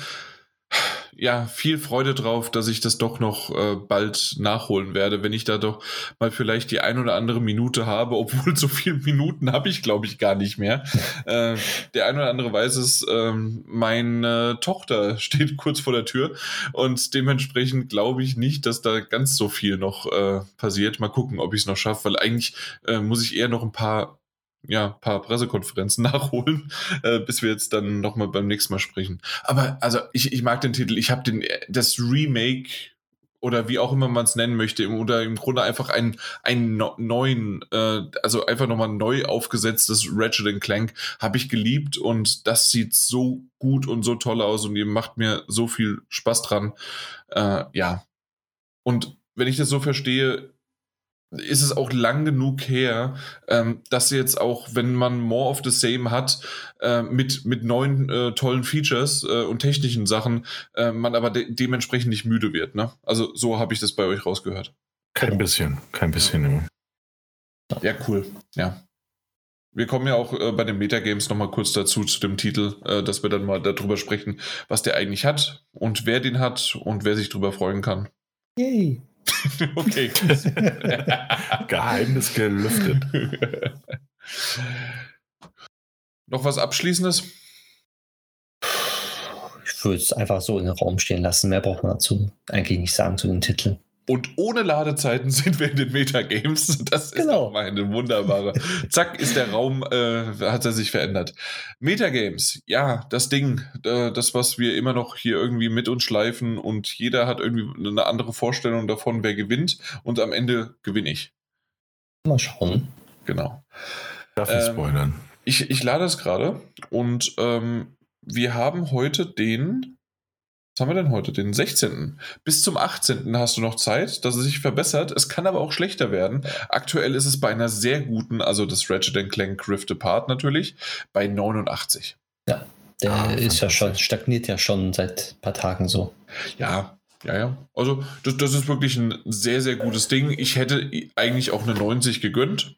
ja, viel Freude drauf, dass ich das doch noch äh, bald nachholen werde, wenn ich da doch mal vielleicht die ein oder andere Minute habe, obwohl so viele Minuten habe ich, glaube ich, gar nicht mehr. äh, der ein oder andere weiß es, äh, meine Tochter steht kurz vor der Tür und dementsprechend glaube ich nicht, dass da ganz so viel noch äh, passiert. Mal gucken, ob ich es noch schaffe, weil eigentlich äh, muss ich eher noch ein paar ja, paar Pressekonferenzen nachholen, äh, bis wir jetzt dann nochmal beim nächsten Mal sprechen. Aber also ich, ich mag den Titel, ich habe den das Remake oder wie auch immer man es nennen möchte, oder im Grunde einfach einen, einen neuen, äh, also einfach nochmal neu aufgesetztes Ratchet Clank habe ich geliebt und das sieht so gut und so toll aus und ihr macht mir so viel Spaß dran. Äh, ja. Und wenn ich das so verstehe, ist es auch lang genug her, ähm, dass jetzt auch, wenn man More of the Same hat, äh, mit, mit neuen äh, tollen Features äh, und technischen Sachen, äh, man aber de dementsprechend nicht müde wird. Ne? Also so habe ich das bei euch rausgehört. Kein bisschen, kein bisschen. Ja, ja cool. Ja. Wir kommen ja auch äh, bei den Metagames nochmal kurz dazu, zu dem Titel, äh, dass wir dann mal darüber sprechen, was der eigentlich hat und wer den hat und wer sich darüber freuen kann. Yay! okay. Geheimnis gelüftet. Noch was Abschließendes? Ich würde es einfach so in den Raum stehen lassen. Mehr braucht man dazu eigentlich nicht sagen zu den Titeln. Und ohne Ladezeiten sind wir in den Metagames. Das ist genau. meine wunderbare. Zack, ist der Raum, äh, hat er sich verändert. Metagames, ja, das Ding, äh, das, was wir immer noch hier irgendwie mit uns schleifen und jeder hat irgendwie eine andere Vorstellung davon, wer gewinnt und am Ende gewinne ich. Mal schauen. Genau. Darf ich ähm, spoilern? Ich, ich lade es gerade und ähm, wir haben heute den was haben wir denn heute? Den 16. Bis zum 18. hast du noch Zeit, dass es sich verbessert. Es kann aber auch schlechter werden. Aktuell ist es bei einer sehr guten, also das Ratchet Clank Rift Apart natürlich, bei 89. Ja, der ah, ist ja schon, stagniert ja schon seit ein paar Tagen so. Ja, ja, ja. Also, das, das ist wirklich ein sehr, sehr gutes Ding. Ich hätte eigentlich auch eine 90 gegönnt.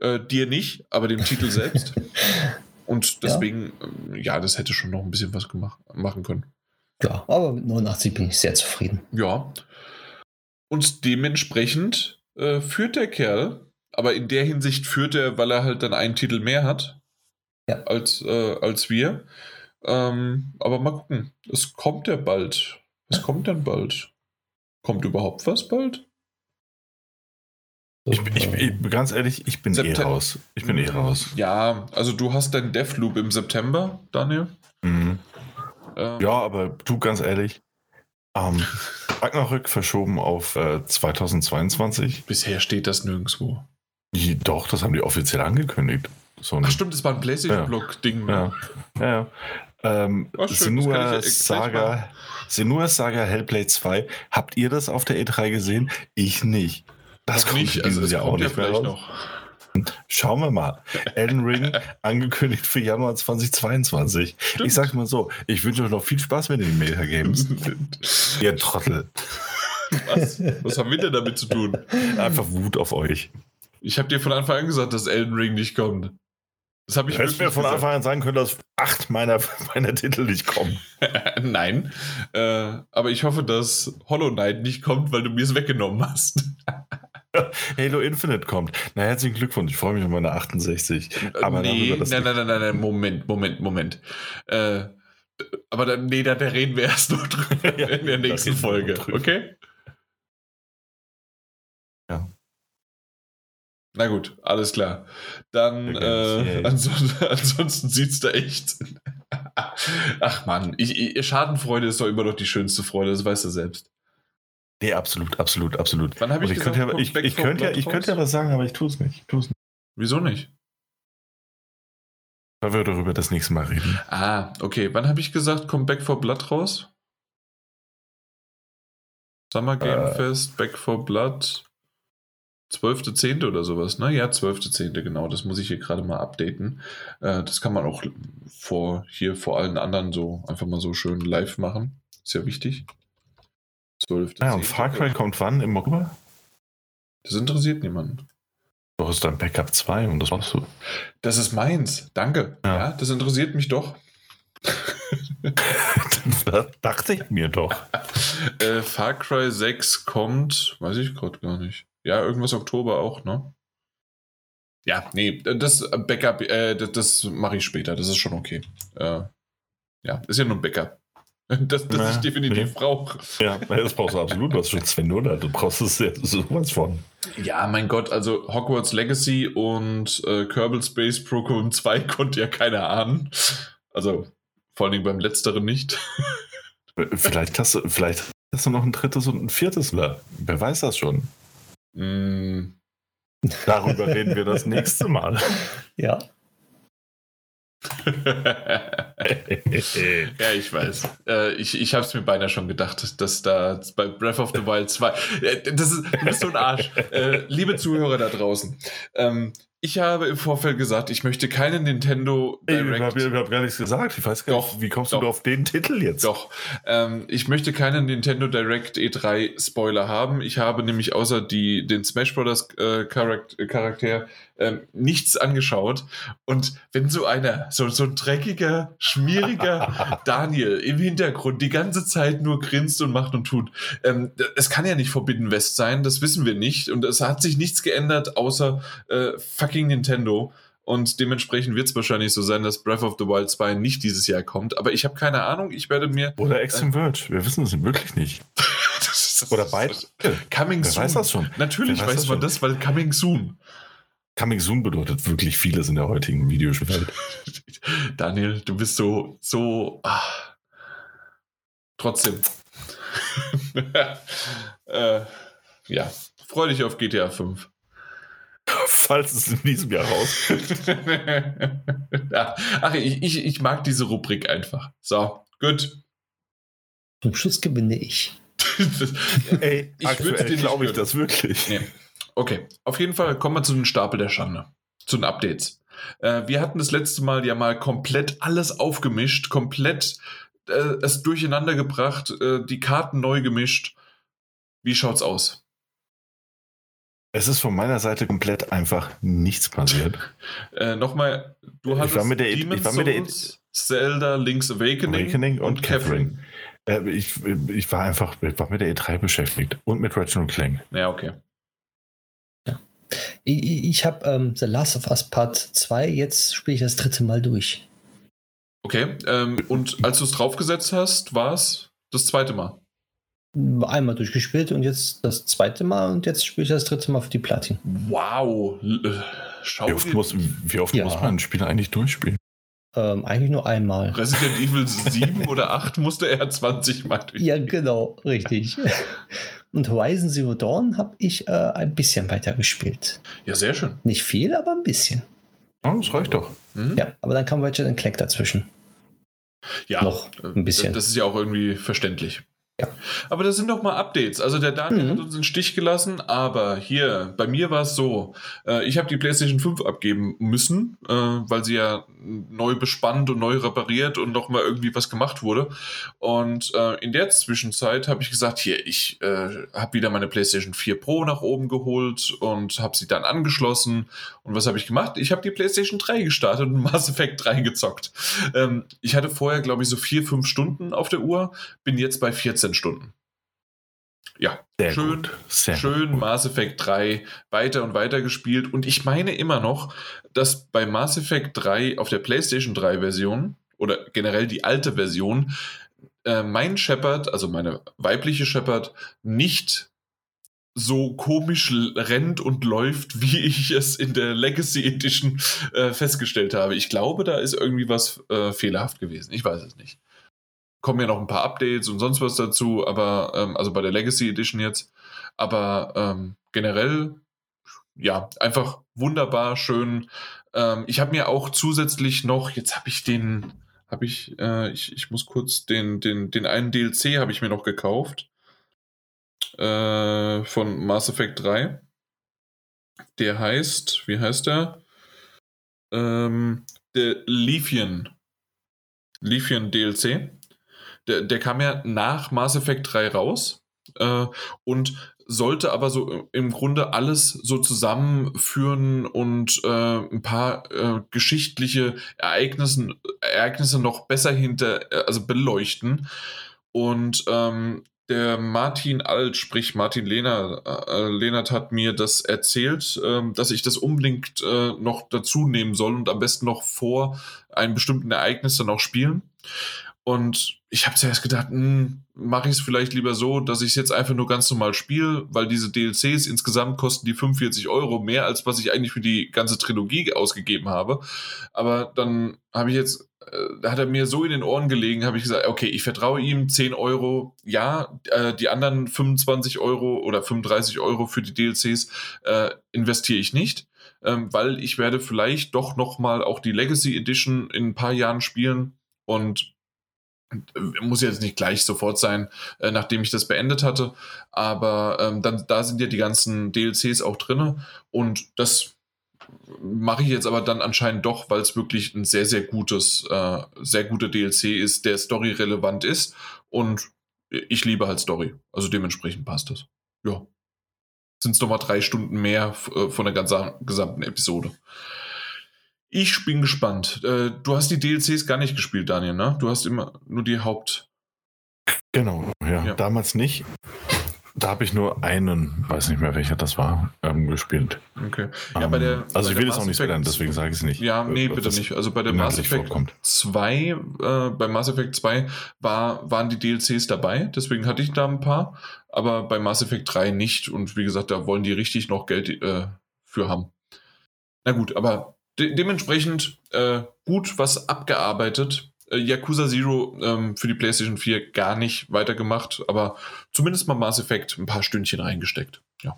Äh, dir nicht, aber dem Titel selbst. Und deswegen, ja. ja, das hätte schon noch ein bisschen was gemacht, machen können. Ja, aber mit 89 bin ich sehr zufrieden. Ja. Und dementsprechend äh, führt der Kerl, aber in der Hinsicht führt er, weil er halt dann einen Titel mehr hat ja. als, äh, als wir. Ähm, aber mal gucken. Es kommt ja bald. Was kommt denn bald? Kommt überhaupt was bald? Ich, ich, ich, ganz ehrlich, ich bin eh September. eh raus. Ich bin eh raus. Ja, also du hast deinen Deathloop im September, Daniel. Mhm. Ähm, ja, aber du ganz ehrlich, ähm, Ragnarök verschoben auf äh, 2022. Bisher steht das nirgendwo. Doch, das haben die offiziell angekündigt. So Ach stimmt, das war ein PlayStation-Blog-Ding. Ja, ja. ja. Ähm, Senua Saga, Senua Saga Hellblade 2. Habt ihr das auf der E3 gesehen? Ich nicht. Das kommt nicht, also das Jahr auch nicht mehr raus. Noch. Schauen wir mal. Elden Ring angekündigt für Januar 2022. Stimmt. Ich sag's mal so, ich wünsche euch noch viel Spaß mit den Metagames. Ihr Trottel. Was? Was haben wir denn damit zu tun? Einfach Wut auf euch. Ich habe dir von Anfang an gesagt, dass Elden Ring nicht kommt. Das habe ich du mir von Anfang an sagen können, dass acht meiner, meiner Titel nicht kommen. Nein. Äh, aber ich hoffe, dass Hollow Knight nicht kommt, weil du mir es weggenommen hast. Halo Infinite kommt. Na, herzlichen Glückwunsch. Ich freue mich auf meine 68. Aber nee, nein, nein, nein, nein, nein, Moment, Moment, Moment. Äh, aber dann, nee, da, da reden wir erst noch drüber ja, in der nächsten Folge. Okay? Ja. Na gut, alles klar. Dann, äh, ansonsten, ansonsten sieht es da echt. Ach man, Schadenfreude ist doch immer noch die schönste Freude, das weißt du selbst. Nee, absolut, absolut, absolut. Wann habe ich, ich, gesagt, könnte ja, ich, ich, könnte ja, ich könnte ja was sagen, aber ich tue es nicht. Ich tu's nicht. Wieso nicht? Weil wir darüber das nächste Mal reden. Ah, okay. Wann habe ich gesagt, kommt Back for Blood raus? Summer Game äh, Fest, Back for Blood 12.10. oder sowas, ne? Ja, 12.10. genau. Das muss ich hier gerade mal updaten. Äh, das kann man auch vor, hier vor allen anderen so einfach mal so schön live machen. Ist ja wichtig. 12. Ja, und Far Cry kommt wann? Im Oktober? Das interessiert niemanden. Doch ist dein Backup 2 und das machst du. Das ist meins. Danke. Ja, ja das interessiert mich doch. das dachte ich mir doch. äh, Far Cry 6 kommt, weiß ich gerade gar nicht. Ja, irgendwas Oktober auch, ne? Ja, nee, das Backup, äh, das, das mache ich später, das ist schon okay. Äh, ja, ist ja nur ein Backup. Das, das Na, ich definitiv nee. brauche. Ja, das brauchst du absolut. Du hast schon Sven oder du brauchst es ja sowas von. Ja, mein Gott, also Hogwarts Legacy und äh, Kerbal Space Program 2 konnte ja keiner ahnen. Also vor allen Dingen beim letzteren nicht. vielleicht hast du, vielleicht hast du noch ein drittes und ein viertes. Wer weiß das schon? Mm. Darüber reden wir das nächste Mal. Ja. ja, ich weiß. Äh, ich ich habe es mir beinahe schon gedacht, dass da bei Breath of the Wild 2. Äh, das ist, du bist so ein Arsch. Äh, liebe Zuhörer da draußen, ähm, ich habe im Vorfeld gesagt, ich möchte keine Nintendo Direct. Ich habe hab gar nichts gesagt. Ich weiß gar doch, nicht, wie kommst doch, du auf den Titel jetzt? Doch. Ähm, ich möchte keinen Nintendo Direct E3 Spoiler haben. Ich habe nämlich außer die, den Smash Bros. Äh, Charakter äh, nichts angeschaut. Und wenn so einer, so, so ein dreckiger, schmieriger Daniel im Hintergrund die ganze Zeit nur grinst und macht und tut, ähm, es kann ja nicht Forbidden West sein, das wissen wir nicht. Und es hat sich nichts geändert, außer äh, fucking Nintendo. Und dementsprechend wird es wahrscheinlich so sein, dass Breath of the Wild 2 nicht dieses Jahr kommt. Aber ich habe keine Ahnung. Ich werde mir. Oder Extreme äh, Verge. Wir wissen es wirklich nicht. das ist, Oder beide. Coming Wer soon. weiß das schon. Natürlich weiß, weiß man das, weil Coming soon. Coming soon bedeutet wirklich vieles in der heutigen Videospielwelt. Daniel, du bist so, so. Ah. Trotzdem. äh, ja, freu dich auf GTA 5. Falls es in diesem Jahr rauskommt. ja. Ach, ich, ich, ich mag diese Rubrik einfach. So, gut. Zum Schluss gewinne ich. Ey, ich glaube ich das wirklich. Nee. Okay, auf jeden Fall kommen wir zu den Stapel der Schande. Zu den Updates. Äh, wir hatten das letzte Mal ja mal komplett alles aufgemischt, komplett äh, es durcheinander gebracht, äh, die Karten neu gemischt. Wie schaut's aus? Es ist von meiner Seite komplett einfach nichts passiert. äh, Nochmal, du hast ich war mit der, Demon's ich war mit der Zelda, Link's Awakening, Awakening und, und Catherine. Catherine. Äh, ich, ich war einfach ich war mit der E3 beschäftigt und mit Reginald Clank. Ja, okay. Ich, ich habe ähm, The Last of Us Part 2, jetzt spiele ich das dritte Mal durch. Okay, ähm, und als du es draufgesetzt hast, war es das zweite Mal? einmal durchgespielt und jetzt das zweite Mal und jetzt spiele ich das dritte Mal für die Platin. Wow. Äh, schau wie oft, muss, wie oft ja. muss man ein Spiel eigentlich durchspielen? Ähm, eigentlich nur einmal. Resident Evil 7 oder 8 musste er 20 Mal durchspielen. Ja, genau, richtig. Und Horizon Zero Dawn habe ich äh, ein bisschen weiter gespielt. Ja, sehr schön. Nicht viel, aber ein bisschen. Oh, das reicht doch. Mhm. Ja, aber dann kam Ratchet Clank dazwischen. Ja, noch ein bisschen. Das ist ja auch irgendwie verständlich. Ja. Aber das sind doch mal Updates. Also der Daniel mhm. hat uns einen Stich gelassen, aber hier, bei mir war es so, äh, ich habe die PlayStation 5 abgeben müssen, äh, weil sie ja neu bespannt und neu repariert und nochmal irgendwie was gemacht wurde. Und äh, in der Zwischenzeit habe ich gesagt, hier, ich äh, habe wieder meine PlayStation 4 Pro nach oben geholt und habe sie dann angeschlossen. Und was habe ich gemacht? Ich habe die PlayStation 3 gestartet und Mass Effect 3 gezockt. Ähm, ich hatte vorher, glaube ich, so vier, fünf Stunden auf der Uhr, bin jetzt bei 14 14 Stunden. Ja, Sehr schön, schön gut. Mass Effect 3 weiter und weiter gespielt. Und ich meine immer noch, dass bei Mass Effect 3 auf der PlayStation 3 Version oder generell die alte Version äh, mein Shepard, also meine weibliche Shepard, nicht so komisch rennt und läuft, wie ich es in der Legacy Edition äh, festgestellt habe. Ich glaube, da ist irgendwie was äh, fehlerhaft gewesen. Ich weiß es nicht kommen ja noch ein paar Updates und sonst was dazu, aber ähm, also bei der Legacy Edition jetzt. Aber ähm, generell, ja, einfach wunderbar schön. Ähm, ich habe mir auch zusätzlich noch, jetzt habe ich den, habe ich, äh, ich, ich muss kurz den, den, den einen DLC habe ich mir noch gekauft. Äh, von Mass Effect 3. der heißt, wie heißt der? Ähm, der Leafien. Leafien DLC. Der, der kam ja nach Mass Effect 3 raus äh, und sollte aber so im Grunde alles so zusammenführen und äh, ein paar äh, geschichtliche Ereignisse, Ereignisse noch besser hinter, äh, also beleuchten. Und ähm, der Martin Alt, sprich Martin Lehnert, äh, Lehnert hat mir das erzählt, äh, dass ich das unbedingt äh, noch dazu nehmen soll und am besten noch vor einem bestimmten Ereignis dann auch spielen. Und ich habe zuerst gedacht, hm, mache ich es vielleicht lieber so, dass ich es jetzt einfach nur ganz normal spiele, weil diese DLCs insgesamt kosten die 45 Euro mehr, als was ich eigentlich für die ganze Trilogie ausgegeben habe. Aber dann habe ich jetzt, äh, hat er mir so in den Ohren gelegen, habe ich gesagt, okay, ich vertraue ihm 10 Euro, ja, äh, die anderen 25 Euro oder 35 Euro für die DLCs äh, investiere ich nicht. Ähm, weil ich werde vielleicht doch nochmal auch die Legacy Edition in ein paar Jahren spielen und muss jetzt nicht gleich sofort sein, äh, nachdem ich das beendet hatte, aber ähm, dann, da sind ja die ganzen DLCs auch drin und das mache ich jetzt aber dann anscheinend doch, weil es wirklich ein sehr, sehr gutes, äh, sehr guter DLC ist, der story-relevant ist und ich liebe halt Story, also dementsprechend passt das. Ja. Sind es nochmal drei Stunden mehr äh, von der ganzen, gesamten Episode. Ich bin gespannt. Äh, du hast die DLCs gar nicht gespielt, Daniel, ne? Du hast immer nur die Haupt. Genau, ja. ja. Damals nicht. Da habe ich nur einen, weiß nicht mehr welcher das war, ähm, gespielt. Okay. Ja, bei der, also bei ich will es auch nicht spoilern, deswegen sage ich es nicht. Ja, nee, bitte nicht. Also bei der Mass Effect vorkommt. 2, äh, bei Mass Effect 2 war, waren die DLCs dabei, deswegen hatte ich da ein paar, aber bei Mass Effect 3 nicht. Und wie gesagt, da wollen die richtig noch Geld äh, für haben. Na gut, aber De dementsprechend äh, gut was abgearbeitet. Äh, Yakuza Zero ähm, für die PlayStation 4 gar nicht weitergemacht, aber zumindest mal Mass Effect ein paar Stündchen reingesteckt. Ja.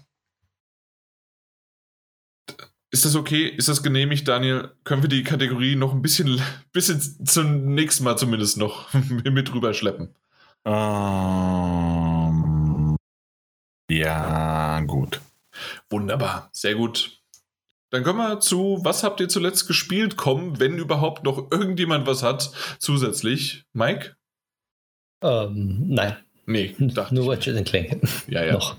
Ist das okay? Ist das genehmigt, Daniel? Können wir die Kategorie noch ein bisschen, bisschen zum nächsten Mal zumindest noch mit rüberschleppen? Ähm, ja, gut. Wunderbar, sehr gut. Dann kommen wir zu, was habt ihr zuletzt gespielt, kommen, wenn überhaupt noch irgendjemand was hat, zusätzlich. Mike? Ähm, nein. Nee, dachte Nur Ratchet Clank. Ja, ja. Noch.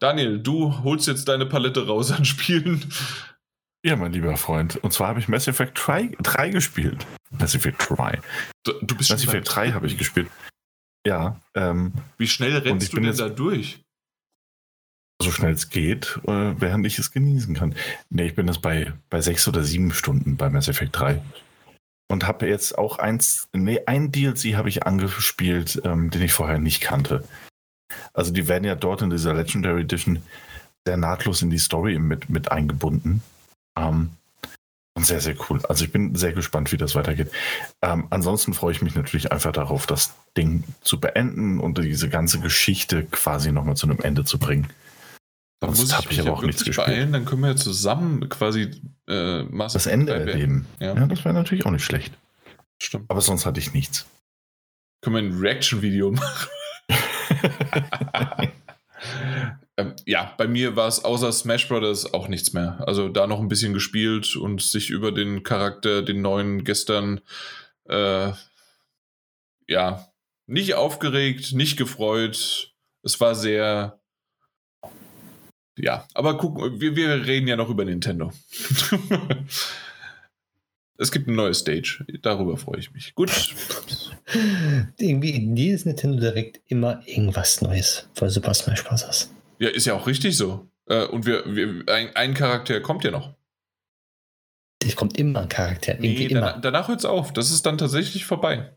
Daniel, du holst jetzt deine Palette raus an Spielen. Ja, mein lieber Freund. Und zwar habe ich Mass Effect 3, 3 gespielt. Mass Effect 3. Du, du bist Mass Effect 3 habe ich gespielt. Ja. Ähm, Wie schnell rennst du denn da durch? So schnell es geht, äh, während ich es genießen kann. Ne, ich bin jetzt bei, bei sechs oder sieben Stunden bei Mass Effect 3. Und habe jetzt auch eins, nee, ein DLC habe ich angespielt, ähm, den ich vorher nicht kannte. Also die werden ja dort in dieser Legendary Edition sehr nahtlos in die Story mit, mit eingebunden. Ähm, und sehr, sehr cool. Also ich bin sehr gespannt, wie das weitergeht. Ähm, ansonsten freue ich mich natürlich einfach darauf, das Ding zu beenden und diese ganze Geschichte quasi nochmal zu einem Ende zu bringen. Dann muss ich mich aber auch nichts gespielt. beeilen, dann können wir ja zusammen quasi äh, Mass Das Ende erleben. Ja, ja das wäre natürlich auch nicht schlecht. Stimmt. Aber sonst hatte ich nichts. Können wir ein Reaction-Video machen? ähm, ja, bei mir war es außer Smash Brothers auch nichts mehr. Also da noch ein bisschen gespielt und sich über den Charakter, den neuen gestern, äh, ja, nicht aufgeregt, nicht gefreut. Es war sehr ja, aber gucken, wir, wir reden ja noch über Nintendo. es gibt eine neue Stage. Darüber freue ich mich. Gut. Irgendwie in jedes Nintendo direkt immer irgendwas Neues für Super Smash Bros. Ja, ist ja auch richtig so. Äh, und wir, wir ein, ein Charakter kommt ja noch. Es kommt immer ein Charakter. Irgendwie nee, danach, danach hört es auf. Das ist dann tatsächlich vorbei.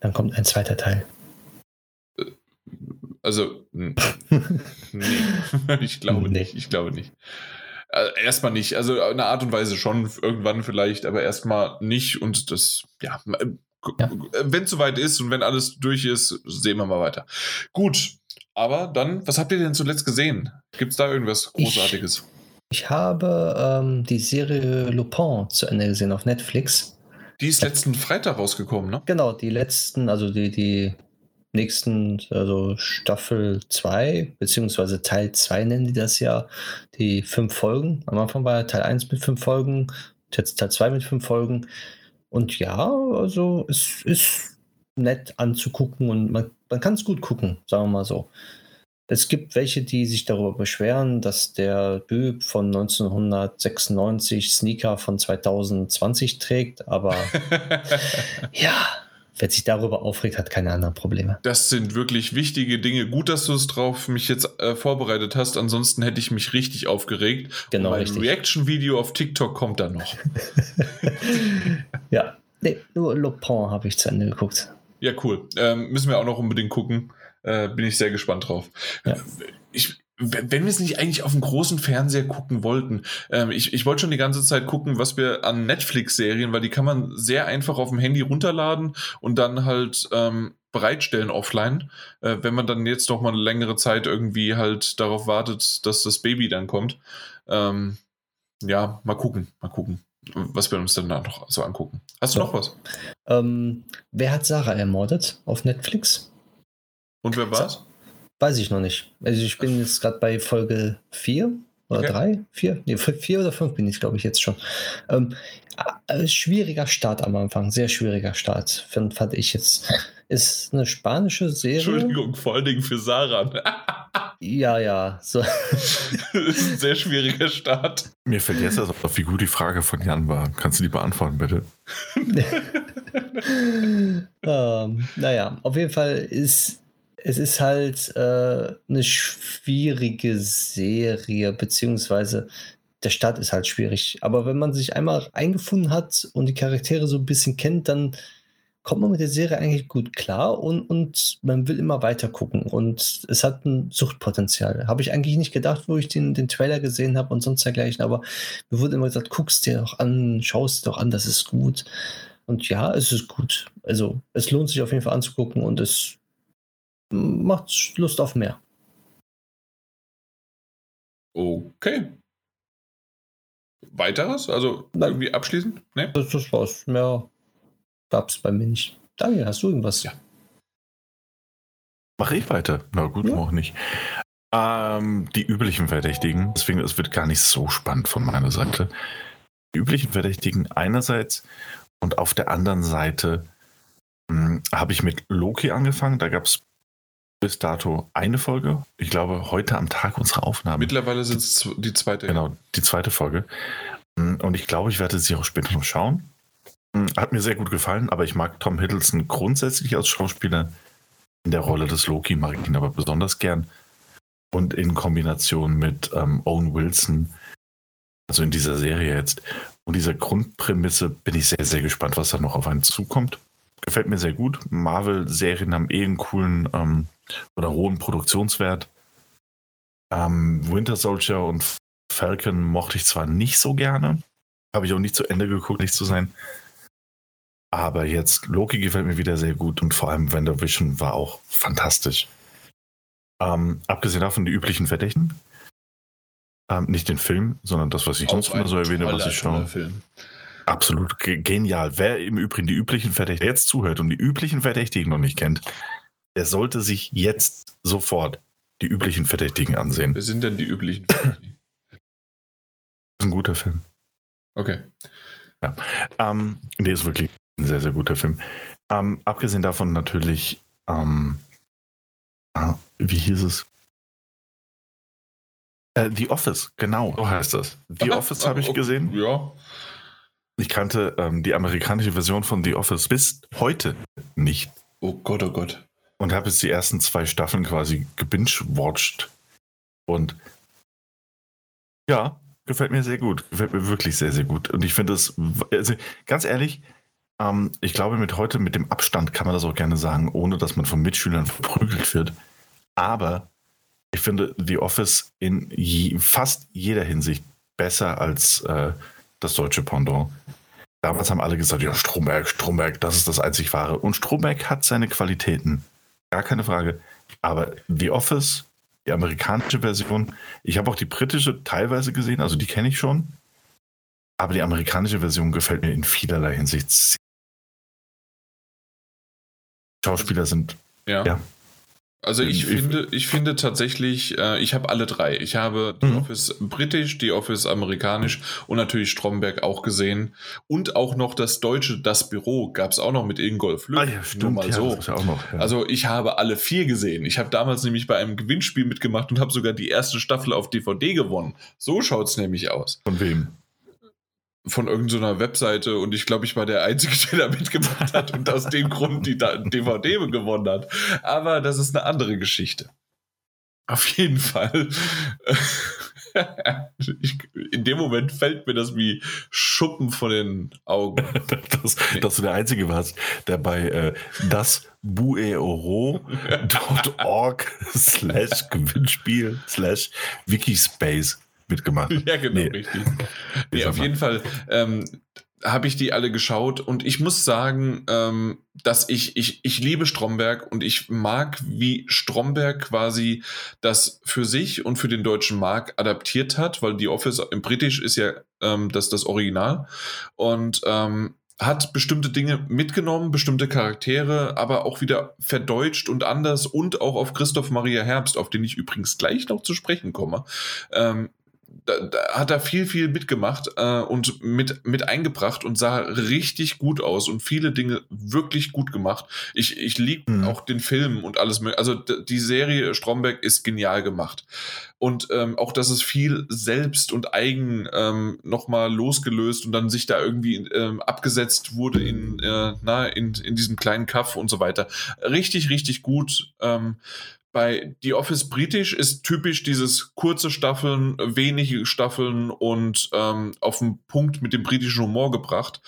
Dann kommt ein zweiter Teil. Also, nee. ich glaube nee. nicht. Ich glaube nicht. Also erstmal nicht. Also eine Art und Weise schon, irgendwann vielleicht, aber erstmal nicht. Und das, ja, ja. wenn es soweit ist und wenn alles durch ist, sehen wir mal weiter. Gut, aber dann, was habt ihr denn zuletzt gesehen? Gibt es da irgendwas Großartiges? Ich, ich habe ähm, die Serie Lupin zu Ende gesehen auf Netflix. Die ist letzten Freitag rausgekommen, ne? Genau, die letzten, also die, die nächsten, also Staffel 2, beziehungsweise Teil 2 nennen die das ja, die fünf Folgen. Am Anfang war ja Teil 1 mit fünf Folgen, jetzt Teil 2 mit fünf Folgen. Und ja, also es ist nett anzugucken und man, man kann es gut gucken, sagen wir mal so. Es gibt welche, die sich darüber beschweren, dass der Typ von 1996 Sneaker von 2020 trägt, aber ja, wer sich darüber aufregt, hat keine anderen Probleme. Das sind wirklich wichtige Dinge. Gut, dass du es drauf mich jetzt äh, vorbereitet hast. Ansonsten hätte ich mich richtig aufgeregt. Genau. ein Reaction-Video auf TikTok kommt dann noch. ja. Nee, nur Lupin habe ich zu Ende geguckt. Ja, cool. Ähm, müssen wir auch noch unbedingt gucken. Äh, bin ich sehr gespannt drauf. Ja. Ich, wenn wir es nicht eigentlich auf dem großen Fernseher gucken wollten, ähm, ich, ich wollte schon die ganze Zeit gucken, was wir an Netflix-Serien, weil die kann man sehr einfach auf dem Handy runterladen und dann halt ähm, bereitstellen offline, äh, wenn man dann jetzt noch mal eine längere Zeit irgendwie halt darauf wartet, dass das Baby dann kommt. Ähm, ja, mal gucken, mal gucken, was wir uns dann noch so angucken. Hast du ja. noch was? Ähm, wer hat Sarah ermordet auf Netflix? Und wer war's? Weiß ich noch nicht. Also ich bin jetzt gerade bei Folge 4 oder 3, okay. 4, nee, 4 oder 5 bin ich, glaube ich, jetzt schon. Ähm, äh, schwieriger Start am Anfang, sehr schwieriger Start, fand, fand ich jetzt. Ist eine spanische Serie. Entschuldigung, vor allen Dingen für Sarah. ja, ja. So. ist ein sehr schwieriger Start. Mir fällt jetzt erst auf, wie gut die Frage von Jan war. Kannst du die beantworten, bitte? ähm, naja, auf jeden Fall ist es ist halt äh, eine schwierige Serie, beziehungsweise der Start ist halt schwierig. Aber wenn man sich einmal eingefunden hat und die Charaktere so ein bisschen kennt, dann kommt man mit der Serie eigentlich gut klar und, und man will immer weiter gucken. Und es hat ein Suchtpotenzial. Habe ich eigentlich nicht gedacht, wo ich den, den Trailer gesehen habe und sonst dergleichen. Aber mir wurde immer gesagt, guckst dir doch an, schaust doch an, das ist gut. Und ja, es ist gut. Also es lohnt sich auf jeden Fall anzugucken und es macht Lust auf mehr. Okay. Weiteres? Also Nein. irgendwie abschließend? Nee? Das, das war's. Mehr gab's bei mir nicht. Daniel, hast du irgendwas? Ja. Mache ich weiter? Na gut, ja. auch nicht. Ähm, die üblichen Verdächtigen, deswegen es wird gar nicht so spannend von meiner Seite. Die üblichen Verdächtigen einerseits und auf der anderen Seite hm, habe ich mit Loki angefangen. Da gab es bis dato eine Folge. Ich glaube, heute am Tag unserer Aufnahme. Mittlerweile sind es die zweite. Genau, die zweite Folge. Mm, und ich glaube, ich werde sie auch später noch schauen. Mm, hat mir sehr gut gefallen, aber ich mag Tom Hiddleston grundsätzlich als Schauspieler. In der Rolle des Loki mag ich ihn aber besonders gern. Und in Kombination mit ähm, Owen Wilson, also in dieser Serie jetzt, und dieser Grundprämisse bin ich sehr, sehr gespannt, was da noch auf einen zukommt. Gefällt mir sehr gut. Marvel-Serien haben eh einen coolen ähm, oder hohen Produktionswert. Ähm, Winter Soldier und Falcon mochte ich zwar nicht so gerne, habe ich auch nicht zu Ende geguckt, nicht zu sein. Aber jetzt Loki gefällt mir wieder sehr gut und vor allem WandaVision war auch fantastisch. Ähm, abgesehen davon die üblichen Verdächtigen. Ähm, nicht den Film, sondern das, was ich sonst immer so erwähne, was ich schaue. Film. Absolut genial. Wer im Übrigen die üblichen Verdächtigen jetzt zuhört und die üblichen Verdächtigen noch nicht kennt, der sollte sich jetzt sofort die üblichen Verdächtigen ansehen. Wer sind denn die üblichen Verdächtigen? Das ist ein guter Film. Okay. Ja. Ähm, nee, ist wirklich ein sehr, sehr guter Film. Ähm, abgesehen davon natürlich, ähm, ah, wie hieß es? Äh, The Office, genau, so heißt das. The Office habe ich gesehen. Ja. Ich kannte ähm, die amerikanische Version von The Office bis heute nicht. Oh Gott, oh Gott und habe jetzt die ersten zwei Staffeln quasi gebingewatcht. Und ja, gefällt mir sehr gut. Gefällt mir wirklich sehr, sehr gut. Und ich finde es, also ganz ehrlich, ähm, ich glaube, mit heute, mit dem Abstand kann man das auch gerne sagen, ohne dass man von Mitschülern verprügelt wird. Aber ich finde The Office in je, fast jeder Hinsicht besser als äh, das deutsche Pendant. Damals haben alle gesagt, ja, Stromberg, Stromberg, das ist das einzig wahre. Und Stromberg hat seine Qualitäten. Gar keine Frage. Aber The Office, die amerikanische Version, ich habe auch die britische teilweise gesehen, also die kenne ich schon. Aber die amerikanische Version gefällt mir in vielerlei Hinsicht. Schauspieler sind Ja. ja. Also ich, ich finde, ich finde tatsächlich, äh, ich habe alle drei. Ich habe The mhm. Office britisch, The Office amerikanisch und natürlich Stromberg auch gesehen. Und auch noch das deutsche Das Büro gab es auch noch mit Ingolf Lück. Ah, ja, stimmt, Nur mal ja, so. Noch, ja. Also ich habe alle vier gesehen. Ich habe damals nämlich bei einem Gewinnspiel mitgemacht und habe sogar die erste Staffel auf DVD gewonnen. So schaut es nämlich aus. Von wem? Von irgendeiner Webseite und ich glaube, ich war der Einzige, der da mitgemacht hat und aus dem Grund die DVD gewonnen hat. Aber das ist eine andere Geschichte. Auf jeden Fall. ich, in dem Moment fällt mir das wie Schuppen von den Augen. dass, dass du der Einzige warst, der bei äh, das bueoro.org slash Gewinnspiel slash Wikispace mitgemacht. Ja, genau, nee. richtig. Nee, auf jeden Fall ähm, habe ich die alle geschaut und ich muss sagen, ähm, dass ich, ich, ich liebe Stromberg und ich mag, wie Stromberg quasi das für sich und für den deutschen Markt adaptiert hat, weil die Office im Britisch ist ja ähm, das, das Original und ähm, hat bestimmte Dinge mitgenommen, bestimmte Charaktere, aber auch wieder verdeutscht und anders und auch auf Christoph Maria Herbst, auf den ich übrigens gleich noch zu sprechen komme, ähm, da, da hat er viel, viel mitgemacht äh, und mit, mit eingebracht und sah richtig gut aus und viele Dinge wirklich gut gemacht. Ich, ich liebe mhm. auch den Film und alles. Also die Serie Stromberg ist genial gemacht. Und ähm, auch, dass es viel selbst und eigen ähm, nochmal losgelöst und dann sich da irgendwie ähm, abgesetzt wurde in, äh, na, in, in diesem kleinen Kaff und so weiter. Richtig, richtig gut. Ähm, bei The Office britisch ist typisch dieses kurze Staffeln, wenige Staffeln und ähm, auf den Punkt mit dem britischen Humor gebracht.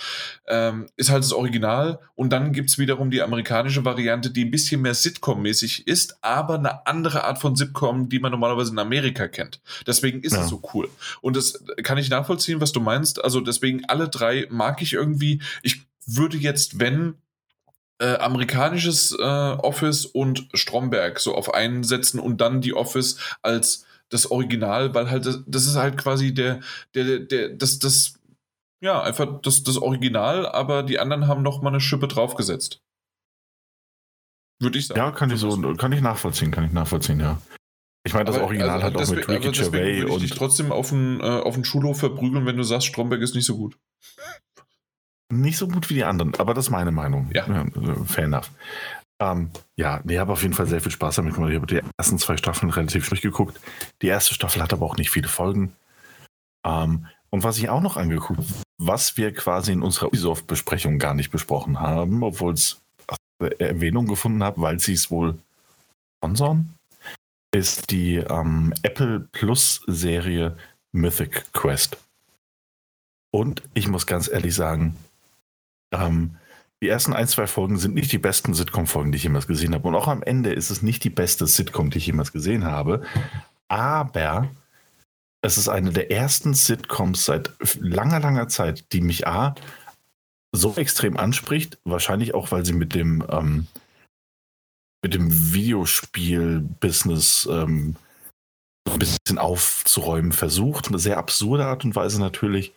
Ähm, ist halt das Original. Und dann gibt es wiederum die amerikanische Variante, die ein bisschen mehr Sitcom-mäßig ist, aber eine andere Art von Sitcom, die man normalerweise in Amerika kennt. Deswegen ist ja. es so cool. Und das kann ich nachvollziehen, was du meinst. Also deswegen alle drei mag ich irgendwie. Ich würde jetzt, wenn äh, amerikanisches äh, Office und Stromberg so auf einen setzen und dann die Office als das Original, weil halt das, das ist halt quasi der, der, der, das, das, ja, einfach das, das Original, aber die anderen haben noch mal eine Schippe draufgesetzt. Würde ich sagen. Ja, kann ich so, kann ich nachvollziehen, kann ich nachvollziehen, ja. Ich meine, das aber, Original also, hat auch deswegen, mit Ricky Gervais und. Ich trotzdem auf den, äh, auf den Schulhof verprügeln, wenn du sagst, Stromberg ist nicht so gut. Nicht so gut wie die anderen, aber das ist meine Meinung. Ja. ja fair enough. Ähm, ja, nee, habe auf jeden Fall sehr viel Spaß damit gemacht. Ich habe die ersten zwei Staffeln relativ durchgeguckt. Die erste Staffel hat aber auch nicht viele Folgen. Ähm, und was ich auch noch angeguckt, was wir quasi in unserer Ubisoft-Besprechung gar nicht besprochen haben, obwohl es Erwähnung gefunden habe, weil sie es wohl sponsoren, ist die ähm, Apple Plus Serie Mythic Quest. Und ich muss ganz ehrlich sagen, ähm, die ersten ein, zwei Folgen sind nicht die besten Sitcom-Folgen, die ich jemals gesehen habe. Und auch am Ende ist es nicht die beste Sitcom, die ich jemals gesehen habe. Aber es ist eine der ersten Sitcoms seit langer, langer Zeit, die mich A so extrem anspricht. Wahrscheinlich auch, weil sie mit dem, ähm, mit dem Videospiel-Business ähm, ein bisschen aufzuräumen versucht. Eine sehr absurde Art und Weise natürlich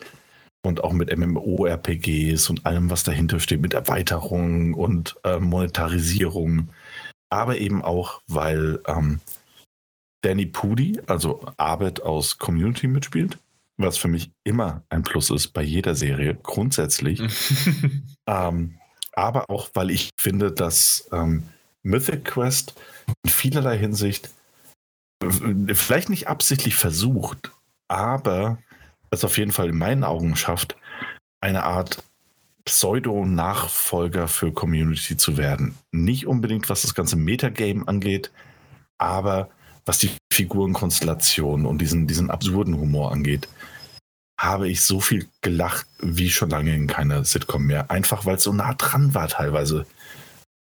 und auch mit MMORPGs und allem, was dahinter steht, mit Erweiterungen und äh, Monetarisierung. Aber eben auch, weil ähm, Danny Pudi, also Arbeit aus Community mitspielt, was für mich immer ein Plus ist bei jeder Serie, grundsätzlich. ähm, aber auch, weil ich finde, dass ähm, Mythic Quest in vielerlei Hinsicht äh, vielleicht nicht absichtlich versucht, aber es auf jeden Fall in meinen Augen schafft, eine Art Pseudo-Nachfolger für Community zu werden. Nicht unbedingt, was das ganze Metagame angeht, aber was die Figurenkonstellation und diesen, diesen absurden Humor angeht, habe ich so viel gelacht wie schon lange in keiner Sitcom mehr. Einfach weil es so nah dran war teilweise.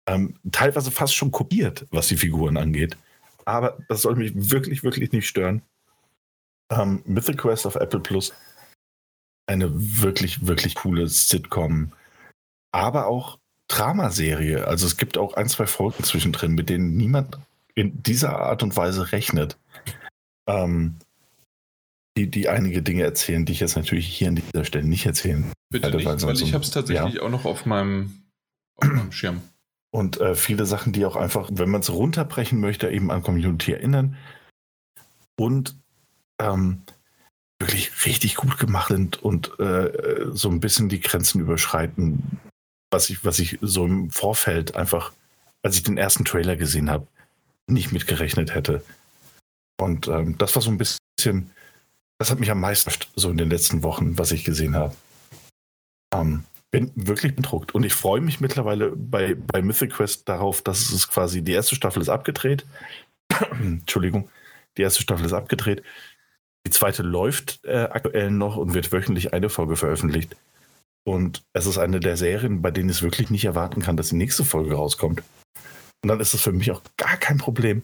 Ähm, teilweise fast schon kopiert, was die Figuren angeht. Aber das soll mich wirklich, wirklich nicht stören ähm, Mythic Quest auf Apple Plus. Eine wirklich, wirklich coole Sitcom. Aber auch Dramaserie. Also es gibt auch ein, zwei Folgen zwischendrin, mit denen niemand in dieser Art und Weise rechnet. Ähm, die, die einige Dinge erzählen, die ich jetzt natürlich hier an dieser Stelle nicht erzählen Bitte nicht, weil ich habe es tatsächlich ja. auch noch auf meinem, auf meinem Schirm. Und äh, viele Sachen, die auch einfach, wenn man es runterbrechen möchte, eben an Community erinnern. Und ähm, wirklich richtig gut gemacht sind und äh, so ein bisschen die Grenzen überschreiten, was ich, was ich so im Vorfeld einfach, als ich den ersten Trailer gesehen habe, nicht mitgerechnet hätte. Und ähm, das war so ein bisschen, das hat mich am meisten so in den letzten Wochen, was ich gesehen habe. Ähm, bin wirklich bedruckt. Und ich freue mich mittlerweile bei, bei Mythic Quest darauf, dass es quasi, die erste Staffel ist abgedreht. Entschuldigung, die erste Staffel ist abgedreht. Die zweite läuft äh, aktuell noch und wird wöchentlich eine Folge veröffentlicht. Und es ist eine der Serien, bei denen ich es wirklich nicht erwarten kann, dass die nächste Folge rauskommt. Und dann ist es für mich auch gar kein Problem,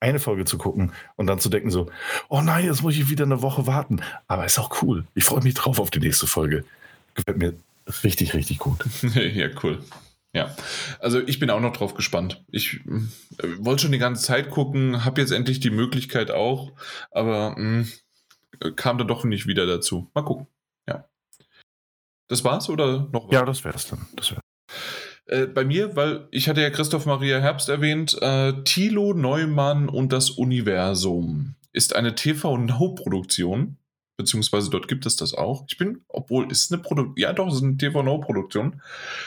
eine Folge zu gucken und dann zu denken so, oh nein, jetzt muss ich wieder eine Woche warten. Aber ist auch cool. Ich freue mich drauf auf die nächste Folge. Gefällt mir richtig, richtig gut. ja, cool. Ja, also ich bin auch noch drauf gespannt. Ich äh, wollte schon die ganze Zeit gucken, habe jetzt endlich die Möglichkeit auch, aber mh, hm, kam dann doch nicht wieder dazu. Mal gucken. Ja. Das war's oder noch was? Ja, das wäre es dann. Das wär. Äh, bei mir, weil ich hatte ja Christoph Maria Herbst erwähnt, äh, Thilo Neumann und das Universum ist eine TV-Now-Produktion beziehungsweise dort gibt es das auch. Ich bin, obwohl ist eine Produktion, ja doch, es ist eine TV-No-Produktion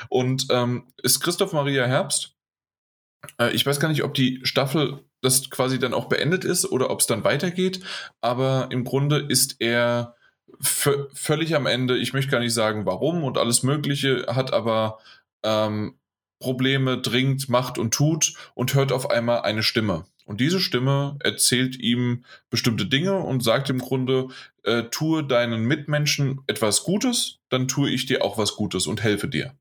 und ähm, ist Christoph Maria Herbst. Äh, ich weiß gar nicht, ob die Staffel das quasi dann auch beendet ist oder ob es dann weitergeht, aber im Grunde ist er völlig am Ende. Ich möchte gar nicht sagen, warum und alles Mögliche, hat aber ähm, Probleme, dringt, macht und tut und hört auf einmal eine Stimme. Und diese Stimme erzählt ihm bestimmte Dinge und sagt im Grunde, äh, tue deinen Mitmenschen etwas Gutes, dann tue ich dir auch was Gutes und helfe dir.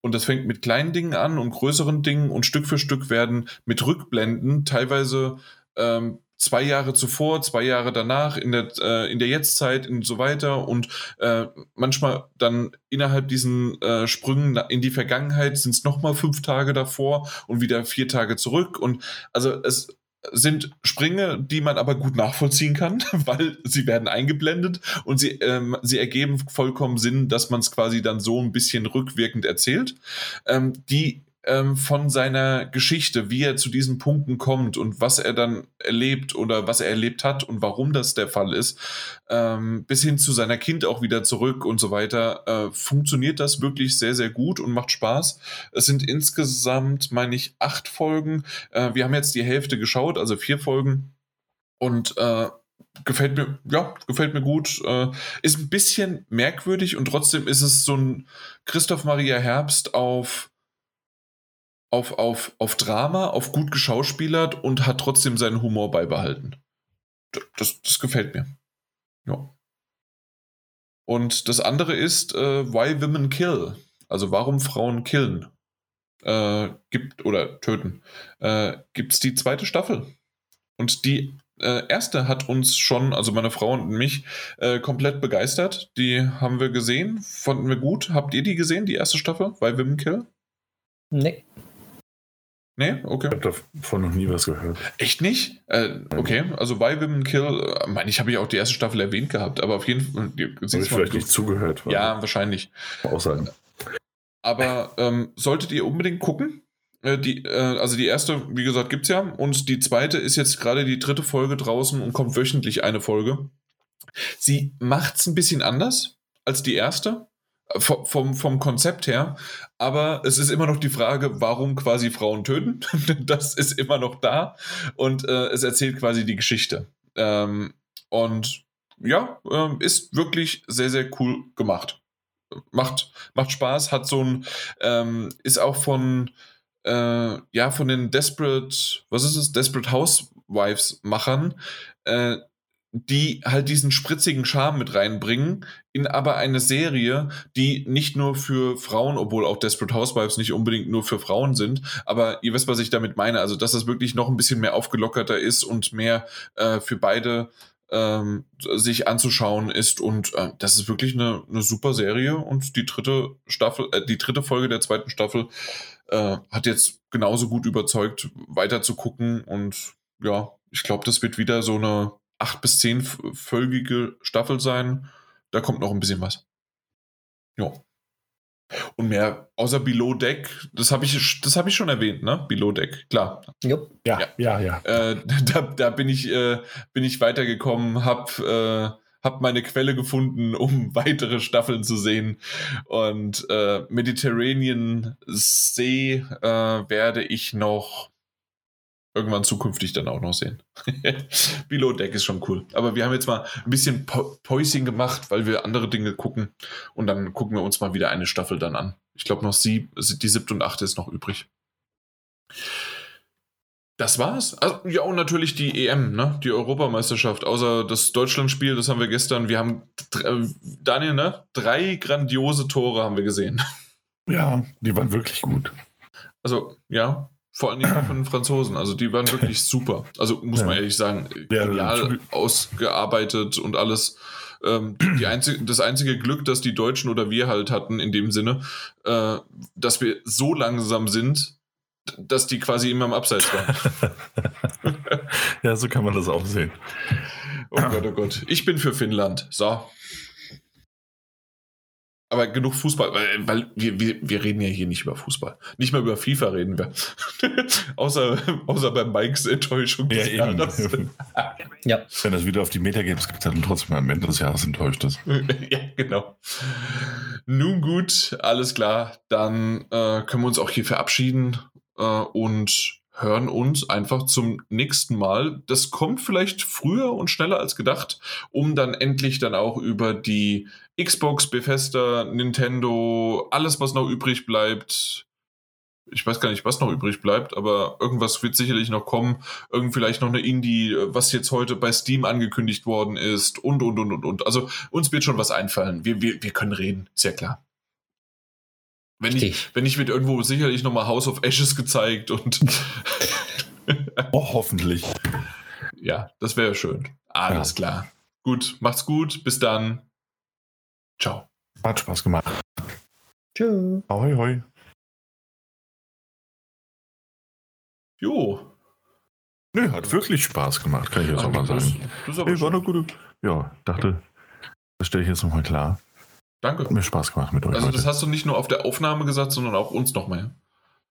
Und das fängt mit kleinen Dingen an und größeren Dingen und Stück für Stück werden mit Rückblenden teilweise ähm, zwei Jahre zuvor, zwei Jahre danach, in der, äh, in der Jetztzeit und so weiter. Und äh, manchmal dann innerhalb diesen äh, Sprüngen in die Vergangenheit sind es nochmal fünf Tage davor und wieder vier Tage zurück. Und also es sind Sprünge, die man aber gut nachvollziehen kann, weil sie werden eingeblendet und sie, ähm, sie ergeben vollkommen Sinn, dass man es quasi dann so ein bisschen rückwirkend erzählt. Ähm, die ähm, von seiner Geschichte, wie er zu diesen Punkten kommt und was er dann erlebt oder was er erlebt hat und warum das der Fall ist, ähm, bis hin zu seiner Kind auch wieder zurück und so weiter, äh, funktioniert das wirklich sehr, sehr gut und macht Spaß. Es sind insgesamt, meine ich, acht Folgen. Äh, wir haben jetzt die Hälfte geschaut, also vier Folgen. Und äh, gefällt mir, ja, gefällt mir gut. Äh, ist ein bisschen merkwürdig und trotzdem ist es so ein Christoph Maria Herbst auf auf, auf, auf Drama, auf gut geschauspielert und hat trotzdem seinen Humor beibehalten. Das, das gefällt mir. Ja. Und das andere ist äh, Why Women Kill. Also warum Frauen killen. Äh, gibt oder töten. Äh, Gibt es die zweite Staffel. Und die äh, erste hat uns schon, also meine Frau und mich, äh, komplett begeistert. Die haben wir gesehen, fanden wir gut. Habt ihr die gesehen, die erste Staffel? Why Women Kill? Nee. Nee, okay. Ich habe davon noch nie was gehört. Echt nicht? Äh, okay, also Why Women Kill, äh, meine ich, habe ja auch die erste Staffel erwähnt gehabt, aber auf jeden Fall. Habe ich vielleicht nicht zugehört. Ja, wahrscheinlich. Auch sein. Aber ähm, solltet ihr unbedingt gucken. Äh, die, äh, also die erste, wie gesagt, gibt es ja. Und die zweite ist jetzt gerade die dritte Folge draußen und kommt wöchentlich eine Folge. Sie macht es ein bisschen anders als die erste vom, vom Konzept her. Aber es ist immer noch die Frage, warum quasi Frauen töten. das ist immer noch da. Und äh, es erzählt quasi die Geschichte. Ähm, und ja, äh, ist wirklich sehr, sehr cool gemacht. Macht, macht Spaß, hat so ein, ähm, ist auch von, äh, ja, von den Desperate, was ist es, Desperate Housewives-Machern, äh, die halt diesen spritzigen Charme mit reinbringen, in aber eine Serie, die nicht nur für Frauen, obwohl auch Desperate Housewives nicht unbedingt nur für Frauen sind, aber ihr wisst, was ich damit meine, also dass das wirklich noch ein bisschen mehr aufgelockerter ist und mehr äh, für beide ähm, sich anzuschauen ist und äh, das ist wirklich eine, eine super Serie und die dritte Staffel, äh, die dritte Folge der zweiten Staffel äh, hat jetzt genauso gut überzeugt, weiter zu gucken und ja, ich glaube, das wird wieder so eine acht bis zehnfolgige Staffel sein. Da kommt noch ein bisschen was. Ja. Und mehr außer Below Deck, das habe ich, hab ich schon erwähnt, ne? Below Deck, klar. Jupp. Ja, ja, ja. ja. Äh, da, da bin, ich, äh, bin ich weitergekommen, habe äh, hab meine Quelle gefunden, um weitere Staffeln zu sehen. Und äh, Mediterranean See äh, werde ich noch irgendwann zukünftig dann auch noch sehen. Below Deck ist schon cool. Aber wir haben jetzt mal ein bisschen Päuschen gemacht, weil wir andere Dinge gucken. Und dann gucken wir uns mal wieder eine Staffel dann an. Ich glaube noch sieb, die siebte und achte ist noch übrig. Das war's. Also, ja, und natürlich die EM, ne? Die Europameisterschaft. Außer das Deutschlandspiel, das haben wir gestern. Wir haben, Daniel, ne? Drei grandiose Tore haben wir gesehen. Ja, die waren wirklich gut. Also, ja, vor allem von den Franzosen. Also die waren wirklich super. Also muss ja. man ehrlich sagen, genial ausgearbeitet und alles. Ähm, die einzige, das einzige Glück, dass die Deutschen oder wir halt hatten in dem Sinne, äh, dass wir so langsam sind, dass die quasi immer im Abseits waren. ja, so kann man das auch sehen. Oh Gott, oh Gott. Ich bin für Finnland. So. Aber genug Fußball, weil, weil wir, wir, wir reden ja hier nicht über Fußball. Nicht mal über FIFA reden wir. außer, außer bei Mikes Enttäuschung ja, Jahres. ja. Wenn das wieder auf die Metagames gibt, dann trotzdem am Ende des Jahres enttäuscht ist. ja, genau. Nun gut, alles klar. Dann äh, können wir uns auch hier verabschieden äh, und hören uns einfach zum nächsten Mal. Das kommt vielleicht früher und schneller als gedacht, um dann endlich dann auch über die Xbox, Bethesda, Nintendo, alles, was noch übrig bleibt. Ich weiß gar nicht, was noch übrig bleibt, aber irgendwas wird sicherlich noch kommen. Irgend vielleicht noch eine Indie, was jetzt heute bei Steam angekündigt worden ist und, und, und, und, und. Also uns wird schon was einfallen. Wir, wir, wir können reden, sehr klar. Wenn ich, wenn ich wird irgendwo sicherlich nochmal House of Ashes gezeigt und. oh, hoffentlich. Ja, das wäre schön. Alles ja. klar. Gut, macht's gut. Bis dann. Ciao. Hat Spaß gemacht. Tschüss. Ahoi, hoi. Jo. Nö, hat wirklich Spaß gemacht, kann ich jetzt auch mal sagen. Das, das nee, war eine gute. Ja, dachte, das stelle ich jetzt nochmal klar. Danke. Hat mir Spaß gemacht mit euch. Also, das hast du nicht nur auf der Aufnahme gesagt, sondern auch uns nochmal.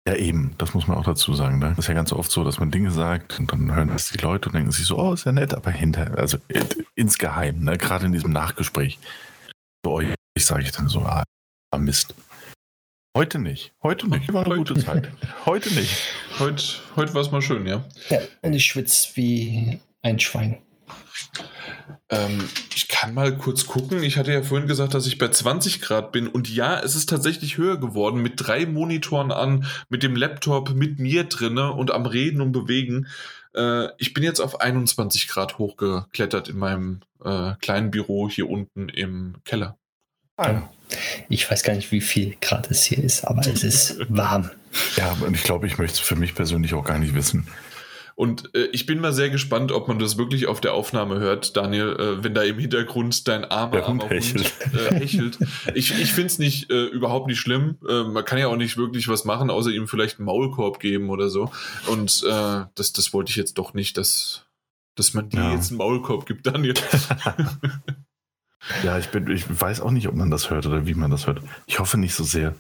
Ja, eben, das muss man auch dazu sagen. Ne? Das ist ja ganz oft so, dass man Dinge sagt und dann hören das die Leute und denken sich so, oh, ist ja nett, aber hinter, also insgeheim, ne? gerade in diesem Nachgespräch, euch sage ich dann so, ah, Mist. Heute nicht. Heute nicht. War eine heute. gute Zeit. Heute nicht. Heute, heute war es mal schön, ja. Ja, und ich schwitze wie ein Schwein. Ähm, ich kann mal kurz gucken. Ich hatte ja vorhin gesagt, dass ich bei 20 Grad bin. Und ja, es ist tatsächlich höher geworden mit drei Monitoren an, mit dem Laptop, mit mir drinne und am Reden und Bewegen. Äh, ich bin jetzt auf 21 Grad hochgeklettert in meinem äh, kleinen Büro hier unten im Keller. Ah. Ich weiß gar nicht, wie viel Grad es hier ist, aber es ist warm. Ja, und ich glaube, ich möchte es für mich persönlich auch gar nicht wissen. Und äh, ich bin mal sehr gespannt, ob man das wirklich auf der Aufnahme hört, Daniel, äh, wenn da im Hintergrund dein armer, armer Hund hechelt. Äh, hechelt. Ich, ich finde es nicht äh, überhaupt nicht schlimm. Äh, man kann ja auch nicht wirklich was machen, außer ihm vielleicht einen Maulkorb geben oder so. Und äh, das, das wollte ich jetzt doch nicht, dass, dass man dir ja. jetzt einen Maulkorb gibt, Daniel. ja, ich, bin, ich weiß auch nicht, ob man das hört oder wie man das hört. Ich hoffe nicht so sehr.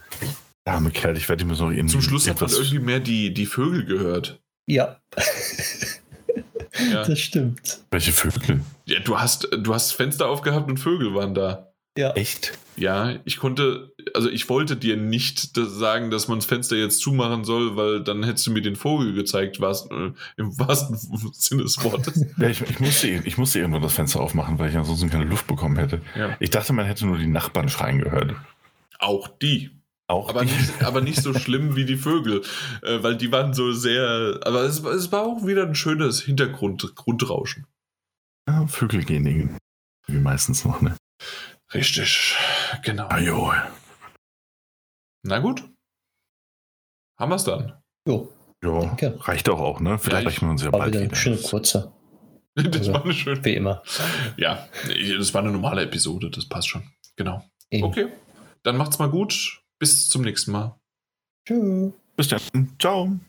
Ja, Kerl, ich werde ihm so irgendwie. Zum Schluss hat man irgendwie mehr die, die Vögel gehört. Ja. ja. Das stimmt. Welche Vögel? Ja, du hast, du hast Fenster aufgehabt und Vögel waren da. Ja. Echt? Ja, ich konnte, also ich wollte dir nicht das sagen, dass man das Fenster jetzt zumachen soll, weil dann hättest du mir den Vogel gezeigt, was, äh, im wahrsten Sinne des Wortes. ja, ich, ich, musste, ich musste irgendwann das Fenster aufmachen, weil ich ansonsten keine Luft bekommen hätte. Ja. Ich dachte, man hätte nur die Nachbarn schreien gehört. Auch die. Auch aber, nicht, aber nicht so schlimm wie die Vögel, äh, weil die waren so sehr. Aber es, es war auch wieder ein schönes Hintergrund, Grundrauschen. Ja, Vögel gehen irgendwie meistens noch, ne? Richtig, genau. Ajo. Na gut. Haben wir es dann? Jo. Jo, okay. reicht auch auch, ne? Vielleicht reichen wir uns ja bald wieder. Eine schöne kurze. das also, war eine schöne. Wie immer. Ja, das war eine normale Episode, das passt schon. Genau. Eben. Okay. Dann macht's mal gut bis zum nächsten Mal. Tschüss. Bis dann. Ciao.